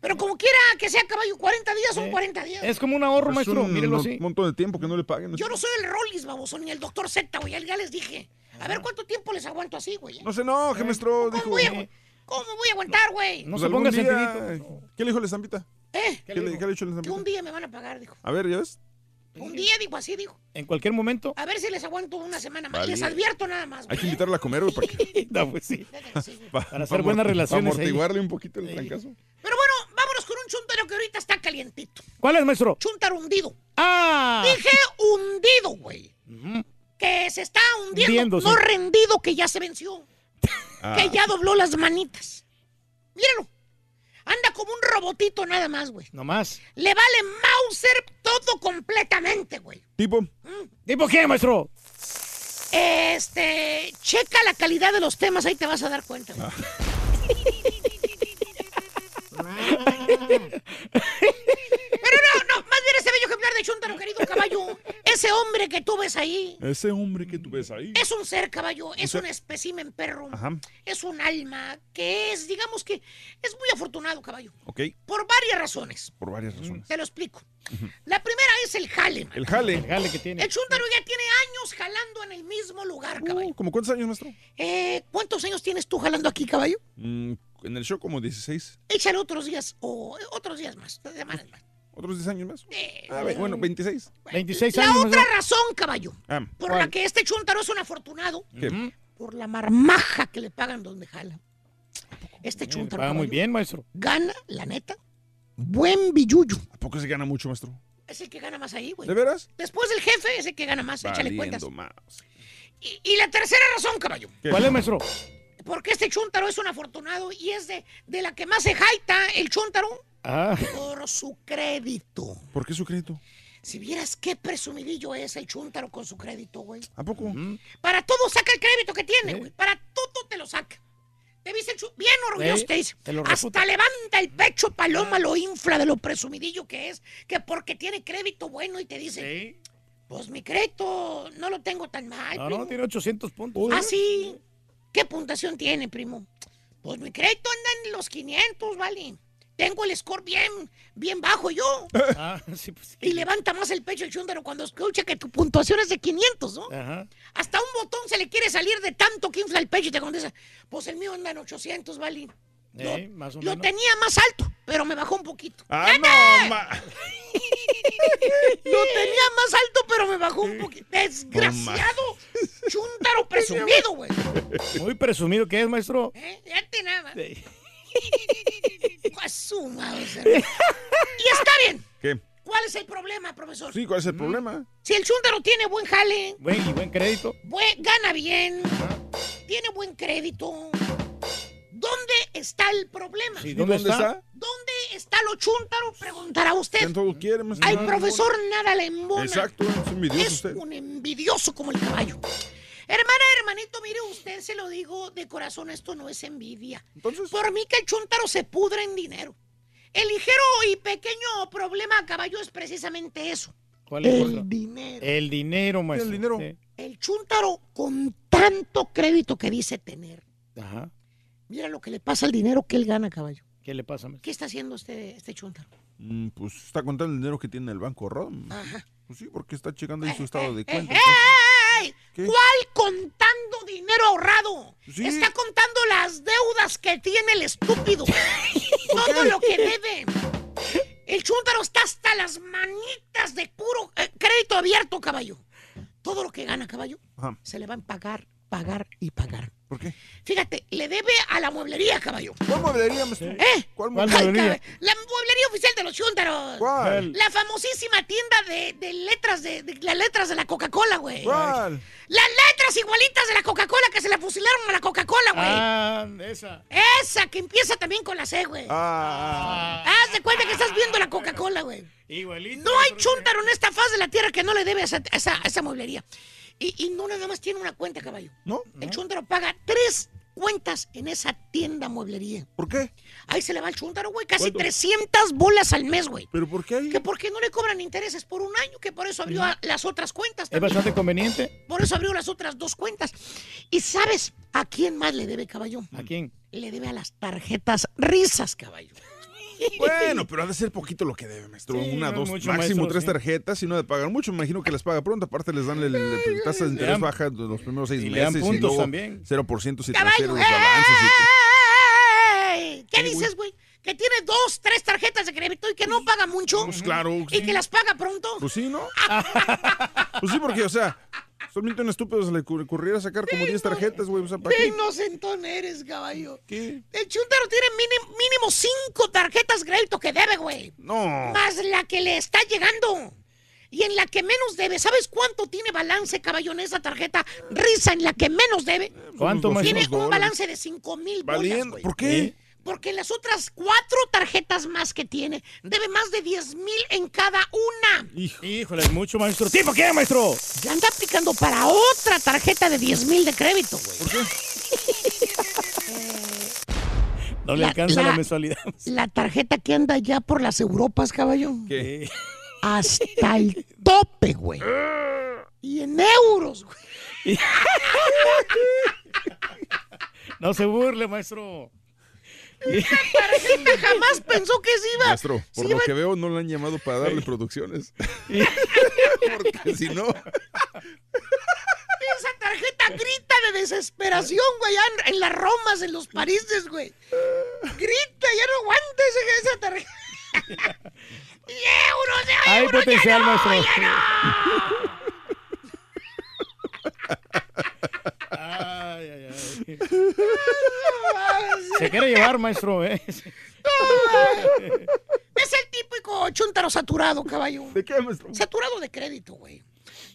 Pero como quiera que sea caballo, 40 días son 40 días. Es como un ahorro, Pues maestro, un mon- así. montón de tiempo que no le paguen. Yo no soy el Rollis, baboso, ni el doctor Z, güey. Ya les dije. A ver cuánto tiempo les aguanto así, güey. No se enoje, maestro. Dijo. voy a- ¿Cómo voy a aguantar, güey? Pues algún día- ¿Qué le dijo la estampita? ¿Eh? ¿Qué, le, qué le dicho la Que estampita? un día me van a pagar, dijo. A ver, ¿ya ves? Un día, dijo así, dijo. En cualquier momento. A ver si les aguanto una semana más. Vale. Les advierto nada más, Hay güey. que invitarla a comer, güey, para que... no, pues sí. Pa- Para hacer pa buenas relaciones Para ahí. amortiguarle un poquito el trancazo. Pero bueno, vámonos con un chuntaro que ahorita está calientito. ¿Cuál es, maestro? Chuntaro hundido. ¡Ah! Dije hundido, güey. Que se está hundiendo. Hundiéndose. No rendido, que ya se venció. Ah. Que ya dobló las manitas. Míralo. Anda como un robotito nada más, güey. Nomás. Le vale Mauser todo completamente, güey. ¿Tipo? ¿Tipo qué, maestro? Este, checa la calidad de los temas, ahí te vas a dar cuenta. güey. Pero no, no, más bien ese bello ejemplar de Chuntaro, querido caballo, es ese hombre que tú ves ahí Ese hombre que tú ves ahí. es un ser, caballo, es ser. un espécimen perro, Ajá. es un alma que es, digamos que, es muy afortunado, caballo, Ok, por varias razones. por varias razones. Te lo explico. La primera es el jale, man. El jale. El jale que tiene. El chúntaro ya tiene años jalando en el mismo lugar, caballo. ¿Cómo cuántos años, maestro? Eh, ¿Cuántos años tienes tú jalando aquí, caballo? Mm, en el show como 16. Échale otros días, o otros días más, semanas más. ¿Otros 10 años más? Eh, Ah, ve- bueno, 26. 26 La años. otra maestro. razón, caballo, Ah, por la que este chúntaro es un afortunado, ¿qué? por la marmaja que le pagan donde jala. Este chúntaro Paga muy caballo, bien, maestro. gana, la neta, buen billuyo. ¿A poco se gana mucho, maestro? Es el que gana más ahí, güey. ¿De veras? Después del jefe es el que gana más, échale cuentas. Valiendo más. Y, y la tercera razón, caballo, ¿Qué? ¿Cuál es, maestro? porque este chúntaro es un afortunado y es de, de la que más se jaita el chúntaro Ah, por su crédito. ¿Por qué su crédito? Si vieras qué presumidillo es el chúntaro con su crédito, güey. ¿A poco? Para todo saca el crédito que tiene, güey. Para todo te lo saca. Te dice el chu- bien orgulloso, Eh, te dice. te lo Hasta levanta el pecho, paloma, lo infla de lo presumidillo que es. Que porque tiene crédito bueno y te dice, pues mi crédito no lo tengo tan mal, no, primo. no, tiene 800 puntos. ¿Ah, sí? ¿Qué puntuación tiene, primo? Pues mi crédito anda en los 500, ¿vale? Tengo el score bien, bien bajo yo. Ah, sí, pues. Y levanta más el pecho el chúndaro cuando escucha que tu puntuación es de 500, ¿no? Ajá. Hasta un botón se le quiere salir de tanto que infla el pecho y te contesta, pues el mío anda en 800, ¿vale? Lo, Eh, más o lo menos. tenía más alto, pero me bajó un poquito. ¡Ah, no! ma- Lo tenía más alto, pero me bajó un poquito. Desgraciado. Chúntaro presumido, güey. Muy presumido que es, maestro. ¿Eh? Fíjate nada más. Sí. Y está bien. ¿Qué? ¿Cuál es el problema, profesor? Sí, ¿cuál es el problema? Si el chúntaro tiene buen jale, Buen y buen crédito. buen- gana bien, tiene buen crédito, ¿dónde está el problema? Sí, ¿Y ¿Dónde, está? ¿Dónde está lo chúntaro? Preguntará usted. ¿Quién todo quiere, maestro? Al profesor nada le embona. Exacto, es envidioso Es usted. un envidioso como el caballo. Hermana, hermanito, mire usted, se lo digo de corazón, esto no es envidia. Entonces, Por mí que el chúntaro se pudre en dinero. El ligero y pequeño problema, caballo, es precisamente eso. ¿Cuál es? El dinero. El dinero, maestro. El dinero. Sí. El chúntaro con tanto crédito que dice tener. Ajá. Mira lo que le pasa al dinero que él gana, caballo. ¿Qué le pasa, maestro? ¿Qué está haciendo este, este chúntaro? mm, pues está contando el dinero que tiene en el banco, ¿verdad? Ajá. Pues sí, porque está checando ahí su estado de Eh, cuenta. eh, entonces. ¿Cuál contando dinero ahorrado? Sí. Está contando las deudas que tiene el estúpido. Todo lo que debe. El chúntaro está hasta las manitas de puro eh, crédito abierto, caballo. Todo lo que gana, caballo, Ajá. se le va a pagar, pagar y pagar. ¿Por qué? Fíjate, le debe a la mueblería, caballo. ¿Cuál mueblería, maestro? ¿Eh? ¿Cuál ¿Cuál mueblería? Ay, La mueblería oficial de los chúntaros. ¿Cuál? La famosísima tienda de, de letras de, de las letras de la Coca-Cola, güey. ¿Cuál? Las letras igualitas de la Coca-Cola que se le fusilaron a la Coca-Cola, güey. Ah, esa. Esa que empieza también con la C, güey. Ah, Haz de cuenta que estás viendo la Coca-Cola, güey. Igualito. No hay chúntaro en esta faz de la tierra que no le debe a esa, a esa, a esa mueblería. Y, y no nada más tiene una cuenta, caballo. ¿no? El chúntaro paga tres cuentas en esa tienda mueblería. ¿Por qué? Ahí se le va el chúntaro, güey. Casi ¿Cuánto? 300 bolas al mes, güey. ¿Pero por qué ahí? Que porque no le cobran intereses por un año, que por eso abrió las otras cuentas. Es bastante conveniente. Por eso abrió las otras dos cuentas. ¿Y sabes a quién más le debe, caballo? ¿A quién? Le debe a las tarjetas risas, caballo. Bueno, pero ha de ser poquito lo que debe, maestro. Sí, Una, no dos, mucho, máximo maestro, tres sí. tarjetas y no de pagar mucho. Me imagino que les paga pronto. Aparte les dan el, el- el- tasa de interés baja de los primeros seis y le dan meses y puntos luego también. 0% si ¡Caballo! los balances. ¡Ey! ¿Qué dices, güey? Que tiene dos, tres tarjetas de crédito y que no paga mucho. Pues claro, Y sí. que las paga pronto. Pues sí, ¿no? pues sí, porque, o sea, solamente un estúpido se le ocurri- ocurriera sacar como 10 tarjetas, güey. O sea, ¿para ¡Qué qué? inocentón eres, caballo! ¿Qué? El chúntaro tiene mínimo cinco tarjetas de crédito que debe, güey. No. Más la que le está llegando. Y en la que menos debe. ¿Sabes cuánto tiene balance, caballo, en esa tarjeta risa en la que menos debe? ¿Cuánto, Unos Tiene 200 un balance de 5 mil bolas, güey. ¿Por qué? Porque las otras cuatro tarjetas más que tiene, debe más de 10 mil en cada una. Híjole, es mucho, maestro. ¿Tiempo qué, maestro? Ya anda aplicando para otra tarjeta de 10 mil de crédito, güey. ¿Por qué? No le La- alcanza la, la- mensualidad. La tarjeta que anda ya por las Europas, caballo. ¿Qué? hasta el tope, güey. Y en euros, güey. No se burle, maestro. Esa tarjeta jamás pensó que se iba. Maestro, por lo iba- que veo no le han llamado para darle producciones. Porque si no, Esa tarjeta grita de desesperación, güey, en, en las Romas, en los Parises, güey. Grita, ya no aguanta esa, esa tarjeta. ¡Y euros de Hay euros! potencial, ya no, maestro. ya no! Ay, ay, ay. Se quiere llevar, maestro, ¿eh? Es el típico chuntaro saturado, caballo. ¿de qué, maestro? Saturado de crédito, güey.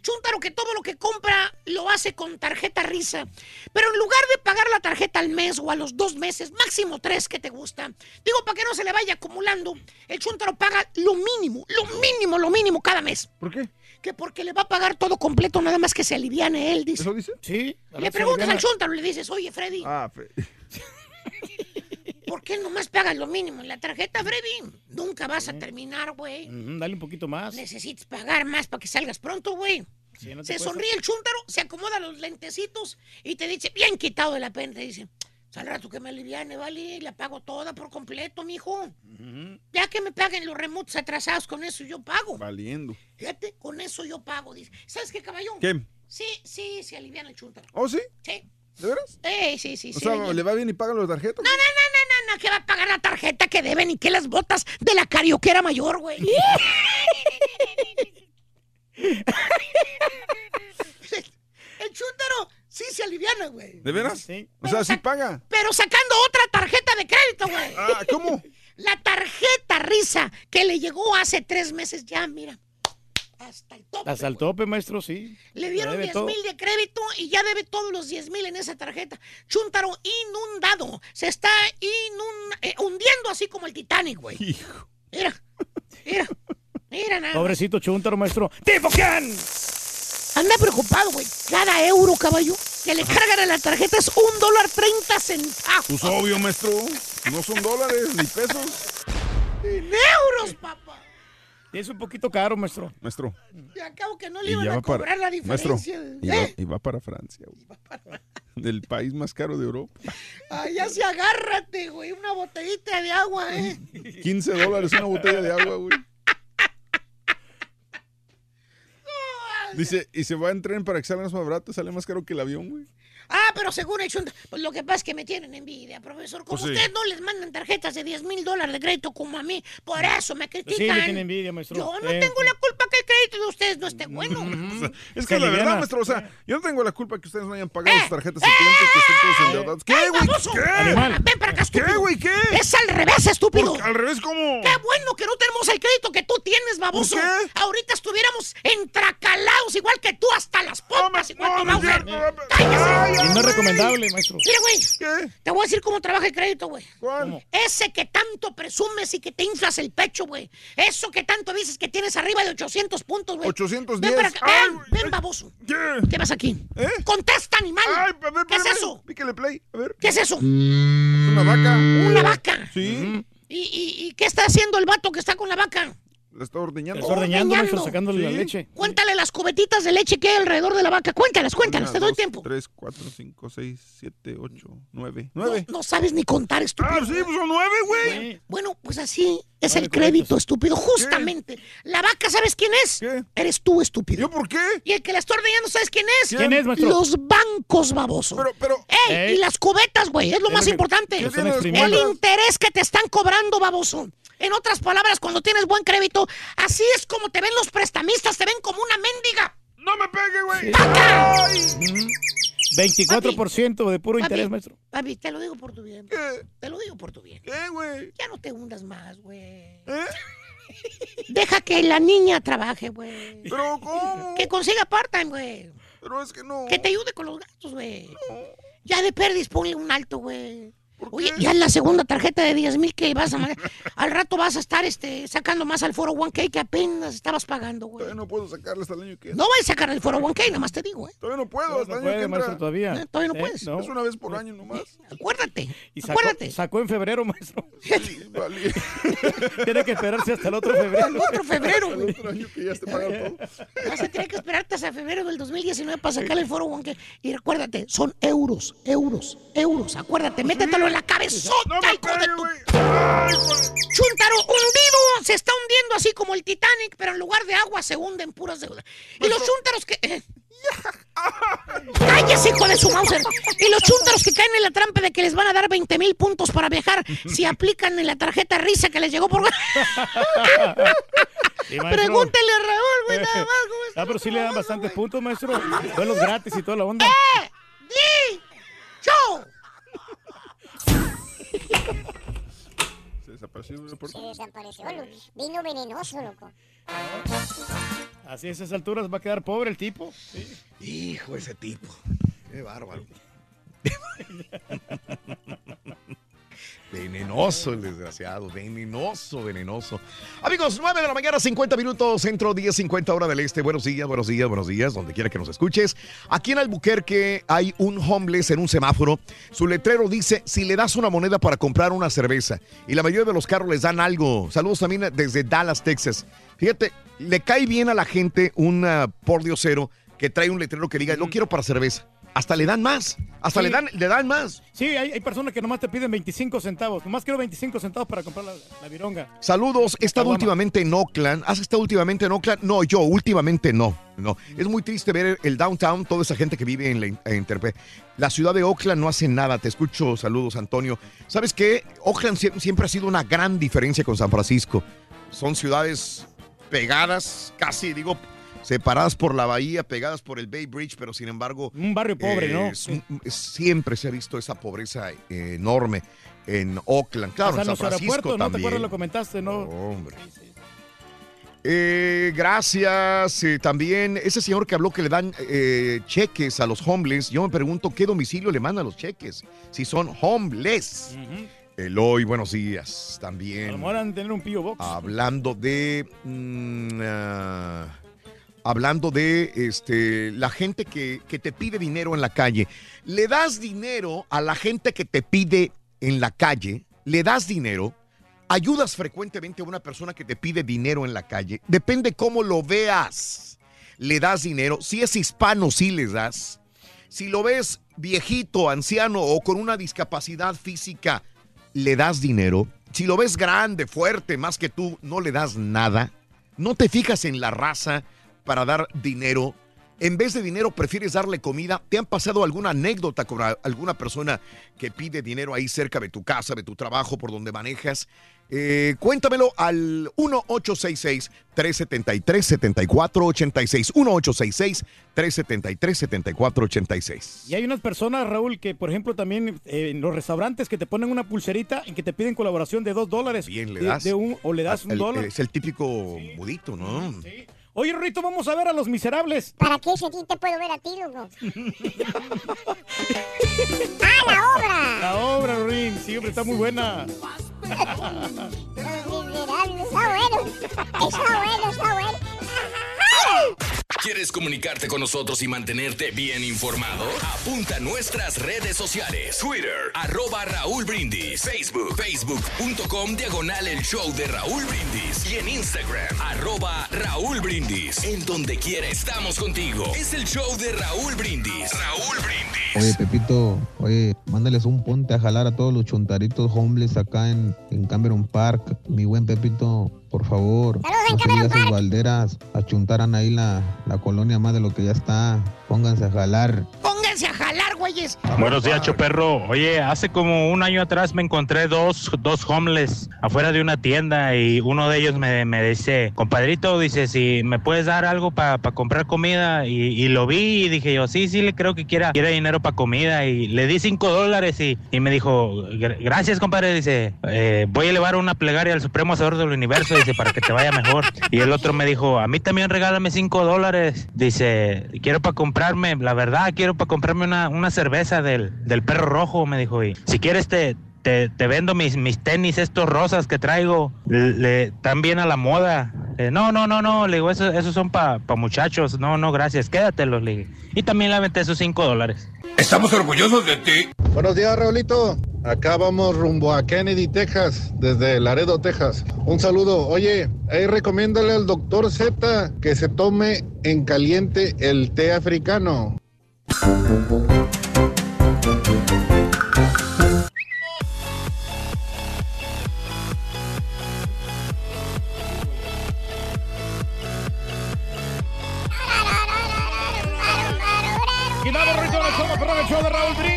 Chuntaro que todo lo que compra lo hace con tarjeta risa. Pero en lugar de pagar la tarjeta al mes o a los dos meses, máximo tres que te gusta, digo para que no se le vaya acumulando, el chuntaro paga lo mínimo, lo mínimo, lo mínimo cada mes. ¿Por qué? Que porque le va a pagar todo completo, nada más que se aliviane él, dice. ¿Eso dice? Sí. Le preguntas al chuntaro, le dices, oye, Freddy, Ah, fe- ¿por qué nomás pagas lo mínimo en la tarjeta, Freddy? Nunca vas a terminar, güey. Dale un poquito más. Necesitas pagar más para que salgas pronto, güey. Sí, no te Se sonríe el chúntaro, se acomoda los lentecitos y te dice, bien quitado de la pena, te dice, al rato que me aliviane, vale, la pago toda por completo, mijo. Ya que me paguen los remotos atrasados, con eso yo pago. valiendo. Fíjate, con eso yo pago, dice. ¿Sabes qué, caballón? ¿Qué? Sí, sí, se aliviana el chúntaro. ¿Oh, sí? Sí. ¿De veras? Eh, sí, sí, O sí. sea, aliviana. ¿le va bien y pagan los tarjetas? No, no, no, no, no, no, que va a pagar la tarjeta que deben y que las botas de la carioquera mayor, güey. El chúntaro sí se aliviana, güey. ¿De veras? Sí. O sea, sí paga. Pero sacando otra tarjeta de crédito, güey. Ah, ¿cómo? La tarjeta risa que le llegó hace tres meses ya, mira. Hasta el tope. Hasta el tope, maestro, sí. Le dieron debe 10 todo. mil de crédito y ya debe todos los 10 mil en esa tarjeta. Chuntaro inundado. Se está inun- eh, hundiendo así como el Titanic, güey. Hijo. Mira, mira, mira nada. Pobrecito chúntaro, maestro. ¡Tipo quién! Anda preocupado, güey. Cada euro, caballo, que le cargan a la tarjeta es un dólar 30 centavos. Pues obvio, maestro. No son dólares ni pesos. En euros, papá. Es un poquito caro, maestro. Maestro. Y acabo que no le iban a va para. cobrar la Maestro. diferencia. Y va, y va para Francia. güey. Del país más caro de Europa. Ay, ya se agárrate, güey. Una botellita de agua, ¿eh? 15 dólares una botella de agua, güey. Dice, y se va en tren para que salga más barato, sale más caro que el avión, güey. Ah, pero según el Chunta, pues lo que pasa es que me tienen envidia, profesor. Como Pues sí. ustedes no les mandan tarjetas de 10 mil dólares de crédito como a mí, por eso me Sí, critican. le tiene envidia, maestro. Yo no Eh, tengo la culpa que el crédito de ustedes no esté bueno. Es Se que la verdad, maestro, o sea, yo no tengo la culpa que ustedes no hayan pagado sus tarjetas en tiempo, que estén todos endeudados. ¿Qué, ¡Ay, güey? baboso! ¿Qué? Animal. Ven para acá, estúpido. ¿Qué, güey? ¿Qué? Es al revés, estúpido. ¿Por- ¿Al revés cómo? Qué bueno que no tenemos el crédito que tú tienes, baboso. ¿Por qué? Ahorita estuviéramos entracalados igual que tú hasta las pompas, igual No, que no es Mauser. ¡Cállese! Y no es recomendable, maestro. Mira, güey, ¿Qué? te voy a decir cómo trabaja el crédito, güey. ¿Cuál? Ese que tanto presumes y que te inflas el pecho, güey. Eso que tanto dices que tienes arriba de 800 puntos, güey. 810. Ven para acá. Ay, Ven, ven, baboso. ¿Qué? ¿Qué vas aquí? ¿Eh? Contesta, animal. Ay, a ver, ¿Qué es eso? Píquele play, a ver. ¿Qué es eso? Es una vaca. Una vaca. Sí, ¿Y, y, y qué está haciendo el vato que está con la vaca? La está ordeñando. Está ordeñando, maestro, ordeñando. sacándole la leche. Cuéntale las cubetitas de leche que hay alrededor de la vaca. Cuéntalas, cuéntalas, te doy tiempo. 3, 4, 5, 6, 7, 8, 9. No, 9. no sabes ni contar, estúpido. Ah, sí, pues son 9, güey. Sí. Bueno, pues así es el crédito, estúpido. Justamente. La vaca, ¿sabes quién es? ¿Qué? Eres tú, estúpido. ¿Yo por qué? Y el que la está ordeñando, ¿sabes quién es? ¿Quién es, maestro? Los bancos, baboso. Pero, pero. ¡Ey! Ey. Y las cubetas, güey, es lo Es más que- importante. ¿Qué Lo están tienes, exprimiendo. El interés que te están cobrando, baboso. En otras palabras, cuando tienes buen crédito, así es como te ven los prestamistas, te ven como una mendiga. ¡No me pegue, güey! ¡Vaca! ¡Ay! Ujú. 24% de puro Papi. interés, maestro. Papi, te lo digo por tu bien. ¿Qué? Te lo digo por tu bien. ¿Qué, güey? Ya no te hundas más, güey. ¿Eh? Deja que la niña trabaje, güey. ¿Pero cómo? Que consiga part-time, güey. Pero es que no. Que te ayude con los gastos, güey. Ya de perdis ponle un alto, güey. Oye, ya es la segunda tarjeta de 10 mil que vas a. Al rato vas a estar este, sacando más al foro 1K que apenas estabas pagando, güey. Todavía no puedo sacarle hasta el año que No voy a sacar el foro 1K, nada más te digo, ¿eh? Todavía no puedo, hasta el año puede, que maestro, entra. todavía. Eh, todavía no Eh, puedes. no. Es una vez por año nomás. Acuérdate. Y sacó, Acuérdate. sacó en febrero, maestro. Vale. Tiene que esperarse hasta el otro febrero. El otro febrero, El güey. otro año que ya esté pagado todo. Vas a tener que esperarte hasta febrero del 2019 para sacar el foro 1K. Y recuérdate, son euros, euros, euros. Acuérdate, métetelo en la cabezota, No me hijo de tu. Ay. Chuntaro hundido, se está hundiendo así como el Titanic, pero en lugar de agua se hunde en puras deudas. Y los chúntaros que. eh, ¡Cállese, hijo de su Mauser! Y los chúntaros que caen en la trampa de que les van a dar 20 mil puntos para viajar si aplican en la tarjeta risa que les llegó por. Sí. Pregúntele a Raúl, güey, nada más. ¿cómo está? Ah, pero sí le dan bastantes puntos, maestro. Vuelos gratis y toda la onda. ¡Eh! ¡Di! ¡Show! Se desapareció de por- Se desapareció, loco. Vino venenoso, loco. Así a esas alturas va a quedar pobre el tipo. Hijo, ese tipo. Qué bárbaro. Venenoso el desgraciado, venenoso, venenoso. Amigos, 9 de la mañana, 50 minutos, centro 10, 50 hora del este. Buenos días, buenos días, buenos días, donde quiera que nos escuches. Aquí en Albuquerque hay un homeless en un semáforo. Su letrero dice, si le das una moneda para comprar una cerveza. Y la mayoría de los carros les dan algo. Saludos también desde Dallas, Texas. Fíjate, le cae bien a la gente un uh, pordiosero que trae un letrero que diga, lo quiero para cerveza. Hasta le dan más, hasta Sí. le dan, le dan más. Sí, hay, hay personas que nomás te piden 25 centavos. Nomás quiero 25 centavos para comprar la, la vironga. Saludos, he estado últimamente en Oakland. ¿Has estado últimamente en Oakland? No, yo últimamente no. No, es muy triste ver el downtown, toda esa gente que vive en la en. La ciudad de Oakland no hace nada. Te escucho, saludos, Antonio. ¿Sabes qué? Oakland sie- siempre ha sido una gran diferencia con San Francisco. Son ciudades pegadas, casi digo, separadas por la bahía, pegadas por el Bay Bridge, pero sin embargo... Un barrio pobre, ¿no? es es- siempre se ha visto esa pobreza eh, enorme en Oakland. Claro, Hasta en en San Francisco aeropuertos, ¿no? ¿Te también. acuerdas? Lo comentaste, ¿no? Hombre. Eh, gracias. Eh, también ese señor que habló que le dan eh, cheques a los homeless. Yo me pregunto qué domicilio le mandan los cheques. Si son homeless. Eloy, buenos días. A También lo mejor han de tener un P.O. Box. hablando de. mm, ah, hablando de este, la gente que, que te pide dinero en la calle. Le das dinero a la gente que te pide en la calle. Le das dinero. Ayudas frecuentemente a una persona que te pide dinero en la calle. Depende cómo lo veas. Le das dinero. Si es hispano, sí les das. Si lo ves viejito, anciano o con una discapacidad física, le das dinero. Si lo ves grande, fuerte, más que tú, no le das nada. No te fijas en la raza para dar dinero. En vez de dinero, prefieres darle comida. ¿Te han pasado alguna anécdota con alguna persona que pide dinero ahí cerca de tu casa, de tu trabajo, por donde manejas? Eh, cuéntamelo al 1866-373-7486. 1866-373-7486. Y hay unas personas, Raúl, que por ejemplo también eh, en los restaurantes que te ponen una pulserita en que te piden colaboración de dos dólares. Bien, le das. de un- o le das un El- dólar. Es el típico mudito, ¿no? Oye, Rito, vamos a ver a los miserables. ¿Para qué si a ti te puedo ver a ti, loco? ¡Ah, la obra! La obra, Rin, sí, hombre, está muy buena. Los miserables, está bueno. Está bueno, está bueno. ¿Quieres comunicarte con nosotros y mantenerte bien informado? Apunta a nuestras redes sociales. Twitter, arroba Raúl Brindis. Facebook, facebook.com, diagonal el show de Raúl Brindis. Y en Instagram, arroba Raúl Brindis. En donde quiera estamos contigo. Es el show de Raúl Brindis. Raúl Brindis. Oye, Pepito, oye, mándales un ponte a jalar a todos los chuntaritos homeless acá en, en Cameron Park. Mi buen Pepito, por favor. no se diga sus balderas, achuntaran ahí la, la colonia más de lo que ya está. Pónganse a jalar. Pónganse a jalar, güeyes. Buenos días, Choperro. Oye, hace como un año atrás me encontré dos, dos homeless afuera de una tienda y uno de ellos me, me dice, compadrito, dice, si me puedes dar algo para comprar comida y, y lo vi y dije yo, sí, sí, le creo que quiera, quiere dinero para comida y le di cinco dólares y, y me dijo, "Gra- gracias, compadre, dice, "eh, voy a elevar una plegaria al Supremo Hacedor del Universo, dice, para que te vaya mejor. Y el otro me dijo, a mí también regálame cinco dólares, dice, quiero para comprarme, la verdad, quiero para comprarme una, una cerveza del, del perro rojo, me dijo. Y si quieres te, te, te vendo mis, mis tenis estos rosas que traigo. Le, le- están bien a la moda. Eh, no, no, no, no. Le digo, eso- esos son para muchachos. No, no, gracias. Quédatelos, le dije. Y también le aventé esos cinco dólares. Estamos orgullosos de ti. Buenos días, Raulito. Acá vamos rumbo a Kennedy, Texas, desde Laredo, Texas. Un saludo. Oye, ahí recomiéndale al doctor Z que se tome en caliente el té africano. Y damos ritmo al show, perrón, el show de Raúl.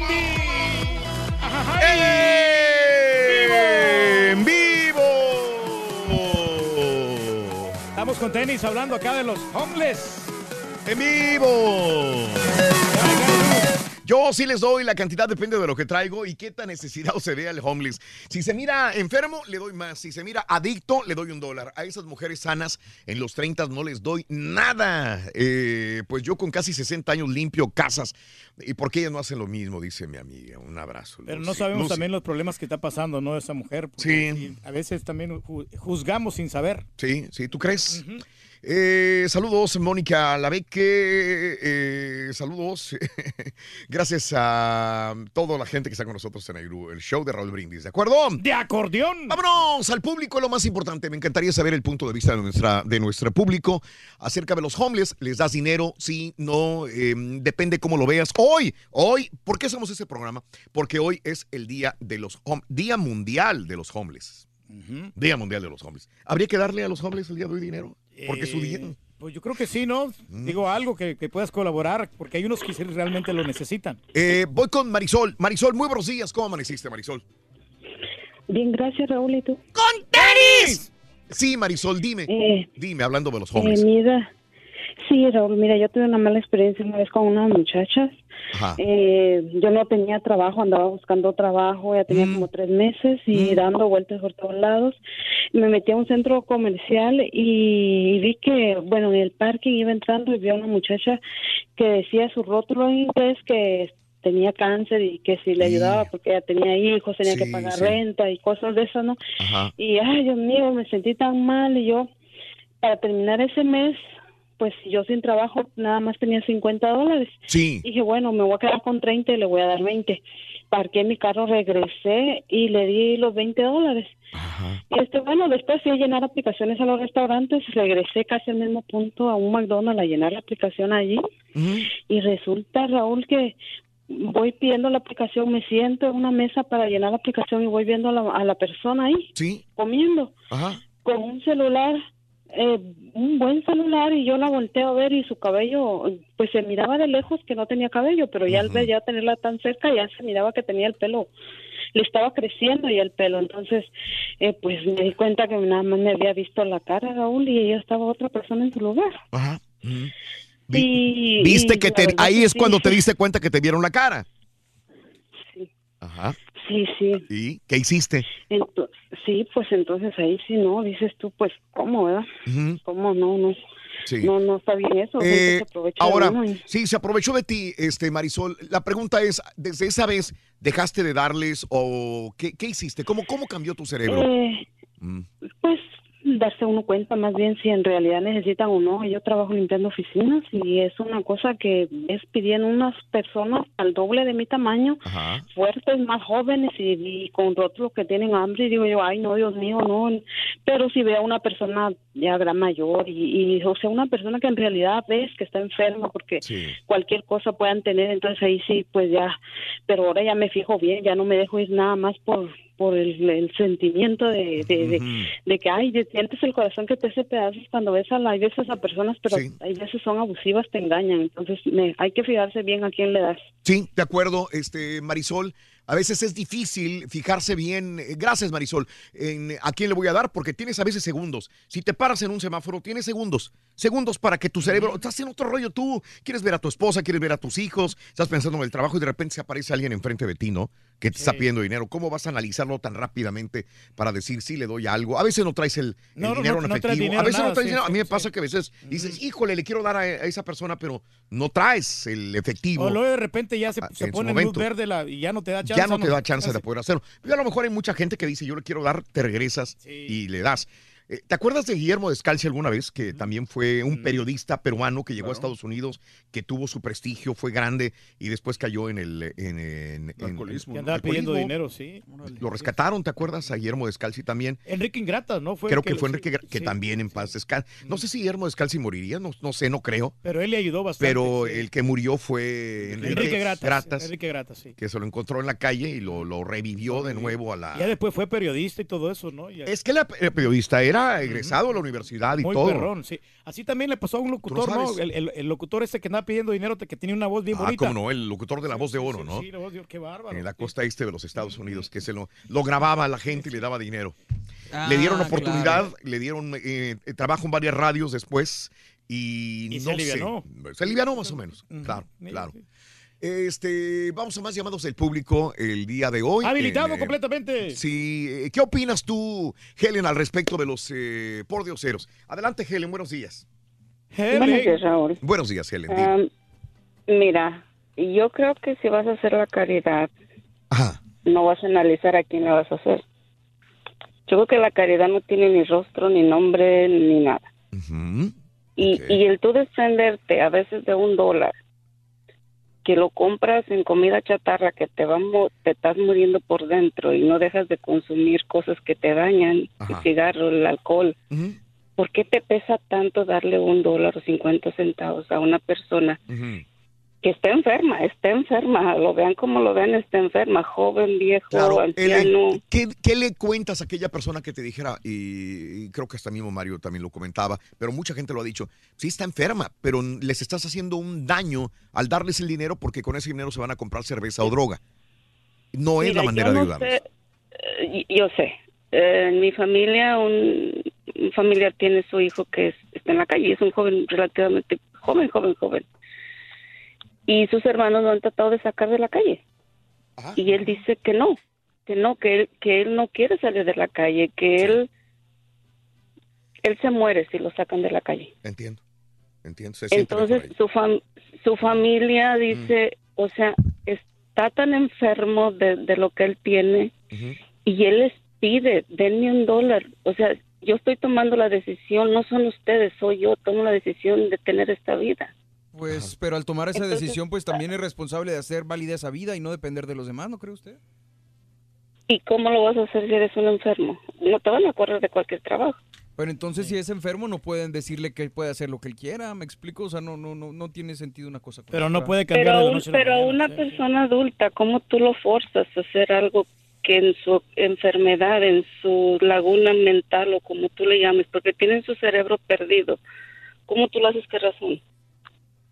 ¡En vivo! Estamos con tenis hablando acá de los homeless. ¡En vivo! Yo sí les doy, la cantidad depende de lo que traigo y qué tan necesitado se ve al homeless. Si se mira enfermo, le doy más. Si se mira adicto, le doy un dólar. A esas mujeres sanas en los 30 no les doy nada. Eh, pues yo con casi 60 años limpio casas. ¿Y por qué ellas no hacen lo mismo? Dice mi amiga. Un abrazo. Pero no sabemos Lucy. también los problemas que está pasando, ¿no? Esa mujer. porque A veces también ju- juzgamos sin saber. Sí, sí, ¿tú crees? Eh, saludos, Mónica Labeque. eh, saludos. Gracias a toda la gente que está con nosotros en el, el show de Raúl Brindis. ¿De acuerdo? De acordeón. Vámonos al público, lo más importante. Me encantaría saber el punto de vista de, nuestra, de nuestro público acerca de los homeless. ¿Les das dinero? Sí, no. eh, depende cómo lo veas. Hoy, hoy, ¿por qué hacemos ese programa? Porque hoy es el día de los Día Mundial de los Homeless. Día Mundial de los Homeless. ¿Habría que darle a los homeless el día de hoy dinero? Porque su día. Eh, Pues yo creo que sí, ¿no? Digo algo que, que puedas colaborar, porque hay unos que sí realmente lo necesitan. Eh, voy con Marisol. Marisol, muy buenos días. ¿Cómo amaneciste, Marisol? Bien, gracias, Raúl. ¿Y tú? ¡Con tenis! Sí, Marisol, dime. Eh, dime, hablando de los Eh, homeless. mira, sí, Raúl, mira, yo tuve una mala experiencia una vez con unas muchachas. Eh, yo no tenía trabajo, andaba buscando trabajo, ya tenía como tres meses y dando vueltas por todos lados. Me metí a un centro comercial y vi que, bueno, en el parking iba entrando y vi a una muchacha que decía su rótulo en inglés que tenía cáncer y que si le ayudaba porque ella tenía hijos, tenía que pagar sí. renta y cosas de esas, ¿no? Ajá. Y, ay, Dios mío, me sentí tan mal y yo, para terminar ese mes, pues yo sin trabajo nada más tenía 50 dólares. Sí. Dije, bueno, me voy a quedar con 30 y le voy a dar 20. Parqué mi carro, regresé y le di los 20 dólares. Y este, bueno, después fui a llenar aplicaciones a los restaurantes, regresé casi al mismo punto a un McDonald's a llenar la aplicación allí. Y resulta, Raúl, que voy pidiendo la aplicación, me siento en una mesa para llenar la aplicación y voy viendo a la, a la persona ahí Sí. comiendo Ajá. con un celular, eh, un buen celular y yo la volteo a ver y su cabello, pues se miraba de lejos que no tenía cabello, pero ya al ver ya tenerla tan cerca ya se miraba que tenía el pelo, le estaba creciendo ya el pelo, entonces eh, pues me di cuenta que nada más me había visto la cara Raúl y ella estaba otra persona en su lugar. Ajá. Mm. Y- Viste y que te, ahí es sí. cuando te diste cuenta que te vieron la cara. Sí. Ajá. Sí, sí. ¿Y qué hiciste? Sí, pues entonces ahí sí, ¿no? Dices tú, pues, ¿cómo, verdad? ¿Cómo no? No, Sí. no, no está bien eso. Eh, se ahora, y- sí, se aprovechó de ti, este Marisol. La pregunta es, ¿desde esa vez dejaste de darles o qué, qué hiciste? ¿Cómo, ¿Cómo cambió tu cerebro? Eh, Mm. pues darse uno cuenta más bien si en realidad necesitan o no. Yo trabajo limpiando oficinas y es una cosa que es pidiendo unas personas al doble de mi tamaño, fuertes, más jóvenes y, y con rótulos que tienen hambre y digo yo, ay no, Dios mío, no. Pero si veo a una persona ya gran mayor y, y, o sea, una persona que en realidad ves que está enferma porque cualquier cosa puedan tener, entonces ahí sí, pues ya, pero ahora ya me fijo bien, ya no me dejo ir nada más por por el, el sentimiento de, de, de- de que, ay, de- sientes el corazón que te hace pedazos cuando ves a, la, hay veces a personas, pero hay veces son abusivas, te engañan, entonces me, hay que fijarse bien a quién le das. Sí, de acuerdo, este Marisol. A veces es difícil fijarse bien, eh, gracias Marisol, en a quién le voy a dar, porque tienes a veces segundos. Si te paras en un semáforo, tienes segundos. Segundos para que tu cerebro, estás en otro rollo tú, quieres ver a tu esposa, quieres ver a tus hijos, estás pensando en el trabajo y de repente se aparece alguien enfrente de ti, ¿no? Que te está pidiendo dinero. ¿Cómo vas a analizarlo tan rápidamente para decir si le doy algo? A veces no traes el, el No, dinero no, en no traes efectivo. dinero, a veces nada, no traes sí, dinero. A mí me pasa que a veces dices, híjole, le quiero dar a, a esa persona, pero no traes el efectivo. O luego de repente ya se, Ah, se en pone luz verde la- y ya no te da chance. ya no te da chance de poder hacerlo. Y a lo mejor hay mucha gente que dice, yo le quiero dar, te regresas y le das. Eh, ¿Te acuerdas de Guillermo Descalzi alguna vez? Que también fue un periodista peruano que llegó a Estados Unidos, que tuvo su prestigio, fue grande y después cayó en el en, en- en- Alcoholismo, en- andaba pidiendo dinero, sí. Lo rescataron, ¿te acuerdas? A Guillermo Descalzi también. Enrique Ingrata, ¿no? Fue creo que, fue Enrique, Gra- que sí. también en paz descanse. No sé si Guillermo Descalzi moriría, no, no sé, no creo. Pero él le ayudó bastante. Pero sí. el que murió fue Enrique, Enrique Gratas. Gratas, Enrique Gratas, sí. que se lo encontró en la calle y lo, lo revivió de nuevo a la... Ya después fue periodista y todo eso, ¿no? Es que la- el periodista era egresado de la universidad y Muy todo. perrón, sí. Así también le pasó a un locutor, ¿no? El, el- el locutor ese que andaba pidiendo dinero, que tenía una voz bien Ah, bonita. cómo no, el locutor de la voz de oro, ¿no? Sí, la voz de oro, qué bárbaro. En la costa este de los Estados Unidos, que se lo, lo grababa a la gente y le daba dinero. le dieron Ah, oportunidad, claro. le dieron eh, eh, trabajo en varias radios después y, Y no se alivianó. sé. Se alivianó más o menos, claro, claro. Este, vamos a más llamados del público el día de hoy. Habilitado Eh, completamente. Sí, eh, ¿qué opinas tú, Helen, al respecto de los eh, pordioseros? Adelante, Helen, buenos días. Buenos días, Raúl. Buenos días, Helen. mira, yo creo que si vas a hacer la caridad, no vas a analizar a quién la vas a hacer. Yo creo que la caridad no tiene ni rostro, ni nombre, ni nada. Y, y el tú desprenderte a veces de un dólar, que lo compras en comida chatarra, que te, va, te estás muriendo por dentro y no dejas de consumir cosas que te dañan, el cigarro, el alcohol. ¿Por qué te pesa tanto darle un dólar o 50 centavos a una persona que está enferma, está enferma, lo vean como lo vean, está enferma, joven, viejo, Claro, anciano. ¿qué, qué le cuentas a aquella persona que te dijera, y, y creo que hasta mismo Mario también lo comentaba, pero mucha gente lo ha dicho, sí está enferma, pero les estás haciendo un daño al darles el dinero porque con ese dinero se van a comprar cerveza o droga. No es la manera de sé, eh, yo sé. Eh, en mi familia, un, un familiar tiene su hijo que es- está en la calle, es un joven relativamente joven, joven, joven. Y sus hermanos lo han tratado de sacar de la calle. Y él dice que no, que no, que él, que él no quiere salir de la calle, que él, él se muere si lo sacan de la calle. Entiendo, entiendo. se Entonces su, fam- su familia Mm. dice, o sea, está tan enfermo de, de lo que él tiene y él les pide, denme un dólar. O sea, yo estoy tomando la decisión, no son ustedes, soy yo, tomo la decisión de tener esta vida. Pues, pero al tomar esa Entonces- decisión, pues también es responsable de hacer válida esa vida y no depender de los demás, ¿no cree usted? ¿Y cómo lo vas a hacer si eres un enfermo? No te van a correr de cualquier trabajo. Pero entonces, si es enfermo, no pueden decirle que puede hacer lo que él quiera, ¿me explico? O sea, no, no, no, no tiene sentido una cosa. Pero no puede Pero, a un- pero a una persona adulta, ¿cómo tú lo forzas a hacer algo que en su enfermedad, en su laguna mental o como tú le llames, porque tienen su cerebro perdido, ¿cómo tú lo haces que razón?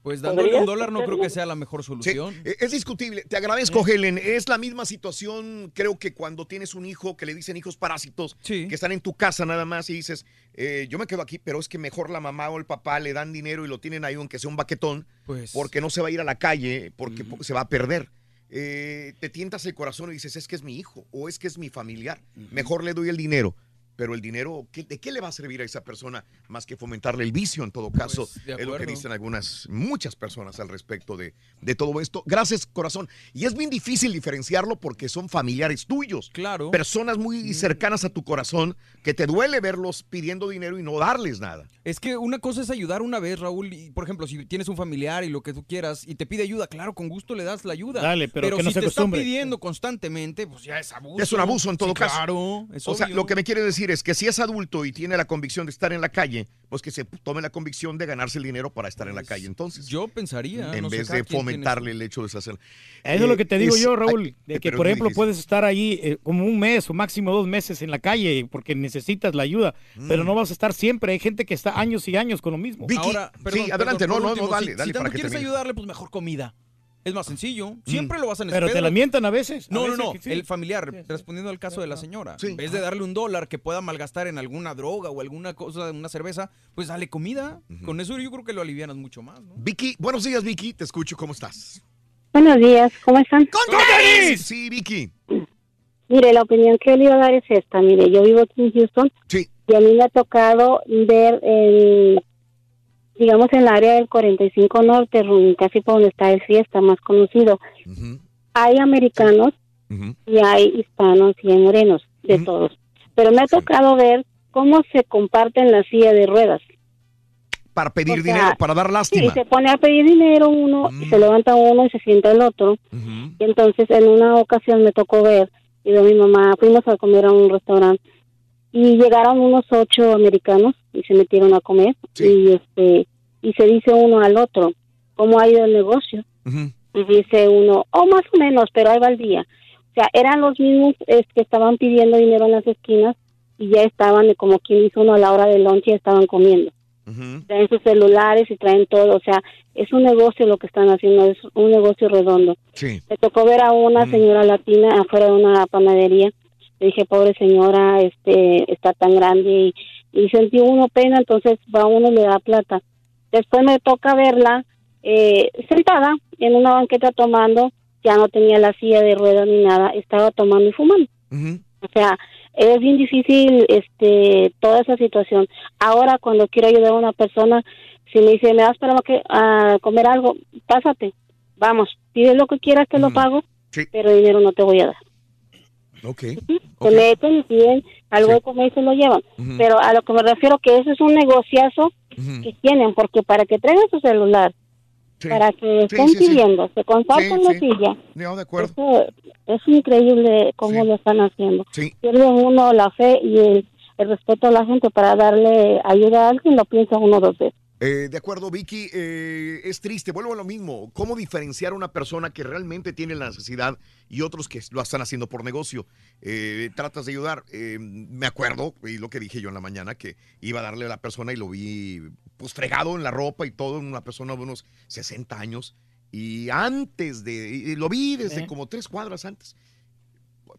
Pues dándole ¿Podrías un dólar no creo que sea la mejor solución. Eh, Es discutible. Te agradezco, Helen. Es la misma situación, creo que cuando tienes un hijo que le dicen hijos parásitos, que están en tu casa nada más y dices, eh, yo me quedo aquí, pero es que mejor la mamá o el papá le dan dinero y lo tienen ahí, aunque sea un baquetón, Pues- porque no se va a ir a la calle, porque po- se va a perder. Eh, te tientas el corazón y dices, es que es mi hijo o es que es mi familiar. Mejor le doy el dinero. Pero el dinero, ¿qué- ¿de qué le va a servir a esa persona más que fomentarle el vicio en todo caso? Pues, es lo que dicen algunas, muchas personas al respecto de, de todo esto. Gracias, corazón. Y es bien difícil diferenciarlo porque son familiares tuyos. Claro. Personas muy cercanas a tu corazón que te duele verlos pidiendo dinero y no darles nada. Es que una cosa es ayudar una vez, Raúl, y por ejemplo, si tienes un familiar y lo que tú quieras y te pide ayuda, claro, con gusto le das la ayuda. Dale, pero que no si se te está acostumbre. pidiendo constantemente, pues ya es abuso. Es un abuso en todo Sí, caso. Claro, es o sea, obvio. lo que me quiere decir es que si es adulto y tiene la convicción de estar en la calle, pues que se tome la convicción de ganarse el dinero para estar en la calle. Entonces, yo pensaría, en no vez de tiene fomentarle el hecho de deshacer. Eso es lo que te digo es- yo, Raúl, de que pero por ejemplo puedes estar ahí eh, como un mes o máximo dos meses en la calle porque necesitas la ayuda, pero Mm. no vas a estar siempre. Hay gente que está años y años con lo mismo. Ahora, perdón, adelante, perdón, no, no, dale, si, dale si para tanto que quieres termine. ayudarle, pues mejor comida. Es más sencillo. Siempre lo vas a necesitar. Pero te la mientan a veces. No, no, veces no. sí. El familiar, respondiendo al caso de la señora. En vez de darle un dólar que pueda malgastar en alguna droga o alguna cosa, una cerveza, pues dale comida. Con eso yo creo que lo alivianas mucho más, ¿no? Vicky, buenos días, Vicky. Te escucho. ¿Cómo estás? Buenos días, ¿cómo están? ¡Con Sí, Vicky. Mire, la opinión que yo le iba a dar es esta. Mire, yo vivo aquí en Houston Sí. y a mí me ha tocado ver, en, digamos, en el área del 45 Norte, casi por donde está el fiesta más conocido. Hay americanos y hay hispanos y hay morenos, de todos. Pero me ha tocado ver cómo se comparten la silla de ruedas. Para pedir O sea, dinero, para dar Sí, lástima. se pone a pedir dinero uno, y Mm. se levanta uno y se sienta el otro. Y entonces en una ocasión me tocó ver, y de mi mamá, fuimos a comer a un restaurante y llegaron unos ocho americanos y se metieron a comer y este y se dice uno al otro, ¿cómo ha ido el negocio? Y dice uno, oh, más o menos, pero ahí va el día. O sea, eran los mismos eh, que estaban pidiendo dinero en las esquinas y ya estaban, como quien dice uno, a la hora del lunch ya estaban comiendo traen sus celulares y traen todo, o sea, es un negocio lo que están haciendo, es un negocio redondo. Sí. Me tocó ver a una señora latina afuera de una panadería, dije, pobre señora, este, está tan grande y, y sentí uno pena, entonces va uno le da plata. Después me toca verla eh, sentada en una banqueta tomando, ya no tenía la silla de ruedas ni nada, estaba tomando y fumando. O sea, es bien difícil este toda esa situación. Ahora cuando quiero ayudar a una persona, si me dice, "Me das para que a comer algo", pásate. Vamos, pide lo que quieras, te lo pago, pero dinero no te voy a dar. Ok. Se meten y piden algo de comer y se lo llevan. Pero a lo que me refiero que eso es un negociazo que tienen, porque para que traigan su celular, para que estén sí, sí. pidiendo, se compartan la silla, No, de acuerdo. eso es increíble cómo lo están haciendo. Pierde uno la fe y el, el respeto a la gente para darle ayuda a alguien, lo piensa uno dos veces. Eh, de acuerdo, Vicky, eh, es triste, vuelvo a lo mismo. ¿Cómo diferenciar a una persona que realmente tiene la necesidad y otros que lo están haciendo por negocio? Eh, tratas de ayudar. Me acuerdo, y lo que dije yo en la mañana, que iba a darle a la persona y lo vi pues fregado en la ropa y todo, una persona de unos 60 años. Y antes de, y lo vi desde como tres cuadras antes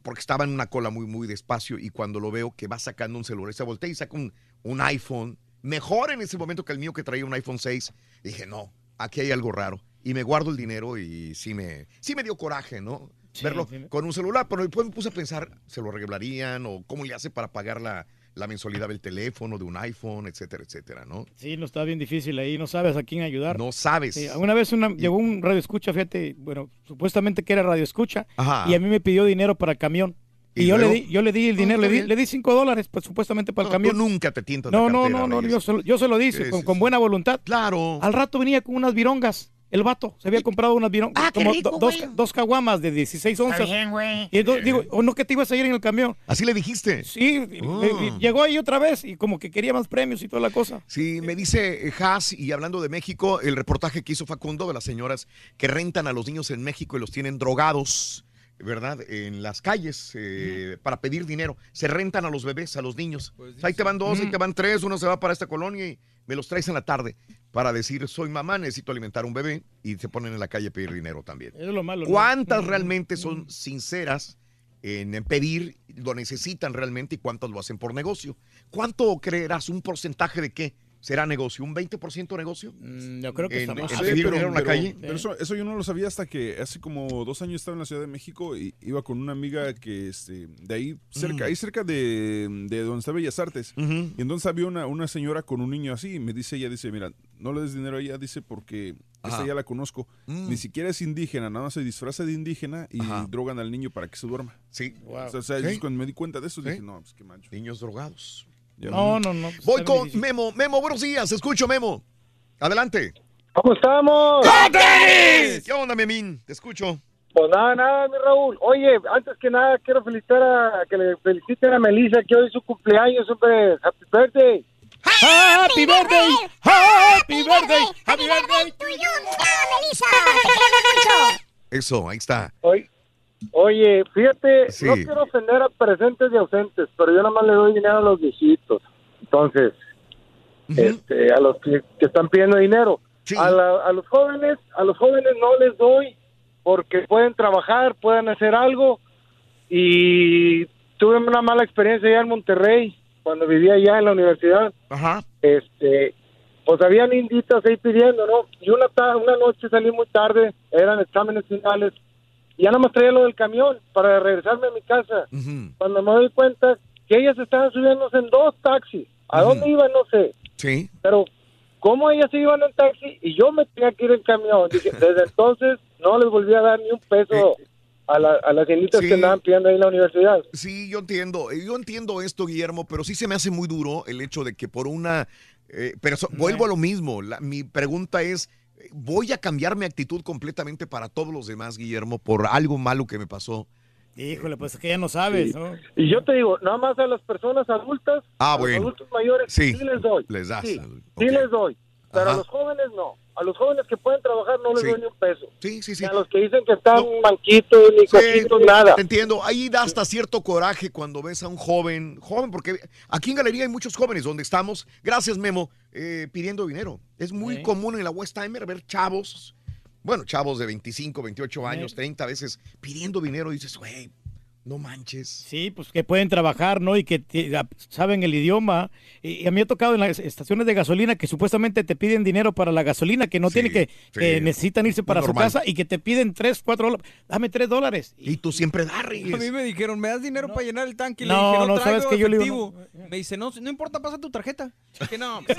porque estaba en una cola muy, muy despacio y cuando lo veo que va sacando un celular, se voltea y saca un, un iPhone, mejor en ese momento que el mío que traía un iPhone 6, dije, no, aquí hay algo raro. Y me guardo el dinero y sí me, sí me dio coraje, ¿no? Verlo con un celular, pero después me puse a pensar, ¿se lo regalarían o cómo le hace para pagar la, la mensualidad del teléfono, de un iPhone, etcétera, etcétera, ¿no? Sí, no está bien difícil ahí, no sabes a quién ayudar. No sabes. Sí, una vez una, llegó un radio escucha, fíjate, bueno, supuestamente que era radio escucha, Ajá. y a mí me pidió dinero para el camión. Y, ¿Y yo le, di, yo le di el No, dinero, le di, le di cinco dólares, pues supuestamente para el No, camión. tú nunca te tientas No, la no, cartera, no, no, Reyes. yo se, lo- yo se lo dije con, buena voluntad. Claro. Al rato venía con unas virongas. El vato se había comprado unas virongas, Ah, qué como rico, do- dos, güey. dos caguamas de 16 onzas. bien, güey. Y entonces digo, ¿o no que te ibas a ir en el camión? ¿Así le dijiste? Sí, Oh. y- y llegó ahí otra vez y como que quería más premios y toda la cosa. Sí, me dice eh, Haas, y hablando de México, el reportaje que hizo Facundo de las señoras que rentan a los niños en México y los tienen drogados, ¿verdad? En las calles eh, para pedir dinero. Se rentan a los bebés, a los niños. Pues ahí te van dos, ahí te van tres, uno se va para esta colonia y me los traes en la tarde para decir, soy mamá, necesito alimentar a un bebé y se ponen en la calle a pedir dinero también. Es lo malo. ¿Cuántas realmente son sinceras en pedir, lo necesitan realmente y cuántas lo hacen por negocio? ¿Cuánto creerás un porcentaje de qué será negocio? ¿Un 20% negocio? Mm, yo creo que en, está en la pero- calle. pero eso, eso yo no lo sabía hasta que hace como dos años estaba en la Ciudad de México y iba con una amiga que este, de ahí cerca, Mm. ahí cerca de, de donde está Bellas Artes. Y entonces había una, una señora con un niño así y me dice, ella dice, mira, no le des dinero a ella, dice, porque esta Ajá. ya la conozco. Mm. Ni siquiera es indígena, nada más se disfraza de indígena y Ajá. drogan al niño para que se duerma. Sí. O sea, o sea, Sí. cuando me di cuenta de eso Sí. dije, no, pues qué mancho. Niños drogados. No, no, no. pues Voy con difícil. Memo. Memo, buenos días. Escucho, Memo. Adelante. ¿Cómo estamos? ¿Qué onda, Memín? Te escucho. Pues nada, nada, mi Raúl. Oye, antes que nada quiero felicitar a, que le feliciten a Melissa que hoy es su cumpleaños, hombre. Happy birthday. Happy birthday, happy birthday, happy birthday. Eso, ahí está. Oye, oye fíjate, Sí. no quiero ofender a presentes y ausentes, pero yo nada más le doy dinero a los viejitos. Entonces, este, a los que, que están pidiendo dinero. A, la- a los jóvenes, a los jóvenes no les doy porque pueden trabajar, pueden hacer algo y tuve una mala experiencia allá en Monterrey cuando vivía allá en la universidad. Ajá. Este pues habían inditas ahí pidiendo, ¿no? Y una, una noche salí muy tarde, eran exámenes finales, y ya nada más traía lo del camión para regresarme a mi casa. Cuando me doy cuenta que ellas estaban subiéndose en dos taxis. ¿A dónde iban? No sé. Sí. Pero, ¿cómo ellas se iban en taxi y yo me tenía que ir en camión? Dije, desde entonces no les volví a dar ni un peso a, la- a las inditas Sí. que andaban pidiendo ahí en la universidad. Sí, yo entiendo. eh, Yo entiendo esto, Guillermo, pero sí se me hace muy duro el hecho de que por una... eh, pero so- vuelvo a lo mismo. La- mi pregunta es, eh, ¿voy a cambiar mi actitud completamente para todos los demás, Guillermo, por algo malo que me pasó? Híjole, pues es que ya no sabes, Sí. ¿no? Y yo te digo, nada más a las personas adultas, Ah, a los adultos mayores, Sí. sí, les doy. Les das. Sí, Ok. sí les doy. Pero a los jóvenes no. A los jóvenes que pueden trabajar no les Sí. doy ni un peso. Sí, sí, sí. A los que dicen que están manquitos, ni coquitos, nada. Te entiendo. Ahí da hasta cierto coraje cuando ves a un joven, joven, porque aquí en Galería hay muchos jóvenes donde estamos, gracias Memo, eh, pidiendo dinero. Es muy Sí. común en la Westheimer ver chavos, bueno, chavos de 25, 28 años, 30 veces, pidiendo dinero y dices, güey, no manches. Sí, pues que pueden trabajar, ¿no? Y que saben el idioma. Y, y a mí me ha tocado en las estaciones de gasolina que supuestamente te piden dinero para la gasolina, que no tiene que, que necesitan irse para su casa y que te piden tres, cuatro dólares. Dame tres dólares. Y tú siempre das, A mí me dijeron, ¿me das dinero para llenar el tanque? Y No, le dije, no, no, traigo sabes que yo le digo, efectivo. Me dice, no, no importa, pasa tu tarjeta. Que no.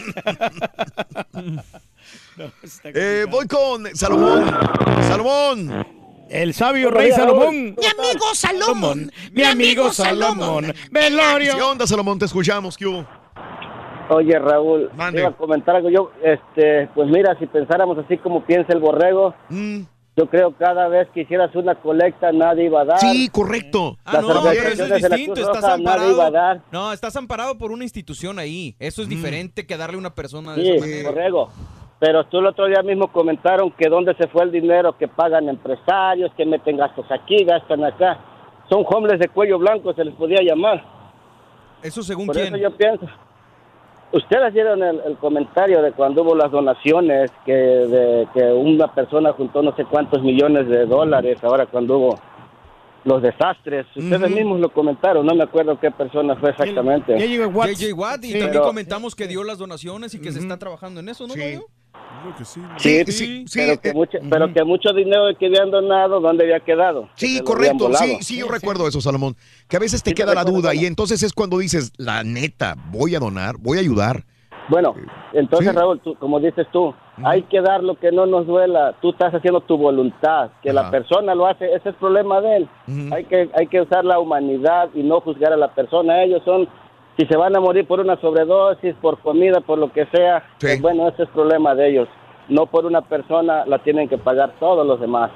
Eh, voy con Salomón. Salomón. El sabio rey Salomón. Mi amigo Salomón. Mi amigo Salomón. Velorio. ¿Qué onda, Salomón? Te escuchamos, ¿qué hubo? Oye, Raúl, Mande. te iba a comentar algo. Yo, este, pues mira, si pensáramos así como piensa el borrego, Mm. yo creo cada vez que hicieras una colecta nadie iba a dar. Sí, correcto. Ah, no, pero eso es distinto. Estás Roja, nadie iba a amparado. dar. No, estás amparado por una institución ahí. Eso es diferente que darle a una persona de Sí, esa manera. borrego. Pero tú el otro día mismo comentaron que dónde se fue el dinero que pagan empresarios, que meten gastos aquí, gastan acá. Son hombres de cuello blanco, se les podía llamar. Eso según Por quién. eso yo pienso. Ustedes dieron el, el comentario de cuando hubo las donaciones, que, de, que una persona juntó no sé cuántos millones de dólares, ahora cuando hubo los desastres. Ustedes mismos lo comentaron, no me acuerdo qué persona fue exactamente. JJ Watt. y Sí. también Pero- comentamos que dio las donaciones y que se está trabajando en eso, ¿no? Mario? Creo que sí. Sí, pero, que mucho, pero que mucho dinero que habían donado, ¿dónde había quedado? Que Sí, habían correcto. Sí, sí, yo recuerdo eso, Salomón. Que a veces te Sí, te queda la duda y entonces es cuando dices, la neta, voy a donar, voy a ayudar. Bueno, entonces Sí. Raúl, tú- como dices tú, hay que dar lo que no nos duela. Tú estás haciendo tu voluntad, que la persona lo hace, ese es el problema de él. Hay que hay que usar la humanidad y no juzgar a la persona. Ellos son, si se van a morir por una sobredosis, por comida, por lo que sea, pues bueno, ese es el problema de ellos. No por una persona la tienen que pagar todos los demás.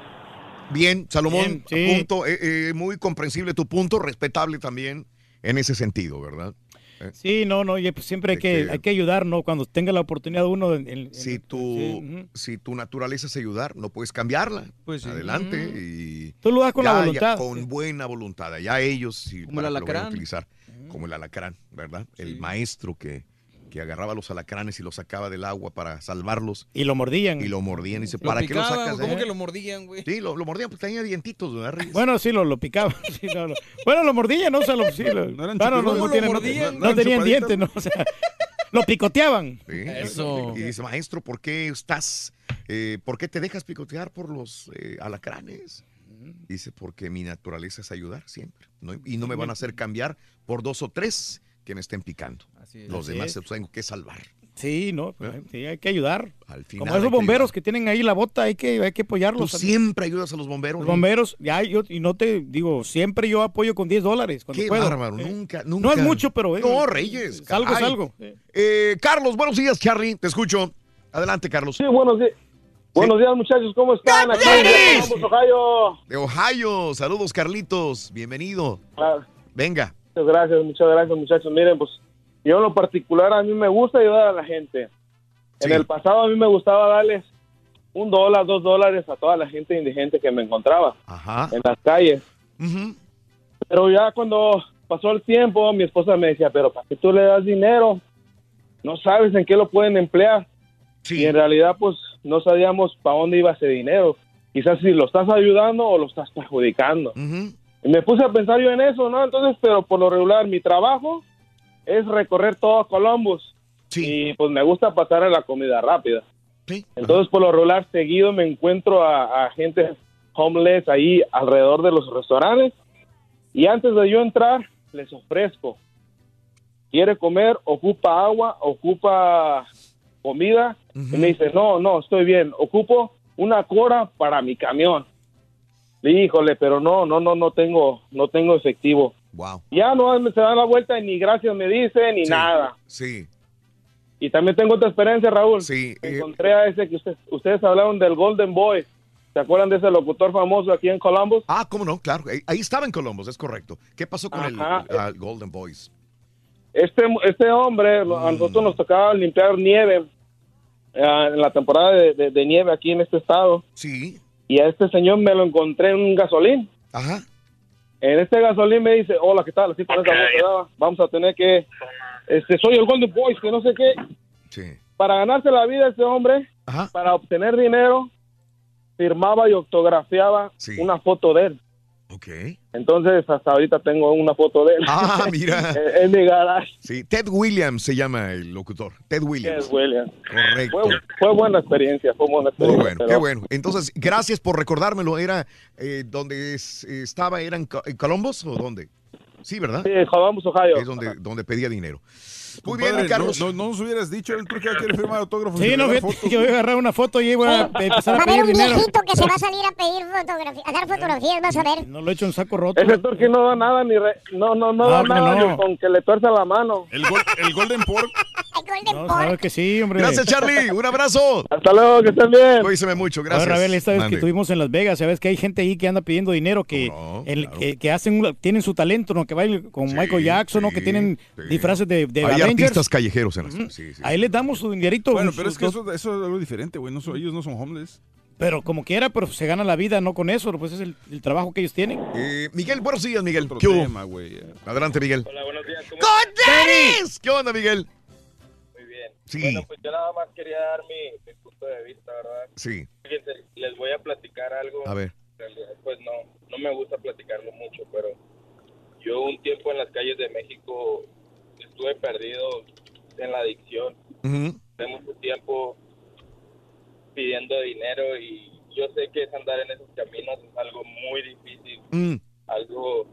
Bien, Salomón, Bien, sí. punto, eh, eh, muy comprensible tu punto, respetable también en ese sentido, ¿verdad? Eh, Sí, no, no, y pues siempre hay que, hay que ayudar, ¿no? Cuando tenga la oportunidad uno. en- en- si tu, sí, ujú. si tu naturaleza es ayudar, no puedes cambiarla. Pues sí. Adelante. Ujú. Y Tú lo das con la ya- ya voluntad. con buena voluntad. Ya ellos, sí, Como el para que lo vayan a utilizar. Como el alacrán, ¿verdad? El maestro que, que agarraba los alacranes y los sacaba del agua para salvarlos. Y lo mordían. Y lo mordían. Y dice, Lo ¿para qué lo sacas? ¿Cómo ahí?" que lo mordían, güey? Sí, lo, lo mordían, pues tenía dientitos, ¿verdad? Reyes? Bueno, sí, lo, lo picaban. sí, no, no. Bueno, lo mordían, ¿no? O sea, lo, sí, lo- eran claro, no, no ¿Cómo lo tienen- no- mordían? no ¿No tenían dientes, ¿no? O sea, lo picoteaban. Sí. Eso. Y dice, maestro, ¿por qué estás, eh, por qué te dejas picotear por los eh, alacranes? Dice, porque mi naturaleza es ayudar siempre. ¿no? Y no me van a hacer cambiar por dos o tres que me estén picando. es. Los Así demás es. se los tengo que salvar. Sí, no, sí, hay que ayudar. Al final Como esos bomberos que tienen ahí la bota, hay que, hay que Tú apoyarlos. también. siempre ayudas a los bomberos. Los ¿no? bomberos, ya, yo, y no te digo, siempre yo apoyo con 10 dólares. Cuando Qué puedo. bárbaro, Eh, nunca, nunca. No es mucho, pero. eh, No, Reyes. Salgo, caray. salgo. Eh, Carlos, buenos días, Charlie. Te escucho. Adelante, Carlos. Sí, buenos días. Buenos días, muchachos. ¿Cómo están? Aquí en Columbus, Ohio. De Ohio. Saludos, Carlitos. Bienvenido. Ah, Venga. Muchas gracias, muchas gracias, muchachos. Miren, pues yo en lo particular a mí me gusta ayudar a la gente. En el pasado a mí me gustaba darles un dólar, dos dólares a toda la gente indigente que me encontraba Ajá. en las calles. Pero ya cuando pasó el tiempo, mi esposa me decía, pero ¿para qué tú le das dinero? No sabes en qué lo pueden emplear. Y en realidad, pues, no sabíamos para dónde iba ese dinero. Quizás si lo estás ayudando o lo estás perjudicando. Y me puse a pensar yo en eso, ¿no? Entonces, pero por lo regular, mi trabajo es recorrer todo Columbus Y pues me gusta pasar a la comida rápida. Entonces, por lo regular, seguido me encuentro a, a gente homeless ahí alrededor de los restaurantes. Y antes de yo entrar, les ofrezco. Quiere comer, ocupa agua, ocupa comida. Y me dice, no, no, estoy bien. Ocupo una cora para mi camión. Híjole, pero no, no, no, no tengo, no tengo efectivo. Wow. Ya no se da la vuelta y ni gracias me dice ni nada. Sí. Y también tengo otra experiencia, Raúl. Sí. eh, Encontré a ese que ustedes hablaron del Golden Boy. ¿Se acuerdan de ese locutor famoso aquí en Columbus? Ah, cómo no, claro. Ahí, estaba en Columbus, es correcto. ¿Qué pasó con el, uh, Golden Boys? Este, este hombre, a nosotros nos tocaba limpiar nieve uh, en la temporada de, de, nieve aquí en este estado. Sí. Y a este señor me lo encontré en un gasolín. Ajá. En este gasolín me dice, hola, ¿qué tal? Así con esa voz, vamos a tener que, este, soy el Golden Boys, que no sé qué. Sí. Para ganarse la vida este hombre, Ajá. para obtener dinero, firmaba y autografiaba una foto de él. Ok. Entonces, hasta ahorita tengo una foto de él. Ah, mira. en mi garage. Sí, Ted Williams se llama el locutor. Ted Williams. Ted Williams. Correcto. Fue, fue buena experiencia, fue buena Muy experiencia. bueno, pero- qué bueno. Entonces, gracias por recordármelo. ¿Era eh, donde es- estaba? ¿Era en Columbus o dónde? Sí, ¿verdad? Sí, Columbus, Ohio. Es donde, donde pedía dinero. Muy Compadre, bien, Carlos. No, no, no nos hubieras dicho, el truque quiere firmar autógrafos. Sí, no, fíjate que voy a agarrar una foto y voy a empezar Va a a haber pedir un dinero. viejito que se va a salir a pedir fotografías, a dar fotografías, vas a ver. No lo he hecho en saco roto. Ese turqui no da nada, ni re- no, no, no No, da hombre, nada, con que le tuerza la mano. El, gol- el Golden Pork. No, sabes que sí, hombre. Gracias, Charlie. Un abrazo. Hasta luego, que estén bien. Cuídese mucho, gracias. Ahora, Rabel, esta vez Mande. que estuvimos en Las Vegas, sabes que hay gente ahí que anda pidiendo dinero, que, el- que, que hacen, tienen su talento, ¿no? Que bailan con Michael Jackson, ¿no? Que tienen disfraces de, de Hay Avengers. artistas callejeros en las... Sí, sí. Ahí les damos su dinerito. Bueno, pero es que eso, eso es algo diferente, güey. No son- ellos no son homeless. Pero como quiera, pero se gana la vida, no con eso, pues es el, el trabajo que ellos tienen. Eh, Miguel, buenos días, Miguel. Otro ¿Qué hubo? tema, güey. Adelante, Miguel. Hola, buenos días. ¿cómo. ¿Qué onda, Miguel? Muy bien. Sí. Bueno, pues yo nada más quería dar mi, mi punto de vista, ¿verdad? Sí. Fíjense, les voy a platicar algo. A ver. En realidad, pues no, no me gusta platicarlo mucho, pero yo un tiempo en las calles de México estuve perdido en la adicción. Ujú. de mucho tiempo pidiendo dinero y yo sé que es andar en esos caminos es algo muy difícil, Mm, algo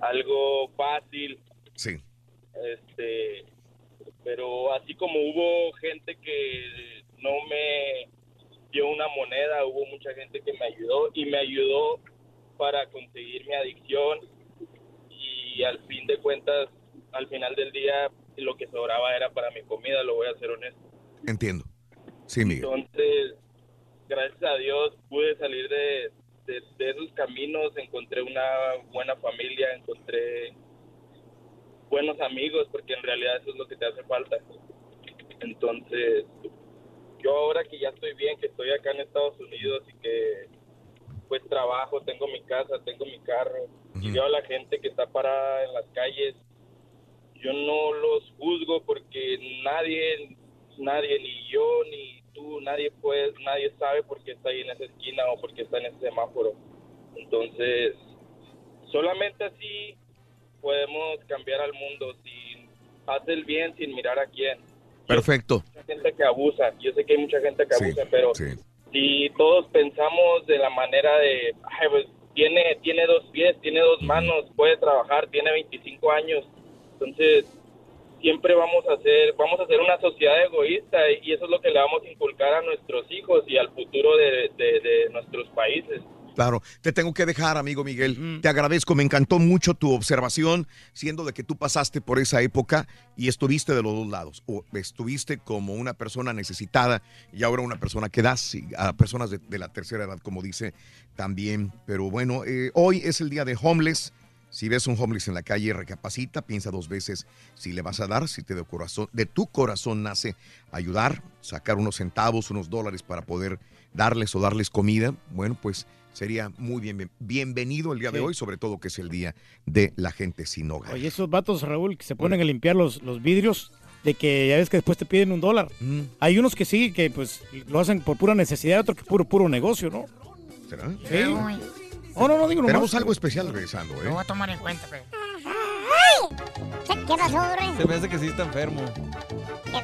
algo fácil, sí. este pero así como hubo gente que no me dio una moneda, hubo mucha gente que me ayudó y me ayudó para conseguir mi adicción y al fin de cuentas, al final del día lo que sobraba era para mi comida, lo voy a ser honesto. Entiendo. Sí, Miguel. Entonces, gracias a Dios pude salir de, de, de esos caminos, encontré una buena familia, encontré buenos amigos, porque en realidad eso es lo que te hace falta. Entonces, yo ahora que ya estoy bien, que estoy acá en Estados Unidos y que pues trabajo, tengo mi casa, tengo mi carro, y veo a la gente que está parada en las calles, yo no los juzgo porque nadie, nadie, ni yo, ni tú, nadie puede, nadie sabe por qué está ahí en esa esquina o por qué está en ese semáforo. Entonces, solamente así podemos cambiar al mundo, sin hacer el bien sin mirar a quién. Perfecto. Hay gente que abusa, yo sé que hay mucha gente que Sí, abusa, pero sí. si todos pensamos de la manera de, "Ay, pues, tiene, tiene dos pies, tiene dos manos, puede trabajar, tiene 25 años, entonces siempre vamos a hacer, vamos a ser una sociedad egoísta y eso es lo que le vamos a inculcar a nuestros hijos y al futuro de, de- de nuestros países. Claro, te tengo que dejar, amigo Miguel. Te agradezco, me encantó mucho tu observación, siendo de que tú pasaste por esa época y estuviste de los dos lados. O estuviste como una persona necesitada y ahora una persona que das y a personas de, de la tercera edad, como dice también. Pero bueno, eh, hoy es el día de homeless. Si ves un homeless en la calle, recapacita, piensa dos veces si le vas a dar, si te de, corazón, de tu corazón nace ayudar, sacar unos centavos, unos dólares para poder darles o darles comida. Bueno, pues sería muy bien, bienvenido el día de Sí. hoy, sobre todo que es el día de la gente sin hogar. Oye, esos vatos, Raúl, que se ponen a limpiar los, los vidrios, de que ya ves que después te piden un dólar. Mm. Hay unos que sí, que pues lo hacen por pura necesidad, otros que puro, puro negocio, ¿no? ¿Será? Sí. Oh, no, no digo nomás. Tenemos algo especial regresando, ¿eh? Lo voy a tomar en cuenta, pues. ¿Qué pasó, Borre? Se me hace que sí está enfermo.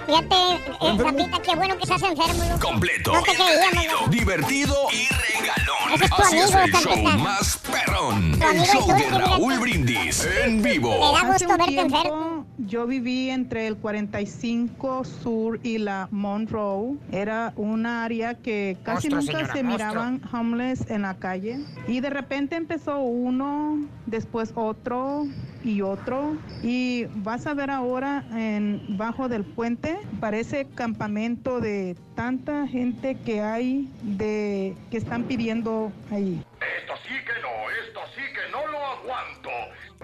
Fíjate, eh, Zapita, qué bueno que estás enfermo. Completo, No te creíamos, divertido y regalón. Ese es tu Así es amigo, el show más perrón. Tu El amigo show el de Turqui, Raúl. Brindis en vivo. Me da gusto verte tiempo, enfermo. Yo viví entre el 45 Sur y la Monroe. Era un área que casi nunca señora, se miraban homeless en la calle. Y de repente empezó uno, después otro y otro. Y vas a ver ahora en bajo del puente, parece campamento de tanta gente que hay de que están pidiendo ahí. Esto sí que no, esto sí que no lo aguanto.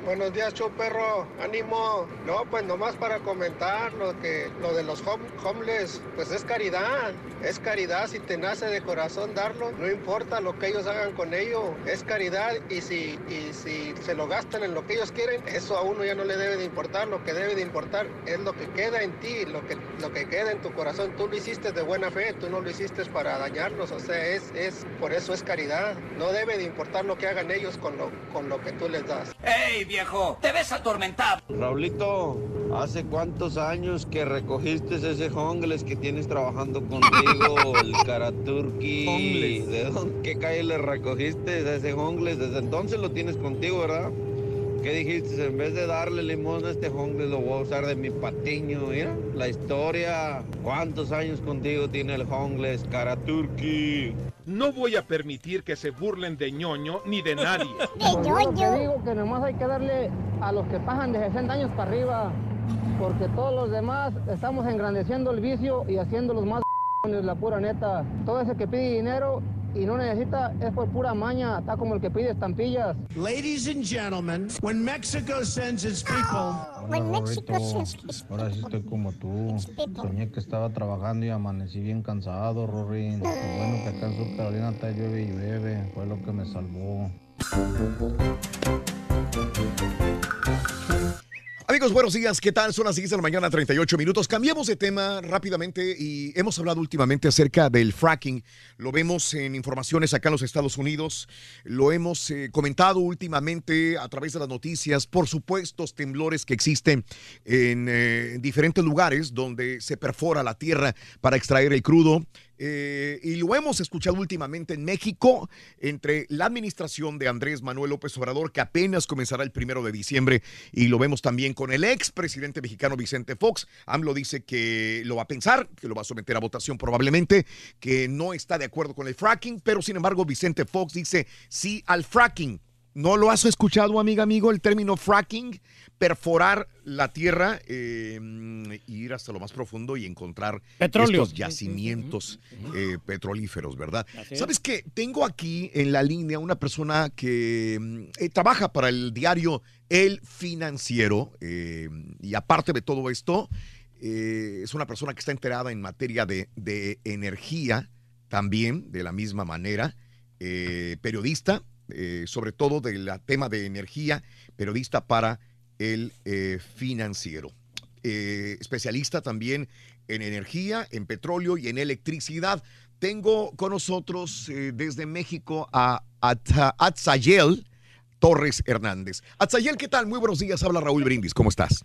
Buenos días, show perro. Ánimo. No, pues nomás para comentar lo que lo de los hom- homeless, pues es caridad. Es caridad si te nace de corazón darlo. No importa lo que ellos hagan con ello. Es caridad y si y si se lo gastan en lo que ellos quieren, eso a uno ya no le debe de importar. Lo que debe de importar es lo que queda en ti, lo que lo que queda en tu corazón. Tú lo hiciste de buena fe, tú no lo hiciste para dañarlos. O sea, es es por eso es caridad. No debe de importar lo que hagan ellos con lo con lo que tú les das. ¡Ey, viejo! ¡Te ves atormentado! Raulito, ¿hace cuántos años que recogiste ese homeless que tienes trabajando contigo, el Karaturki? ¿De dónde, qué calle le recogiste ese homeless? Desde entonces lo tienes contigo, ¿verdad? ¿Qué dijiste? En vez de darle limón a este homeless, lo voy a usar de mi patiño. Mira, la historia. ¿Cuántos años contigo tiene el homeless, Karaturki? No voy a permitir que se burlen de ñoño ni de nadie. Pues yo lo que digo que nomás hay que darle a los que pasan de 60 años para arriba, porque todos los demás estamos engrandeciendo el vicio y haciéndolos más la pura neta. Todo ese que pide dinero y no necesita es por pura maña, está como el que pide estampillas. Ladies and gentlemen, when Mexico sends its people, Hola. Ahora sí estoy como tú. Soñé que estaba trabajando y amanecí bien cansado, Rory. Lo bueno que acá en Sur Carolina está llueve y bebe. Fue lo que me salvó. Amigos, buenos días. ¿Qué tal? Son las 10 de la mañana, 38 minutos. Cambiamos de tema rápidamente y hemos hablado últimamente acerca del fracking. Lo vemos en informaciones acá en los Estados Unidos. Lo hemos eh, comentado últimamente a través de las noticias por supuestos temblores que existen en eh, diferentes lugares donde se perfora la tierra para extraer el crudo. Eh, y lo hemos escuchado últimamente en México entre la administración de Andrés Manuel López Obrador, que apenas comenzará el primero de diciembre, y lo vemos también con el ex presidente mexicano Vicente Fox. AMLO dice que lo va a pensar, que lo va a someter a votación probablemente, que no está de acuerdo con el fracking, pero sin embargo Vicente Fox dice sí al fracking. ¿No lo has escuchado, amiga, amigo, el término fracking? Perforar la tierra, eh, ir hasta lo más profundo y encontrar Petróleo. estos yacimientos eh, petrolíferos, ¿verdad? ¿Sabes qué? Tengo aquí en la línea una persona que mm, eh, trabaja para el diario El Financiero eh, y aparte de todo esto, es una persona que está enterada en materia de, de energía también, de la misma manera, periodista, sobre todo del tema de energía, periodista para el eh, financiero. Eh, especialista también en energía, en petróleo y en electricidad. Tengo con nosotros eh, desde México a Atza- Atzayel Torres Hernández. Atzayel, ¿qué tal? Muy buenos días. Habla Raúl Brindis. ¿Cómo estás?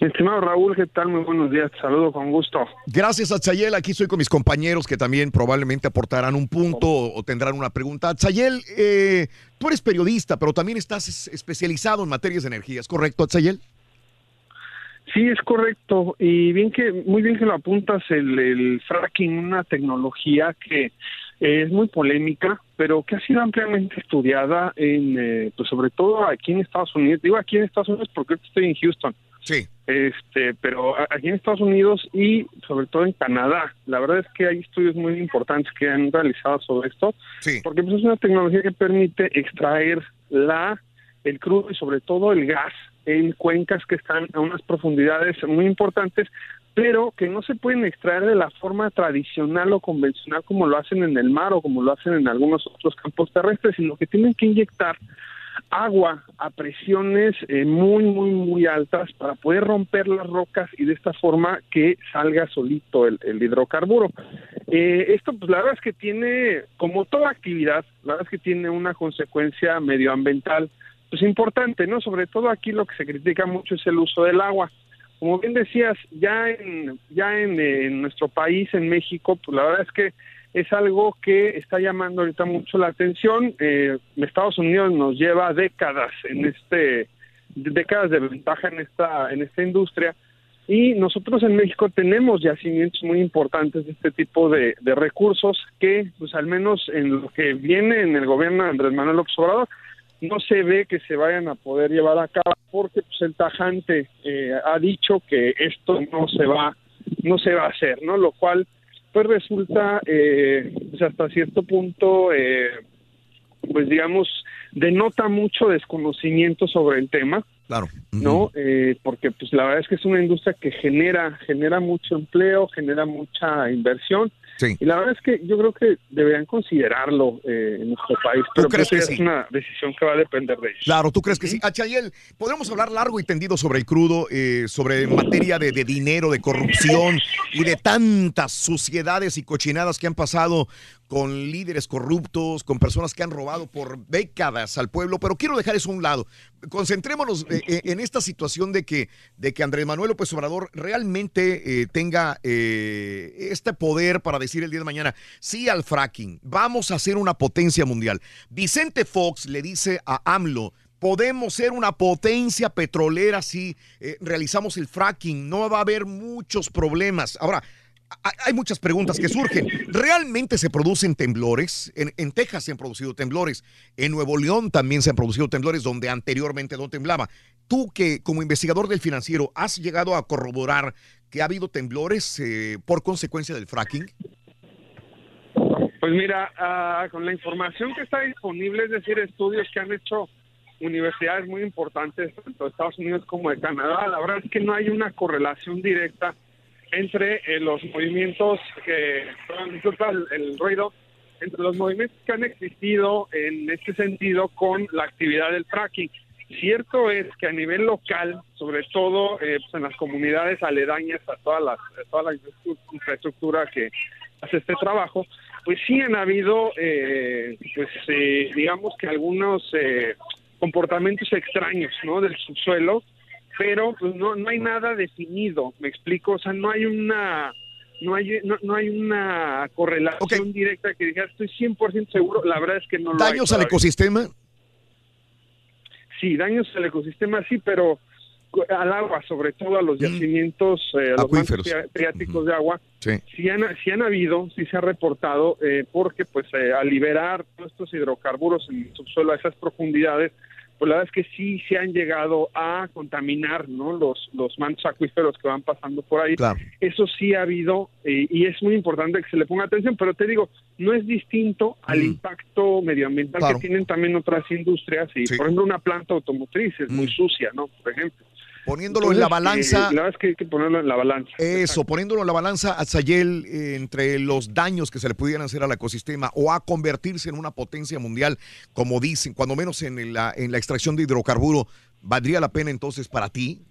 Estimado Raúl, ¿qué tal? Muy buenos días. Te Saludo con gusto. Gracias, Atzayel. Aquí estoy con mis compañeros que también probablemente aportarán un punto o, tendrán una pregunta. Atzayel, eh, tú eres periodista, pero también estás es- especializado en materias de energía. ¿Es correcto, Atzayel? Sí, es correcto. Y bien que, muy bien que lo apuntas, el, el fracking, una tecnología que es muy polémica, pero que ha sido ampliamente estudiada en, eh, pues sobre todo aquí en Estados Unidos. Digo aquí en Estados Unidos porque estoy en Houston. Sí. Este, pero aquí en Estados Unidos y sobre todo en Canadá. La verdad es que hay estudios muy importantes que han realizado sobre esto. Porque pues, es una tecnología que permite extraer la el crudo y sobre todo el gas en cuencas que están a unas profundidades muy importantes, pero que no se pueden extraer de la forma tradicional o convencional como lo hacen en el mar o como lo hacen en algunos otros campos terrestres, sino que tienen que inyectar agua a presiones eh, muy, muy, muy altas para poder romper las rocas y de esta forma que salga solito el, hidrocarburo. Eh, esto, pues la verdad es que tiene, como toda actividad, la verdad es que tiene una consecuencia medioambiental pues importante, ¿no? Sobre todo aquí lo que se critica mucho es el uso del agua. Como bien decías, ya en ya en, nuestro país, en México, pues la verdad es que es algo que está llamando ahorita mucho la atención. Eh, Estados Unidos nos lleva décadas en este décadas de ventaja en esta en esta industria y nosotros en México tenemos yacimientos muy importantes de este tipo de, recursos que, pues al menos en lo que viene en el gobierno de Andrés Manuel López Obrador, no se ve que se vayan a poder llevar a cabo porque pues, el tajante eh, ha dicho que esto no se va no se va a hacer no lo cual pues resulta eh, pues, hasta cierto punto eh, pues digamos denota mucho desconocimiento sobre el tema claro no eh, porque pues la verdad es que es una industria que genera genera mucho empleo genera mucha inversión y la verdad es que yo creo que deberían considerarlo eh, en nuestro país, pero crees que es sí? una decisión que va a depender de ellos. Claro, ¿tú crees que sí? Achayel, podemos hablar largo y tendido sobre el crudo, eh, sobre materia de, de dinero, de corrupción y de tantas suciedades y cochinadas que han pasado con líderes corruptos, con personas que han robado por décadas al pueblo, pero quiero dejar eso a un lado. Concentrémonos eh, eh, en esta situación de que, de que Andrés Manuel López Obrador realmente eh, tenga este poder para decir el día de mañana, sí al fracking, vamos a ser una potencia mundial. Vicente Fox le dice a AMLO, podemos ser una potencia petrolera si realizamos el fracking, no va a haber muchos problemas. Ahora, hay muchas preguntas que surgen. ¿Realmente se producen temblores? En, Texas se han producido temblores. En Nuevo León también se han producido temblores donde anteriormente no temblaba. Tú que como investigador del financiero has llegado a corroborar que ha habido temblores eh, por consecuencia del fracking. Pues mira, ah, con la información que está disponible, es decir, estudios que han hecho universidades muy importantes, tanto de Estados Unidos como de Canadá, la verdad es que no hay una correlación directa entre eh, los movimientos que, el, el ruido, entre los movimientos que han existido en este sentido con la actividad del fracking. Cierto es que a nivel local, sobre todo eh, pues, en las comunidades aledañas a toda la, a toda la infraestru- infraestructura que hace este trabajo, pues sí han habido, eh, pues eh, digamos que algunos eh, comportamientos extraños, ¿no? Del subsuelo, pero pues no, no hay nada definido, me explico, o sea, no hay una no hay no, no hay una correlación directa que diga estoy 100% seguro, la verdad es que no lo hay ¿Daños al ecosistema? Sí, daños al ecosistema sí, pero al agua, sobre todo a los Mm. yacimientos, eh, a los Acuíferos. freáticos de agua, Sí. sí han, sí han habido, sí se ha reportado, eh, porque pues eh, al liberar todos estos hidrocarburos en el subsuelo a esas profundidades, pues la verdad es que sí se han llegado a contaminar ¿no? los, los mantos acuíferos que van pasando por ahí. Claro. Eso sí ha habido eh, y es muy importante que se le ponga atención, pero te digo, no es distinto al impacto medioambiental Mm. Claro. que tienen también otras industrias y, por ejemplo, una planta automotriz es muy sucia, ¿no? Por ejemplo. Poniéndolo en la Entonces, balanza. eh, la verdad es que hay que ponerlo en la balanza. Eso, poniéndolo en la balanza a Sayel eh, entre los daños que se le pudieran hacer al ecosistema o a convertirse en una potencia mundial, como dicen, cuando menos en la, en la extracción de hidrocarburo, ¿valdría la pena entonces para ti?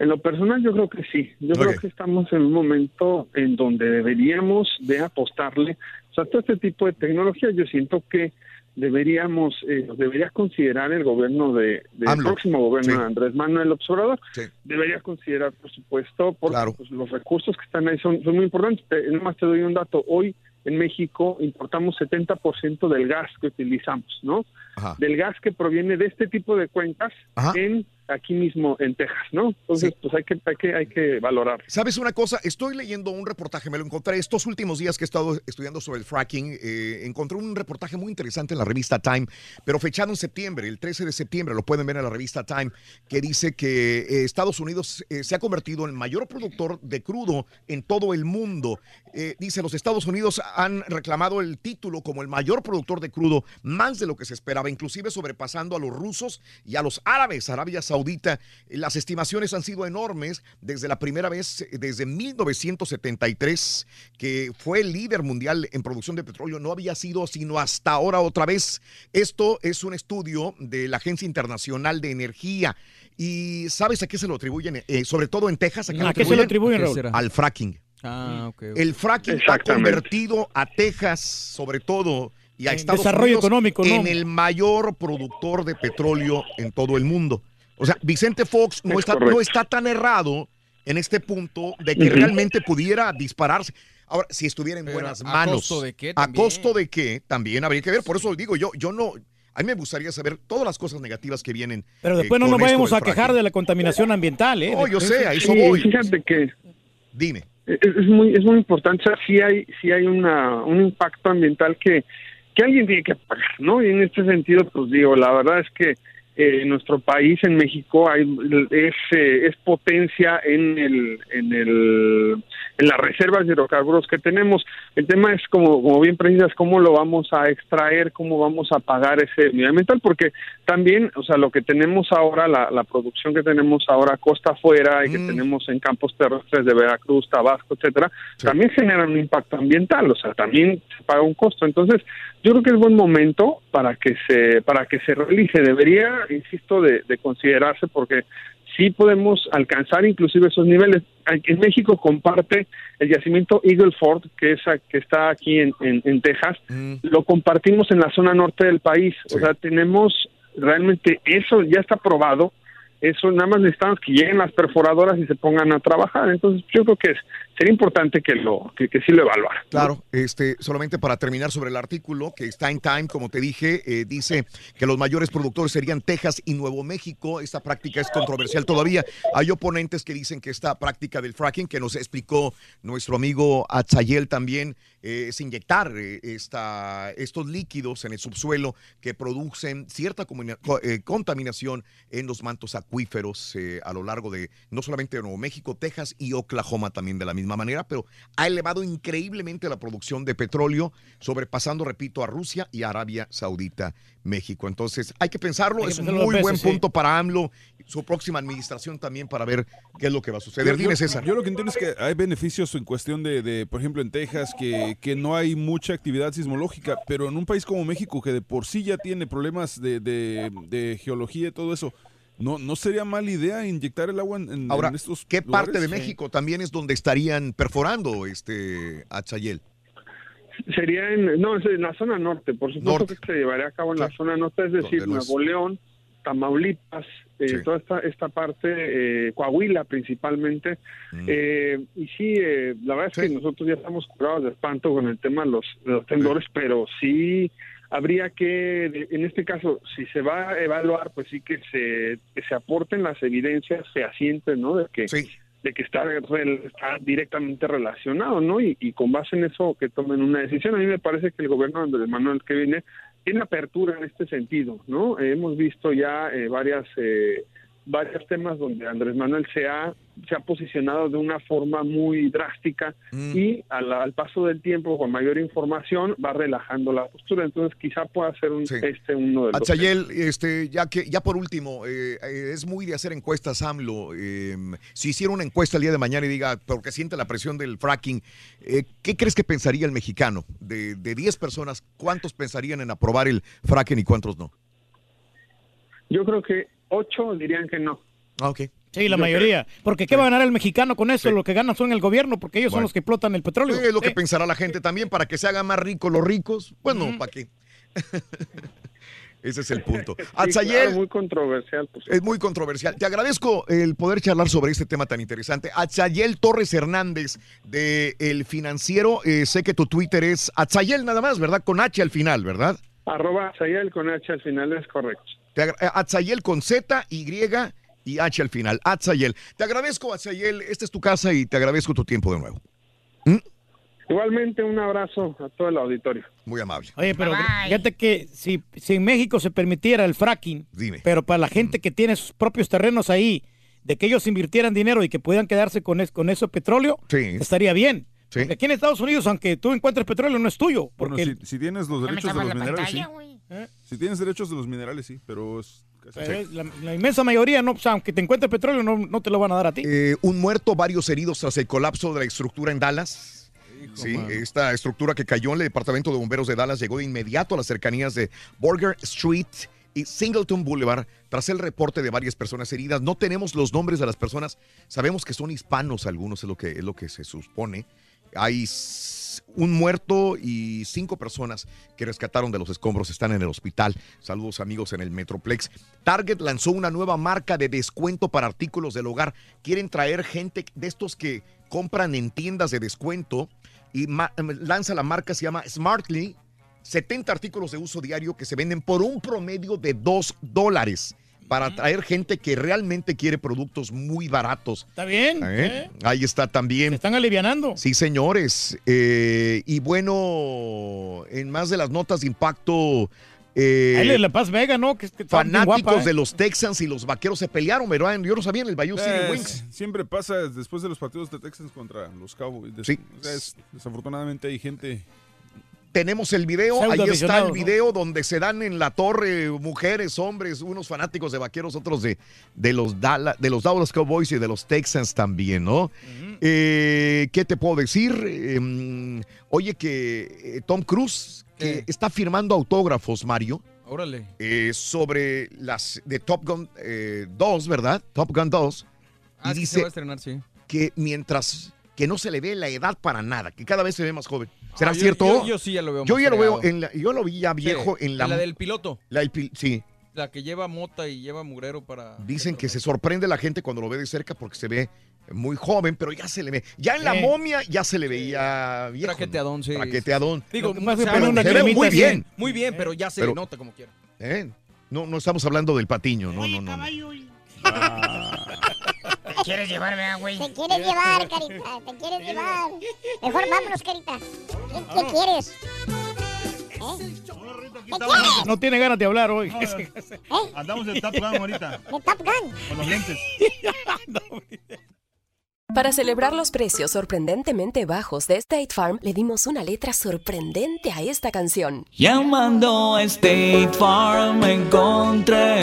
En lo personal yo creo que sí. Yo creo que estamos en un momento en donde deberíamos de apostarle. O sea, todo este tipo de tecnología yo siento que deberíamos, eh, debería considerar el gobierno de, del AMLO. próximo gobierno Sí. de Andrés Manuel Observador. Sí. Debería considerar, por supuesto, porque pues, los recursos que están ahí son, son muy importantes. Te, nomás te doy un dato. Hoy en México importamos 70% del gas que utilizamos, ¿no? Ajá. Del gas que proviene de este tipo de cuencas en aquí mismo en Texas, ¿no? Entonces, pues hay que, hay que, hay que valorar. ¿Sabes una cosa? Estoy leyendo un reportaje, me lo encontré estos últimos días que he estado estudiando sobre el fracking. eh, encontré un reportaje muy interesante en la revista Time, pero fechado en septiembre, el 13 de septiembre, lo pueden ver en la revista Time, que dice que eh, Estados Unidos eh, se ha convertido en el mayor productor de crudo en todo el mundo. Dice, los Estados Unidos han reclamado el título como el mayor productor de crudo, más de lo que se esperaba, inclusive sobrepasando a los rusos y a los árabes, Arabia Saudita. Las estimaciones han sido enormes desde la primera vez, desde 1973, que fue el líder mundial en producción de petróleo, no había sido sino hasta ahora otra vez. Esto es un estudio de la Agencia Internacional de Energía. ¿Y sabes a qué se lo atribuyen? Eh, sobre todo en Texas. ¿A qué se lo atribuyen, Raúl? Al fracking. Ah, ok. ok. El fracking ha convertido a Texas, sobre todo, y a Estados desarrollo Unidos económico, ¿no? en el mayor productor de petróleo en todo el mundo. O sea, Vicente Fox no Es está, correcto. no está tan errado en este punto de que realmente pudiera dispararse. Ahora, si estuviera en Pero, buenas ¿a manos. costo de qué ¿A costo de qué? También habría que ver. Por eso digo, yo, yo no. A mí me gustaría saber todas las cosas negativas que vienen. Pero eh, después no nos vayamos a quejar de la contaminación ambiental, ¿eh? No, yo sé, a eso Sí, voy. Fíjate que Dime. es, es muy es muy importante, o sea, sí hay sí hay una un impacto ambiental que que alguien tiene que pagar, ¿no? Y en este sentido, pues digo, la verdad es que eh, en nuestro país, en México, hay es, eh, es potencia en el en el las reservas de hidrocarburos que tenemos. El tema es como como bien precisas cómo lo vamos a extraer, cómo vamos a pagar ese nivel ambiental, porque también, o sea, lo que tenemos ahora, la, la producción que tenemos ahora costa afuera y que tenemos en campos terrestres de Veracruz, Tabasco, etcétera, también generan un impacto ambiental, o sea, también se paga un costo. Entonces, yo creo que es buen momento para que se para que se realice. Debería, insisto, de, de considerarse porque sí podemos alcanzar inclusive esos niveles. En México comparte el yacimiento Eagle Ford, que es que está aquí en, en- en Texas, lo compartimos en la zona norte del país. O sea, tenemos realmente eso ya está probado. Eso nada más necesitamos que lleguen las perforadoras y se pongan a trabajar. Entonces, yo creo que es, sería importante que lo que, sí lo evaluara. Claro, este, solamente para terminar sobre el artículo que está en Time, como te dije, eh, dice que los mayores productores serían Texas y Nuevo México. Esta práctica es controversial todavía. Hay oponentes que dicen que esta práctica del fracking, que nos explicó nuestro amigo Atzayel también, eh, es inyectar eh, esta, estos líquidos en el subsuelo que producen cierta contaminación en los mantos acuíferos a lo largo de no solamente Nuevo México, Texas y Oklahoma también de la misma manera, pero ha elevado increíblemente la producción de petróleo, sobrepasando, repito, a Rusia y a Arabia Saudita, México. Entonces, hay que pensarlo, Hay que es un muy buen sí. punto para AMLO, su próxima administración también para ver qué es lo que va a suceder. Dime, yo, César. yo lo que entiendo es que hay beneficios en cuestión de, de, por ejemplo, en Texas, que, que no hay mucha actividad sismológica, pero en un país como México, que de por sí ya tiene problemas de, de- de geología y todo eso, ¿no, ¿no sería mala idea inyectar el agua en, en- Ahora, en estos ¿qué parte de? México también es donde estarían perforando este Atzayel? Sería en, no, es en la zona norte, por supuesto que se llevaría a cabo en la zona norte, es decir, Donde no es- Nuevo León, Tamaulipas, eh, Sí. toda esta, esta parte, eh, Coahuila principalmente. Mm. Eh, y sí, eh, la verdad es que nosotros ya estamos curados de espanto con el tema de los, de los temblores, pero sí habría que, en este caso, si se va a evaluar, pues sí que se, que se aporten las evidencias fehacientes, ¿no? De que, de que está, está directamente relacionado, ¿no? Y, y con base en eso que tomen una decisión. A mí me parece que el gobierno de Manuel que viene tiene apertura en este sentido, ¿no? Eh, hemos visto ya eh, varias eh, varios temas donde Andrés Manuel se ha se ha posicionado de una forma muy drástica Mm. y al, al paso del tiempo con mayor información va relajando la postura entonces quizá pueda ser un, este uno de los Atzayel, este, ya que ya por último, eh, eh, es muy de hacer encuestas, AMLO. eh, si hiciera una encuesta el día de mañana y diga, porque siente la presión del fracking, eh, ¿qué crees que pensaría el mexicano? De, de 10 personas, ¿cuántos pensarían en aprobar el fracking y cuántos no? yo creo que ocho dirían que no Ah, ok. Sí, la Yo mayoría. Porque ¿qué va a ganar el mexicano con eso? Lo que ganan son el gobierno, porque ellos son Bueno. los que explotan el petróleo. Es lo que pensará la gente también, para que se hagan más ricos los ricos. Pues no, ¿para qué? Ese es el punto. Sí, Atzayel, claro, muy controversial pues. Es muy controversial. Te agradezco el poder charlar sobre este tema tan interesante. Atzayel Torres Hernández, de El Financiero. Eh, sé que tu Twitter es Atzayel nada más, ¿verdad? Con H al final, ¿verdad? arroba con H al final es correcto Atzayel con Z, Y y H al final. Atzayel. Te agradezco, Atzayel. Esta es tu casa y te agradezco tu tiempo de nuevo. igualmente un abrazo a todo el auditorio Muy amable. Oye, pero fíjate que si, si en México se permitiera el fracking, Dime. pero para la gente que tiene sus propios terrenos ahí, de que ellos invirtieran dinero y que puedan quedarse con, es- con ese petróleo, estaría bien. Porque aquí en Estados Unidos, aunque tú encuentres petróleo, no es tuyo. Bueno, Porque si, si tienes los derechos de los minerales, sí. Si tienes derechos de los minerales, sí, pero es pero la, la inmensa mayoría, no, o sea, aunque te encuentres petróleo, no, no te lo van a dar a ti. Eh, un muerto, varios heridos tras el colapso de la estructura en Dallas. Sí, esta estructura que cayó en el departamento de bomberos de Dallas llegó de inmediato a las cercanías de Burger Street y Singleton Boulevard tras el reporte de varias personas heridas. No tenemos los nombres de las personas, sabemos que son hispanos algunos, es lo que, es lo que se supone. Hay un muerto y cinco personas que rescataron de los escombros están en el hospital. Saludos amigos en el Metroplex. Target lanzó una nueva marca de descuento para artículos del hogar. Quieren traer gente de estos que compran en tiendas de descuento y lanza la marca, se llama Smartly. 70 artículos de uso diario que se venden por un promedio de 2 dólares para atraer gente que realmente quiere productos muy baratos. Está bien. ¿Eh? ¿Eh? Ahí está también. están alivianando. Sí, señores. Eh, y bueno, en más de las notas de impacto. Eh, La Paz Vega, ¿no? Que, fanáticos de los Texans y los vaqueros se pelearon, ¿verdad? Yo no sabía en el Bayou City Wings. Siempre pasa después de los partidos de Texans contra los Cowboys. Sí. desafortunadamente hay gente tenemos el video, ahí está el video donde se dan en la torre mujeres, hombres, unos fanáticos de vaqueros, otros de, de, los, Dallas, de los Dallas Cowboys y de los Texans también, ¿no? Eh, ¿Qué te puedo decir? Em, oye, que eh, Tom Cruise que está firmando autógrafos, Mario. Órale. Eh, sobre las de Top Gun 2, ¿verdad? Top Gun 2. Ah, y dice que mientras que no se le ve la edad para nada, que cada vez se ve más joven. ¿Será cierto? Yo, sí ya lo veo. Yo ya lo veo, en la, yo lo vi ya viejo en la... la del piloto. La sí. La que lleva mota y lleva mugrero para... Dicen que se sorprende la gente cuando lo ve de cerca porque se ve muy joven, pero ya se le ve. Ya en la momia ya se le veía viejo. Traqueteadón, sí. Traqueteadón. Digo, más muy bien. Muy bien, pero ya se le nota como quiera. Eh, no, no estamos hablando del patiño, no, no, no. ¿Te quieres llevar, güey? Te quieres llevar, carita. Te quieres llevar. Mejor vámonos, carita. ¿Qué, quieres? ¿Eh? No tiene ganas de hablar hoy. ¿Eh? Andamos en Top Gun ahorita. ¿De Top Gun? Con los lentes. Para celebrar los precios sorprendentemente bajos de State Farm, le dimos una letra sorprendente a esta canción. Llamando a State Farm encontré